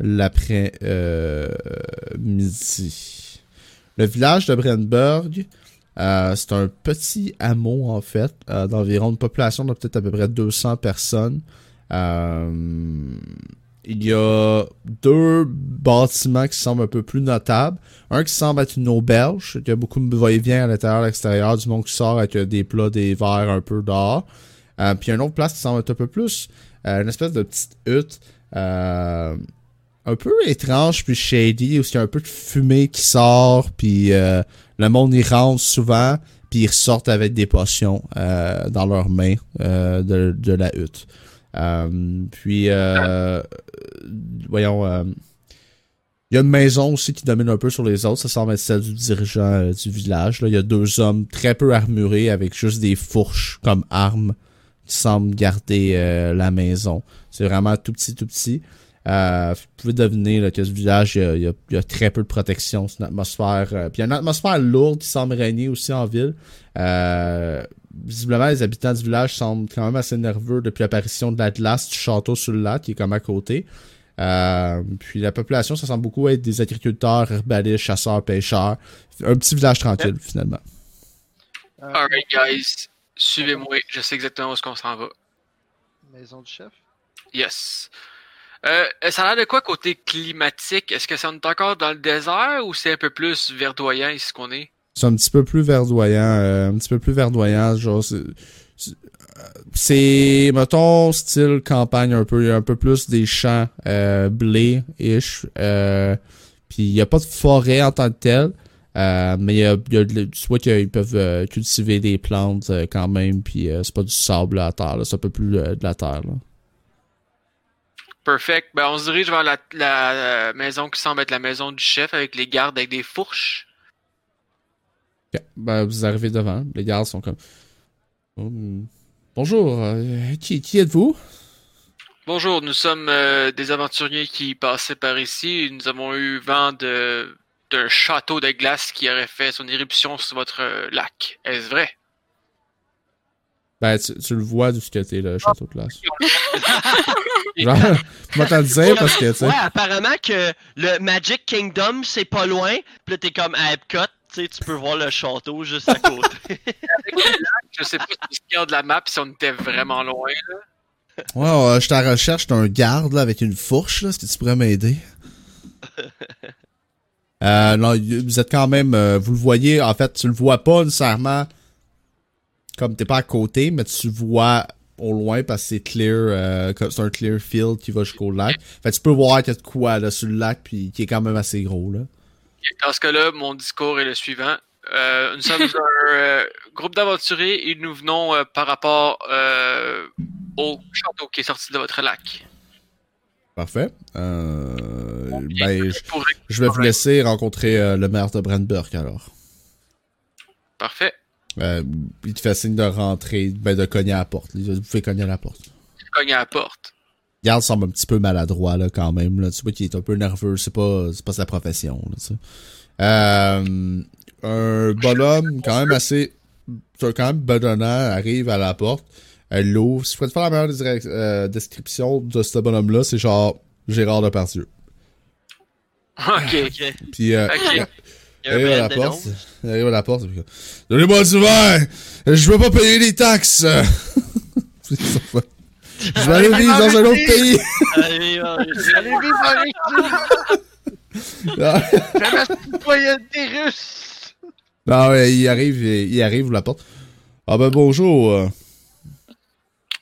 l'après-midi. Le village de Brandberg, euh, c'est un petit hameau en fait, euh, d'environ une population de peut-être à peu près 200 personnes. Euh, il y a deux bâtiments qui semblent un peu plus notables. Un qui semble être une auberge, il y a beaucoup de va-et-vient à l'intérieur, à l'extérieur, du monde qui sort avec euh, des plats, des verres un peu dehors. Euh, puis il une autre place qui semble être un peu plus euh, une espèce de petite hutte, un peu étrange puis shady où il y a un peu de fumée qui sort puis le monde y rentre souvent puis ils ressortent avec des potions dans leurs mains de la hutte. Euh, puis euh, voyons euh, il y a une maison aussi qui domine un peu sur les autres. Ça semble être celle du dirigeant euh, du village. Là. Il y a deux hommes très peu armurés avec juste des fourches comme armes qui semblent garder euh, la maison. C'est vraiment tout petit, tout petit. Euh, vous pouvez deviner là, que ce village, il y, a, y a- très peu de protection. C'est une atmosphère... euh, puis il y a une atmosphère lourde qui semble régner aussi en ville. Euh, visiblement, les habitants du village semblent quand même assez nerveux depuis l'apparition de la glace du château sur le lac qui est comme à côté. Euh, puis la population, ça semble beaucoup être des agriculteurs, herbalistes, chasseurs, pêcheurs. Un petit village tranquille, finalement. Euh, Alright, guys. Suivez-moi. Je sais exactement où est-ce qu'on s'en va. Maison du chef? Yes. Euh, ça a l'air de quoi côté climatique? Est-ce que ça est encore dans le désert ou c'est un peu plus verdoyant ici qu'on est? C'est un petit peu plus verdoyant, euh, un petit peu plus verdoyant, genre euh, c'est mettons style campagne un peu, il y a un peu plus des champs euh, blé ish, puis il y a pas de forêt en tant que telle, mais il y a, y a de- vois qu'ils peuvent cultiver des plantes quand même, puis c'est pas du sable à terre, là, c'est un peu plus de la terre. Perfect. Ben, on se dirige vers la, la, maison qui semble être la maison du chef avec les gardes avec des fourches. Ok, Ben, vous arrivez devant, les gardes sont comme Oh. Bonjour, euh, qui, qui êtes-vous? Bonjour, nous sommes euh, des aventuriers qui passaient par ici. Nous avons eu vent de d'un château de glace qui aurait fait son éruption sur votre euh, lac. Est-ce vrai? Ben, tu, tu le vois du côté, le château de glace. Genre, tu m'entends dire parce que, tu sais. Ouais, apparemment que le Magic Kingdom, c'est pas loin. Puis là, t'es comme à Epcot, tu sais, tu peux voir le château juste à côté. Je sais pas si tu regardes la map si on était vraiment loin. Là. Ouais, ouais, je suis à la recherche d'un garde, là, avec une fourche, là. Est-ce que tu pourrais m'aider? euh, non, vous êtes quand même, euh, vous le voyez, en fait, tu le vois pas nécessairement comme t'es pas à côté, mais tu vois au loin parce que c'est clear, euh, c'est un clear field qui va jusqu'au lac. Fait que tu peux voir qu'il y a de quoi, là, sur le lac, puis qui est quand même assez gros, là. Dans ce cas-là, mon discours est le suivant. Euh, nous sommes un euh, groupe d'aventuriers et nous venons euh, par rapport au château qui est sorti de votre lac. Parfait. Ben, je, vais vous laisser rencontrer le maire de Brandberg, alors. Parfait. Il te fait signe de rentrer, ben de cogner à la porte. Vous pouvez cogner à la porte. Je cogne à la porte. Garde semble un petit peu maladroit là quand même. Là. Tu vois qu'il est un peu nerveux. C'est pas, c'est pas sa profession. Là, tu sais. euh, un bonhomme quand même assez, quand même bedonnant arrive à la porte. Elle l'ouvre. Si je pourrais te faire la meilleure euh, description de ce bonhomme-là, c'est genre Gérard Depardieu. Ok. Ok. Puis euh. Il arrive à la porte. Il arrive à la porte. Donnez-moi du vin! Je veux pas payer les taxes! Je vais aller vivre dans un autre pays! Allez, allez, Allez vivre avec nous! Ah. Fais la citoyenneté russe! Non, ouais, il arrive, il arrive, la porte. Ah ben bonjour, euh,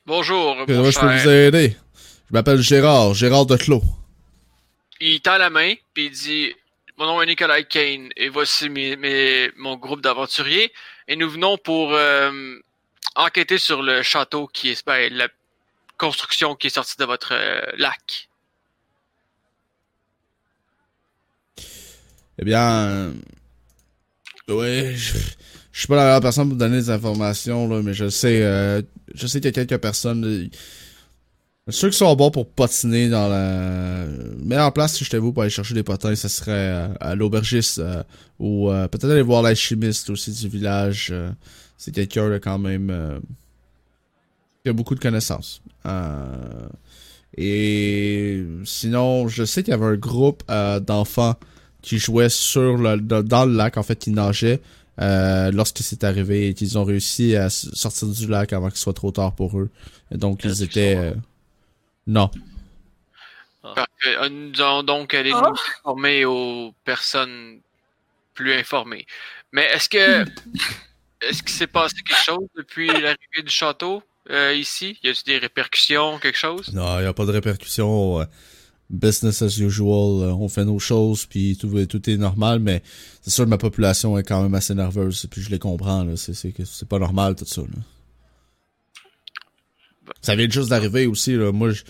Bonjour, moi je peux vous aider? Je m'appelle Gérard, Gérard de Clos. Il tend la main, puis il dit Mon nom est Nicolas Kane, et voici mes, mes- mon groupe d'aventuriers. Et nous venons pour euh, enquêter sur le château qui est ben, la construction qui est sortie de votre euh, lac. Eh bien, euh, ouais, je, je suis pas la meilleure personne pour donner des informations, là, mais je sais, euh, je sais qu'il y a quelques personnes, euh, ceux qui sont bons pour patiner dans la meilleure place, si j'étais vous pour aller chercher des potins, ce serait à l'aubergiste, ou peut-être aller voir l'alchimiste aussi du village. c'est quelqu'un quand même qui a beaucoup de connaissances. Euh, et sinon, je sais qu'il y avait un groupe euh, d'enfants qui jouaient sur le, dans le lac, en fait, qui nageaient euh, lorsque c'est arrivé et qu'ils ont réussi à sortir du lac avant qu'il soit trop tard pour eux. Et donc, ils étaient... euh, Non. Parfait. Euh, Nous allons donc aller nous informer aux personnes plus informées? Mais est-ce que est-ce qu'il s'est passé quelque chose depuis l'arrivée du château? Euh, ici? Y a-t-il des répercussions, quelque chose? Non, n'y a pas de répercussions. euh, business as usual, euh, on fait nos choses, puis tout, est normal, mais c'est sûr ma population est quand même assez nerveuse, puis je les comprends, là. C'est, pas normal tout ça, là. Ça vient juste d'arriver aussi, là. Moi, je-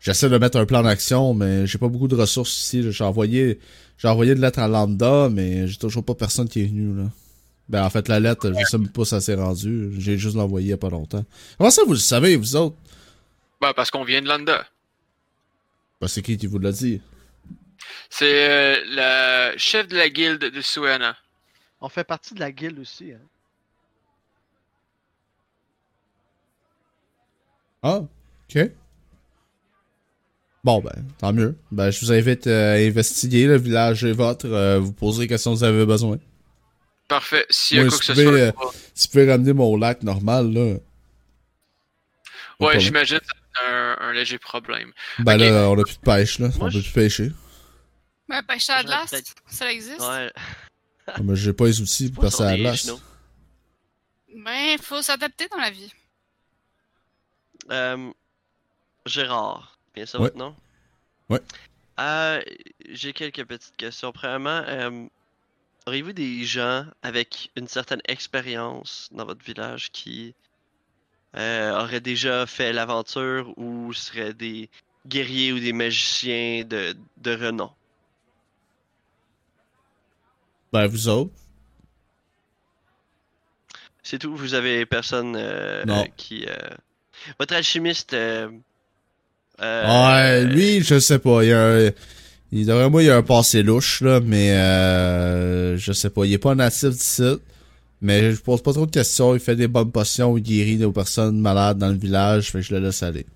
j'essaie de mettre un plan d'action, mais j'ai pas beaucoup de ressources ici. J'ai envoyé, j'ai envoyé de lettres à Lambda, mais j'ai toujours pas personne qui est venu, là. Ben, en fait, la lettre, je sais même pas si ça s'est rendu. J'ai juste l'envoyé il y a pas longtemps. Comment ça, vous le savez, vous autres? Ben, parce qu'on vient de Landa. Ben, c'est qui qui vous l'a dit? C'est euh, le chef de la guilde de Suena. On fait partie de la guilde aussi. Hein. Ah, ok. Bon, ben, tant mieux. Ben, je vous invite euh, à investiguer. Le village est votre. euh, vous poserez les questions que vous avez besoin. Parfait. S'il y a Ouais, quoi que si ce soit. Si vous pouvez ramener mon lac normal, là. Pas Ouais, j'imagine que c'est un, un léger problème. Ben là, on a plus de pêche, là. Moi, on peut plus pêcher. Ben, pêcher à J'aurais glace, peut-être- ça existe? Ouais. Ah, Mais j'ai pas les outils pour Pas passer à la des glace. genoux. Ben, faut s'adapter dans la vie. Euh, Gérard, bien ça Ouais. votre nom? Ouais. Euh, J'ai quelques petites questions. Premièrement, euh, auriez-vous des gens avec une certaine expérience dans votre village qui euh, auraient déjà fait l'aventure ou seraient des guerriers ou des magiciens de, de renom? Ben, vous autres? C'est tout? Vous avez personne euh, euh, qui... euh, Votre alchimiste... Ouais, lui, je sais pas. Il y a un... Il devrait moi, il y a un passé louche, là, mais euh, je sais pas. Il est pas natif d'ici. Mais je pose pas trop de questions. Il fait des bonnes potions, il guérit des personnes malades dans le village, fait que je le laisse aller.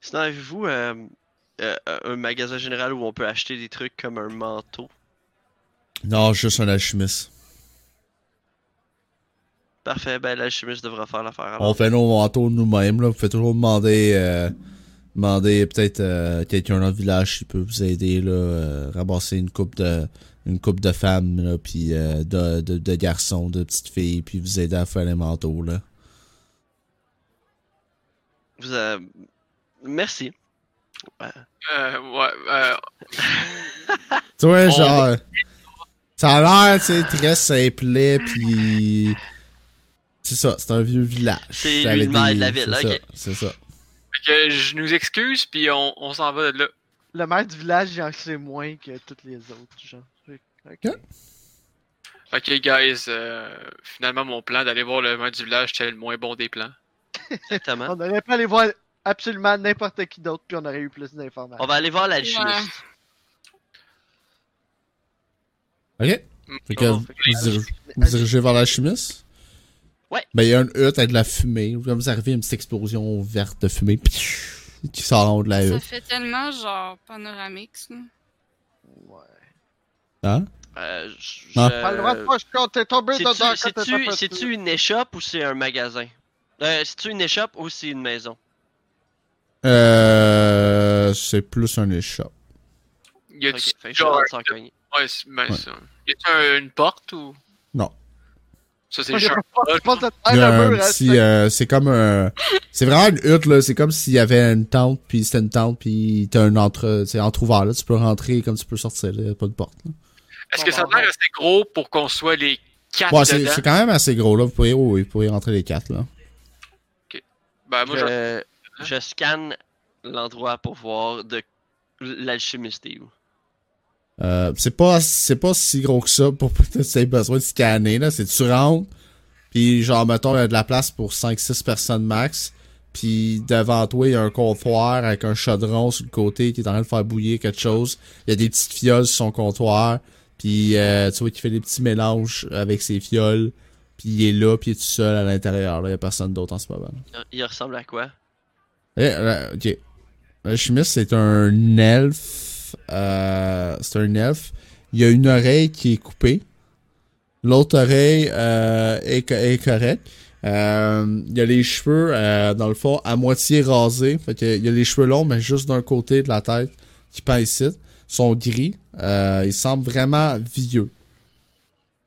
Sinon, avez-vous euh, euh, un magasin général où on peut acheter des trucs comme un manteau? Non, juste un alchimiste. Parfait, ben l'alchimiste devra faire l'affaire alors. On fait nos manteaux nous-mêmes, là. Vous pouvez toujours demander, euh, demander peut-être euh, quelqu'un dans le village qui peut vous aider, là, euh, ramasser une coupe de, une coupe de femmes, là, puis euh, de, de, de garçons, de petites filles, puis vous aider à faire les manteaux, là. Vous, euh, Merci. Euh, ouais, euh, Tu vois, genre, ça a l'air, tu sais, très simple, puis c'est ça, c'est un vieux village. C'est des- de la ville, c'est ok. ça, C'est ça. Fait que je nous excuse, puis on, on s'en va de là. Le maire du village, il en sait moins que tous les autres, genre. Ok. Ok, guys, euh, finalement, mon plan d'aller voir le maire du village, c'était le moins bon des plans. Exactement. On aurait pu aller voir absolument n'importe qui d'autre, puis on aurait eu plus d'informations. On va aller voir l'alchimiste. Ok? Fait que Bon, vous, fait que- vous dirigez, vous dirigez vers l'alchimiste? Ouais. Ben, il y a une hutte avec de la fumée. Comme vous arrivez, une petite explosion verte de fumée qui sort en haut de la Ça hutte. fait tellement genre panoramique, ça. Ouais. Hein? Euh, je- Ah. Pas le droit de pas quand t'es tombé dedans quand C'est-tu une échoppe ou c'est un magasin? Euh, c'est-tu une échoppe ou c'est une maison? Euh, c'est plus un échoppe. Y a du genre, ouais, Ouais. ça. Y a une porte ou? Non. Ça, c'est hein, petit, c'est- euh, c'est comme un, c'est vraiment une hutte là. C'est comme s'il y avait une tente, puis c'était une tente, puis t'as un entre, c'est entrouvert là. Tu peux rentrer comme tu peux sortir. Là. Pas de porte. Là. Est-ce que ça a l'air assez gros pour qu'on soit les quatre Ouais, c'est, dedans? c'est quand même assez gros là. Vous pourriez, oui, vous pourriez rentrer les quatre là. Ben, moi, je... Je, je scanne l'endroit pour voir de l'alchimiste est où. Euh, c'est pas, c'est pas si gros que ça pour peut-être que tu aies besoin de scanner là. C'est tu rentres, puis genre mettons il y a de la place pour 5-6 personnes max. Puis devant toi, il y a un comptoir avec un chaudron sur le côté qui est en train de faire bouillir quelque chose. Il y a des petites fioles sur son comptoir. Puis euh, tu vois qu'il fait des petits mélanges avec ses fioles. Puis il est là, puis il est tout seul à l'intérieur. Là, il y a personne d'autre en ce moment. Il- Il ressemble à quoi? Eh, euh, ok. L'alchimiste, c'est un elfe. Euh, c'est un elfe. Il y a une oreille qui est coupée. L'autre oreille euh, est, co- est correcte. Euh, il y a les cheveux, dans le fond, à moitié rasés. Fait que il y a les cheveux longs, mais juste d'un côté de la tête qui pend ici. Ils sont gris. Euh, il semble vraiment vieux.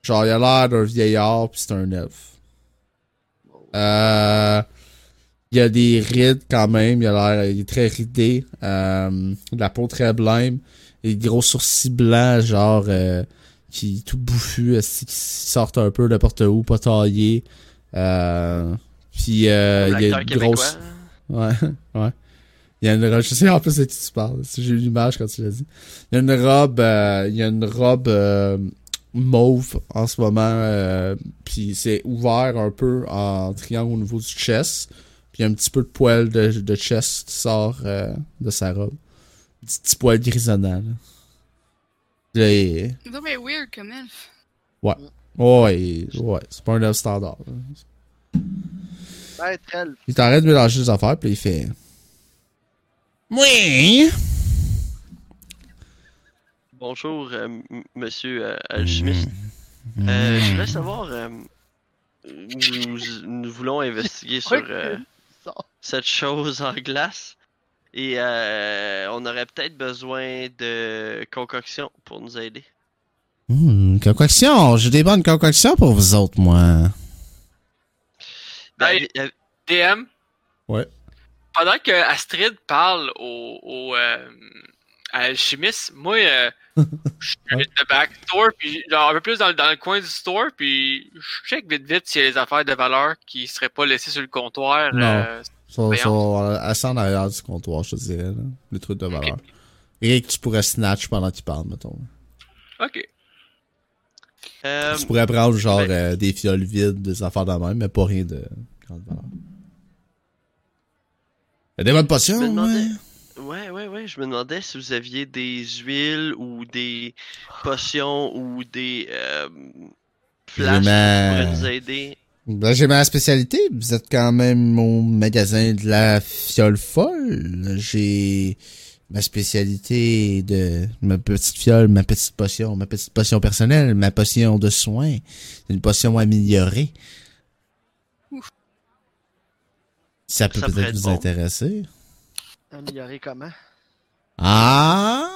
Genre, il a l'air d'un vieillard, puis c'est un elfe. Euh, Il y a des rides quand même. Il a l'air, il est très ridé. Euh, la peau très blême. Et des gros sourcils blancs, genre, euh, qui tout bouffu, qui sortent un peu n'importe où, pas taillés. Euh, puis euh, il y a une québécois. grosse. Ouais, ouais. Il y a une robe, je sais en plus de qui tu parles. J'ai eu l'image quand tu l'as dit. Il y a une robe, euh, il y a une robe euh, mauve en ce moment, euh, puis c'est ouvert un peu en triangle au niveau du chest. Puis il y a un petit peu de poil de, de chest qui sort euh, de sa robe. Petit, petit poil grisonnant. Là. C'est donc bien weird comme elfe. Ouais, il- ouais, c'est pas un elfe standard. là. Elfe. Il t'arrête de mélanger les affaires, puis il fait. Oui! Bonjour, euh, monsieur euh, alchimiste. Euh, je voulais savoir, euh, nous, nous voulons investiguer sur euh. Cette chose en glace et euh, on aurait peut-être besoin de concoction pour nous aider. Hum, concoction, j'ai des bonnes concoctions pour vous autres, moi. Ben, euh, DM. Ouais. Pendant que Astrid parle au, au euh, à l'alchimiste, moi, euh, je suis dans le backstore, puis genre un peu plus dans, le- dans le coin du store, puis je check vite vite s'il y a des affaires de valeur qui seraient pas laissées sur le comptoir. Non. Euh, sont, sont assez en arrière du comptoir, je te dirais, là. Les trucs de valeur. Et que tu pourrais snatch pendant qu'il parle, mettons. ok. euh, tu pourrais prendre, genre, ben- euh, des fioles vides, des affaires de même, mais pas rien de grande valeur. Il y a des bonnes potions, demandais- ouais. Ouais, ouais, ouais. Je me demandais si vous aviez des huiles ou des potions ou des euh, flashes qui pourraient nous aider. Ben, j'ai ma spécialité. Vous êtes quand même au magasin de la fiole folle. J'ai ma spécialité de ma petite fiole, ma petite potion, ma petite potion personnelle, ma potion de soin. Une potion améliorée. Ça peut peut-être être vous bon. intéresser. Améliorer comment? Ah,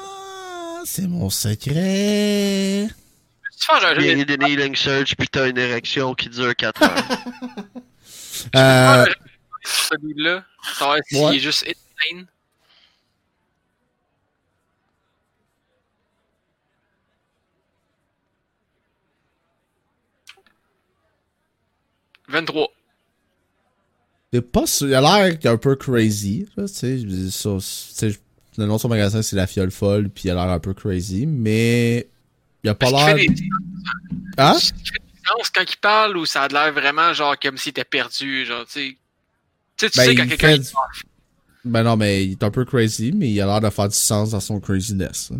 c'est mon secret. Tu fais un jeu Bien de- une healing surge puis t'as une érection qui dure 4 heures. Euh, celui-là, savoir s'il est juste insane. « 23. C'est pas sûr. Il a l'air qu'il est un peu crazy. Tu sais, Je dis ça, tu sais, le nom de son magasin, c'est la fiole folle, puis il a l'air un peu crazy, mais il a pas l'air. des Hein? silences quand il parle ou ça a l'air vraiment genre comme s'il était perdu, genre, tu sais. Tu sais, tu Ben, sais quand quelqu'un fait. Ben non, mais il est un peu crazy, mais il a l'air de faire du sens dans son craziness. hein.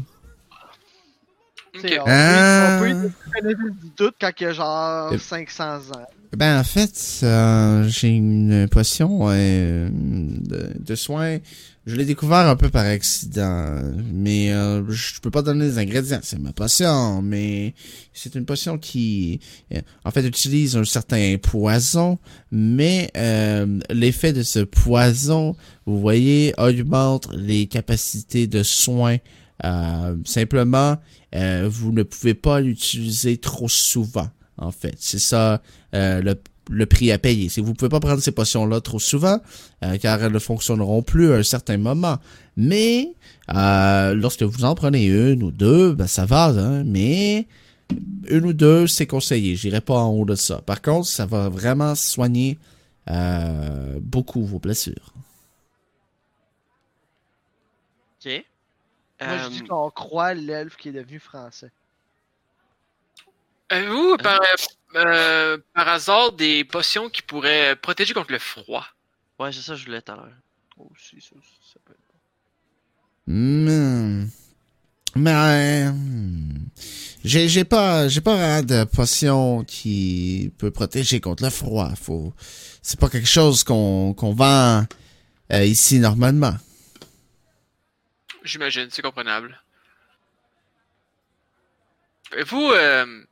On peut, on peut y donner du doute quand il y a genre Euh. 500 ans. Ben en fait, euh, j'ai une potion euh, de, de soins. Je l'ai découvert un peu par accident, mais euh, je peux pas donner les ingrédients. C'est ma potion, mais c'est une potion qui, euh, en fait, utilise un certain poison, mais euh, l'effet de ce poison, vous voyez, augmente les capacités de soins. Euh, simplement, euh, vous ne pouvez pas l'utiliser trop souvent. En fait, c'est ça euh, le, le prix à payer. Que vous pouvez pas prendre ces potions-là trop souvent, euh, car elles ne fonctionneront plus à un certain moment. Mais euh, lorsque vous en prenez une ou deux, ben ça va, hein, mais une ou deux, c'est conseillé. J'irai pas en haut de ça. Par contre, ça va vraiment soigner euh, beaucoup vos blessures. Ok. Moi, je Euh, dis qu'on croit l'elfe qui est devenu français. Avez-vous, par, euh, par hasard, des potions qui pourraient protéger contre le froid? Ouais, c'est ça que je voulais tout à l'heure. Oh, si, ça, ça peut être bon. Hmm. Mais hmm. j'ai j'ai pas j'ai pas vraiment de potion qui peut protéger contre le froid. Faut c'est pas quelque chose qu'on qu'on vend euh, ici normalement. J'imagine, c'est comprenable. Avez-vous, euh,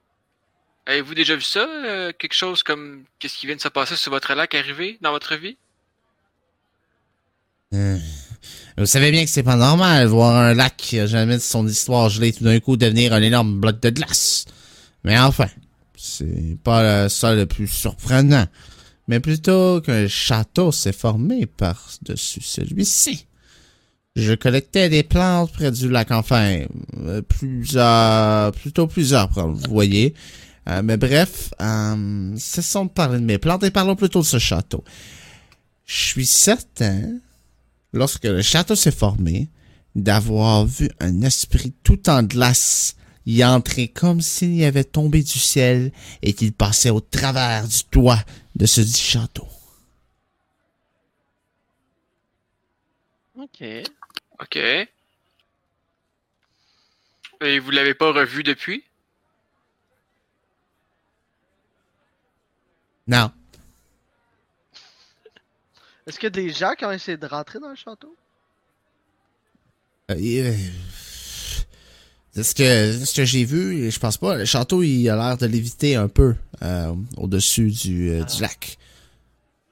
avez-vous déjà vu ça? euh, quelque chose comme qu'est-ce qui vient de se passer sur votre lac arrivé dans votre vie? Vous savez bien que c'est pas normal voir un lac qui a jamais de son histoire gelée tout d'un coup devenir un énorme bloc de glace. Mais enfin, c'est pas ça le plus surprenant. mais plutôt qu'un château s'est formé par-dessus celui-ci. Je collectais des plantes près du lac enfin, euh, plusieurs, plutôt plusieurs, vous voyez. Euh, mais bref, euh, cessons de parler de mes plantes et parlons plutôt de ce château. Je suis certain, lorsque le château s'est formé, d'avoir vu un esprit tout en glace y entrer comme s'il y avait tombé du ciel et qu'il passait au travers du toit de ce dit château. Ok. Ok. Et vous l'avez pas revu depuis? Non. Est-ce qu'il y a des gens qui ont essayé de rentrer dans le château? Euh, euh, c'est ce que, ce que j'ai vu, je pense pas. Le château, il a l'air de léviter un peu euh, au-dessus du, euh, du lac.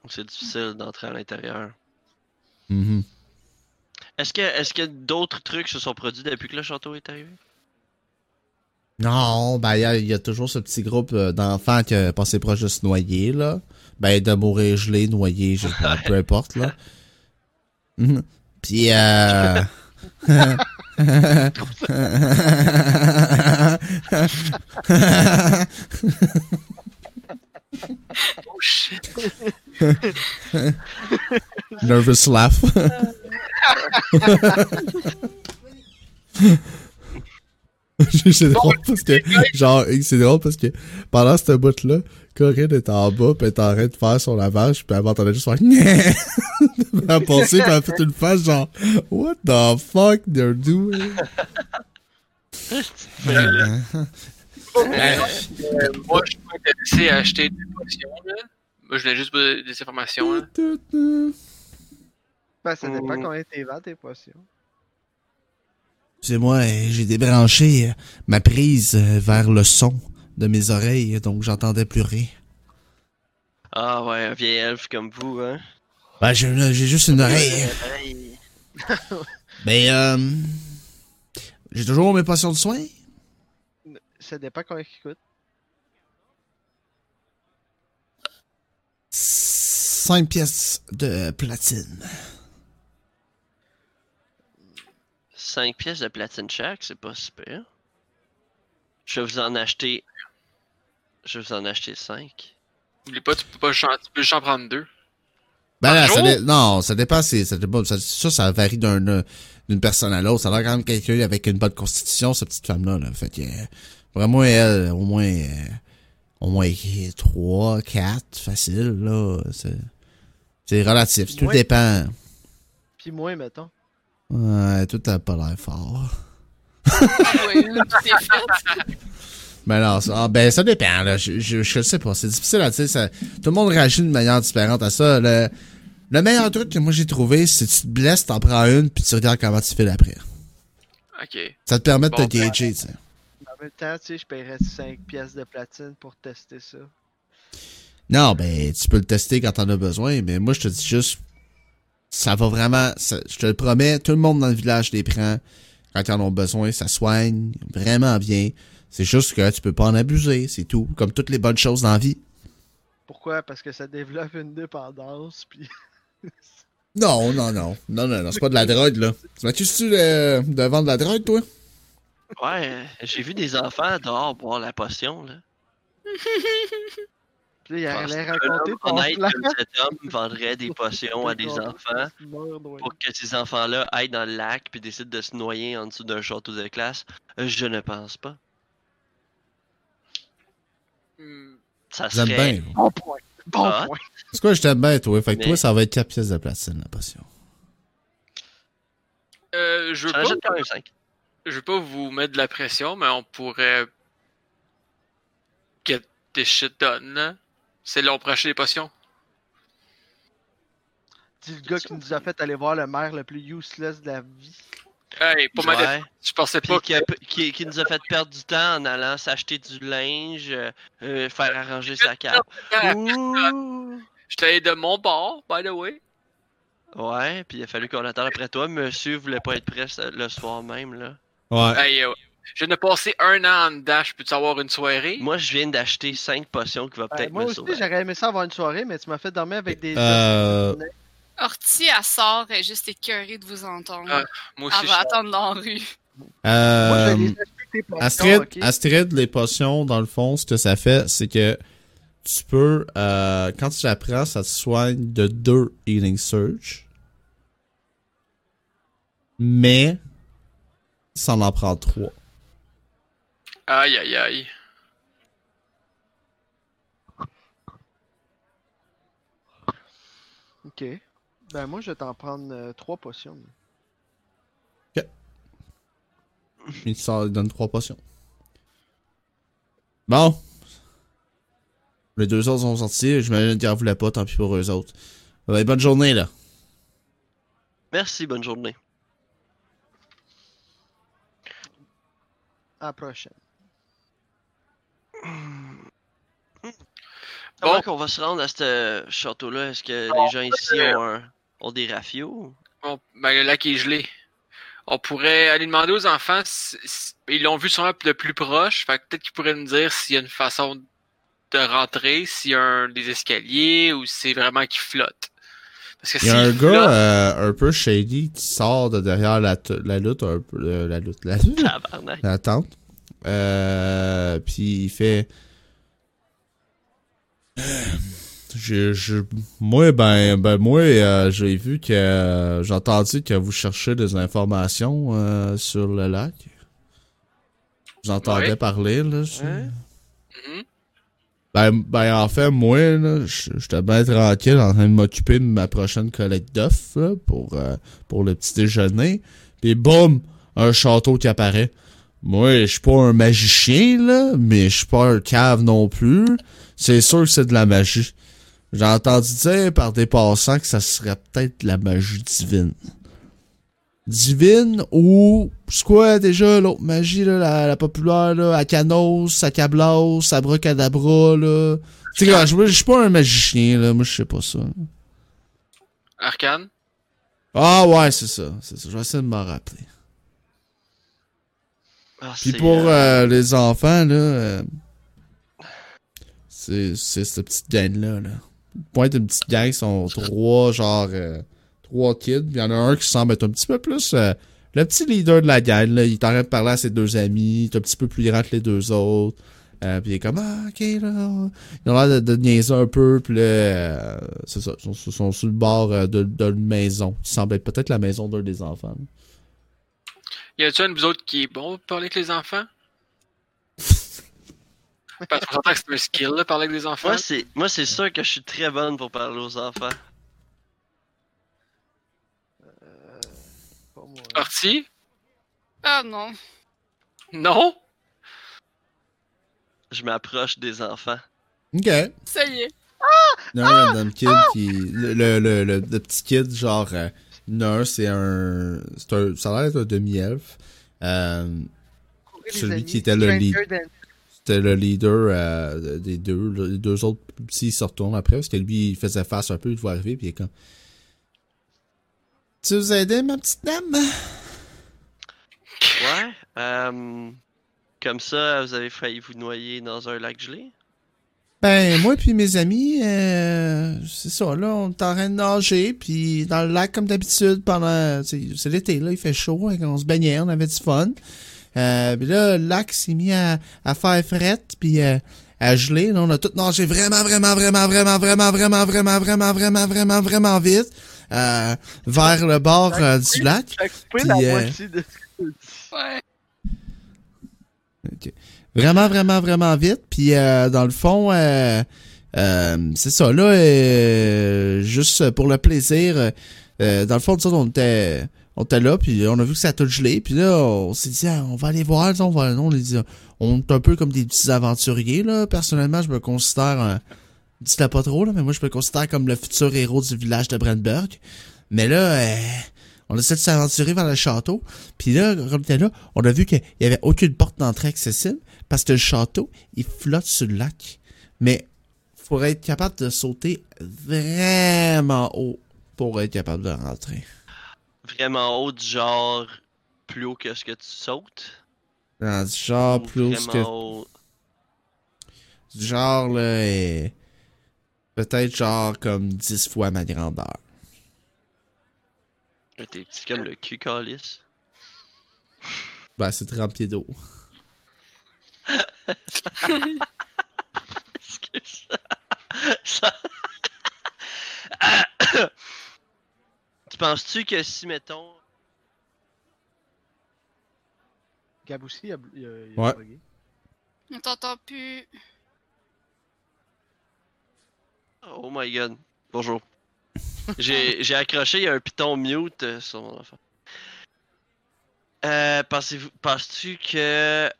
C'est difficile d'entrer à l'intérieur. Mhm. Est-ce que, est-ce que d'autres trucs se sont produits depuis que le château est arrivé? Non, ben il y a, il y a toujours ce petit groupe euh, d'enfants qui a passé proche de se noyer, là. Ben de mourir gelé, noyé, je sais pas, peu importe, là. Mhm. Puis euh... Oh shit! Nervous laugh. c'est drôle parce que, genre, c'est drôle parce que pendant ce bout-là, Corinne est en bas, pis elle est en train de faire son lavage, pis elle m'entendait juste faire! Elle a passé, pis elle a fait une face genre, What the fuck they're doing? Euh, moi, je suis pas intéressé à acheter des potions, là. Moi, je voulais juste des informations, là. Ben, ça dépend Mhm. combien t'es vends tes potions. C'est moi, j'ai débranché euh, ma prise euh, vers le son de mes oreilles, donc j'entendais plus rien. Ah ouais, un vieil elfe comme vous, hein? Ben, j'ai juste une oreille. Hey. Ben, euh, j'ai toujours mes potions de soins. Ça dépend combien ils coûtent. 5 pièces de platine. 5 pièces de platine chaque, c'est pas super. Je vais vous en acheter. Je vais vous en acheter 5. N'oublie pas, tu peux pas tu peux juste en prendre deux. Ben là, ça dé- non, ça dépend, c'est, ça, dépend- ça, ça, ça varie d'un, euh, d'une personne à l'autre. Ça a l'air quand même quelqu'un avec une bonne constitution, cette petite femme-là, là. Fait que, euh, vraiment, elle, au moins, euh, au moins 3, 4, facile, là. C'est, c'est relatif. Tout dépend. Puis moi, mettons. Ouais, tout a pas l'air fort. Est fait. Ben non, ça, ah, ben ça dépend, là. Je, je, je sais pas. C'est difficile à dire. Ça, tout le monde réagit d'une manière différente à ça. Le, le meilleur truc que moi j'ai trouvé, c'est tu te blesses, t'en prends une, puis tu regardes comment tu fais l'après. Ok. Ça te permet de te gager, tu sais. En même temps, tu sais, je paierais 5 pièces de platine pour tester ça. Non, ben, tu peux le tester quand t'en as besoin, mais moi, je te dis juste, ça va vraiment, ça- je te le promets, tout le monde dans le village les prend quand ils en ont besoin, ça soigne vraiment bien. C'est juste que tu peux pas en abuser, c'est tout, comme toutes les bonnes choses dans la vie. Pourquoi? Parce que ça développe une dépendance, puis... Non, non, non, non, non, non, c'est pas de la drogue, là. Tu m'accuses-tu de, de vendre de la drogue, toi? Ouais, j'ai vu des enfants dehors boire la potion, là. Il allait raconter ton honnête plan. cet homme vendrait des potions à des enfants pour que ces enfants-là aillent dans le lac puis décident de se noyer en dessous d'un château de classe. Euh, Je ne pense pas. Hmm, Ça serait... bien. Bon point. Bon Ah. point. C'est quoi, je t'aime bien, toi? Fait que Mais- toi, ça va être 4 pièces de platine, la potion. Euh, je veux pas, quand même 5. je veux pas vous mettre de la pression, mais on pourrait get this shit done, là. C'est là, on acheter des potions. Dis le gars qui nous a fait aller voir le maire le plus useless de la vie. Hey, pour ma défense, Ouais. je pensais pas qui, a- qui- qui nous a fait perdre du temps en allant s'acheter du linge, euh, euh, faire arranger sa carte. Je t'allais de mon bord, by the way. Ouais, puis il a fallu qu'on attende après toi. Monsieur voulait pas être prêt le soir même, là. Ouais. Hey, euh, Je viens de passer un an en dedans, je peux-tu avoir une soirée? Moi, je viens d'acheter 5 potions qui va Ben, peut-être moi me aussi, sauver. j'aurais aimé ça avoir une soirée, mais tu m'as fait dormir avec des. Euh, Orti, elle sort, elle est juste écœurée de vous entendre. Ah, Moi aussi, elle je va attendre dans la rue. Moi, euh, les potions, Astrid? Astrid, les potions, dans le fond, ce que ça fait, c'est que tu peux, euh, quand tu la prends, ça te soigne de deux Healing Surge. Mais, ça en en prend trois. Aïe, aïe, aïe. Ok. Ben, moi, je vais t'en prendre euh, trois potions. Il sort- il donne trois potions. Bon. Les deux autres sont sortis. J'imagine qu'ils en voulaient pas, tant pis pour eux autres. Ben, bonne journée, là. Merci, bonne journée. À la prochaine. Comment Bon. qu'on va se rendre à ce château-là? Est-ce que Bon, les gens ici ont, un- ont des rafios? Bon, ben, le lac est gelé. On pourrait aller demander aux enfants, si- si- ils l'ont vu sûrement de plus proche, fait que peut-être qu'ils pourraient nous dire s'il y a une façon de rentrer, s'il y a un, des escaliers ou si c'est vraiment qui flotte. Parce que Il y a un flotte- gars euh, un peu shady qui sort de derrière la, t- la lutte, un peu, euh, la lutte, la, Tabarnak. la tente. Euh, puis il fait. Je, je, moi, ben, ben, moi, euh, j'ai vu que euh, j'ai entendu que vous cherchez des informations euh, sur le lac. J'entendais Ouais. parler, là. je- Hein? Mhm. Ben, ben, en fait, moi, là, j'étais bien tranquille en train de m'occuper de ma prochaine collecte d'œufs, là, pour, euh, pour le petit déjeuner. Puis boum, un château qui apparaît. Moi, je suis pas un magicien, là, mais je suis pas un cave non plus. C'est sûr que c'est de la magie. J'ai entendu dire par des passants que ça serait peut-être de la magie divine. Divine ou... C'est quoi déjà l'autre magie, là, la, la populaire, là? Akanos, Akablos, Abracadabra, là... Tu sais, je suis pas un magicien, là. Moi, je sais pas ça. Arcane? Ah ouais, c'est ça. C'est ça. Je vais essayer de m'en rappeler. Ah, Puis pour euh, euh, les enfants, là, euh, c'est cette petite gang-là. Là. Pointe une petite gang, ils sont trois, genre, euh, trois kids. Il y en a un qui semble être un petit peu plus euh, le petit leader de la gang. Là. Il t'arrête de parler à ses deux amis, il est un petit peu plus grand que les deux autres. Euh, puis il est comme, ah, ok, là. Ils ont l'air de, de niaiser un peu. Puis là, euh, c'est ça. Ils sont, sont sur le bord euh, de, maison, qui semble être peut-être la maison d'un des enfants. là. Y a-tu un de vous autres qui est bon pour parler avec les enfants? Parce qu'on s'entend que c'est un skill, là, parler avec des enfants. Moi, c'est, moi, c'est sûr que je suis très bonne pour parler aux enfants. Pas moi. Orti? Ah non. Non? Je m'approche des enfants. Ok. Ça y est. Il y a un random kid qui. Le, le, le, le- le petit kid, genre. Euh, un, c'est un. C'est un. Ça a l'air d'être un demi-elfe. Euh, celui amis, qui était le lead. C'était le leader euh, des deux. Les deux autres petits se retournent après parce que lui, il faisait face un peu, il voit arriver, puis il est comme. Tu veux aider, ma petite dame? Ouais. euh, comme ça, vous avez failli vous noyer dans un lac gelé? Ben, moi puis mes amis, euh, c'est ça, là, on est en train de nager, puis dans le lac comme d'habitude pendant... C'est c'est l'été, là, il fait chaud, hein, on se baignait, on avait du fun. Euh, puis là, le lac s'est mis à, à faire frette, puis euh, à geler. Là, on a tout nagé vraiment, vraiment, vraiment, vraiment, vraiment, vraiment, vraiment, vraiment, vraiment, vraiment, vraiment vite euh, vers le bord euh, du lac. Puis, la euh, moitié de ce que tu dis. Ouais. Ok. Vraiment, vraiment, vraiment vite. Puis euh, dans le fond, euh, euh, c'est ça. Là, euh, juste pour le plaisir, euh, dans le fond, on était, on était là, puis on a vu que ça a tout gelé. Puis là, on s'est dit, ah, on va aller voir. On, va, on, les on est un peu comme des petits aventuriers. Là. Personnellement, je me considère, un, dites-le pas trop, là, mais moi, je me considère comme le futur héros du village de Brandberg. Mais là, euh, on essaie de s'aventurer vers le château. Puis là, on était là, on a vu qu'il y avait aucune porte d'entrée accessible parce que le château, il flotte sur le lac. Mais faut être capable de sauter vraiment haut pour être capable de rentrer. Vraiment haut, du genre plus haut que ce que tu sautes? Dans du genre Ou plus vraiment que. haut? Du genre, là, peut-être genre comme 10 fois ma grandeur. T'es petit comme le cul calice. Ben, c'est 30 pieds d'eau. Excuse. Ça- tu penses-tu que si, mettons. Gab aussi, il a, il a, il a Ouais. bugué. On t'entend plus. Oh my god. Bonjour. J'ai j'ai accroché, il y a un piton mute euh, sur mon enfant. Euh, pensez-vous, penses-tu que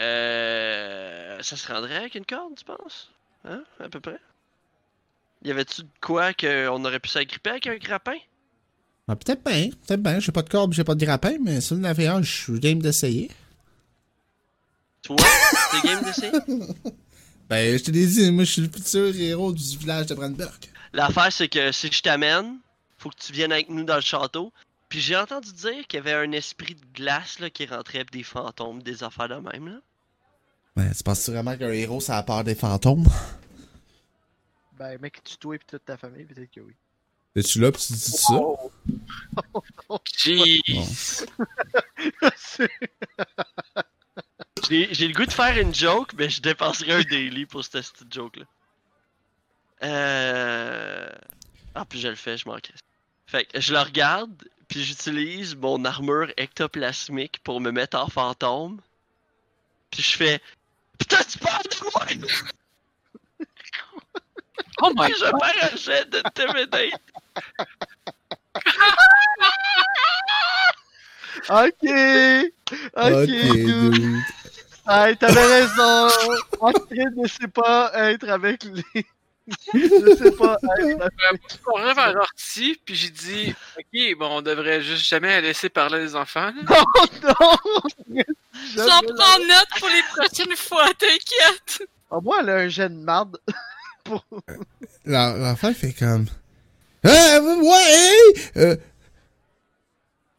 euh, ça se rendrait avec une corde, tu penses? Hein, à peu près? Y avait-tu de quoi qu'on aurait pu s'agripper avec un grappin? Ah, peut-être bien, peut-être bien. J'ai pas de corde, j'ai pas de grappin, mais en avez un, je suis game d'essayer. Toi, t'es game d'essayer? Ben, je te l'ai dit, moi, je suis le futur héros du village de Brandberg. L'affaire, c'est que si je t'amène, faut que tu viennes avec nous dans le château. Puis j'ai entendu dire qu'il y avait un esprit de glace là, qui rentrait pis des fantômes, des affaires de même. Là. Ben, tu penses vraiment qu'un héros, ça a peur des fantômes? Ben, mec, tu toi et toute ta famille, peut-être que oui. Es-tu là pis tu dis ça? Jeez. J'ai j'ai le goût de faire une joke, mais je dépenserais un daily pour cette petite joke-là. Euh... Ah, puis je le fais, je m'en. Fait que je le regarde, puis j'utilise mon armure ectoplasmique pour me mettre en fantôme. Puis je fais... Putain, tu parles de moi! Oh my je perds un jet d'intimidate. Ok! Ok, dude. dude. Hey, t'avais raison! Astrid ne sait pas être avec les. Ne sait pas. On rêve à l'ortie, puis j'ai dit, ok, bon, on devrait juste jamais laisser parler les enfants. là. Oh non! J'en prends note pour les prochaines fois, t'inquiète. Ah, moi, elle a un jet de marde. pour... La- L'enfant fait comme. Ah, ouais, hey! Euh...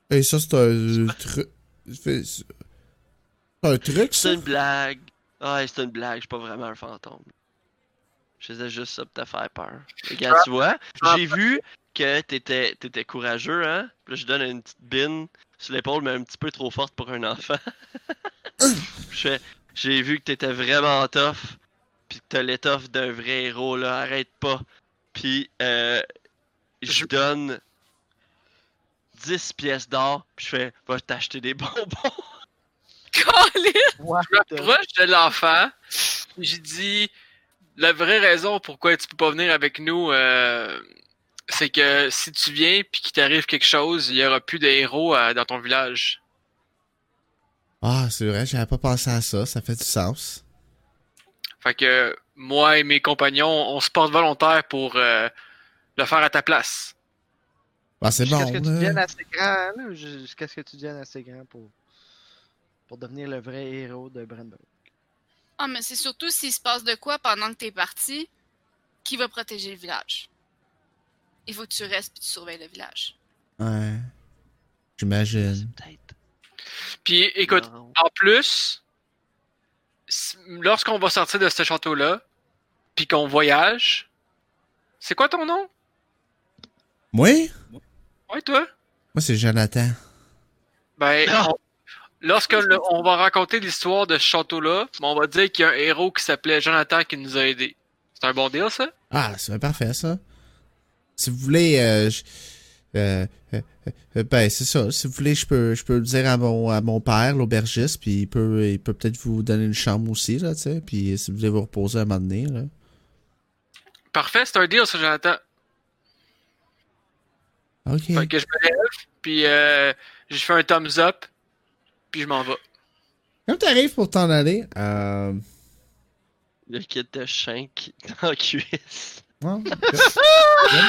Hey, ça, c'est un truc. C'est c'est un truc, ça? C'est une blague. Ouais, c'est une blague, je suis pas vraiment un fantôme. Je faisais juste ça pour te faire peur. Regarde, tu vois, j'ai vu que t'étais t'étais courageux, hein? Puis là, je donne une petite bine sur l'épaule, mais un petit peu trop forte pour un enfant. Je fais, j'ai vu que t'étais vraiment tough. Puis que t'as l'étoffe d'un vrai héros, là. Arrête pas. Puis, euh, je donne 10 pièces d'or. Puis je fais, va t'acheter des bonbons. What Je m'approche de l'enfant, j'ai dit, la vraie raison pourquoi tu peux pas venir avec nous, euh, c'est que si tu viens puis qu'il t'arrive quelque chose, il y aura plus de héros euh, dans ton village. Ah, c'est vrai, j'avais pas pensé à ça, ça fait du sens. Fait que moi et mes compagnons, on se porte volontaire pour euh, le faire à ta place. Ah, c'est Jusqu'à bon. ce que tu deviennes assez grand, là, jusqu'à ce que tu deviennes assez grand pour, pour devenir le vrai héros de Brandon. Ah, mais c'est surtout s'il se passe de quoi pendant que t'es parti, qui va protéger le village. Il faut que tu restes puis tu surveilles le village. Ouais. J'imagine. Peut-être. Puis écoute, Non. en plus, lorsqu'on va sortir de ce château-là, puis qu'on voyage, c'est quoi ton nom? Moi? Ouais, toi? Moi, c'est Jonathan. Ben, on- lorsque le- on va raconter l'histoire de ce château-là, ben, on va dire qu'il y a un héros qui s'appelait Jonathan qui nous a aidés. C'est un bon deal, ça? Ah, c'est parfait, ça. Si vous voulez, euh, je- euh, euh, euh, ben, c'est ça. Si vous voulez, je peux, je peux le dire à mon, à mon père, l'aubergiste, puis il peut, il peut peut-être vous donner une chambre aussi, là, tu sais. Puis si vous voulez vous reposer un moment donné, là. Parfait, c'est un deal, ça, Jonathan. Ok. Fait que je me lève, puis je fais un thumbs up, puis je m'en vais. Comme t'arrives pour t'en aller, euh, Le kit de shank en cuisse. comme comme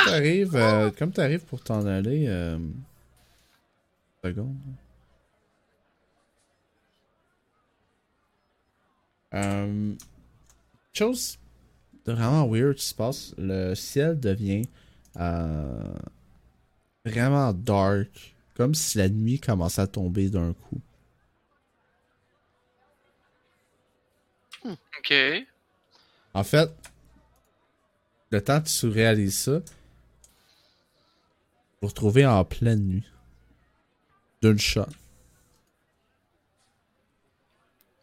t'arrives, euh, comme t'arrives pour t'en aller, euh, seconde. Euh, chose de vraiment weird qui se passe. Le ciel devient euh, vraiment dark. Comme si la nuit commençait à tomber d'un coup. Ok. En fait, le temps que tu réalises ça, vous retrouvez en pleine nuit. D'une shot.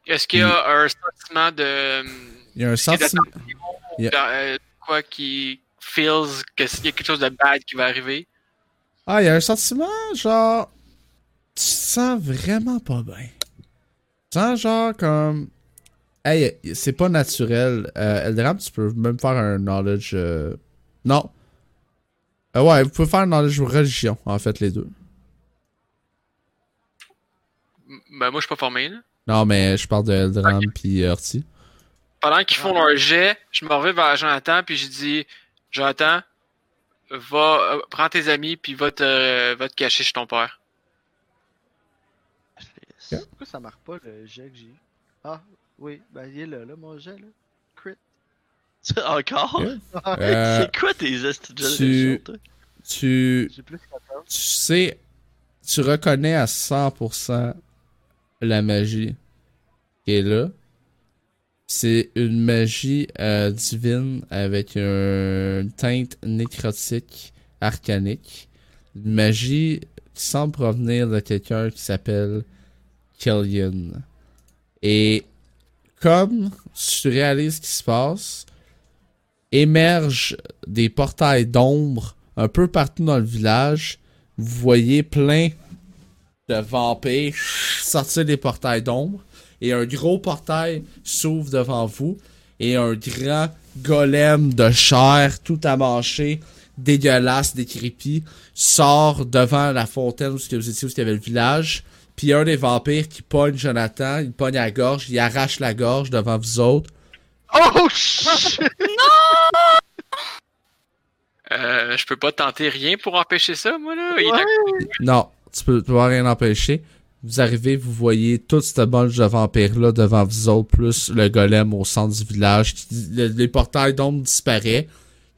Est-ce qu'il y a un sentiment de. Il y a un sentiment. Yeah. euh, quoi qui feels qu'il y a quelque chose de bad qui va arriver? Ah, il y a un sentiment, genre. Tu te sens vraiment pas bien. Tu te sens genre comme. Hey, c'est pas naturel. Euh, Eldram, tu peux même faire un knowledge. euh, Non. Euh, ouais, vous pouvez faire un knowledge religion, en fait, les deux. Ben, moi, je suis pas formé, là. Non, mais je parle de Eldram puis Hurty. Pendant qu'ils font leur jet, je me reviens vers Jonathan, puis je dis Jonathan, va, euh, prends tes amis, puis va te, va te cacher chez ton père. Pourquoi ça marque pas le jet que j'ai eu? Ah, oui, ben il est là, là, mon jet, là. Crit. Encore? Yeah. Euh, C'est quoi tes de tu- toi? tu, plus 14. tu sais, tu reconnais à 100% la magie qui est là. C'est une magie euh, divine avec un- une teinte nécrotique, arcanique. Une magie qui semble provenir de quelqu'un qui s'appelle Killian. Et comme tu réalises ce qui se passe, émergent des portails d'ombre un peu partout dans le village. Vous voyez plein de vampires sortir des portails d'ombre. Et un gros portail s'ouvre devant vous. Et un grand golem de chair tout amanché, dégueulasse, décrépit, sort devant la fontaine où vous étiez, où il y avait le village. Puis un des vampires qui pogne Jonathan, il pogne à la gorge, il arrache la gorge devant vous autres. Oh shit! Euh, je peux pas tenter rien pour empêcher ça, moi, là. Il. Non, tu peux, tu peux rien empêcher. Vous arrivez, vous voyez toute cette bunch de vampires-là devant vous autres, plus le golem au centre du village. le- les portails d'ombre disparaissent.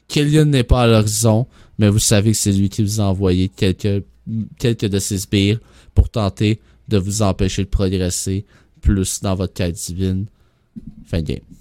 Killian n'est pas à l'horizon, mais vous savez que c'est lui qui vous a envoyé quelques, quelques de ses sbires pour tenter de vous empêcher de progresser plus dans votre quête divine. Fin de game.